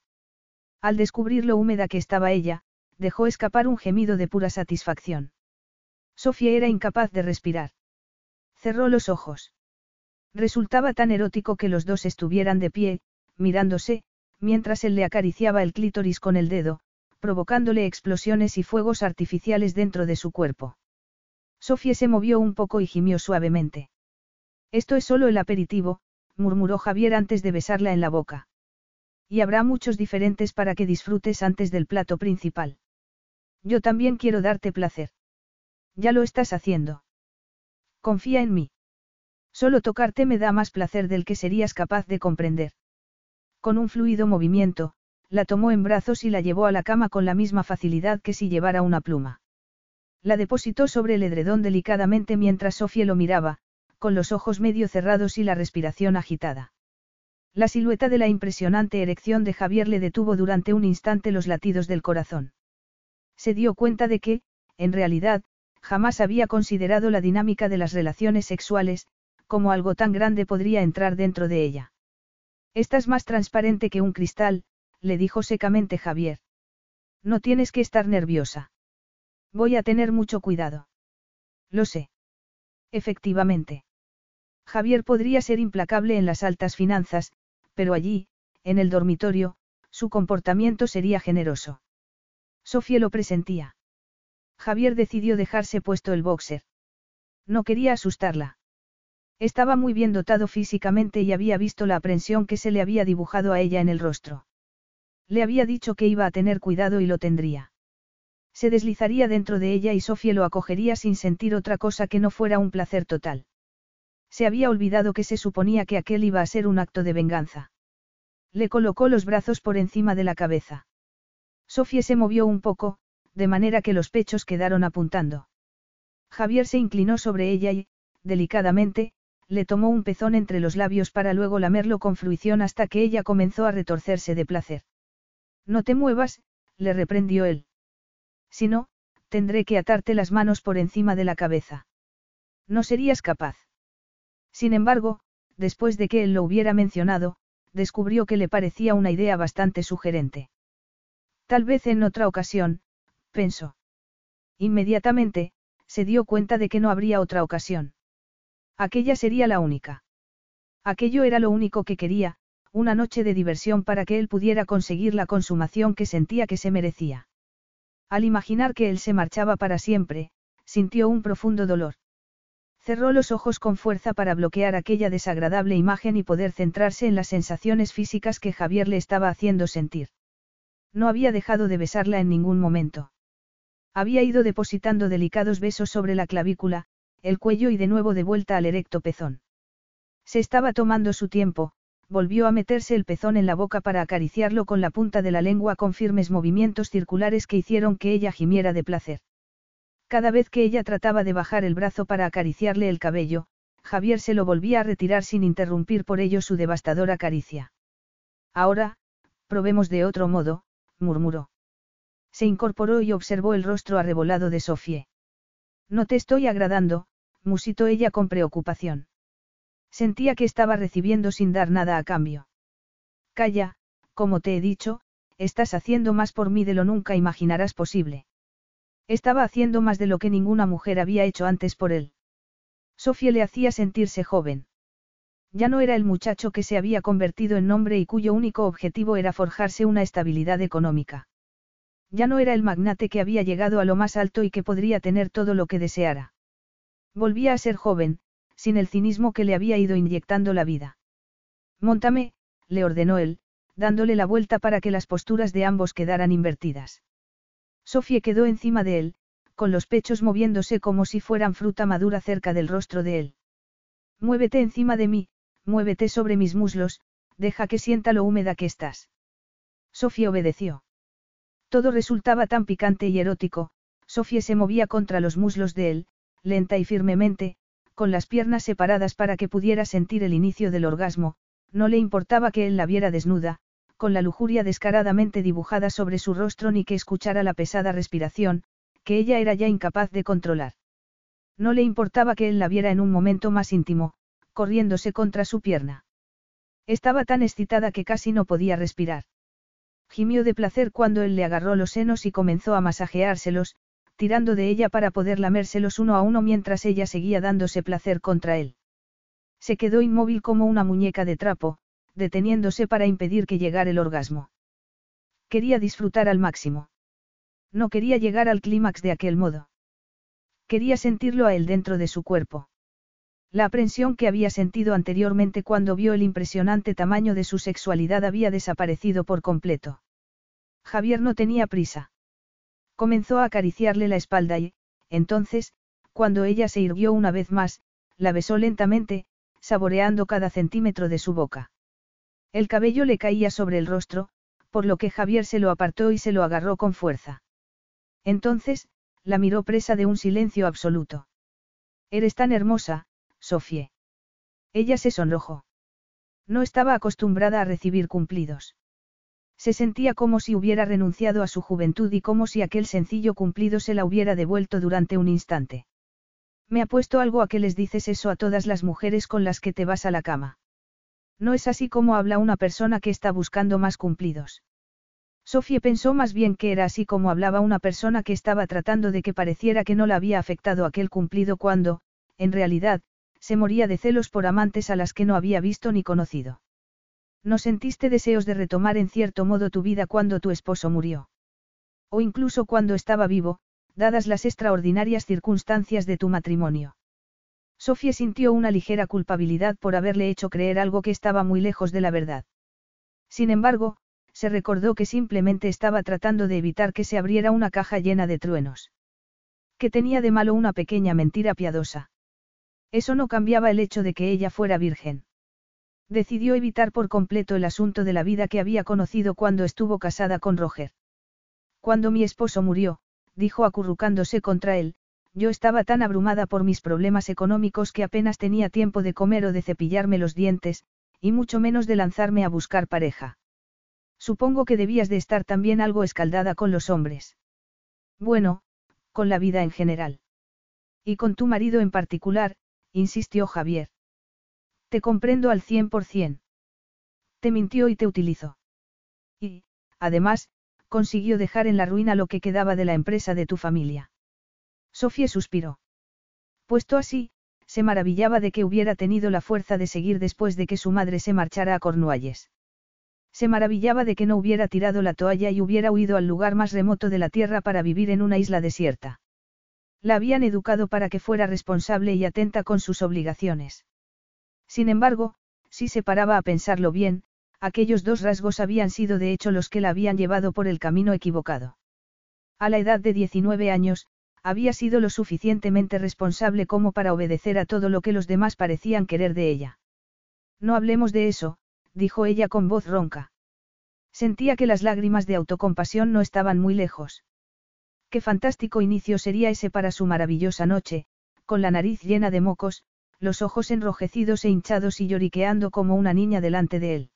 Al descubrir lo húmeda que estaba ella, dejó escapar un gemido de pura satisfacción. Sofía era incapaz de respirar. Cerró los ojos. Resultaba tan erótico que los dos estuvieran de pie, mirándose, mientras él le acariciaba el clítoris con el dedo, provocándole explosiones y fuegos artificiales dentro de su cuerpo. Sofía se movió un poco y gimió suavemente. Esto es solo el aperitivo, murmuró Javier antes de besarla en la boca. Y habrá muchos diferentes para que disfrutes antes del plato principal. Yo también quiero darte placer. Ya lo estás haciendo. Confía en mí. Solo tocarte me da más placer del que serías capaz de comprender. Con un fluido movimiento, la tomó en brazos y la llevó a la cama con la misma facilidad que si llevara una pluma. La depositó sobre el edredón delicadamente mientras Sofía lo miraba, con los ojos medio cerrados y la respiración agitada. La silueta de la impresionante erección de Javier le detuvo durante un instante los latidos del corazón. Se dio cuenta de que, en realidad, jamás había considerado la dinámica de las relaciones sexuales, como algo tan grande podría entrar dentro de ella. Estás más transparente que un cristal, le dijo secamente Javier. No tienes que estar nerviosa. Voy a tener mucho cuidado. Lo sé. Efectivamente. Javier podría ser implacable en las altas finanzas, pero allí, en el dormitorio, su comportamiento sería generoso. Sofía lo presentía. Javier decidió dejarse puesto el boxer. No quería asustarla. Estaba muy bien dotado físicamente y había visto la aprensión que se le había dibujado a ella en el rostro. Le había dicho que iba a tener cuidado y lo tendría. Se deslizaría dentro de ella y Sofía lo acogería sin sentir otra cosa que no fuera un placer total. Se había olvidado que se suponía que aquel iba a ser un acto de venganza. Le colocó los brazos por encima de la cabeza. Sofía se movió un poco, de manera que los pechos quedaron apuntando. Javier se inclinó sobre ella y, delicadamente, le tomó un pezón entre los labios para luego lamerlo con fruición hasta que ella comenzó a retorcerse de placer. No te muevas, le reprendió él. Si no, tendré que atarte las manos por encima de la cabeza. No serías capaz. Sin embargo, después de que él lo hubiera mencionado, descubrió que le parecía una idea bastante sugerente. Tal vez en otra ocasión, pensó. Inmediatamente, se dio cuenta de que no habría otra ocasión. Aquella sería la única. Aquello era lo único que quería, una noche de diversión para que él pudiera conseguir la consumación que sentía que se merecía. Al imaginar que él se marchaba para siempre, sintió un profundo dolor. Cerró los ojos con fuerza para bloquear aquella desagradable imagen y poder centrarse en las sensaciones físicas que Javier le estaba haciendo sentir. No había dejado de besarla en ningún momento. Había ido depositando delicados besos sobre la clavícula, el cuello y de nuevo de vuelta al erecto pezón. Se estaba tomando su tiempo, volvió a meterse el pezón en la boca para acariciarlo con la punta de la lengua con firmes movimientos circulares que hicieron que ella gimiera de placer. Cada vez que ella trataba de bajar el brazo para acariciarle el cabello, Javier se lo volvía a retirar sin interrumpir por ello su devastadora caricia. Ahora, probemos de otro modo, murmuró. Se incorporó y observó el rostro arrebolado de Sofie. No te estoy agradando, musitó ella con preocupación. Sentía que estaba recibiendo sin dar nada a cambio. Calla, como te he dicho, estás haciendo más por mí de lo nunca imaginarás posible. Estaba haciendo más de lo que ninguna mujer había hecho antes por él. Sofía le hacía sentirse joven. Ya no era el muchacho que se había convertido en nombre y cuyo único objetivo era forjarse una estabilidad económica. Ya no era el magnate que había llegado a lo más alto y que podría tener todo lo que deseara. Volvía a ser joven, sin el cinismo que le había ido inyectando la vida. Móntame, le ordenó él, dándole la vuelta para que las posturas de ambos quedaran invertidas. Sofía quedó encima de él, con los pechos moviéndose como si fueran fruta madura cerca del rostro de él. Muévete encima de mí, muévete sobre mis muslos, deja que sienta lo húmeda que estás. Sofía obedeció. Todo resultaba tan picante y erótico, Sofía se movía contra los muslos de él, lenta y firmemente, con las piernas separadas para que pudiera sentir el inicio del orgasmo, no le importaba que él la viera desnuda, con la lujuria descaradamente dibujada sobre su rostro ni que escuchara la pesada respiración, que ella era ya incapaz de controlar. No le importaba que él la viera en un momento más íntimo, corriéndose contra su pierna. Estaba tan excitada que casi no podía respirar. Gimió de placer cuando él le agarró los senos y comenzó a masajeárselos, tirando de ella para poder lamérselos uno a uno mientras ella seguía dándose placer contra él. Se quedó inmóvil como una muñeca de trapo, deteniéndose para impedir que llegara el orgasmo. Quería disfrutar al máximo. No quería llegar al clímax de aquel modo. Quería sentirlo a él dentro de su cuerpo. La aprensión que había sentido anteriormente cuando vio el impresionante tamaño de su sexualidad había desaparecido por completo. Javier no tenía prisa. Comenzó a acariciarle la espalda y, entonces, cuando ella se irguió una vez más, la besó lentamente, saboreando cada centímetro de su boca. El cabello le caía sobre el rostro, por lo que Javier se lo apartó y se lo agarró con fuerza. Entonces, la miró presa de un silencio absoluto. Eres tan hermosa, Sofie. Ella se sonrojó. No estaba acostumbrada a recibir cumplidos. Se sentía como si hubiera renunciado a su juventud y como si aquel sencillo cumplido se la hubiera devuelto durante un instante. Me ha puesto algo a que les dices eso a todas las mujeres con las que te vas a la cama. No es así como habla una persona que está buscando más cumplidos. Sofía pensó más bien que era así como hablaba una persona que estaba tratando de que pareciera que no la había afectado aquel cumplido cuando, en realidad, se moría de celos por amantes a las que no había visto ni conocido. ¿No sentiste deseos de retomar en cierto modo tu vida cuando tu esposo murió? O incluso cuando estaba vivo, dadas las extraordinarias circunstancias de tu matrimonio. Sofía sintió una ligera culpabilidad por haberle hecho creer algo que estaba muy lejos de la verdad. Sin embargo, se recordó que simplemente estaba tratando de evitar que se abriera una caja llena de truenos. Que tenía de malo una pequeña mentira piadosa. Eso no cambiaba el hecho de que ella fuera virgen. Decidió evitar por completo el asunto de la vida que había conocido cuando estuvo casada con Roger. Cuando mi esposo murió, dijo acurrucándose contra él, yo estaba tan abrumada por mis problemas económicos que apenas tenía tiempo de comer o de cepillarme los dientes, y mucho menos de lanzarme a buscar pareja. Supongo que debías de estar también algo escaldada con los hombres. Bueno, con la vida en general. Y con tu marido en particular, insistió Javier. Te comprendo al cien por cien. Te mintió y te utilizó. Y, además, consiguió dejar en la ruina lo que quedaba de la empresa de tu familia. Sofía suspiró. Puesto así, se maravillaba de que hubiera tenido la fuerza de seguir después de que su madre se marchara a Cornualles. Se maravillaba de que no hubiera tirado la toalla y hubiera huido al lugar más remoto de la tierra para vivir en una isla desierta. La habían educado para que fuera responsable y atenta con sus obligaciones. Sin embargo, si se paraba a pensarlo bien, aquellos dos rasgos habían sido de hecho los que la habían llevado por el camino equivocado. A la edad de 19 años, había sido lo suficientemente responsable como para obedecer a todo lo que los demás parecían querer de ella. No hablemos de eso, dijo ella con voz ronca. Sentía que las lágrimas de autocompasión no estaban muy lejos. Qué fantástico inicio sería ese para su maravillosa noche, con la nariz llena de mocos, los ojos enrojecidos e hinchados y lloriqueando como una niña delante de él.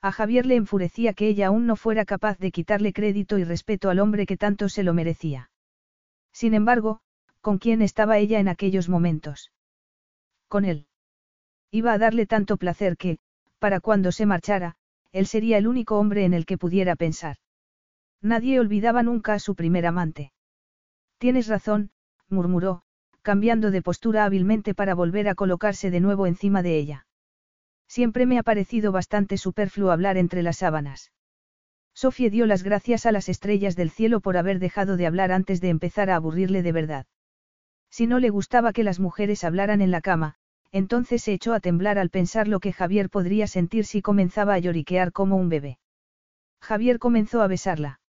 A Javier le enfurecía que ella aún no fuera capaz de quitarle crédito y respeto al hombre que tanto se lo merecía. Sin embargo, ¿con quién estaba ella en aquellos momentos? Con él. Iba a darle tanto placer que, para cuando se marchara, él sería el único hombre en el que pudiera pensar. Nadie olvidaba nunca a su primer amante. Tienes razón, murmuró, cambiando de postura hábilmente para volver a colocarse de nuevo encima de ella. Siempre me ha parecido bastante superfluo hablar entre las sábanas. Sofía dio las gracias a las estrellas del cielo por haber dejado de hablar antes de empezar a aburrirle de verdad. Si no le gustaba que las mujeres hablaran en la cama, entonces se echó a temblar al pensar lo que Javier podría sentir si comenzaba a lloriquear como un bebé. Javier comenzó a besarla.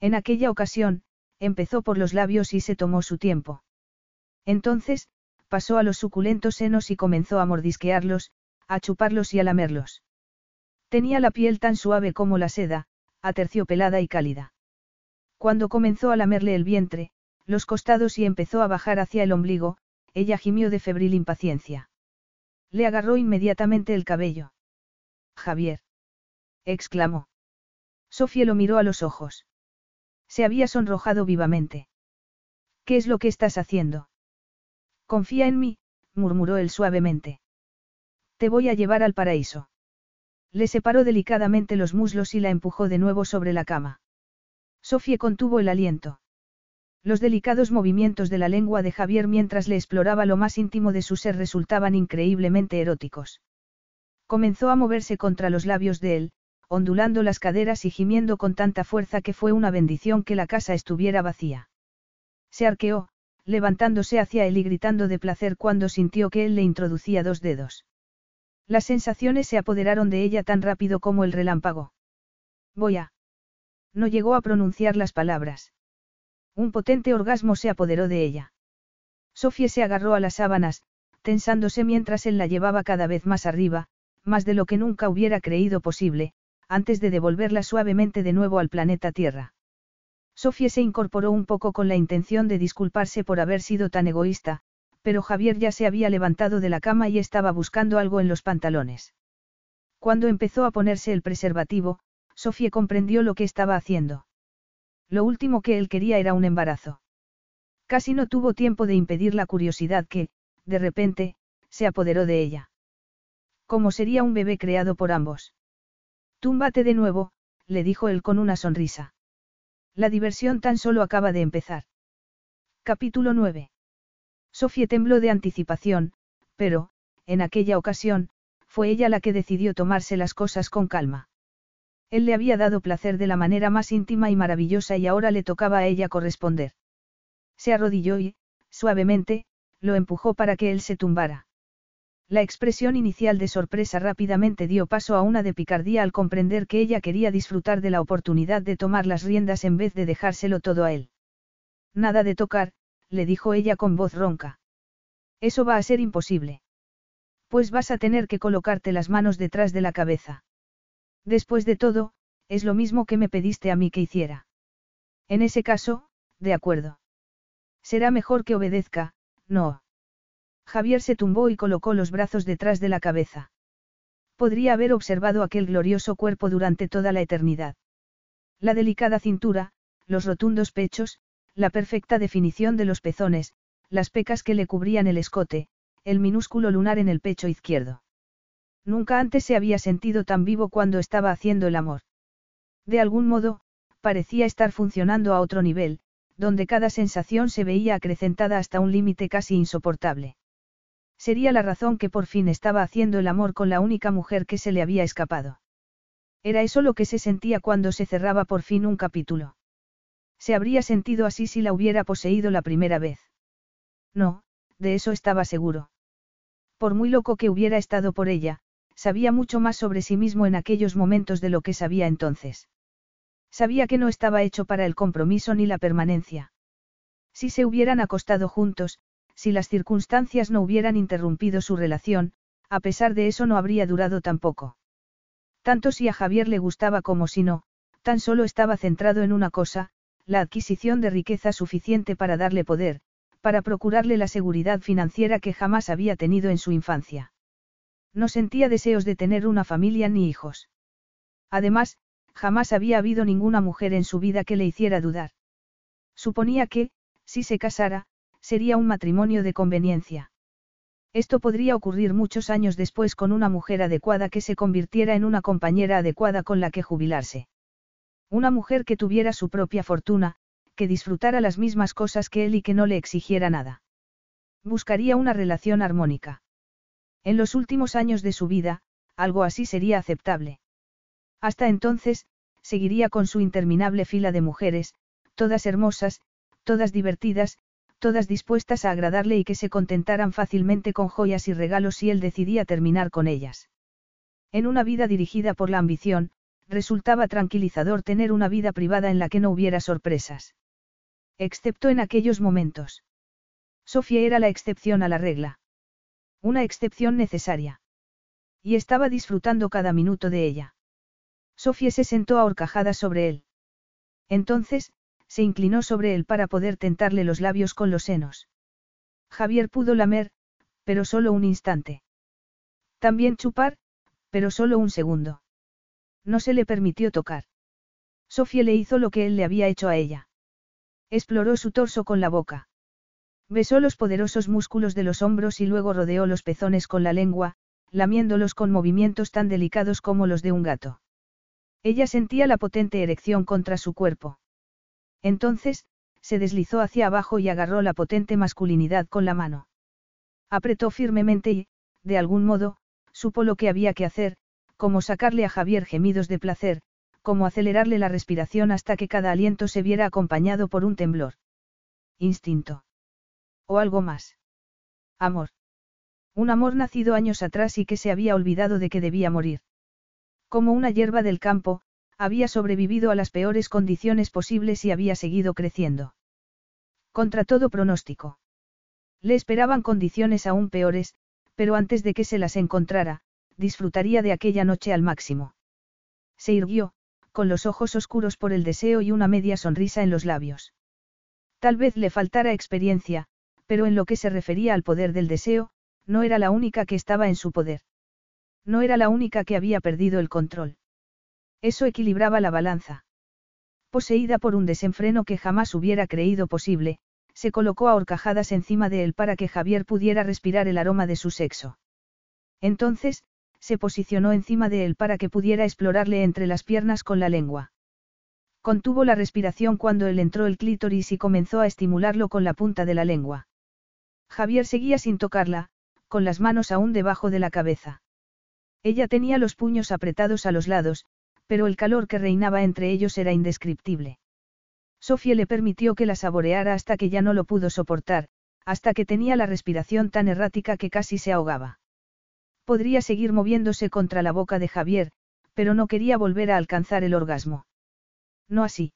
En aquella ocasión, empezó por los labios y se tomó su tiempo. Entonces, pasó a los suculentos senos y comenzó a mordisquearlos, a chuparlos y a lamerlos. Tenía la piel tan suave como la seda, aterciopelada y cálida. Cuando comenzó a lamerle el vientre, los costados y empezó a bajar hacia el ombligo, ella gimió de febril impaciencia. Le agarró inmediatamente el cabello. Javier. exclamó. Sofía lo miró a los ojos. Se había sonrojado vivamente. ¿Qué es lo que estás haciendo? Confía en mí, murmuró él suavemente. Te voy a llevar al paraíso. Le separó delicadamente los muslos y la empujó de nuevo sobre la cama. Sofía contuvo el aliento. Los delicados movimientos de la lengua de Javier mientras le exploraba lo más íntimo de su ser resultaban increíblemente eróticos. Comenzó a moverse contra los labios de él, ondulando las caderas y gimiendo con tanta fuerza que fue una bendición que la casa estuviera vacía. Se arqueó, levantándose hacia él y gritando de placer cuando sintió que él le introducía dos dedos. Las sensaciones se apoderaron de ella tan rápido como el relámpago. Voy a. No llegó a pronunciar las palabras. Un potente orgasmo se apoderó de ella. Sofía se agarró a las sábanas, tensándose mientras él la llevaba cada vez más arriba, más de lo que nunca hubiera creído posible, antes de devolverla suavemente de nuevo al planeta Tierra. Sofía se incorporó un poco con la intención de disculparse por haber sido tan egoísta, pero Javier ya se había levantado de la cama y estaba buscando algo en los pantalones. Cuando empezó a ponerse el preservativo, Sofía comprendió lo que estaba haciendo. Lo último que él quería era un embarazo. Casi no tuvo tiempo de impedir la curiosidad que, de repente, se apoderó de ella. ¿Cómo sería un bebé creado por ambos? Túmbate de nuevo, le dijo él con una sonrisa. La diversión tan solo acaba de empezar. Capítulo 9. Sofía tembló de anticipación, pero, en aquella ocasión, fue ella la que decidió tomarse las cosas con calma. Él le había dado placer de la manera más íntima y maravillosa y ahora le tocaba a ella corresponder. Se arrodilló y, suavemente, lo empujó para que él se tumbara. La expresión inicial de sorpresa rápidamente dio paso a una de picardía al comprender que ella quería disfrutar de la oportunidad de tomar las riendas en vez de dejárselo todo a él. Nada de tocar, le dijo ella con voz ronca. Eso va a ser imposible. Pues vas a tener que colocarte las manos detrás de la cabeza. Después de todo, es lo mismo que me pediste a mí que hiciera. En ese caso, de acuerdo. Será mejor que obedezca, no. Javier se tumbó y colocó los brazos detrás de la cabeza. Podría haber observado aquel glorioso cuerpo durante toda la eternidad. La delicada cintura, los rotundos pechos, la perfecta definición de los pezones, las pecas que le cubrían el escote, el minúsculo lunar en el pecho izquierdo. Nunca antes se había sentido tan vivo cuando estaba haciendo el amor. De algún modo, parecía estar funcionando a otro nivel, donde cada sensación se veía acrecentada hasta un límite casi insoportable. Sería la razón que por fin estaba haciendo el amor con la única mujer que se le había escapado. Era eso lo que se sentía cuando se cerraba por fin un capítulo. Se habría sentido así si la hubiera poseído la primera vez. No, de eso estaba seguro. Por muy loco que hubiera estado por ella, sabía mucho más sobre sí mismo en aquellos momentos de lo que sabía entonces. Sabía que no estaba hecho para el compromiso ni la permanencia. Si se hubieran acostado juntos, si las circunstancias no hubieran interrumpido su relación, a pesar de eso no habría durado tampoco. Tanto si a Javier le gustaba como si no, tan solo estaba centrado en una cosa, la adquisición de riqueza suficiente para darle poder, para procurarle la seguridad financiera que jamás había tenido en su infancia. No sentía deseos de tener una familia ni hijos. Además, jamás había habido ninguna mujer en su vida que le hiciera dudar. Suponía que, si se casara, sería un matrimonio de conveniencia. Esto podría ocurrir muchos años después con una mujer adecuada que se convirtiera en una compañera adecuada con la que jubilarse. Una mujer que tuviera su propia fortuna, que disfrutara las mismas cosas que él y que no le exigiera nada. Buscaría una relación armónica. En los últimos años de su vida, algo así sería aceptable. Hasta entonces, seguiría con su interminable fila de mujeres, todas hermosas, todas divertidas, todas dispuestas a agradarle y que se contentaran fácilmente con joyas y regalos si él decidía terminar con ellas. En una vida dirigida por la ambición, resultaba tranquilizador tener una vida privada en la que no hubiera sorpresas. Excepto en aquellos momentos. Sofía era la excepción a la regla. Una excepción necesaria. Y estaba disfrutando cada minuto de ella. Sofía se sentó ahorcajada sobre él. Entonces, se inclinó sobre él para poder tentarle los labios con los senos. Javier pudo lamer, pero solo un instante. También chupar, pero solo un segundo. No se le permitió tocar. Sofía le hizo lo que él le había hecho a ella. Exploró su torso con la boca. Besó los poderosos músculos de los hombros y luego rodeó los pezones con la lengua, lamiéndolos con movimientos tan delicados como los de un gato. Ella sentía la potente erección contra su cuerpo. Entonces, se deslizó hacia abajo y agarró la potente masculinidad con la mano. Apretó firmemente y, de algún modo, supo lo que había que hacer, como sacarle a Javier gemidos de placer, como acelerarle la respiración hasta que cada aliento se viera acompañado por un temblor. Instinto. O algo más. Amor. Un amor nacido años atrás y que se había olvidado de que debía morir. Como una hierba del campo, había sobrevivido a las peores condiciones posibles y había seguido creciendo. Contra todo pronóstico. Le esperaban condiciones aún peores, pero antes de que se las encontrara, disfrutaría de aquella noche al máximo. Se irguió, con los ojos oscuros por el deseo y una media sonrisa en los labios. Tal vez le faltara experiencia, pero en lo que se refería al poder del deseo, no era la única que estaba en su poder. No era la única que había perdido el control. Eso equilibraba la balanza. Poseída por un desenfreno que jamás hubiera creído posible, se colocó a horcajadas encima de él para que Javier pudiera respirar el aroma de su sexo. Entonces, se posicionó encima de él para que pudiera explorarle entre las piernas con la lengua. Contuvo la respiración cuando él entró el clítoris y comenzó a estimularlo con la punta de la lengua. Javier seguía sin tocarla, con las manos aún debajo de la cabeza. Ella tenía los puños apretados a los lados, pero el calor que reinaba entre ellos era indescriptible. Sofía le permitió que la saboreara hasta que ya no lo pudo soportar, hasta que tenía la respiración tan errática que casi se ahogaba. Podría seguir moviéndose contra la boca de Javier, pero no quería volver a alcanzar el orgasmo. No así.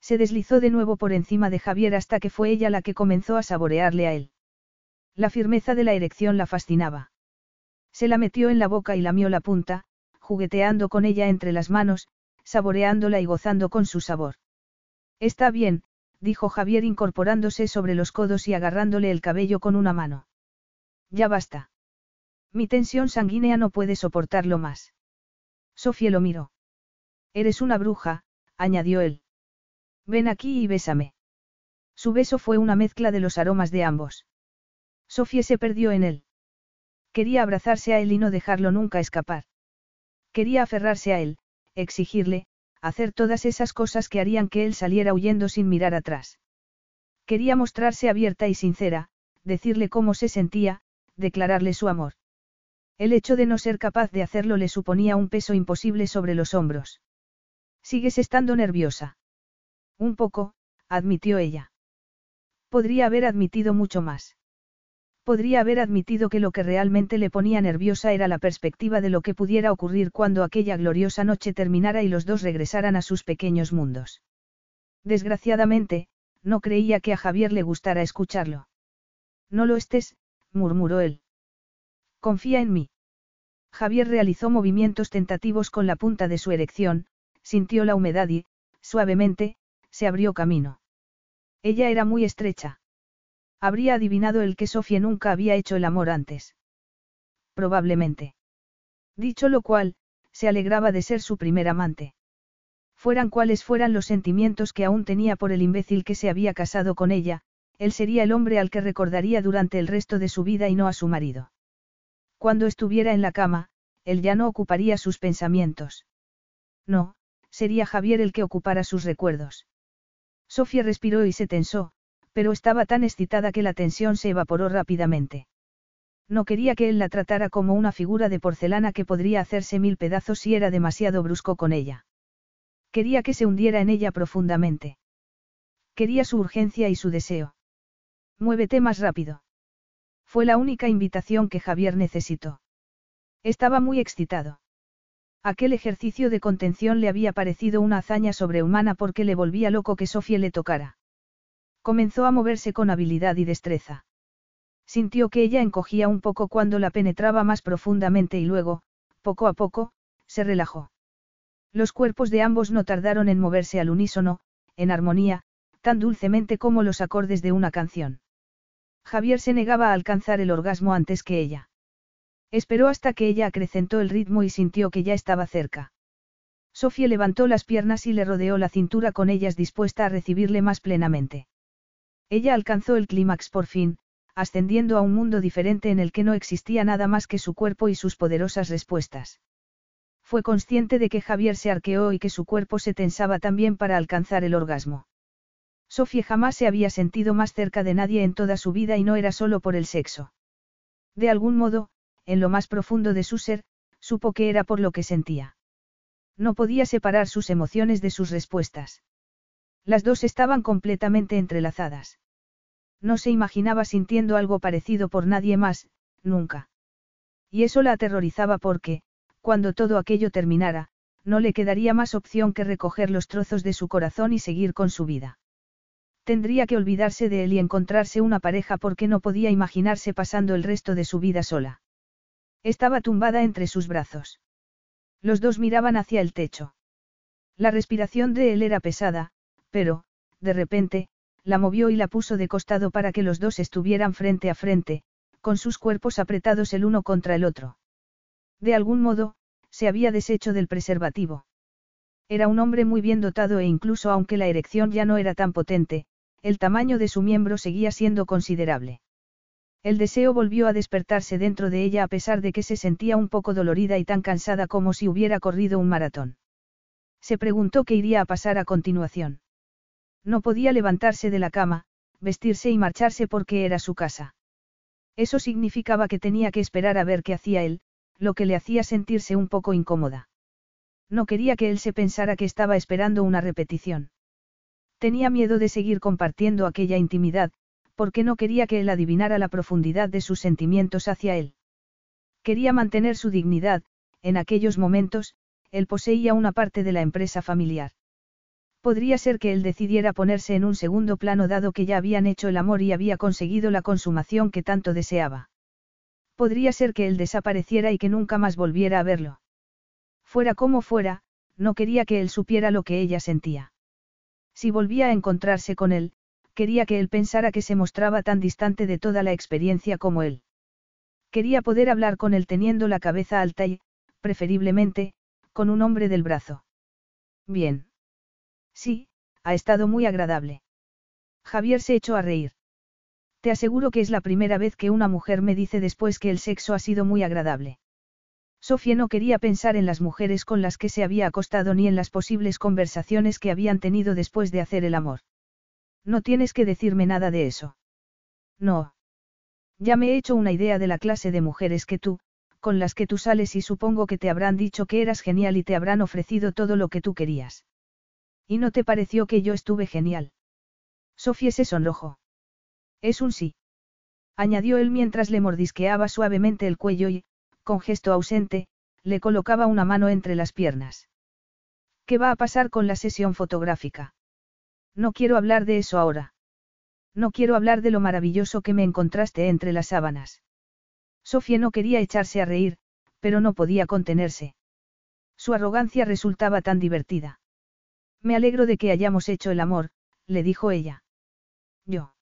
Se deslizó de nuevo por encima de Javier hasta que fue ella la que comenzó a saborearle a él. La firmeza de la erección la fascinaba. Se la metió en la boca y lamió la punta, jugueteando con ella entre las manos, saboreándola y gozando con su sabor. Está bien, dijo Javier incorporándose sobre los codos y agarrándole el cabello con una mano. Ya basta. Mi tensión sanguínea no puede soportarlo más. Sofía lo miró. Eres una bruja, añadió él. Ven aquí y bésame. Su beso fue una mezcla de los aromas de ambos. Sofía se perdió en él. Quería abrazarse a él y no dejarlo nunca escapar. Quería aferrarse a él, exigirle, hacer todas esas cosas que harían que él saliera huyendo sin mirar atrás. Quería mostrarse abierta y sincera, decirle cómo se sentía, declararle su amor. El hecho de no ser capaz de hacerlo le suponía un peso imposible sobre los hombros. ¿Sigues estando nerviosa? Un poco, admitió ella. Podría haber admitido mucho más. Podría haber admitido que lo que realmente le ponía nerviosa era la perspectiva de lo que pudiera ocurrir cuando aquella gloriosa noche terminara y los dos regresaran a sus pequeños mundos. Desgraciadamente, no creía que a Javier le gustara escucharlo. No lo estés, murmuró él. Confía en mí. Javier realizó movimientos tentativos con la punta de su erección, sintió la humedad y, suavemente, se abrió camino. Ella era muy estrecha. Habría adivinado el que Sofía nunca había hecho el amor antes. Probablemente. Dicho lo cual, se alegraba de ser su primer amante. Fueran cuales fueran los sentimientos que aún tenía por el imbécil que se había casado con ella, él sería el hombre al que recordaría durante el resto de su vida y no a su marido. Cuando estuviera en la cama, él ya no ocuparía sus pensamientos. No, sería Javier el que ocupara sus recuerdos. Sofía respiró y se tensó, pero estaba tan excitada que la tensión se evaporó rápidamente. No quería que él la tratara como una figura de porcelana que podría hacerse mil pedazos si era demasiado brusco con ella. Quería que se hundiera en ella profundamente. Quería su urgencia y su deseo. Muévete más rápido. Fue la única invitación que Javier necesitó. Estaba muy excitado. Aquel ejercicio de contención le había parecido una hazaña sobrehumana porque le volvía loco que Sofía le tocara. Comenzó a moverse con habilidad y destreza. Sintió que ella encogía un poco cuando la penetraba más profundamente y luego, poco a poco, se relajó. Los cuerpos de ambos no tardaron en moverse al unísono, en armonía, tan dulcemente como los acordes de una canción. Javier se negaba a alcanzar el orgasmo antes que ella. Esperó hasta que ella acrecentó el ritmo y sintió que ya estaba cerca. Sofía levantó las piernas y le rodeó la cintura con ellas dispuesta a recibirle más plenamente. Ella alcanzó el clímax por fin, ascendiendo a un mundo diferente en el que no existía nada más que su cuerpo y sus poderosas respuestas. Fue consciente de que Javier se arqueó y que su cuerpo se tensaba también para alcanzar el orgasmo. Sofía jamás se había sentido más cerca de nadie en toda su vida y no era solo por el sexo. De algún modo, en lo más profundo de su ser, supo que era por lo que sentía. No podía separar sus emociones de sus respuestas. Las dos estaban completamente entrelazadas. No se imaginaba sintiendo algo parecido por nadie más, nunca. Y eso la aterrorizaba porque, cuando todo aquello terminara, no le quedaría más opción que recoger los trozos de su corazón y seguir con su vida. Tendría que olvidarse de él y encontrarse una pareja porque no podía imaginarse pasando el resto de su vida sola. Estaba tumbada entre sus brazos. Los dos miraban hacia el techo. La respiración de él era pesada, pero, de repente, la movió y la puso de costado para que los dos estuvieran frente a frente, con sus cuerpos apretados el uno contra el otro. De algún modo, se había deshecho del preservativo. Era un hombre muy bien dotado e incluso aunque la erección ya no era tan potente, el tamaño de su miembro seguía siendo considerable. El deseo volvió a despertarse dentro de ella a pesar de que se sentía un poco dolorida y tan cansada como si hubiera corrido un maratón. Se preguntó qué iría a pasar a continuación. No podía levantarse de la cama, vestirse y marcharse porque era su casa. Eso significaba que tenía que esperar a ver qué hacía él, lo que le hacía sentirse un poco incómoda. No quería que él se pensara que estaba esperando una repetición. Tenía miedo de seguir compartiendo aquella intimidad, porque no quería que él adivinara la profundidad de sus sentimientos hacia él. Quería mantener su dignidad, en aquellos momentos, él poseía una parte de la empresa familiar. Podría ser que él decidiera ponerse en un segundo plano dado que ya habían hecho el amor y había conseguido la consumación que tanto deseaba. Podría ser que él desapareciera y que nunca más volviera a verlo. Fuera como fuera, no quería que él supiera lo que ella sentía. Si volvía a encontrarse con él, quería que él pensara que se mostraba tan distante de toda la experiencia como él. Quería poder hablar con él teniendo la cabeza alta y, preferiblemente, con un hombre del brazo. Bien. Sí, ha estado muy agradable. Javier se echó a reír. Te aseguro que es la primera vez que una mujer me dice después que el sexo ha sido muy agradable. Sofía no quería pensar en las mujeres con las que se había acostado ni en las posibles conversaciones que habían tenido después de hacer el amor. No tienes que decirme nada de eso. No. Ya me he hecho una idea de la clase de mujeres que tú, con las que tú sales y supongo que te habrán dicho que eras genial y te habrán ofrecido todo lo que tú querías. ¿Y no te pareció que yo estuve genial? Sofía se sonrojó. Es un sí. Añadió él mientras le mordisqueaba suavemente el cuello y, con gesto ausente, le colocaba una mano entre las piernas. ¿Qué va a pasar con la sesión fotográfica? No quiero hablar de eso ahora. No quiero hablar de lo maravilloso que me encontraste entre las sábanas. Sofía no quería echarse a reír, pero no podía contenerse. Su arrogancia resultaba tan divertida. Me alegro de que hayamos hecho el amor, le dijo ella. Yo.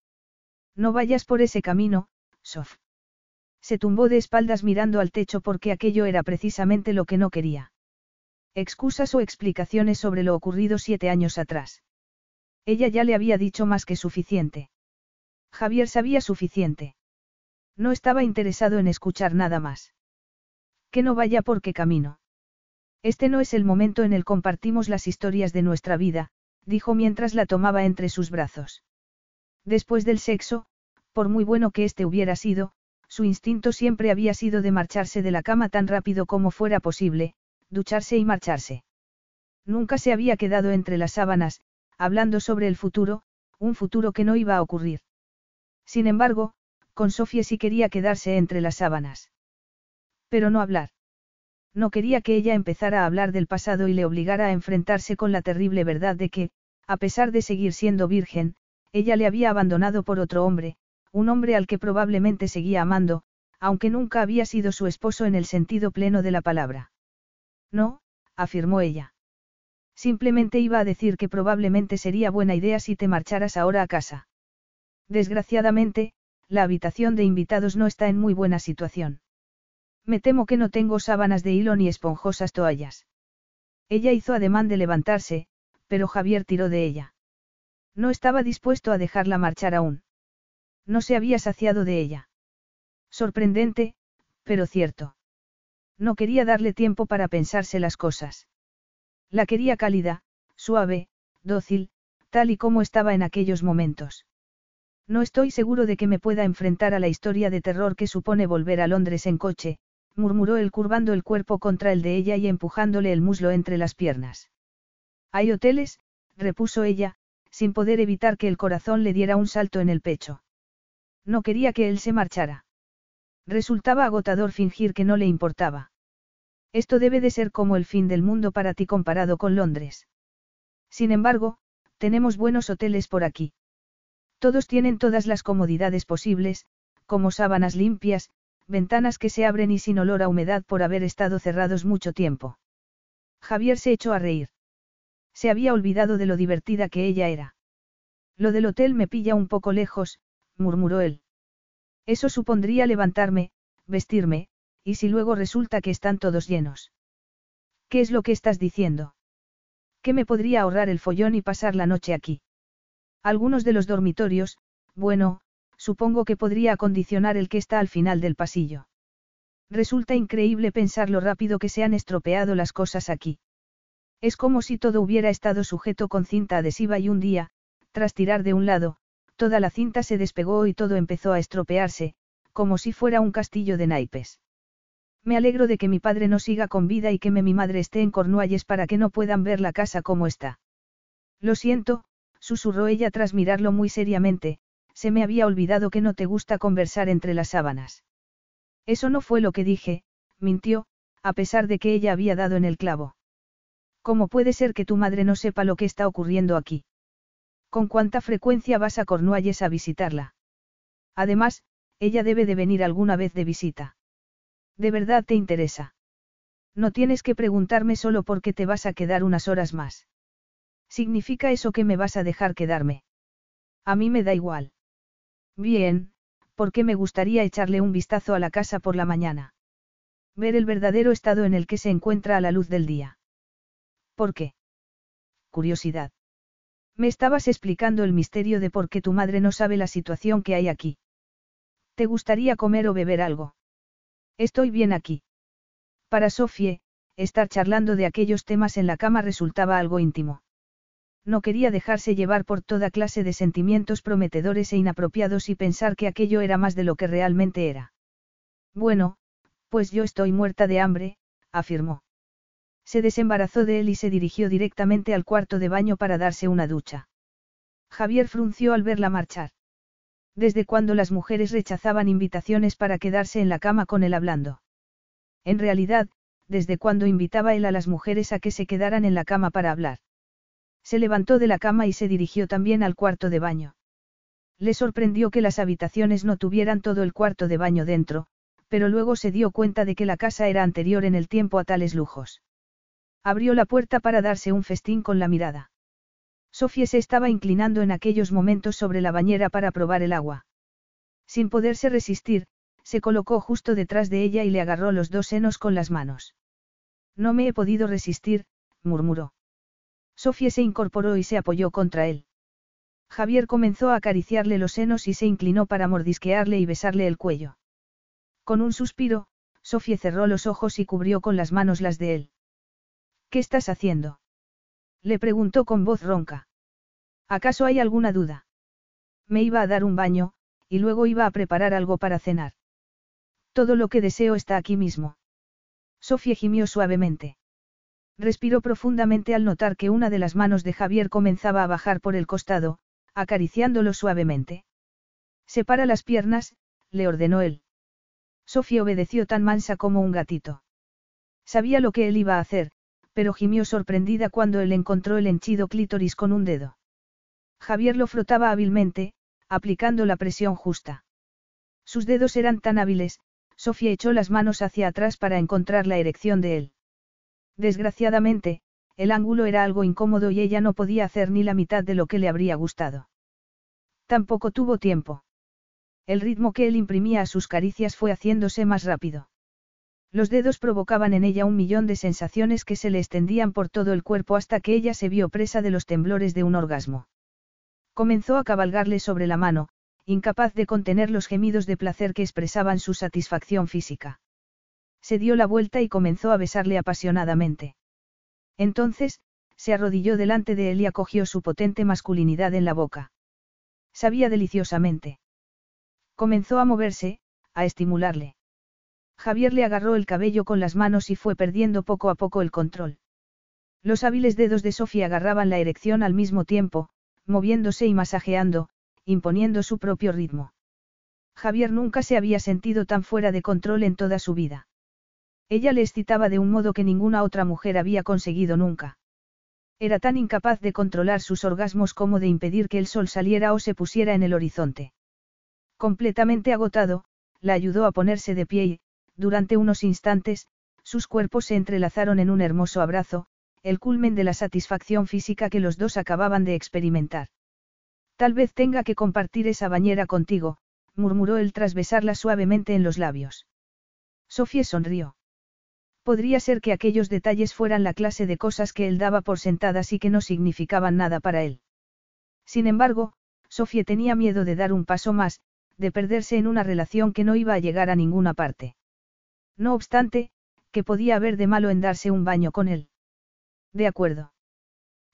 No vayas por ese camino, Sof. Se tumbó de espaldas mirando al techo porque aquello era precisamente lo que no quería. Excusas o explicaciones sobre lo ocurrido siete años atrás. Ella ya le había dicho más que suficiente. Javier sabía suficiente. No estaba interesado en escuchar nada más. Que no vaya por qué camino. Este no es el momento en el compartimos las historias de nuestra vida, dijo mientras la tomaba entre sus brazos. Después del sexo, por muy bueno que éste hubiera sido, su instinto siempre había sido de marcharse de la cama tan rápido como fuera posible, ducharse y marcharse. Nunca se había quedado entre las sábanas, hablando sobre el futuro, un futuro que no iba a ocurrir. Sin embargo, con Sofía sí quería quedarse entre las sábanas. Pero no hablar. No quería que ella empezara a hablar del pasado y le obligara a enfrentarse con la terrible verdad de que, a pesar de seguir siendo virgen, ella le había abandonado por otro hombre, un hombre al que probablemente seguía amando, aunque nunca había sido su esposo en el sentido pleno de la palabra. No, afirmó ella. Simplemente iba a decir que probablemente sería buena idea si te marcharas ahora a casa. Desgraciadamente, la habitación de invitados no está en muy buena situación. Me temo que no tengo sábanas de hilo ni esponjosas toallas. Ella hizo ademán de levantarse, pero Javier tiró de ella. No estaba dispuesto a dejarla marchar aún. No se había saciado de ella. Sorprendente, pero cierto. No quería darle tiempo para pensarse las cosas. La quería cálida, suave, dócil, tal y como estaba en aquellos momentos. No estoy seguro de que me pueda enfrentar a la historia de terror que supone volver a Londres en coche, murmuró él curvando el cuerpo contra el de ella y empujándole el muslo entre las piernas. Hay hoteles, repuso ella, sin poder evitar que el corazón le diera un salto en el pecho. No quería que él se marchara. Resultaba agotador fingir que no le importaba. Esto debe de ser como el fin del mundo para ti comparado con Londres. Sin embargo, tenemos buenos hoteles por aquí. Todos tienen todas las comodidades posibles, como sábanas limpias, ventanas que se abren y sin olor a humedad por haber estado cerrados mucho tiempo. Javier se echó a reír. Se había olvidado de lo divertida que ella era. Lo del hotel me pilla un poco lejos, murmuró él. Eso supondría levantarme, vestirme, y si luego resulta que están todos llenos. ¿Qué es lo que estás diciendo? ¿Qué me podría ahorrar el follón y pasar la noche aquí? Algunos de los dormitorios, bueno, supongo que podría acondicionar el que está al final del pasillo. Resulta increíble pensar lo rápido que se han estropeado las cosas aquí. Es como si todo hubiera estado sujeto con cinta adhesiva y un día, tras tirar de un lado, toda la cinta se despegó y todo empezó a estropearse, como si fuera un castillo de naipes. Me alegro de que mi padre no siga con vida y que mi madre esté en Cornualles para que no puedan ver la casa como está. Lo siento, susurró ella tras mirarlo muy seriamente, se me había olvidado que no te gusta conversar entre las sábanas. Eso no fue lo que dije, mintió, a pesar de que ella había dado en el clavo. ¿Cómo puede ser que tu madre no sepa lo que está ocurriendo aquí? ¿Con cuánta frecuencia vas a Cornualles a visitarla? Además, ella debe de venir alguna vez de visita. ¿De verdad te interesa? No tienes que preguntarme solo por qué te vas a quedar unas horas más. ¿Significa eso que me vas a dejar quedarme? A mí me da igual. Bien, porque me gustaría echarle un vistazo a la casa por la mañana. Ver el verdadero estado en el que se encuentra a la luz del día. ¿Por qué? Curiosidad. Me estabas explicando el misterio de por qué tu madre no sabe la situación que hay aquí. ¿Te gustaría comer o beber algo? Estoy bien aquí. Para Sofie, estar charlando de aquellos temas en la cama resultaba algo íntimo. No quería dejarse llevar por toda clase de sentimientos prometedores e inapropiados y pensar que aquello era más de lo que realmente era. Bueno, pues yo estoy muerta de hambre, afirmó. Se desembarazó de él y se dirigió directamente al cuarto de baño para darse una ducha. Javier frunció al verla marchar. Desde cuando las mujeres rechazaban invitaciones para quedarse en la cama con él hablando. En realidad, desde cuando invitaba él a las mujeres a que se quedaran en la cama para hablar. Se levantó de la cama y se dirigió también al cuarto de baño. Le sorprendió que las habitaciones no tuvieran todo el cuarto de baño dentro, pero luego se dio cuenta de que la casa era anterior en el tiempo a tales lujos. Abrió la puerta para darse un festín con la mirada. Sofía se estaba inclinando en aquellos momentos sobre la bañera para probar el agua. Sin poderse resistir, se colocó justo detrás de ella y le agarró los dos senos con las manos. No me he podido resistir, murmuró. Sofía se incorporó y se apoyó contra él. Javier comenzó a acariciarle los senos y se inclinó para mordisquearle y besarle el cuello. Con un suspiro, Sofía cerró los ojos y cubrió con las manos las de él. ¿Qué estás haciendo? Le preguntó con voz ronca. ¿Acaso hay alguna duda? Me iba a dar un baño, y luego iba a preparar algo para cenar. Todo lo que deseo está aquí mismo. Sofía gimió suavemente. Respiró profundamente al notar que una de las manos de Javier comenzaba a bajar por el costado, acariciándolo suavemente. Separa las piernas, le ordenó él. Sofía obedeció tan mansa como un gatito. Sabía lo que él iba a hacer, pero gimió sorprendida cuando él encontró el henchido clítoris con un dedo. Javier lo frotaba hábilmente, aplicando la presión justa. Sus dedos eran tan hábiles, Sofía echó las manos hacia atrás para encontrar la erección de él. Desgraciadamente, el ángulo era algo incómodo y ella no podía hacer ni la mitad de lo que le habría gustado. Tampoco tuvo tiempo. El ritmo que él imprimía a sus caricias fue haciéndose más rápido. Los dedos provocaban en ella un millón de sensaciones que se le extendían por todo el cuerpo hasta que ella se vio presa de los temblores de un orgasmo. Comenzó a cabalgarle sobre la mano, incapaz de contener los gemidos de placer que expresaban su satisfacción física. Se dio la vuelta y comenzó a besarle apasionadamente. Entonces, se arrodilló delante de él y acogió su potente masculinidad en la boca. Sabía deliciosamente. Comenzó a moverse, a estimularle. Javier le agarró el cabello con las manos y fue perdiendo poco a poco el control. Los hábiles dedos de Sofía agarraban la erección al mismo tiempo, moviéndose y masajeando, imponiendo su propio ritmo. Javier nunca se había sentido tan fuera de control en toda su vida. Ella le excitaba de un modo que ninguna otra mujer había conseguido nunca. Era tan incapaz de controlar sus orgasmos como de impedir que el sol saliera o se pusiera en el horizonte. Completamente agotado, la ayudó a ponerse de pie y, durante unos instantes, sus cuerpos se entrelazaron en un hermoso abrazo, el culmen de la satisfacción física que los dos acababan de experimentar. Tal vez tenga que compartir esa bañera contigo, murmuró él tras besarla suavemente en los labios. Sofía sonrió. Podría ser que aquellos detalles fueran la clase de cosas que él daba por sentadas y que no significaban nada para él. Sin embargo, Sofía tenía miedo de dar un paso más, de perderse en una relación que no iba a llegar a ninguna parte. No obstante, ¿qué podía haber de malo en darse un baño con él? De acuerdo.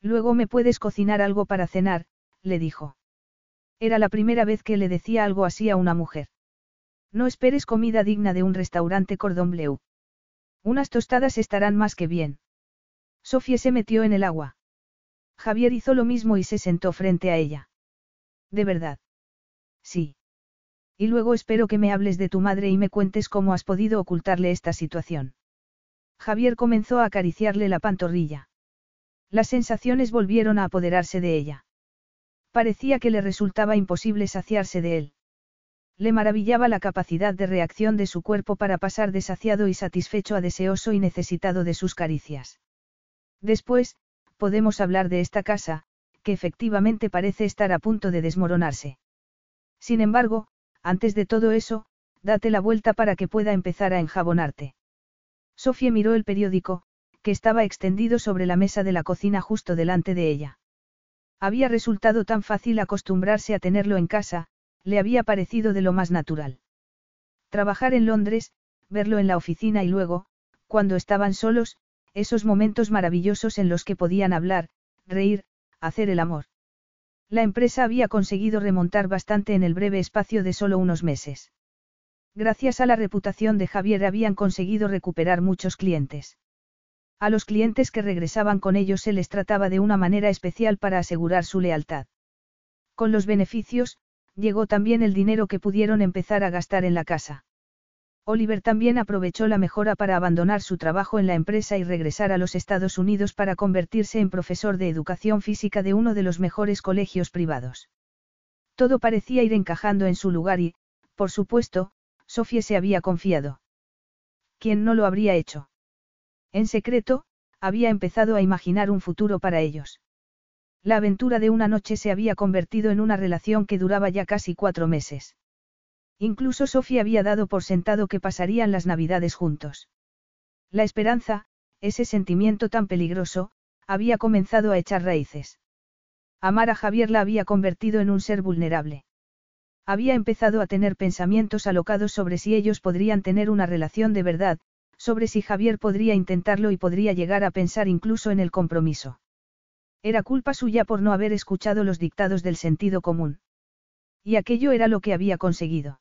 Luego me puedes cocinar algo para cenar, le dijo. Era la primera vez que le decía algo así a una mujer. No esperes comida digna de un restaurante cordon bleu. Unas tostadas estarán más que bien. Sofía se metió en el agua. Javier hizo lo mismo y se sentó frente a ella. ¿De verdad? Sí. Y luego espero que me hables de tu madre y me cuentes cómo has podido ocultarle esta situación. Javier comenzó a acariciarle la pantorrilla. Las sensaciones volvieron a apoderarse de ella. Parecía que le resultaba imposible saciarse de él. Le maravillaba la capacidad de reacción de su cuerpo para pasar de saciado y satisfecho a deseoso y necesitado de sus caricias. Después, podemos hablar de esta casa, que efectivamente parece estar a punto de desmoronarse. Sin embargo, antes de todo eso, date la vuelta para que pueda empezar a enjabonarte. Sofía miró el periódico, que estaba extendido sobre la mesa de la cocina justo delante de ella. Había resultado tan fácil acostumbrarse a tenerlo en casa, le había parecido de lo más natural. Trabajar en Londres, verlo en la oficina y luego, cuando estaban solos, esos momentos maravillosos en los que podían hablar, reír, hacer el amor. La empresa había conseguido remontar bastante en el breve espacio de solo unos meses. Gracias a la reputación de Javier habían conseguido recuperar muchos clientes. A los clientes que regresaban con ellos se les trataba de una manera especial para asegurar su lealtad. Con los beneficios, llegó también el dinero que pudieron empezar a gastar en la casa. Oliver también aprovechó la mejora para abandonar su trabajo en la empresa y regresar a los Estados Unidos para convertirse en profesor de educación física de uno de los mejores colegios privados. Todo parecía ir encajando en su lugar y, por supuesto, Sofía se había confiado. ¿Quién no lo habría hecho? En secreto, había empezado a imaginar un futuro para ellos. La aventura de una noche se había convertido en una relación que duraba ya casi cuatro meses. Incluso Sofía había dado por sentado que pasarían las navidades juntos. La esperanza, ese sentimiento tan peligroso, había comenzado a echar raíces. Amar a Javier la había convertido en un ser vulnerable. Había empezado a tener pensamientos alocados sobre si ellos podrían tener una relación de verdad, sobre si Javier podría intentarlo y podría llegar a pensar incluso en el compromiso. Era culpa suya por no haber escuchado los dictados del sentido común. Y aquello era lo que había conseguido.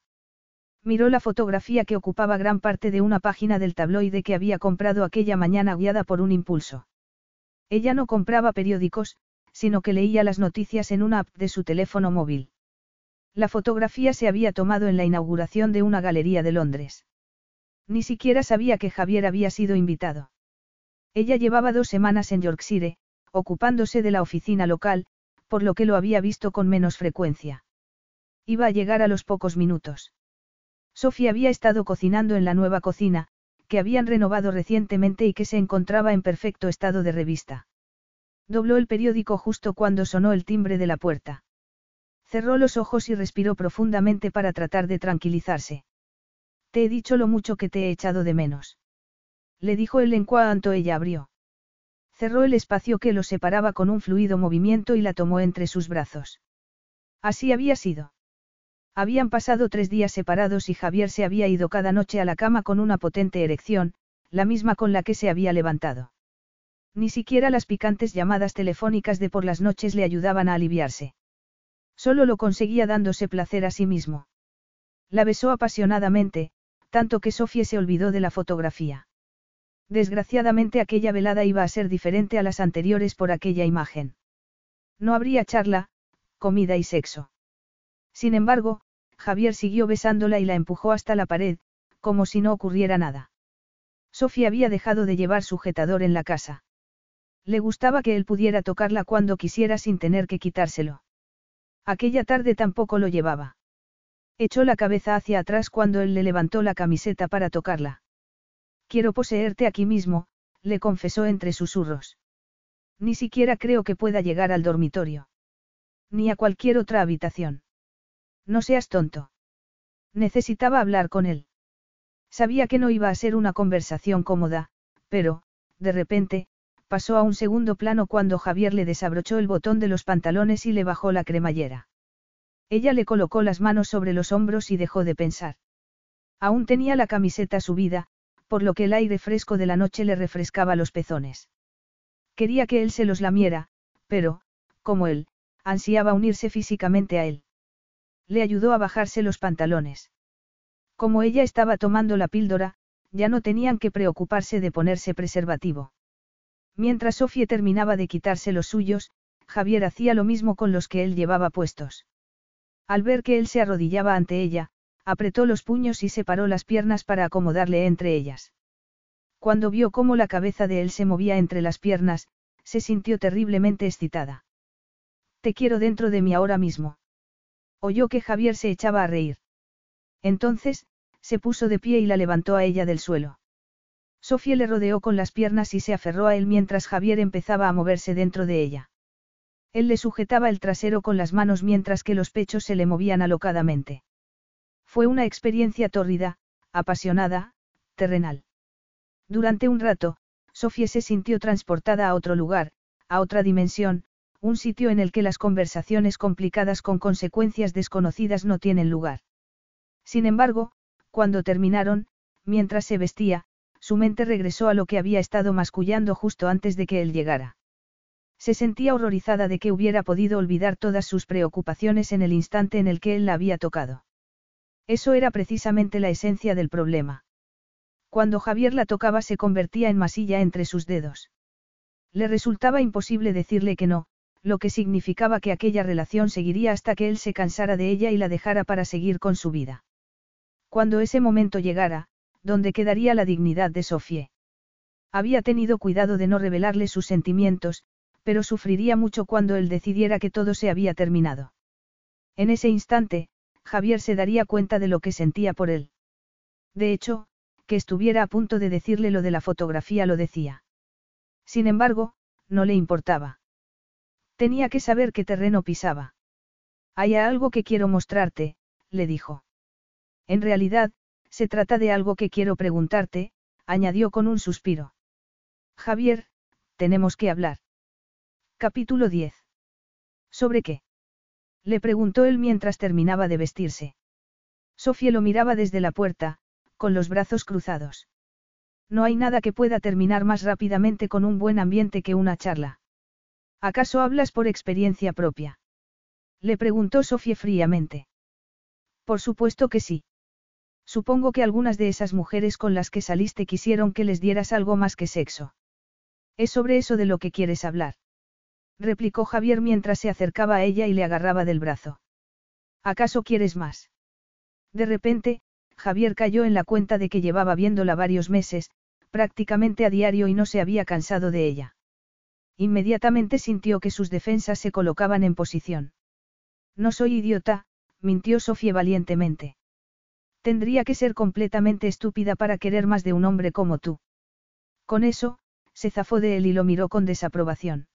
Miró la fotografía que ocupaba gran parte de una página del tabloide que había comprado aquella mañana guiada por un impulso. Ella no compraba periódicos, sino que leía las noticias en una app de su teléfono móvil. La fotografía se había tomado en la inauguración de una galería de Londres. Ni siquiera sabía que Javier había sido invitado. Ella llevaba dos semanas en Yorkshire, ocupándose de la oficina local, por lo que lo había visto con menos frecuencia. Iba a llegar a los pocos minutos. Sofía había estado cocinando en la nueva cocina, que habían renovado recientemente y que se encontraba en perfecto estado de revista. Dobló el periódico justo cuando sonó el timbre de la puerta. Cerró los ojos y respiró profundamente para tratar de tranquilizarse. Te he dicho lo mucho que te he echado de menos. Le dijo él en cuanto ella abrió. Cerró el espacio que los separaba con un fluido movimiento y la tomó entre sus brazos. Así había sido. Habían pasado tres días separados y Javier se había ido cada noche a la cama con una potente erección, la misma con la que se había levantado. Ni siquiera las picantes llamadas telefónicas de por las noches le ayudaban a aliviarse. Solo lo conseguía dándose placer a sí mismo. La besó apasionadamente, tanto que Sofía se olvidó de la fotografía. Desgraciadamente aquella velada iba a ser diferente a las anteriores por aquella imagen. No habría charla, comida y sexo. Sin embargo, Javier siguió besándola y la empujó hasta la pared, como si no ocurriera nada. Sofía había dejado de llevar sujetador en la casa. Le gustaba que él pudiera tocarla cuando quisiera sin tener que quitárselo. Aquella tarde tampoco lo llevaba. Echó la cabeza hacia atrás cuando él le levantó la camiseta para tocarla. Quiero poseerte aquí mismo, le confesó entre susurros. Ni siquiera creo que pueda llegar al dormitorio. Ni a cualquier otra habitación. No seas tonto. Necesitaba hablar con él. Sabía que no iba a ser una conversación cómoda, pero, de repente, pasó a un segundo plano cuando Javier le desabrochó el botón de los pantalones y le bajó la cremallera. Ella le colocó las manos sobre los hombros y dejó de pensar. Aún tenía la camiseta subida, por lo que el aire fresco de la noche le refrescaba los pezones. Quería que él se los lamiera, pero, como él, ansiaba unirse físicamente a él. Le ayudó a bajarse los pantalones. Como ella estaba tomando la píldora, ya no tenían que preocuparse de ponerse preservativo. Mientras Sofía terminaba de quitarse los suyos, Javier hacía lo mismo con los que él llevaba puestos. Al ver que él se arrodillaba ante ella, apretó los puños y separó las piernas para acomodarle entre ellas. Cuando vio cómo la cabeza de él se movía entre las piernas, se sintió terriblemente excitada. Te quiero dentro de mí ahora mismo. Oyó que Javier se echaba a reír. Entonces, se puso de pie y la levantó a ella del suelo. Sofía le rodeó con las piernas y se aferró a él mientras Javier empezaba a moverse dentro de ella. Él le sujetaba el trasero con las manos mientras que los pechos se le movían alocadamente. Fue una experiencia tórrida, apasionada, terrenal. Durante un rato, Sofía se sintió transportada a otro lugar, a otra dimensión, un sitio en el que las conversaciones complicadas con consecuencias desconocidas no tienen lugar. Sin embargo, cuando terminaron, mientras se vestía, su mente regresó a lo que había estado mascullando justo antes de que él llegara. Se sentía horrorizada de que hubiera podido olvidar todas sus preocupaciones en el instante en el que él la había tocado. Eso era precisamente la esencia del problema. Cuando Javier la tocaba se convertía en masilla entre sus dedos. Le resultaba imposible decirle que no, lo que significaba que aquella relación seguiría hasta que él se cansara de ella y la dejara para seguir con su vida. Cuando ese momento llegara, donde quedaría la dignidad de Sofie. Había tenido cuidado de no revelarle sus sentimientos, pero sufriría mucho cuando él decidiera que todo se había terminado. En ese instante, Javier se daría cuenta de lo que sentía por él. De hecho, que estuviera a punto de decirle lo de la fotografía lo decía. Sin embargo, no le importaba. Tenía que saber qué terreno pisaba. Hay algo que quiero mostrarte, le dijo. En realidad, se trata de algo que quiero preguntarte, añadió con un suspiro. Javier, tenemos que hablar. Capítulo 10. ¿Sobre qué? Le preguntó él mientras terminaba de vestirse. Sofía lo miraba desde la puerta, con los brazos cruzados. No hay nada que pueda terminar más rápidamente con un buen ambiente que una charla. ¿Acaso hablas por experiencia propia? Le preguntó Sofía fríamente. Por supuesto que sí. Supongo que algunas de esas mujeres con las que saliste quisieron que les dieras algo más que sexo. Es sobre eso de lo que quieres hablar. Replicó Javier mientras se acercaba a ella y le agarraba del brazo. ¿Acaso quieres más? De repente, Javier cayó en la cuenta de que llevaba viéndola varios meses, prácticamente a diario y no se había cansado de ella. Inmediatamente sintió que sus defensas se colocaban en posición. No soy idiota, mintió Sofía valientemente. Tendría que ser completamente estúpida para querer más de un hombre como tú. Con eso, se zafó de él y lo miró con desaprobación.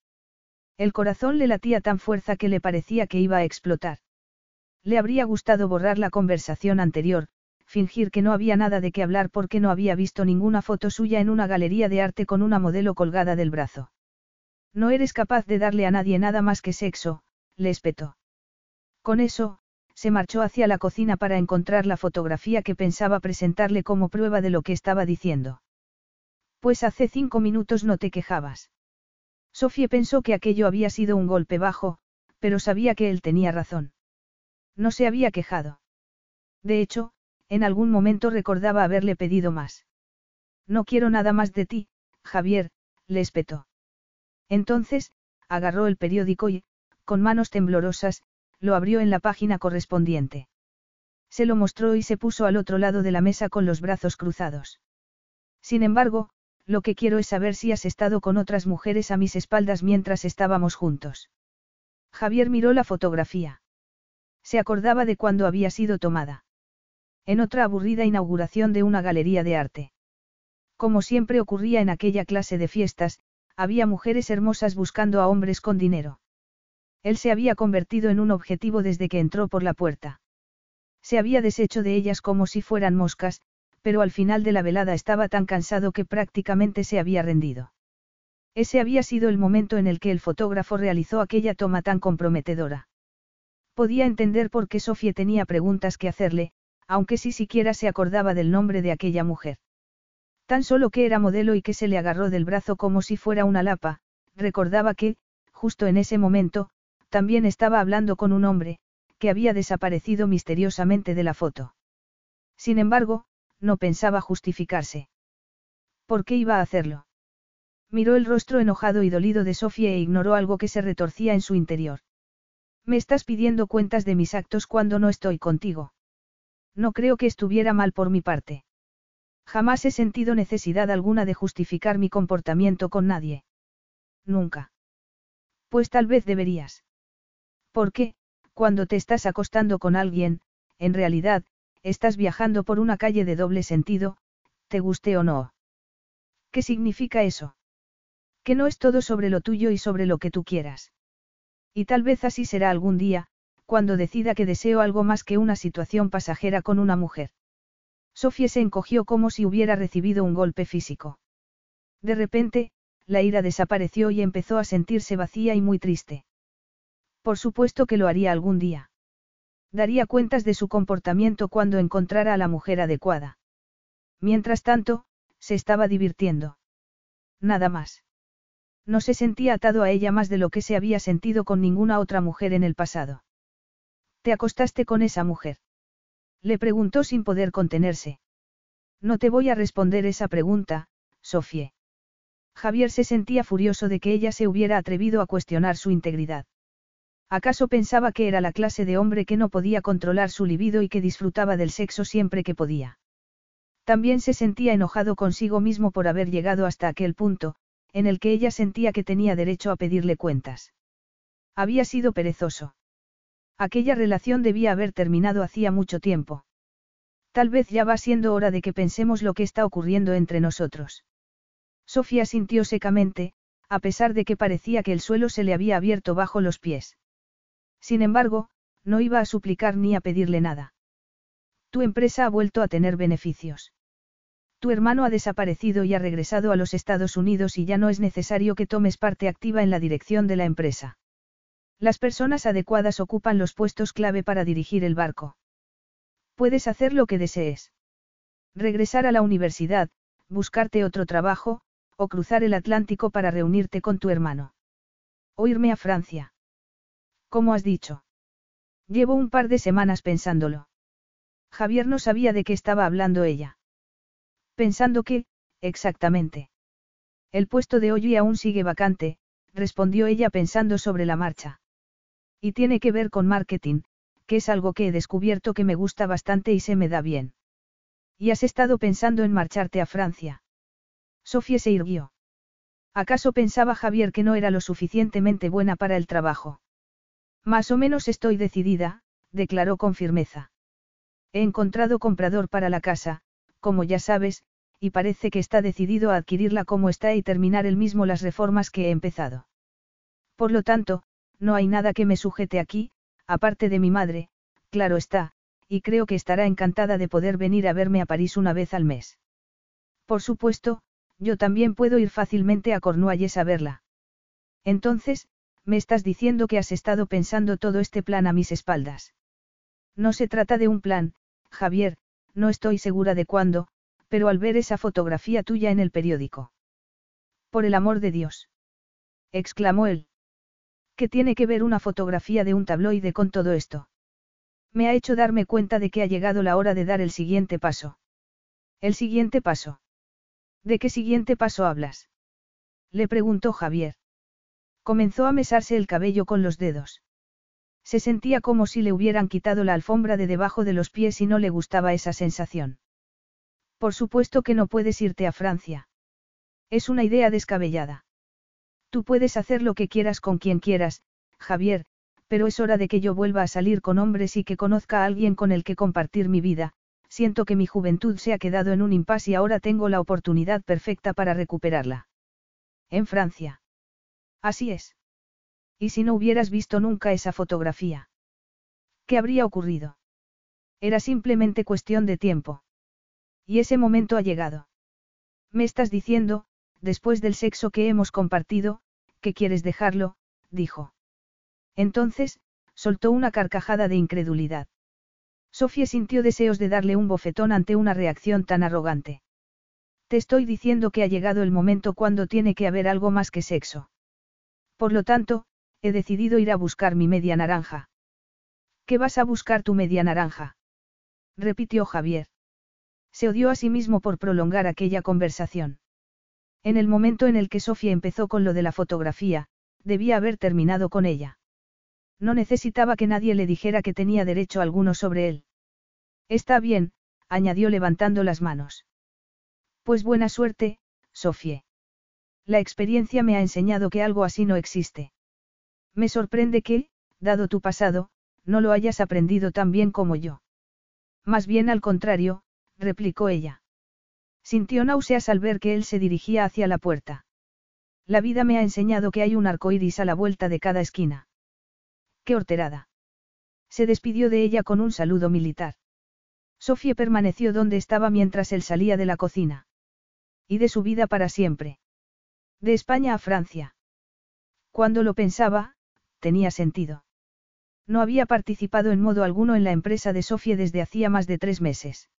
El corazón le latía tan fuerza que le parecía que iba a explotar. Le habría gustado borrar la conversación anterior, fingir que no había nada de qué hablar porque no había visto ninguna foto suya en una galería de arte con una modelo colgada del brazo. No eres capaz de darle a nadie nada más que sexo, le espetó. Con eso, se marchó hacia la cocina para encontrar la fotografía que pensaba presentarle como prueba de lo que estaba diciendo. Pues hace cinco minutos no te quejabas. Sofía pensó que aquello había sido un golpe bajo, pero sabía que él tenía razón. No se había quejado. De hecho, en algún momento recordaba haberle pedido más. No quiero nada más de ti, Javier, le espetó. Entonces, agarró el periódico y, con manos temblorosas, lo abrió en la página correspondiente. Se lo mostró y se puso al otro lado de la mesa con los brazos cruzados. Sin embargo, lo que quiero es saber si has estado con otras mujeres a mis espaldas mientras estábamos juntos. Javier miró la fotografía. Se acordaba de cuando había sido tomada. En otra aburrida inauguración de una galería de arte. Como siempre ocurría en aquella clase de fiestas, había mujeres hermosas buscando a hombres con dinero. Él se había convertido en un objetivo desde que entró por la puerta. Se había deshecho de ellas como si fueran moscas, pero al final de la velada estaba tan cansado que prácticamente se había rendido. Ese había sido el momento en el que el fotógrafo realizó aquella toma tan comprometedora. Podía entender por qué Sofía tenía preguntas que hacerle, aunque sí siquiera se acordaba del nombre de aquella mujer. Tan solo que era modelo y que se le agarró del brazo como si fuera una lapa, recordaba que, justo en ese momento, también estaba hablando con un hombre, que había desaparecido misteriosamente de la foto. Sin embargo, no pensaba justificarse. ¿Por qué iba a hacerlo? Miró el rostro enojado y dolido de Sofía e ignoró algo que se retorcía en su interior. Me estás pidiendo cuentas de mis actos cuando no estoy contigo. No creo que estuviera mal por mi parte. Jamás he sentido necesidad alguna de justificar mi comportamiento con nadie. Nunca. Pues tal vez deberías. Porque, cuando te estás acostando con alguien, en realidad, estás viajando por una calle de doble sentido, te guste o no. ¿Qué significa eso? Que no es todo sobre lo tuyo y sobre lo que tú quieras. Y tal vez así será algún día, cuando decida que deseo algo más que una situación pasajera con una mujer. Sofía se encogió como si hubiera recibido un golpe físico. De repente, la ira desapareció y empezó a sentirse vacía y muy triste. Por supuesto que lo haría algún día. Daría cuentas de su comportamiento cuando encontrara a la mujer adecuada. Mientras tanto, se estaba divirtiendo. Nada más. No se sentía atado a ella más de lo que se había sentido con ninguna otra mujer en el pasado. ¿Te acostaste con esa mujer? Le preguntó sin poder contenerse. No te voy a responder esa pregunta, Sofie. Javier se sentía furioso de que ella se hubiera atrevido a cuestionar su integridad. ¿Acaso pensaba que era la clase de hombre que no podía controlar su libido y que disfrutaba del sexo siempre que podía? También se sentía enojado consigo mismo por haber llegado hasta aquel punto, en el que ella sentía que tenía derecho a pedirle cuentas. Había sido perezoso. Aquella relación debía haber terminado hacía mucho tiempo. Tal vez ya va siendo hora de que pensemos lo que está ocurriendo entre nosotros. Sofía sintió secamente, a pesar de que parecía que el suelo se le había abierto bajo los pies. Sin embargo, no iba a suplicar ni a pedirle nada. Tu empresa ha vuelto a tener beneficios. Tu hermano ha desaparecido y ha regresado a los Estados Unidos y ya no es necesario que tomes parte activa en la dirección de la empresa. Las personas adecuadas ocupan los puestos clave para dirigir el barco. Puedes hacer lo que desees. Regresar a la universidad, buscarte otro trabajo, o cruzar el Atlántico para reunirte con tu hermano. O irme a Francia. ¿Cómo has dicho? Llevo un par de semanas pensándolo. Javier no sabía de qué estaba hablando ella. Pensando que, exactamente. El puesto de hoy aún sigue vacante, respondió ella pensando sobre la marcha. Y tiene que ver con marketing, que es algo que he descubierto que me gusta bastante y se me da bien. ¿Y has estado pensando en marcharte a Francia? Sofía se irguió. ¿Acaso pensaba Javier que no era lo suficientemente buena para el trabajo? Más o menos estoy decidida, declaró con firmeza. He encontrado comprador para la casa, como ya sabes, y parece que está decidido a adquirirla como está y terminar él mismo las reformas que he empezado. Por lo tanto, no hay nada que me sujete aquí, aparte de mi madre, claro está, y creo que estará encantada de poder venir a verme a París una vez al mes. Por supuesto, yo también puedo ir fácilmente a Cornualles a verla. Entonces, me estás diciendo que has estado pensando todo este plan a mis espaldas. No se trata de un plan, Javier, no estoy segura de cuándo, pero al ver esa fotografía tuya en el periódico. Por el amor de Dios. exclamó él. ¿Qué tiene que ver una fotografía de un tabloide con todo esto? Me ha hecho darme cuenta de que ha llegado la hora de dar el siguiente paso. ¿El siguiente paso? ¿De qué siguiente paso hablas? Le preguntó Javier. Comenzó a mesarse el cabello con los dedos. Se sentía como si le hubieran quitado la alfombra de debajo de los pies y no le gustaba esa sensación. Por supuesto que no puedes irte a Francia. Es una idea descabellada. Tú puedes hacer lo que quieras con quien quieras, Javier, pero es hora de que yo vuelva a salir con hombres y que conozca a alguien con el que compartir mi vida, siento que mi juventud se ha quedado en un impasse y ahora tengo la oportunidad perfecta para recuperarla. En Francia. Así es. ¿Y si no hubieras visto nunca esa fotografía? ¿Qué habría ocurrido? Era simplemente cuestión de tiempo. Y ese momento ha llegado. Me estás diciendo, después del sexo que hemos compartido, que quieres dejarlo, dijo. Entonces, soltó una carcajada de incredulidad. Sofía sintió deseos de darle un bofetón ante una reacción tan arrogante. Te estoy diciendo que ha llegado el momento cuando tiene que haber algo más que sexo. Por lo tanto, he decidido ir a buscar mi media naranja. ¿Qué vas a buscar tu media naranja? repitió Javier. Se odió a sí mismo por prolongar aquella conversación. En el momento en el que Sofía empezó con lo de la fotografía, debía haber terminado con ella. No necesitaba que nadie le dijera que tenía derecho alguno sobre él. Está bien, añadió levantando las manos. Pues buena suerte, Sofie. La experiencia me ha enseñado que algo así no existe. Me sorprende que, dado tu pasado, no lo hayas aprendido tan bien como yo. Más bien al contrario, replicó ella. Sintió náuseas al ver que él se dirigía hacia la puerta. La vida me ha enseñado que hay un arco iris a la vuelta de cada esquina. ¡Qué horterada! Se despidió de ella con un saludo militar. Sofía permaneció donde estaba mientras él salía de la cocina. Y de su vida para siempre. De España a Francia. Cuando lo pensaba, tenía sentido. No había participado en modo alguno en la empresa de Sofía desde hacía más de tres meses.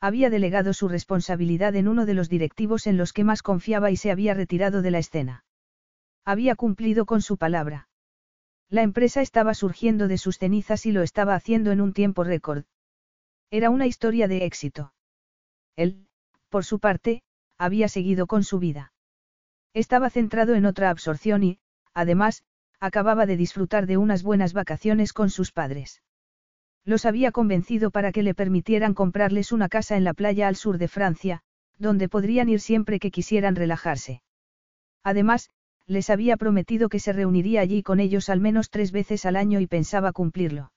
Había delegado su responsabilidad en uno de los directivos en los que más confiaba y se había retirado de la escena. Había cumplido con su palabra. La empresa estaba surgiendo de sus cenizas y lo estaba haciendo en un tiempo récord. Era una historia de éxito. Él, por su parte, había seguido con su vida. Estaba centrado en otra absorción y, además, acababa de disfrutar de unas buenas vacaciones con sus padres. Los había convencido para que le permitieran comprarles una casa en la playa al sur de Francia, donde podrían ir siempre que quisieran relajarse. Además, les había prometido que se reuniría allí con ellos al menos tres veces al año y pensaba cumplirlo.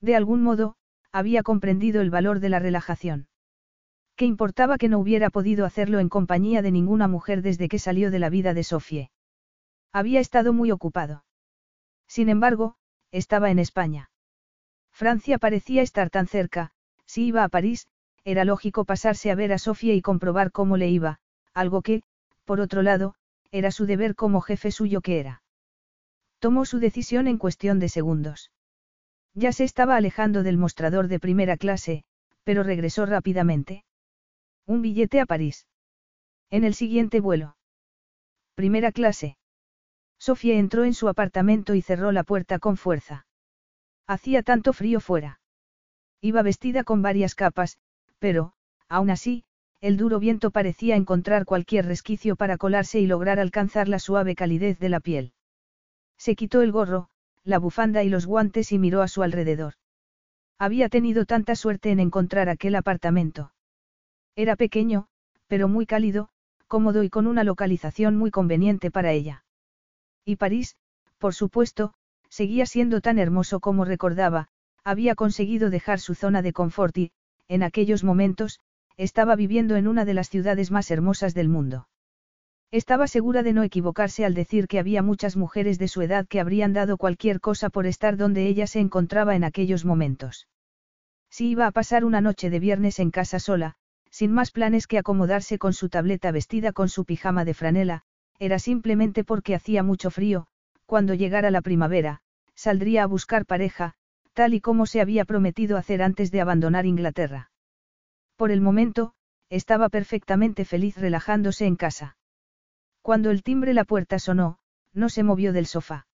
De algún modo, había comprendido el valor de la relajación. ¿Qué importaba que no hubiera podido hacerlo en compañía de ninguna mujer desde que salió de la vida de Sofie? Había estado muy ocupado. Sin embargo, estaba en España. Francia parecía estar tan cerca, si iba a París, era lógico pasarse a ver a Sofía y comprobar cómo le iba, algo que, por otro lado, era su deber como jefe suyo que era. Tomó su decisión en cuestión de segundos. Ya se estaba alejando del mostrador de primera clase, pero regresó rápidamente. Un billete a París. En el siguiente vuelo. Primera clase. Sofía entró en su apartamento y cerró la puerta con fuerza. Hacía tanto frío fuera. Iba vestida con varias capas, pero, aún así, el duro viento parecía encontrar cualquier resquicio para colarse y lograr alcanzar la suave calidez de la piel. Se quitó el gorro, la bufanda y los guantes y miró a su alrededor. Había tenido tanta suerte en encontrar aquel apartamento. Era pequeño, pero muy cálido, cómodo y con una localización muy conveniente para ella. Y París, por supuesto, seguía siendo tan hermoso como recordaba, había conseguido dejar su zona de confort y, en aquellos momentos, estaba viviendo en una de las ciudades más hermosas del mundo. Estaba segura de no equivocarse al decir que había muchas mujeres de su edad que habrían dado cualquier cosa por estar donde ella se encontraba en aquellos momentos. Si iba a pasar una noche de viernes en casa sola, sin más planes que acomodarse con su tableta vestida con su pijama de franela, era simplemente porque hacía mucho frío, cuando llegara la primavera, saldría a buscar pareja, tal y como se había prometido hacer antes de abandonar Inglaterra. Por el momento, estaba perfectamente feliz relajándose en casa. Cuando el timbre la puerta sonó, no se movió del sofá.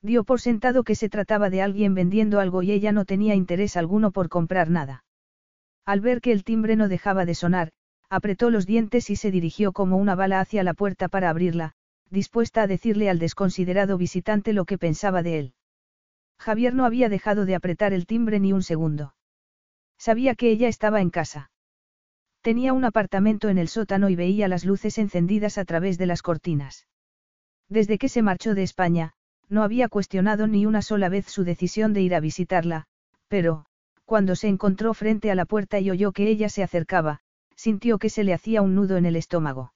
Dio por sentado que se trataba de alguien vendiendo algo y ella no tenía interés alguno por comprar nada. Al ver que el timbre no dejaba de sonar, apretó los dientes y se dirigió como una bala hacia la puerta para abrirla, dispuesta a decirle al desconsiderado visitante lo que pensaba de él. Javier no había dejado de apretar el timbre ni un segundo. Sabía que ella estaba en casa. Tenía un apartamento en el sótano y veía las luces encendidas a través de las cortinas. Desde que se marchó de España, no había cuestionado ni una sola vez su decisión de ir a visitarla, pero, cuando se encontró frente a la puerta y oyó que ella se acercaba, sintió que se le hacía un nudo en el estómago.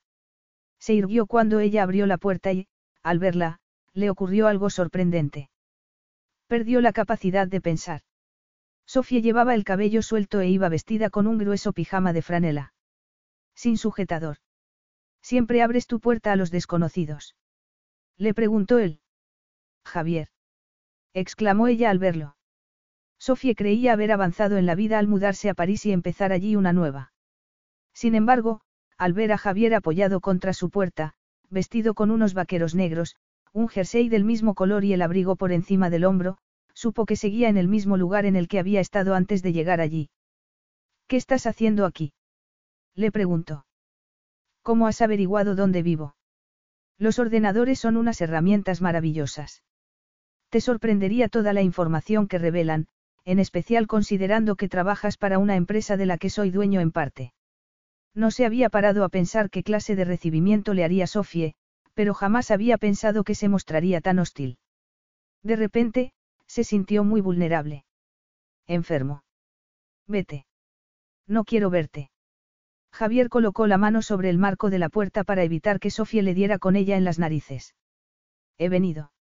Se irguió cuando ella abrió la puerta y, al verla, le ocurrió algo sorprendente. Perdió la capacidad de pensar. Sofía llevaba el cabello suelto e iba vestida con un grueso pijama de franela. Sin sujetador. Siempre abres tu puerta a los desconocidos. Le preguntó él. Javier. exclamó ella al verlo. Sofía creía haber avanzado en la vida al mudarse a París y empezar allí una nueva. Sin embargo, al ver a Javier apoyado contra su puerta, vestido con unos vaqueros negros, un jersey del mismo color y el abrigo por encima del hombro, supo que seguía en el mismo lugar en el que había estado antes de llegar allí. ¿Qué estás haciendo aquí? Le preguntó. ¿Cómo has averiguado dónde vivo? Los ordenadores son unas herramientas maravillosas. Te sorprendería toda la información que revelan, en especial considerando que trabajas para una empresa de la que soy dueño en parte. No se había parado a pensar qué clase de recibimiento le haría Sofie, pero jamás había pensado que se mostraría tan hostil. De repente, se sintió muy vulnerable. Enfermo. Vete. No quiero verte. Javier colocó la mano sobre el marco de la puerta para evitar que Sofía le diera con ella en las narices. He venido.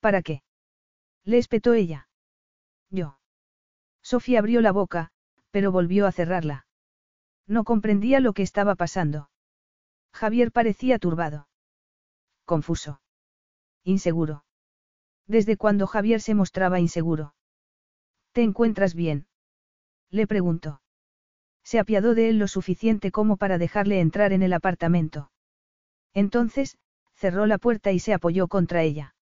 ¿Para qué? Le espetó ella. Yo. Sofía abrió la boca, pero volvió a cerrarla. No comprendía lo que estaba pasando. Javier parecía turbado. Confuso. Inseguro. ¿Desde cuando Javier se mostraba inseguro? ¿Te encuentras bien? Le preguntó. Se apiadó de él lo suficiente como para dejarle entrar en el apartamento. Entonces, cerró la puerta y se apoyó contra ella.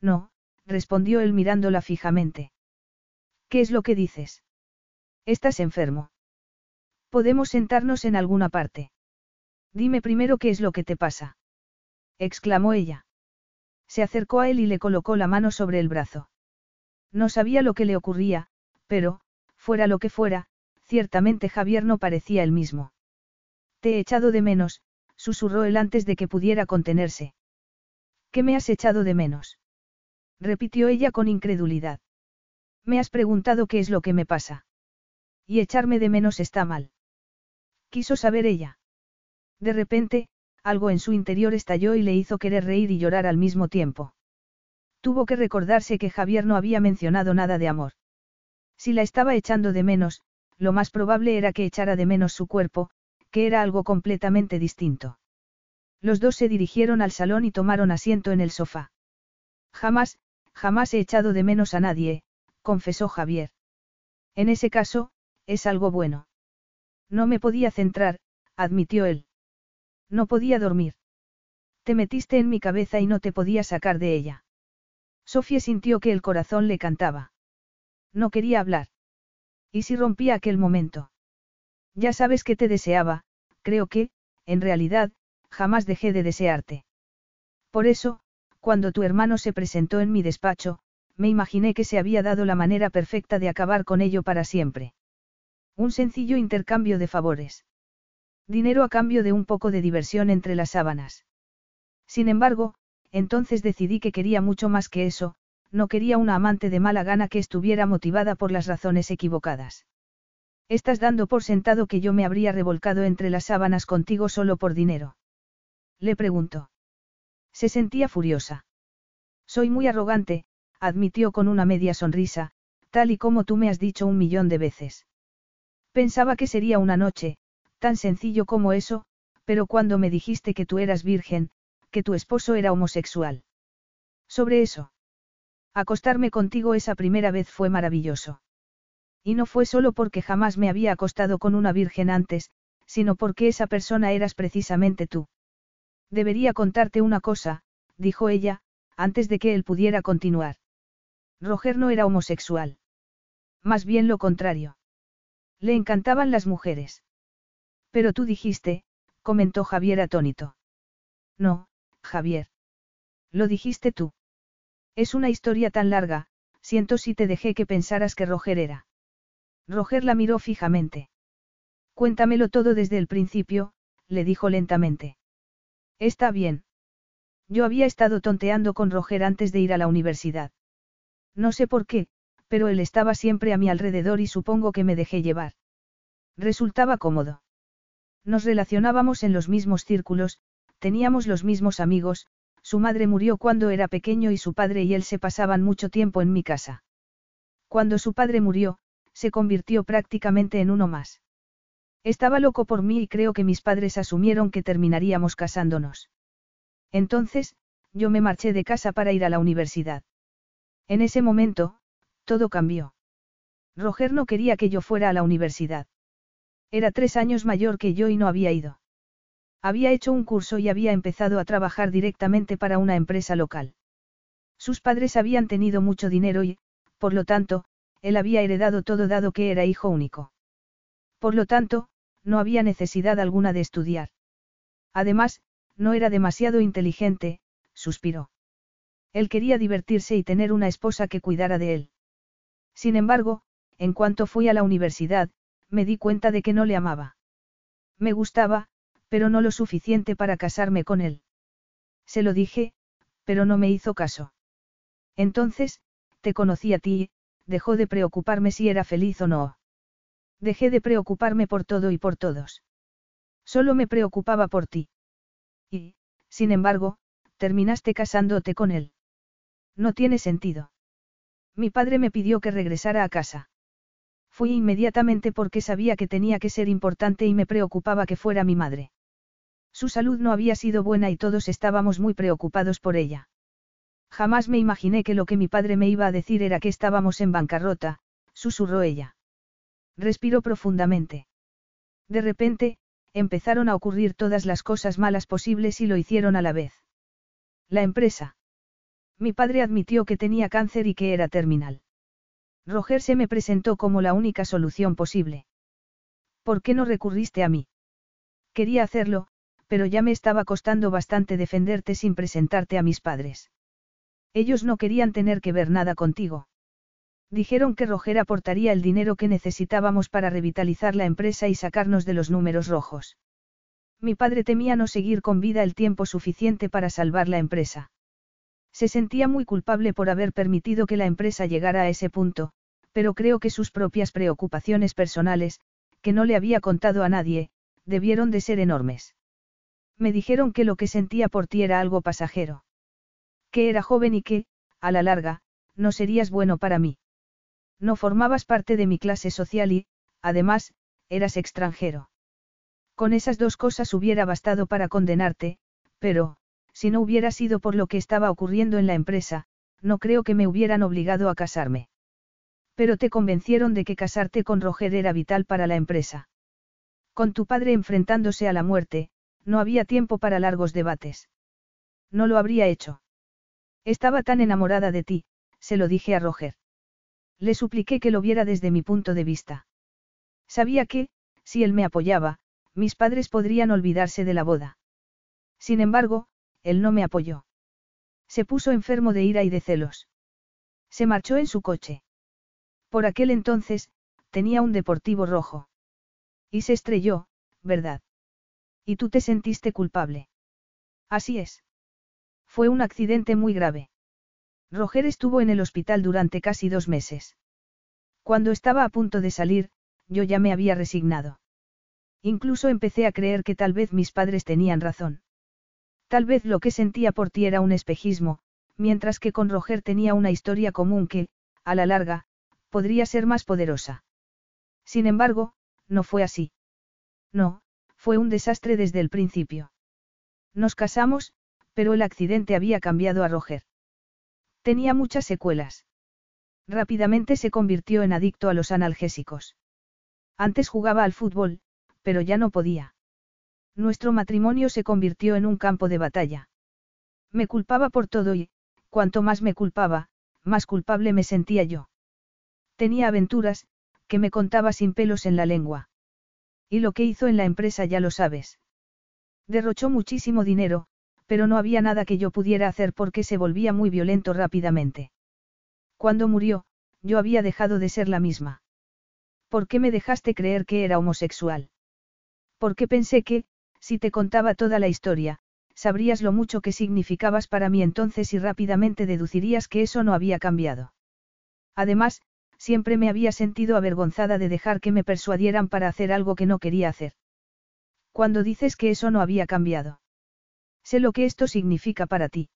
No, respondió él mirándola fijamente. ¿Qué es lo que dices? Estás enfermo. Podemos sentarnos en alguna parte. Dime primero qué es lo que te pasa. exclamó ella. Se acercó a él y le colocó la mano sobre el brazo. No sabía lo que le ocurría, pero, fuera lo que fuera, ciertamente Javier no parecía el mismo. Te he echado de menos, susurró él antes de que pudiera contenerse. ¿Qué me has echado de menos? repitió ella con incredulidad. Me has preguntado qué es lo que me pasa. Y echarme de menos está mal. Quiso saber ella. De repente, algo en su interior estalló y le hizo querer reír y llorar al mismo tiempo. Tuvo que recordarse que Javier no había mencionado nada de amor. Si la estaba echando de menos, lo más probable era que echara de menos su cuerpo, que era algo completamente distinto. Los dos se dirigieron al salón y tomaron asiento en el sofá. Jamás, jamás he echado de menos a nadie, confesó Javier. En ese caso, es algo bueno. No me podía centrar, admitió él. No podía dormir. Te metiste en mi cabeza y no te podía sacar de ella. Sofía sintió que el corazón le cantaba. No quería hablar. ¿Y si rompía aquel momento? Ya sabes que te deseaba, creo que, en realidad, jamás dejé de desearte. Por eso, cuando tu hermano se presentó en mi despacho, me imaginé que se había dado la manera perfecta de acabar con ello para siempre. Un sencillo intercambio de favores. Dinero a cambio de un poco de diversión entre las sábanas. Sin embargo, entonces decidí que quería mucho más que eso, no quería una amante de mala gana que estuviera motivada por las razones equivocadas. Estás dando por sentado que yo me habría revolcado entre las sábanas contigo solo por dinero. Le preguntó. Se sentía furiosa. Soy muy arrogante, admitió con una media sonrisa, tal y como tú me has dicho un millón de veces. Pensaba que sería una noche, tan sencillo como eso, pero cuando me dijiste que tú eras virgen, que tu esposo era homosexual. Sobre eso. Acostarme contigo esa primera vez fue maravilloso. Y no fue solo porque jamás me había acostado con una virgen antes, sino porque esa persona eras precisamente tú. Debería contarte una cosa, dijo ella, antes de que él pudiera continuar. Roger no era homosexual. Más bien lo contrario. Le encantaban las mujeres. Pero tú dijiste, comentó Javier atónito. No, Javier. Lo dijiste tú. Es una historia tan larga, siento si te dejé que pensaras que Roger era. Roger la miró fijamente. Cuéntamelo todo desde el principio, le dijo lentamente. Está bien. Yo había estado tonteando con Roger antes de ir a la universidad. No sé por qué, pero él estaba siempre a mi alrededor y supongo que me dejé llevar. Resultaba cómodo. Nos relacionábamos en los mismos círculos, teníamos los mismos amigos, su madre murió cuando era pequeño y su padre y él se pasaban mucho tiempo en mi casa. Cuando su padre murió, se convirtió prácticamente en uno más. Estaba loco por mí y creo que mis padres asumieron que terminaríamos casándonos. Entonces, yo me marché de casa para ir a la universidad. En ese momento, todo cambió. Roger no quería que yo fuera a la universidad. Era tres años mayor que yo y no había ido. Había hecho un curso y había empezado a trabajar directamente para una empresa local. Sus padres habían tenido mucho dinero y, por lo tanto, él había heredado todo dado que era hijo único. Por lo tanto, no había necesidad alguna de estudiar. Además, no era demasiado inteligente, suspiró. Él quería divertirse y tener una esposa que cuidara de él. Sin embargo, en cuanto fui a la universidad, me di cuenta de que no le amaba. Me gustaba, pero no lo suficiente para casarme con él. Se lo dije, pero no me hizo caso. Entonces, te conocí a ti, dejó de preocuparme si era feliz o no. Dejé de preocuparme por todo y por todos. Solo me preocupaba por ti. Y, sin embargo, terminaste casándote con él. No tiene sentido. Mi padre me pidió que regresara a casa. Fui inmediatamente porque sabía que tenía que ser importante y me preocupaba que fuera mi madre. Su salud no había sido buena y todos estábamos muy preocupados por ella. Jamás me imaginé que lo que mi padre me iba a decir era que estábamos en bancarrota, susurró ella. Respiró profundamente. De repente, empezaron a ocurrir todas las cosas malas posibles y lo hicieron a la vez. La empresa. Mi padre admitió que tenía cáncer y que era terminal. Roger se me presentó como la única solución posible. ¿Por qué no recurriste a mí? Quería hacerlo, pero ya me estaba costando bastante defenderte sin presentarte a mis padres. Ellos no querían tener que ver nada contigo. Dijeron que Roger aportaría el dinero que necesitábamos para revitalizar la empresa y sacarnos de los números rojos. Mi padre temía no seguir con vida el tiempo suficiente para salvar la empresa. Se sentía muy culpable por haber permitido que la empresa llegara a ese punto, pero creo que sus propias preocupaciones personales, que no le había contado a nadie, debieron de ser enormes. Me dijeron que lo que sentía por ti era algo pasajero. Que era joven y que, a la larga, no serías bueno para mí. No formabas parte de mi clase social y, además, eras extranjero. Con esas dos cosas hubiera bastado para condenarte, pero, si no hubiera sido por lo que estaba ocurriendo en la empresa, no creo que me hubieran obligado a casarme. Pero te convencieron de que casarte con Roger era vital para la empresa. Con tu padre enfrentándose a la muerte, no había tiempo para largos debates. No lo habría hecho. Estaba tan enamorada de ti, se lo dije a Roger. Le supliqué que lo viera desde mi punto de vista. Sabía que, si él me apoyaba, mis padres podrían olvidarse de la boda. Sin embargo, él no me apoyó. Se puso enfermo de ira y de celos. Se marchó en su coche. Por aquel entonces, tenía un deportivo rojo. Y se estrelló, ¿verdad? Y tú te sentiste culpable. Así es. Fue un accidente muy grave. Roger estuvo en el hospital durante casi dos meses. Cuando estaba a punto de salir, yo ya me había resignado. Incluso empecé a creer que tal vez mis padres tenían razón. Tal vez lo que sentía por ti era un espejismo, mientras que con Roger tenía una historia común que, a la larga, podría ser más poderosa. Sin embargo, no fue así. No, fue un desastre desde el principio. Nos casamos, pero el accidente había cambiado a Roger. Tenía muchas secuelas. Rápidamente se convirtió en adicto a los analgésicos. Antes jugaba al fútbol, pero ya no podía. Nuestro matrimonio se convirtió en un campo de batalla. Me culpaba por todo y, cuanto más me culpaba, más culpable me sentía yo. Tenía aventuras, que me contaba sin pelos en la lengua. Y lo que hizo en la empresa ya lo sabes. Derrochó muchísimo dinero, pero no había nada que yo pudiera hacer porque se volvía muy violento rápidamente. Cuando murió, yo había dejado de ser la misma. ¿Por qué me dejaste creer que era homosexual? Porque pensé que, si te contaba toda la historia, sabrías lo mucho que significabas para mí entonces y rápidamente deducirías que eso no había cambiado. Además, siempre me había sentido avergonzada de dejar que me persuadieran para hacer algo que no quería hacer. Cuando dices que eso no había cambiado. Sé lo que esto significa para ti.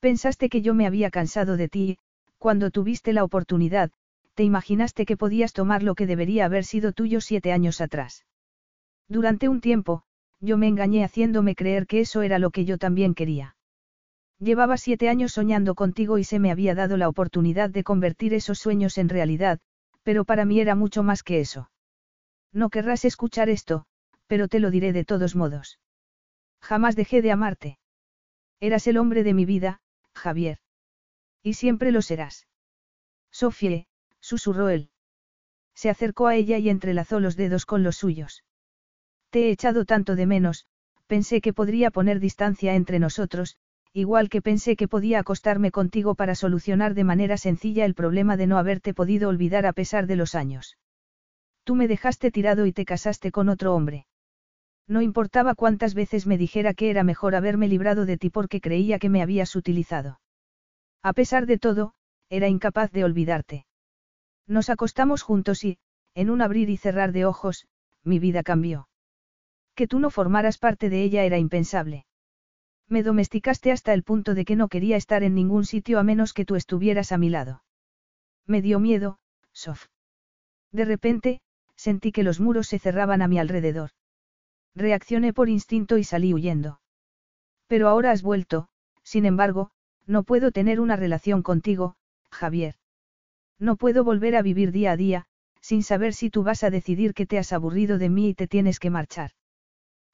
Pensaste que yo me había cansado de ti y, cuando tuviste la oportunidad, te imaginaste que podías tomar lo que debería haber sido tuyo siete años atrás. Durante un tiempo, yo me engañé haciéndome creer que eso era lo que yo también quería. Llevaba siete años soñando contigo y se me había dado la oportunidad de convertir esos sueños en realidad, pero para mí era mucho más que eso. No querrás escuchar esto, pero te lo diré de todos modos. Jamás dejé de amarte. Eras el hombre de mi vida, Javier. Y siempre lo serás. Sofie, susurró él. Se acercó a ella y entrelazó los dedos con los suyos. Te he echado tanto de menos, pensé que podría poner distancia entre nosotros, igual que pensé que podía acostarme contigo para solucionar de manera sencilla el problema de no haberte podido olvidar a pesar de los años. Tú me dejaste tirado y te casaste con otro hombre. No importaba cuántas veces me dijera que era mejor haberme librado de ti porque creía que me habías utilizado. A pesar de todo, era incapaz de olvidarte. Nos acostamos juntos y, en un abrir y cerrar de ojos, mi vida cambió. Que tú no formaras parte de ella era impensable. Me domesticaste hasta el punto de que no quería estar en ningún sitio a menos que tú estuvieras a mi lado. Me dio miedo, Sof. De repente, sentí que los muros se cerraban a mi alrededor. Reaccioné por instinto y salí huyendo. Pero ahora has vuelto, sin embargo, no puedo tener una relación contigo, Javier. No puedo volver a vivir día a día, sin saber si tú vas a decidir que te has aburrido de mí y te tienes que marchar.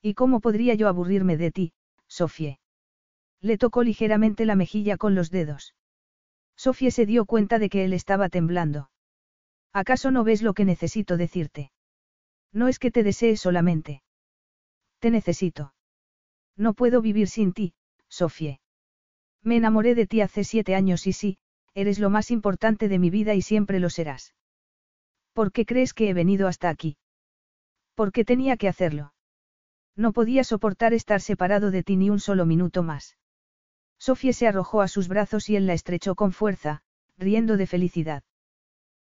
¿Y cómo podría yo aburrirme de ti, Sofie? Le tocó ligeramente la mejilla con los dedos. Sofía se dio cuenta de que él estaba temblando. ¿Acaso no ves lo que necesito decirte? No es que te desee solamente. Te necesito. No puedo vivir sin ti, Sofía. Me enamoré de ti hace siete años y sí, eres lo más importante de mi vida y siempre lo serás. ¿Por qué crees que he venido hasta aquí? ¿Por qué tenía que hacerlo? No podía soportar estar separado de ti ni un solo minuto más. Sofía se arrojó a sus brazos y él la estrechó con fuerza, riendo de felicidad.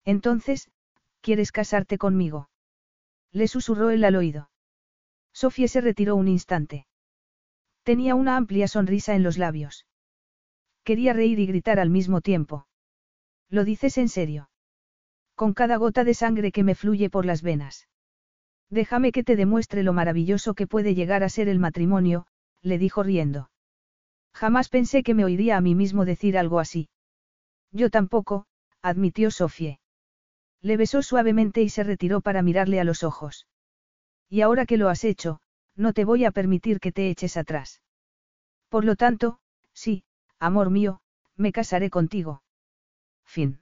Entonces, ¿quieres casarte conmigo? Le susurró él al oído. Sofía se retiró un instante. Tenía una amplia sonrisa en los labios. Quería reír y gritar al mismo tiempo. ¿Lo dices en serio? Con cada gota de sangre que me fluye por las venas. Déjame que te demuestre lo maravilloso que puede llegar a ser el matrimonio, le dijo riendo. Jamás pensé que me oiría a mí mismo decir algo así. Yo tampoco, admitió Sofie. Le besó suavemente y se retiró para mirarle a los ojos. Y ahora que lo has hecho, no te voy a permitir que te eches atrás. Por lo tanto, sí, amor mío, me casaré contigo. Fin.